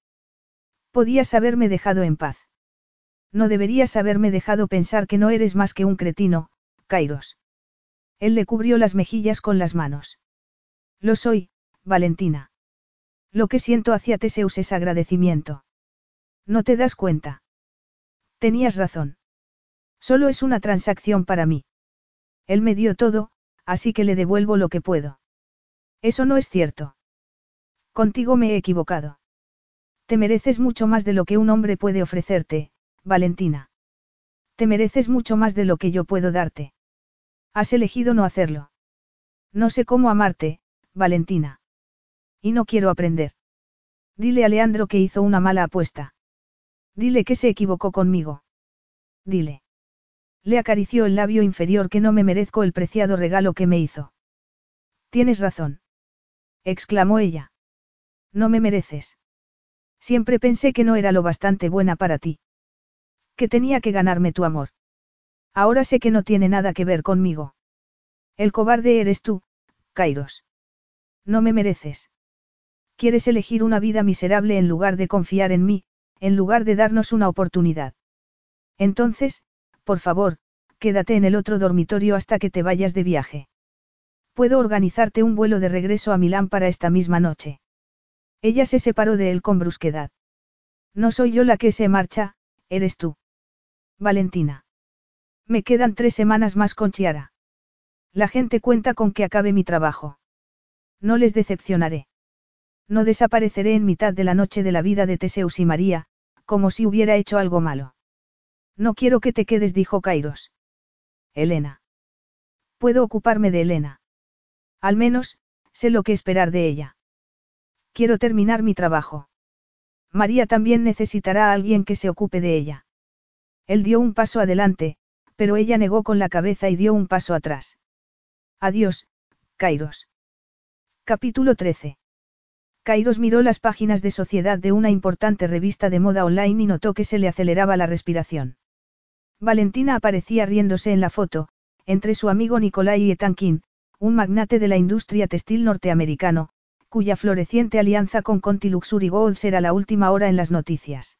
Podías haberme dejado en paz. No deberías haberme dejado pensar que no eres más que un cretino, Kairos. Él le cubrió las mejillas con las manos. Lo soy, Valentina. Lo que siento hacia Teseus es agradecimiento. ¿No te das cuenta? Tenías razón. Solo es una transacción para mí. Él me dio todo, así que le devuelvo lo que puedo. Eso no es cierto. Contigo me he equivocado. Te mereces mucho más de lo que un hombre puede ofrecerte, Valentina. Te mereces mucho más de lo que yo puedo darte. Has elegido no hacerlo. No sé cómo amarte, Valentina. Y no quiero aprender. Dile a Leandro que hizo una mala apuesta. Dile que se equivocó conmigo. Dile. Le acarició el labio inferior que no me merezco el preciado regalo que me hizo. Tienes razón. exclamó ella. No me mereces. Siempre pensé que no era lo bastante buena para ti. Que tenía que ganarme tu amor. Ahora sé que no tiene nada que ver conmigo. El cobarde eres tú, Kairos. No me mereces. Quieres elegir una vida miserable en lugar de confiar en mí, en lugar de darnos una oportunidad. Entonces, por favor, quédate en el otro dormitorio hasta que te vayas de viaje. Puedo organizarte un vuelo de regreso a Milán para esta misma noche. Ella se separó de él con brusquedad. No soy yo la que se marcha, eres tú. Valentina. Me quedan tres semanas más con Chiara. La gente cuenta con que acabe mi trabajo. No les decepcionaré. No desapareceré en mitad de la noche de la vida de Teseus y María, como si hubiera hecho algo malo. No quiero que te quedes, dijo Kairos. Elena. Puedo ocuparme de Elena. Al menos, sé lo que esperar de ella. Quiero terminar mi trabajo. María también necesitará a alguien que se ocupe de ella. Él dio un paso adelante, pero ella negó con la cabeza y dio un paso atrás. Adiós, Kairos. Capítulo 13. Kairos miró las páginas de sociedad de una importante revista de moda online y notó que se le aceleraba la respiración. Valentina aparecía riéndose en la foto, entre su amigo Nikolai Etankin, un magnate de la industria textil norteamericano, cuya floreciente alianza con Conti Luxury Golds era la última hora en las noticias.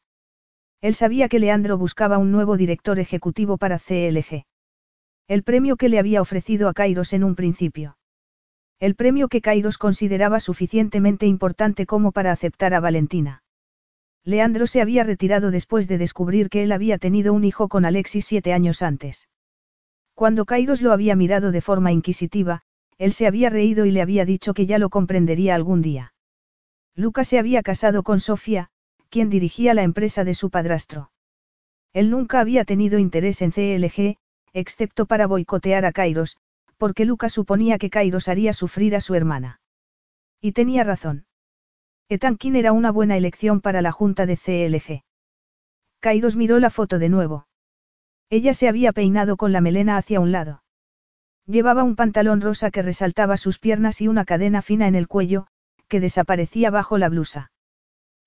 Él sabía que Leandro buscaba un nuevo director ejecutivo para CLG. El premio que le había ofrecido a Kairos en un principio. El premio que Kairos consideraba suficientemente importante como para aceptar a Valentina. Leandro se había retirado después de descubrir que él había tenido un hijo con Alexis siete años antes. Cuando Kairos lo había mirado de forma inquisitiva, él se había reído y le había dicho que ya lo comprendería algún día. Lucas se había casado con Sofía, quien dirigía la empresa de su padrastro. Él nunca había tenido interés en CLG, excepto para boicotear a Kairos, porque Lucas suponía que Kairos haría sufrir a su hermana. Y tenía razón. Etankin era una buena elección para la junta de CLG. Kairos miró la foto de nuevo. Ella se había peinado con la melena hacia un lado. Llevaba un pantalón rosa que resaltaba sus piernas y una cadena fina en el cuello, que desaparecía bajo la blusa.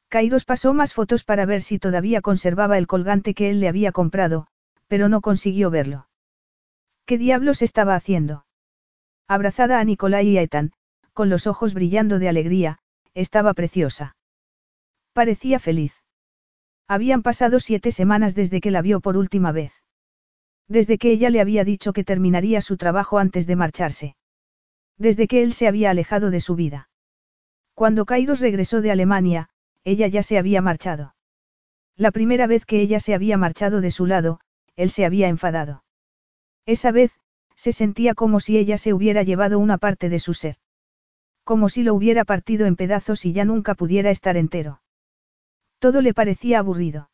Kairos pasó más fotos para ver si todavía conservaba el colgante que él le había comprado, pero no consiguió verlo. ¿Qué diablos estaba haciendo? Abrazada a Nicolai y a Ethan, con los ojos brillando de alegría, estaba preciosa. Parecía feliz. Habían pasado siete semanas desde que la vio por última vez. Desde que ella le había dicho que terminaría su trabajo antes de marcharse. Desde que él se había alejado de su vida. Cuando Kairos regresó de Alemania, ella ya se había marchado. La primera vez que ella se había marchado de su lado, él se había enfadado. Esa vez, se sentía como si ella se hubiera llevado una parte de su ser. Como si lo hubiera partido en pedazos y ya nunca pudiera estar entero. Todo le parecía aburrido.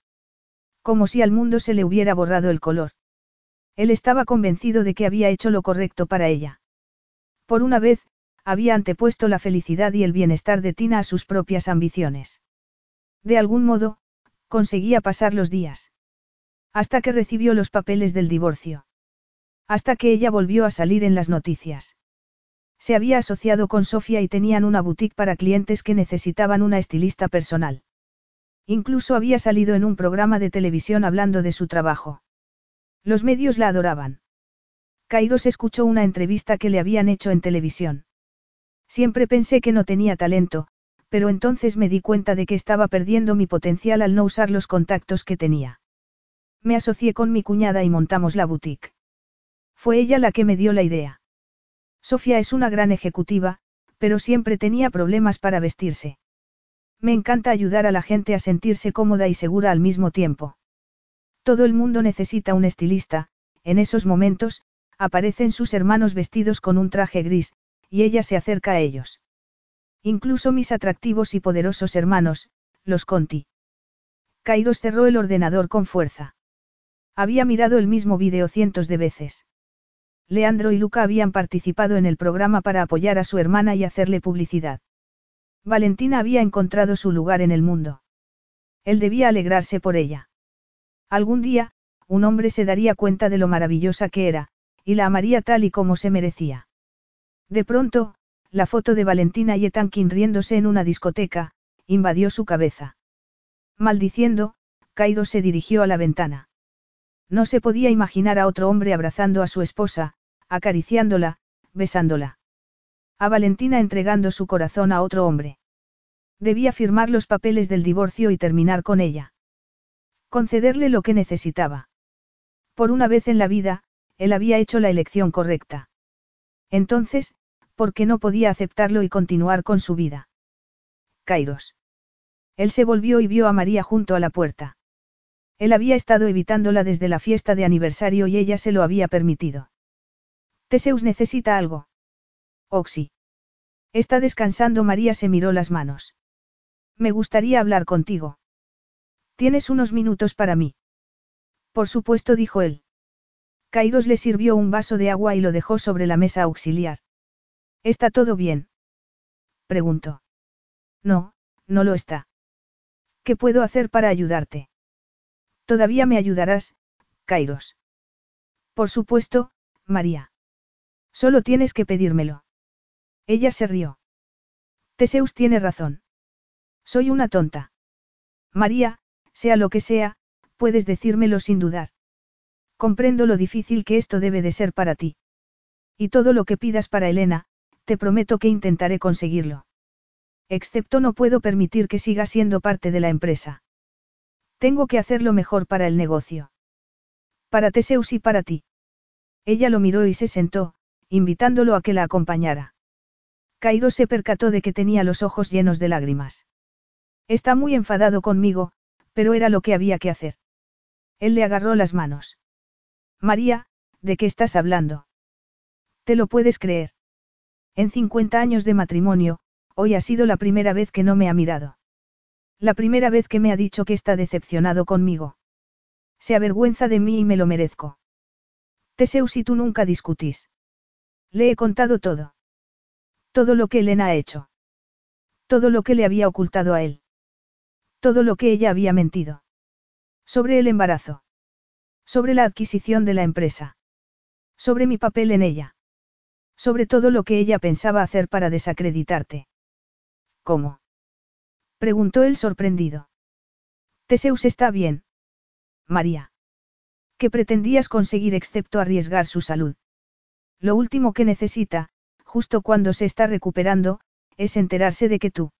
Como si al mundo se le hubiera borrado el color. Él estaba convencido de que había hecho lo correcto para ella. Por una vez, había antepuesto la felicidad y el bienestar de Tina a sus propias ambiciones. De algún modo, conseguía pasar los días. Hasta que recibió los papeles del divorcio. Hasta que ella volvió a salir en las noticias. Se había asociado con Sofía y tenían una boutique para clientes que necesitaban una estilista personal. Incluso había salido en un programa de televisión hablando de su trabajo. Los medios la adoraban. Kairos escuchó una entrevista que le habían hecho en televisión. Siempre pensé que no tenía talento, pero entonces me di cuenta de que estaba perdiendo mi potencial al no usar los contactos que tenía. Me asocié con mi cuñada y montamos la boutique. Fue ella la que me dio la idea. Sofía es una gran ejecutiva, pero siempre tenía problemas para vestirse. Me encanta ayudar a la gente a sentirse cómoda y segura al mismo tiempo. Todo el mundo necesita un estilista, en esos momentos, aparecen sus hermanos vestidos con un traje gris, y ella se acerca a ellos. Incluso mis atractivos y poderosos hermanos, los Conti. Kairos cerró el ordenador con fuerza. Había mirado el mismo vídeo cientos de veces. Leandro y Luca habían participado en el programa para apoyar a su hermana y hacerle publicidad. Valentina había encontrado su lugar en el mundo. Él debía alegrarse por ella. Algún día, un hombre se daría cuenta de lo maravillosa que era, y la amaría tal y como se merecía. De pronto, la foto de Valentina y Etankin riéndose en una discoteca, invadió su cabeza. Maldiciendo, Cairo se dirigió a la ventana. No se podía imaginar a otro hombre abrazando a su esposa, acariciándola, besándola. A Valentina entregando su corazón a otro hombre. Debía firmar los papeles del divorcio y terminar con ella. Concederle lo que necesitaba. Por una vez en la vida, él había hecho la elección correcta. Entonces, ¿por qué no podía aceptarlo y continuar con su vida? Kairos. Él se volvió y vio a María junto a la puerta. Él había estado evitándola desde la fiesta de aniversario y ella se lo había permitido. Teseus necesita algo. Oxy. Está descansando. María se miró las manos. Me gustaría hablar contigo. ¿Tienes unos minutos para mí? Por supuesto, dijo él. Kairos le sirvió un vaso de agua y lo dejó sobre la mesa auxiliar. ¿Está todo bien? preguntó. No, no lo está. ¿Qué puedo hacer para ayudarte? Todavía me ayudarás, Kairos. Por supuesto, María. Solo tienes que pedírmelo. Ella se rió. Teseus tiene razón. Soy una tonta. María, sea lo que sea, puedes decírmelo sin dudar. Comprendo lo difícil que esto debe de ser para ti. Y todo lo que pidas para Elena, te prometo que intentaré conseguirlo. Excepto no puedo permitir que siga siendo parte de la empresa. Tengo que hacerlo mejor para el negocio. Para Teseus y para ti. Ella lo miró y se sentó, invitándolo a que la acompañara. Cairo se percató de que tenía los ojos llenos de lágrimas. Está muy enfadado conmigo, pero era lo que había que hacer. Él le agarró las manos. María, ¿de qué estás hablando? ¿Te lo puedes creer? En 50 años de matrimonio, hoy ha sido la primera vez que no me ha mirado. La primera vez que me ha dicho que está decepcionado conmigo. Se avergüenza de mí y me lo merezco. Teseus y tú nunca discutís. Le he contado todo. Todo lo que Elena ha hecho. Todo lo que le había ocultado a él. Todo lo que ella había mentido. Sobre el embarazo. Sobre la adquisición de la empresa. Sobre mi papel en ella. Sobre todo lo que ella pensaba hacer para desacreditarte. ¿Cómo? Preguntó él sorprendido. Teseus está bien. María. ¿Qué pretendías conseguir excepto arriesgar su salud? Lo último que necesita, justo cuando se está recuperando, es enterarse de que tú.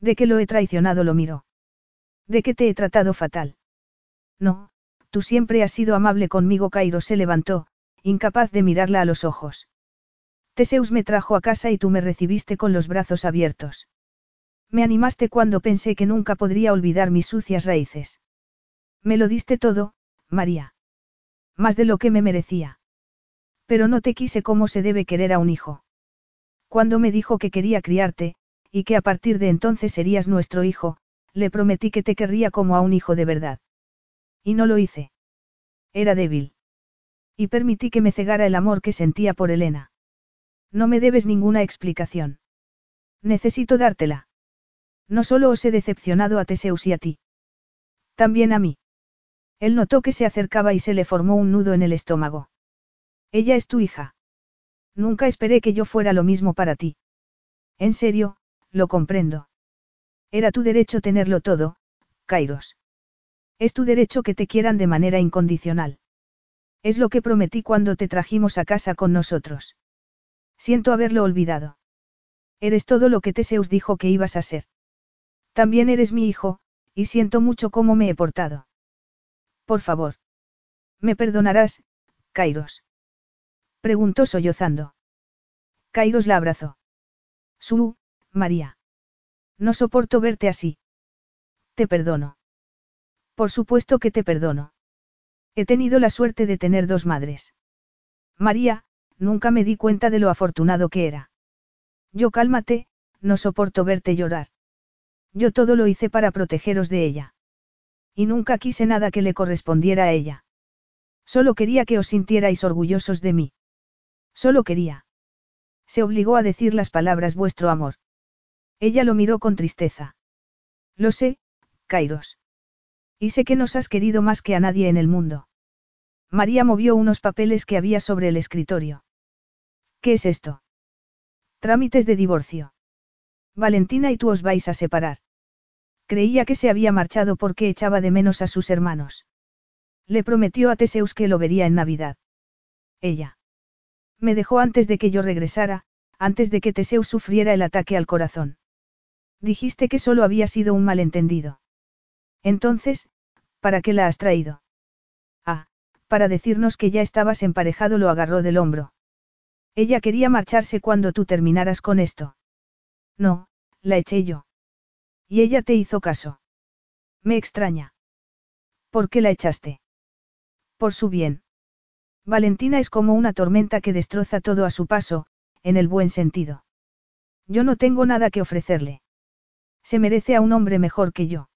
De que lo he traicionado, lo miro. De que te he tratado fatal. No, tú siempre has sido amable conmigo. Cairo se levantó, incapaz de mirarla a los ojos. Teseus me trajo a casa y tú me recibiste con los brazos abiertos. Me animaste cuando pensé que nunca podría olvidar mis sucias raíces. Me lo diste todo, María. Más de lo que me merecía. Pero no te quise como se debe querer a un hijo. Cuando me dijo que quería criarte, y que a partir de entonces serías nuestro hijo, le prometí que te querría como a un hijo de verdad. Y no lo hice. Era débil. Y permití que me cegara el amor que sentía por Elena. No me debes ninguna explicación. Necesito dártela. No solo os he decepcionado a Teseus y a ti. También a mí. Él notó que se acercaba y se le formó un nudo en el estómago. Ella es tu hija. Nunca esperé que yo fuera lo mismo para ti. En serio, lo comprendo. Era tu derecho tenerlo todo, Kairos. Es tu derecho que te quieran de manera incondicional. Es lo que prometí cuando te trajimos a casa con nosotros. Siento haberlo olvidado. Eres todo lo que Teseus dijo que ibas a ser. También eres mi hijo, y siento mucho cómo me he portado. Por favor. Me perdonarás, Kairos. Preguntó sollozando. Kairos la abrazó. Su, María. No soporto verte así. Te perdono. Por supuesto que te perdono. He tenido la suerte de tener dos madres. María, nunca me di cuenta de lo afortunado que era. Yo cálmate, no soporto verte llorar. Yo todo lo hice para protegeros de ella. Y nunca quise nada que le correspondiera a ella. Solo quería que os sintierais orgullosos de mí. Solo quería. Se obligó a decir las palabras vuestro amor. Ella lo miró con tristeza. Lo sé, Kairos. Y sé que nos has querido más que a nadie en el mundo. María movió unos papeles que había sobre el escritorio. ¿Qué es esto? Trámites de divorcio. Valentina y tú os vais a separar. Creía que se había marchado porque echaba de menos a sus hermanos. Le prometió a Teseus que lo vería en Navidad. Ella. Me dejó antes de que yo regresara, antes de que Teseus sufriera el ataque al corazón. Dijiste que solo había sido un malentendido. Entonces, ¿para qué la has traído? Ah, para decirnos que ya estabas emparejado lo agarró del hombro. Ella quería marcharse cuando tú terminaras con esto. No, la eché yo. Y ella te hizo caso. Me extraña. ¿Por qué la echaste? Por su bien. Valentina es como una tormenta que destroza todo a su paso, en el buen sentido. Yo no tengo nada que ofrecerle. Se merece a un hombre mejor que yo.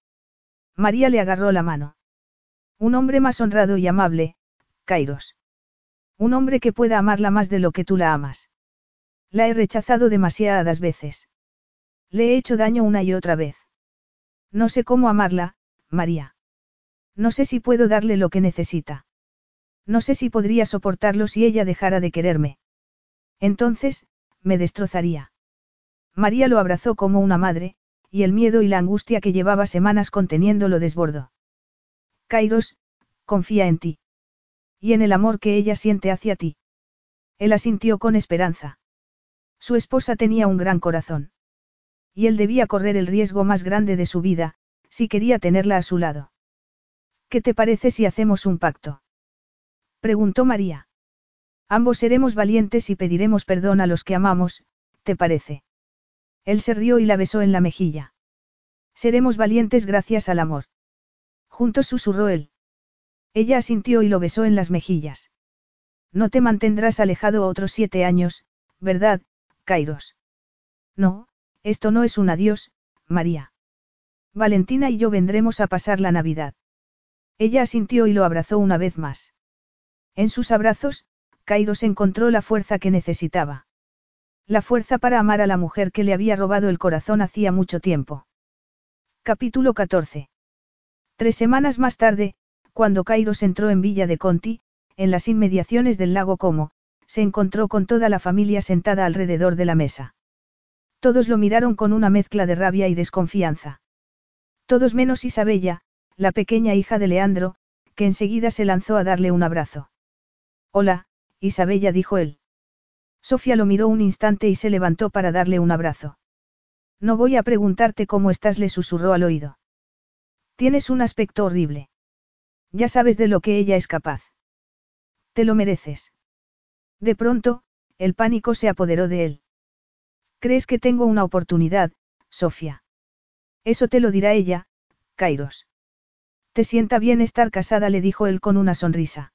María le agarró la mano. Un hombre más honrado y amable, Kairos. Un hombre que pueda amarla más de lo que tú la amas. La he rechazado demasiadas veces. Le he hecho daño una y otra vez. No sé cómo amarla, María. No sé si puedo darle lo que necesita. No sé si podría soportarlo si ella dejara de quererme. Entonces, me destrozaría. María lo abrazó como una madre, y el miedo y la angustia que llevaba semanas conteniendo lo desbordó. Kairos, confía en ti. Y en el amor que ella siente hacia ti. Él asintió con esperanza. Su esposa tenía un gran corazón. Y él debía correr el riesgo más grande de su vida, si quería tenerla a su lado. ¿Qué te parece si hacemos un pacto? Preguntó María. Ambos seremos valientes y pediremos perdón a los que amamos, ¿te parece? Él se rió y la besó en la mejilla. Seremos valientes gracias al amor. Juntos susurró él. Ella asintió y lo besó en las mejillas. No te mantendrás alejado otros siete años, ¿verdad, Kairos? No, esto no es un adiós, María. Valentina y yo vendremos a pasar la Navidad. Ella asintió y lo abrazó una vez más. En sus abrazos, Kairos encontró la fuerza que necesitaba. La fuerza para amar a la mujer que le había robado el corazón hacía mucho tiempo. Capítulo 14. Tres semanas más tarde, cuando Kairos entró en Villa de Conti, en las inmediaciones del lago Como, se encontró con toda la familia sentada alrededor de la mesa. Todos lo miraron con una mezcla de rabia y desconfianza. Todos menos Isabella, la pequeña hija de Leandro, que enseguida se lanzó a darle un abrazo. Hola, Isabella dijo él. Sofía lo miró un instante y se levantó para darle un abrazo. No voy a preguntarte cómo estás, le susurró al oído. Tienes un aspecto horrible. Ya sabes de lo que ella es capaz. Te lo mereces. De pronto, el pánico se apoderó de él. ¿Crees que tengo una oportunidad, Sofía? Eso te lo dirá ella, Kairos. Te sienta bien estar casada, le dijo él con una sonrisa.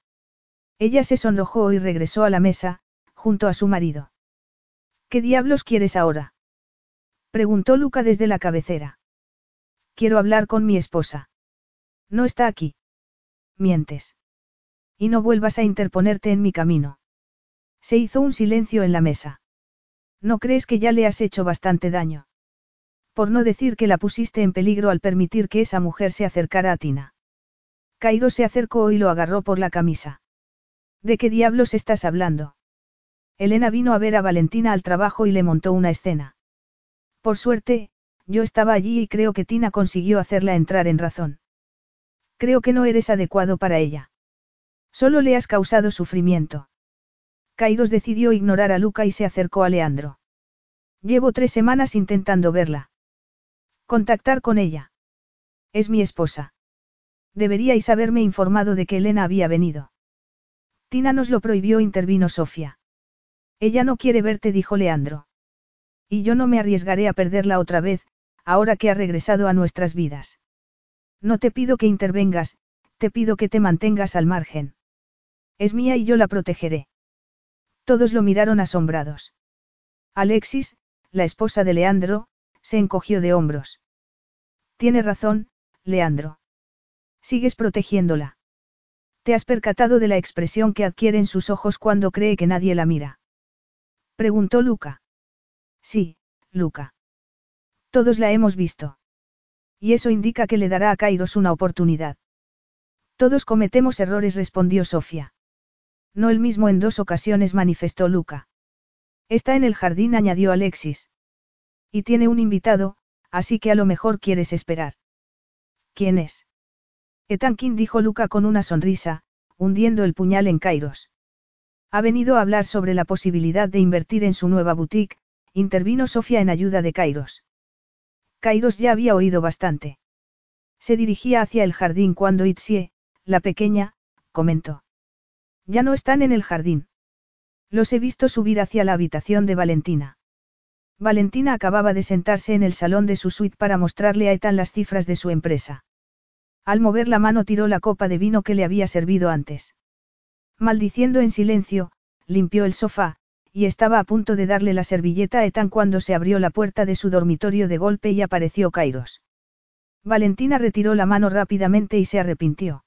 Ella se sonrojó y regresó a la mesa, junto a su marido. ¿Qué diablos quieres ahora? preguntó Luca desde la cabecera. Quiero hablar con mi esposa. No está aquí. Mientes. Y no vuelvas a interponerte en mi camino. Se hizo un silencio en la mesa. ¿No crees que ya le has hecho bastante daño? Por no decir que la pusiste en peligro al permitir que esa mujer se acercara a Tina. Cairo se acercó y lo agarró por la camisa. ¿De qué diablos estás hablando? Elena vino a ver a Valentina al trabajo y le montó una escena. Por suerte, yo estaba allí y creo que Tina consiguió hacerla entrar en razón. Creo que no eres adecuado para ella. Solo le has causado sufrimiento. Kairos decidió ignorar a Luca y se acercó a Leandro. Llevo tres semanas intentando verla. Contactar con ella. Es mi esposa. Deberíais haberme informado de que Elena había venido. Tina nos lo prohibió, intervino Sofía. Ella no quiere verte, dijo Leandro. Y yo no me arriesgaré a perderla otra vez, ahora que ha regresado a nuestras vidas. No te pido que intervengas, te pido que te mantengas al margen. Es mía y yo la protegeré. Todos lo miraron asombrados. Alexis, la esposa de Leandro, se encogió de hombros. Tiene razón, Leandro. Sigues protegiéndola. ¿Te has percatado de la expresión que adquiere en sus ojos cuando cree que nadie la mira? Preguntó Luca. Sí, Luca. Todos la hemos visto. Y eso indica que le dará a Kairos una oportunidad. Todos cometemos errores, respondió Sofía. No el mismo en dos ocasiones, manifestó Luca. Está en el jardín, añadió Alexis. Y tiene un invitado, así que a lo mejor quieres esperar. ¿Quién es? Etankin dijo Luca con una sonrisa, hundiendo el puñal en Kairos. Ha venido a hablar sobre la posibilidad de invertir en su nueva boutique, intervino Sofía en ayuda de Kairos. Kairos ya había oído bastante. Se dirigía hacia el jardín cuando Itzie, la pequeña, comentó. Ya no están en el jardín. Los he visto subir hacia la habitación de Valentina. Valentina acababa de sentarse en el salón de su suite para mostrarle a Ethan las cifras de su empresa. Al mover la mano tiró la copa de vino que le había servido antes. Maldiciendo en silencio, limpió el sofá, y estaba a punto de darle la servilleta a Ethan cuando se abrió la puerta de su dormitorio de golpe y apareció Kairos. Valentina retiró la mano rápidamente y se arrepintió.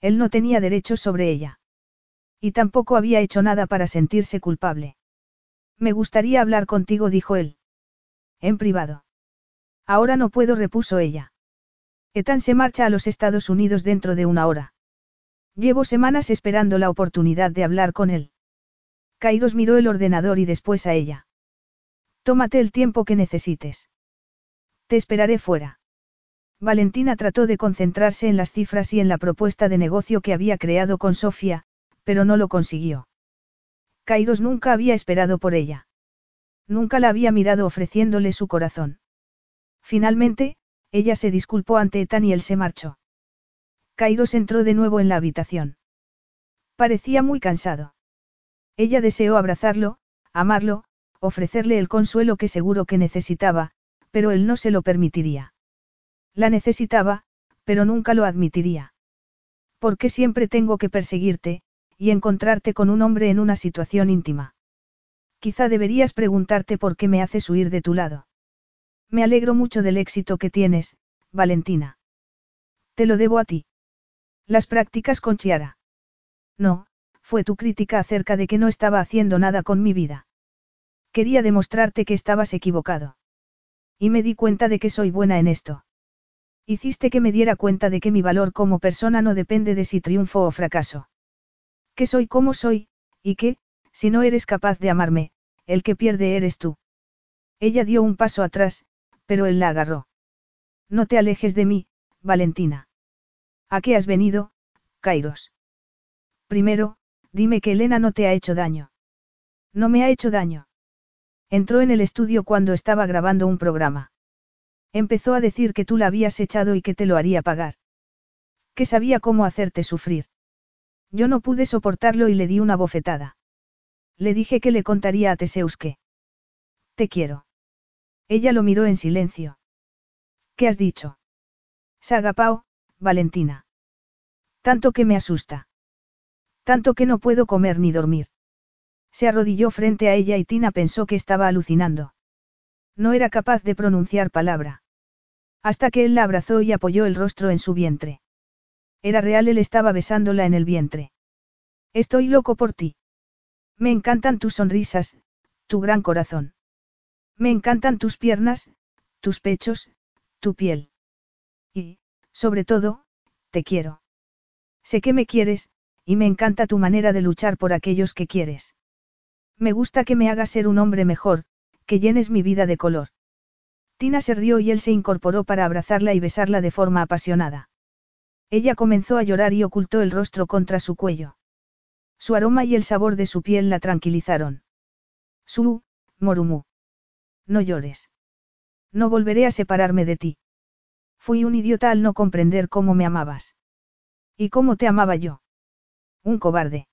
Él no tenía derecho sobre ella. Y tampoco había hecho nada para sentirse culpable. Me gustaría hablar contigo, dijo él. En privado. Ahora no puedo, repuso ella. Ethan se marcha a los Estados Unidos dentro de una hora. Llevo semanas esperando la oportunidad de hablar con él. Kairos miró el ordenador y después a ella. Tómate el tiempo que necesites. Te esperaré fuera. Valentina trató de concentrarse en las cifras y en la propuesta de negocio que había creado con Sofía, pero no lo consiguió. Kairos nunca había esperado por ella. Nunca la había mirado ofreciéndole su corazón. Finalmente, ella se disculpó ante Ethan y él se marchó. Kairos entró de nuevo en la habitación. Parecía muy cansado. Ella deseó abrazarlo, amarlo, ofrecerle el consuelo que seguro que necesitaba, pero él no se lo permitiría. La necesitaba, pero nunca lo admitiría. ¿Por qué siempre tengo que perseguirte, y encontrarte con un hombre en una situación íntima. Quizá deberías preguntarte por qué me haces huir de tu lado. Me alegro mucho del éxito que tienes, Valentina. Te lo debo a ti. Las prácticas con Chiara. No, fue tu crítica acerca de que no estaba haciendo nada con mi vida. Quería demostrarte que estabas equivocado. Y me di cuenta de que soy buena en esto. Hiciste que me diera cuenta de que mi valor como persona no depende de si triunfo o fracaso que soy como soy, y que, si no eres capaz de amarme, el que pierde eres tú. Ella dio un paso atrás, pero él la agarró. No te alejes de mí, Valentina. ¿A qué has venido, Kairos? Primero, dime que Elena no te ha hecho daño. No me ha hecho daño. Entró en el estudio cuando estaba grabando un programa. Empezó a decir que tú la habías echado y que te lo haría pagar. Que sabía cómo hacerte sufrir. Yo no pude soportarlo y le di una bofetada. Le dije que le contaría a Teseus que. Te quiero. Ella lo miró en silencio. ¿Qué has dicho? Sagapao, Valentina. Tanto que me asusta. Tanto que no puedo comer ni dormir. Se arrodilló frente a ella y Tina pensó que estaba alucinando. No era capaz de pronunciar palabra. Hasta que él la abrazó y apoyó el rostro en su vientre. Era real, él estaba besándola en el vientre. Estoy loco por ti. Me encantan tus sonrisas, tu gran corazón. Me encantan tus piernas, tus pechos, tu piel. Y, sobre todo, te quiero. Sé que me quieres, y me encanta tu manera de luchar por aquellos que quieres. Me gusta que me hagas ser un hombre mejor, que llenes mi vida de color. Tina se rió y él se incorporó para abrazarla y besarla de forma apasionada. Ella comenzó a llorar y ocultó el rostro contra su cuello. Su aroma y el sabor de su piel la tranquilizaron. Su, Morumu. No llores. No volveré a separarme de ti. Fui un idiota al no comprender cómo me amabas. ¿Y cómo te amaba yo? Un cobarde.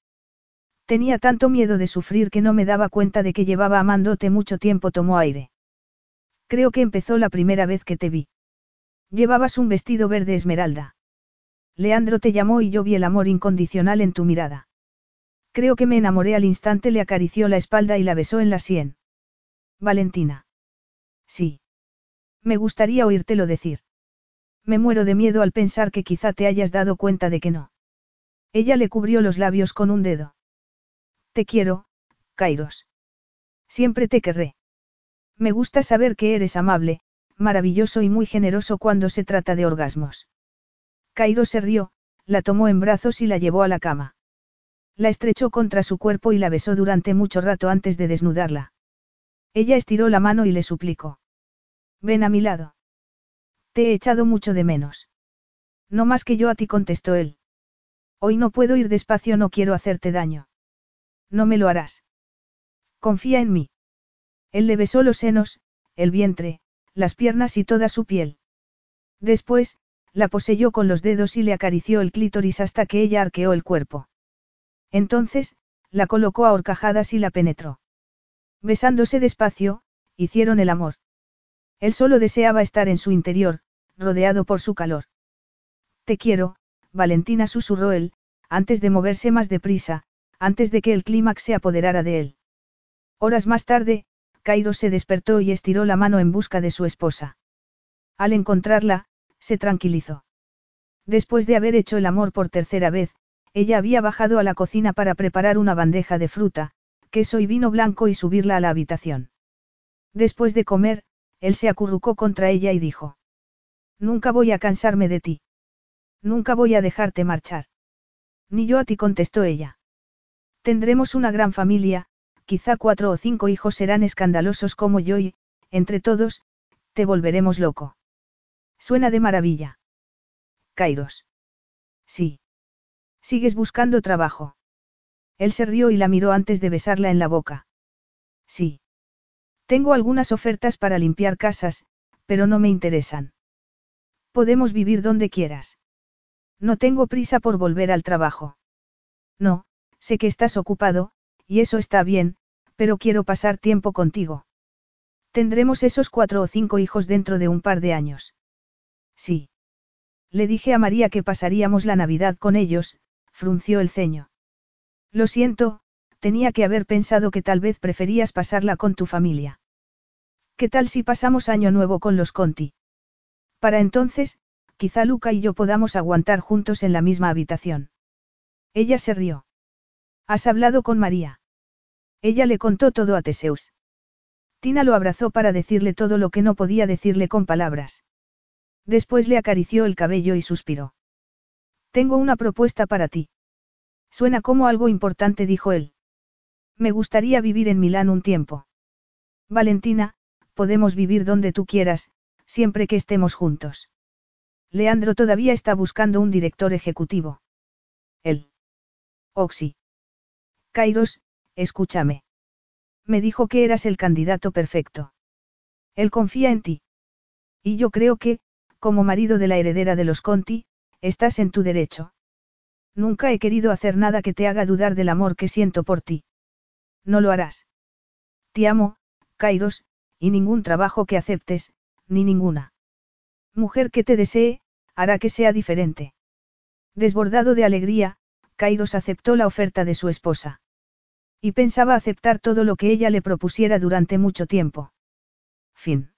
Tenía tanto miedo de sufrir que no me daba cuenta de que llevaba amándote mucho tiempo, tomó aire. Creo que empezó la primera vez que te vi. Llevabas un vestido verde esmeralda. Leandro te llamó y yo vi el amor incondicional en tu mirada. Creo que me enamoré al instante, le acarició la espalda y la besó en la sien. Valentina. Sí. Me gustaría oírtelo decir. Me muero de miedo al pensar que quizá te hayas dado cuenta de que no. Ella le cubrió los labios con un dedo. Te quiero, Kairos. Siempre te querré. Me gusta saber que eres amable, maravilloso y muy generoso cuando se trata de orgasmos. Kairos se rió, la tomó en brazos y la llevó a la cama. La estrechó contra su cuerpo y la besó durante mucho rato antes de desnudarla. Ella estiró la mano y le suplicó. Ven a mi lado. Te he echado mucho de menos. No más que yo a ti contestó él. Hoy no puedo ir despacio, no quiero hacerte daño. No me lo harás. Confía en mí. Él le besó los senos, el vientre, las piernas y toda su piel. Después, la poseyó con los dedos y le acarició el clítoris hasta que ella arqueó el cuerpo. Entonces, la colocó a horcajadas y la penetró. Besándose despacio, hicieron el amor. Él solo deseaba estar en su interior, rodeado por su calor. Te quiero, Valentina susurró él, antes de moverse más deprisa, antes de que el clímax se apoderara de él. Horas más tarde, Cairo se despertó y estiró la mano en busca de su esposa. Al encontrarla, se tranquilizó. Después de haber hecho el amor por tercera vez, ella había bajado a la cocina para preparar una bandeja de fruta, queso y vino blanco y subirla a la habitación. Después de comer, él se acurrucó contra ella y dijo. Nunca voy a cansarme de ti. Nunca voy a dejarte marchar. Ni yo a ti contestó ella. Tendremos una gran familia, quizá cuatro o cinco hijos serán escandalosos como yo y, entre todos, te volveremos loco. Suena de maravilla. Kairos. Sí. ¿Sigues buscando trabajo? Él se rió y la miró antes de besarla en la boca. Sí. Tengo algunas ofertas para limpiar casas, pero no me interesan. Podemos vivir donde quieras. No tengo prisa por volver al trabajo. No, sé que estás ocupado, y eso está bien, pero quiero pasar tiempo contigo. Tendremos esos cuatro o cinco hijos dentro de un par de años. Sí. Le dije a María que pasaríamos la Navidad con ellos, frunció el ceño. Lo siento, tenía que haber pensado que tal vez preferías pasarla con tu familia. ¿Qué tal si pasamos año nuevo con los Conti? Para entonces, quizá Luca y yo podamos aguantar juntos en la misma habitación. Ella se rió. ¿Has hablado con María? Ella le contó todo a Teseus. Tina lo abrazó para decirle todo lo que no podía decirle con palabras. Después le acarició el cabello y suspiró. Tengo una propuesta para ti. Suena como algo importante, dijo él. Me gustaría vivir en Milán un tiempo. Valentina, podemos vivir donde tú quieras, siempre que estemos juntos. Leandro todavía está buscando un director ejecutivo. Él. Oxy. Kairos, escúchame. Me dijo que eras el candidato perfecto. Él confía en ti. Y yo creo que, como marido de la heredera de los Conti, Estás en tu derecho. Nunca he querido hacer nada que te haga dudar del amor que siento por ti. No lo harás. Te amo, Kairos, y ningún trabajo que aceptes, ni ninguna. Mujer que te desee, hará que sea diferente. Desbordado de alegría, Kairos aceptó la oferta de su esposa. Y pensaba aceptar todo lo que ella le propusiera durante mucho tiempo. Fin.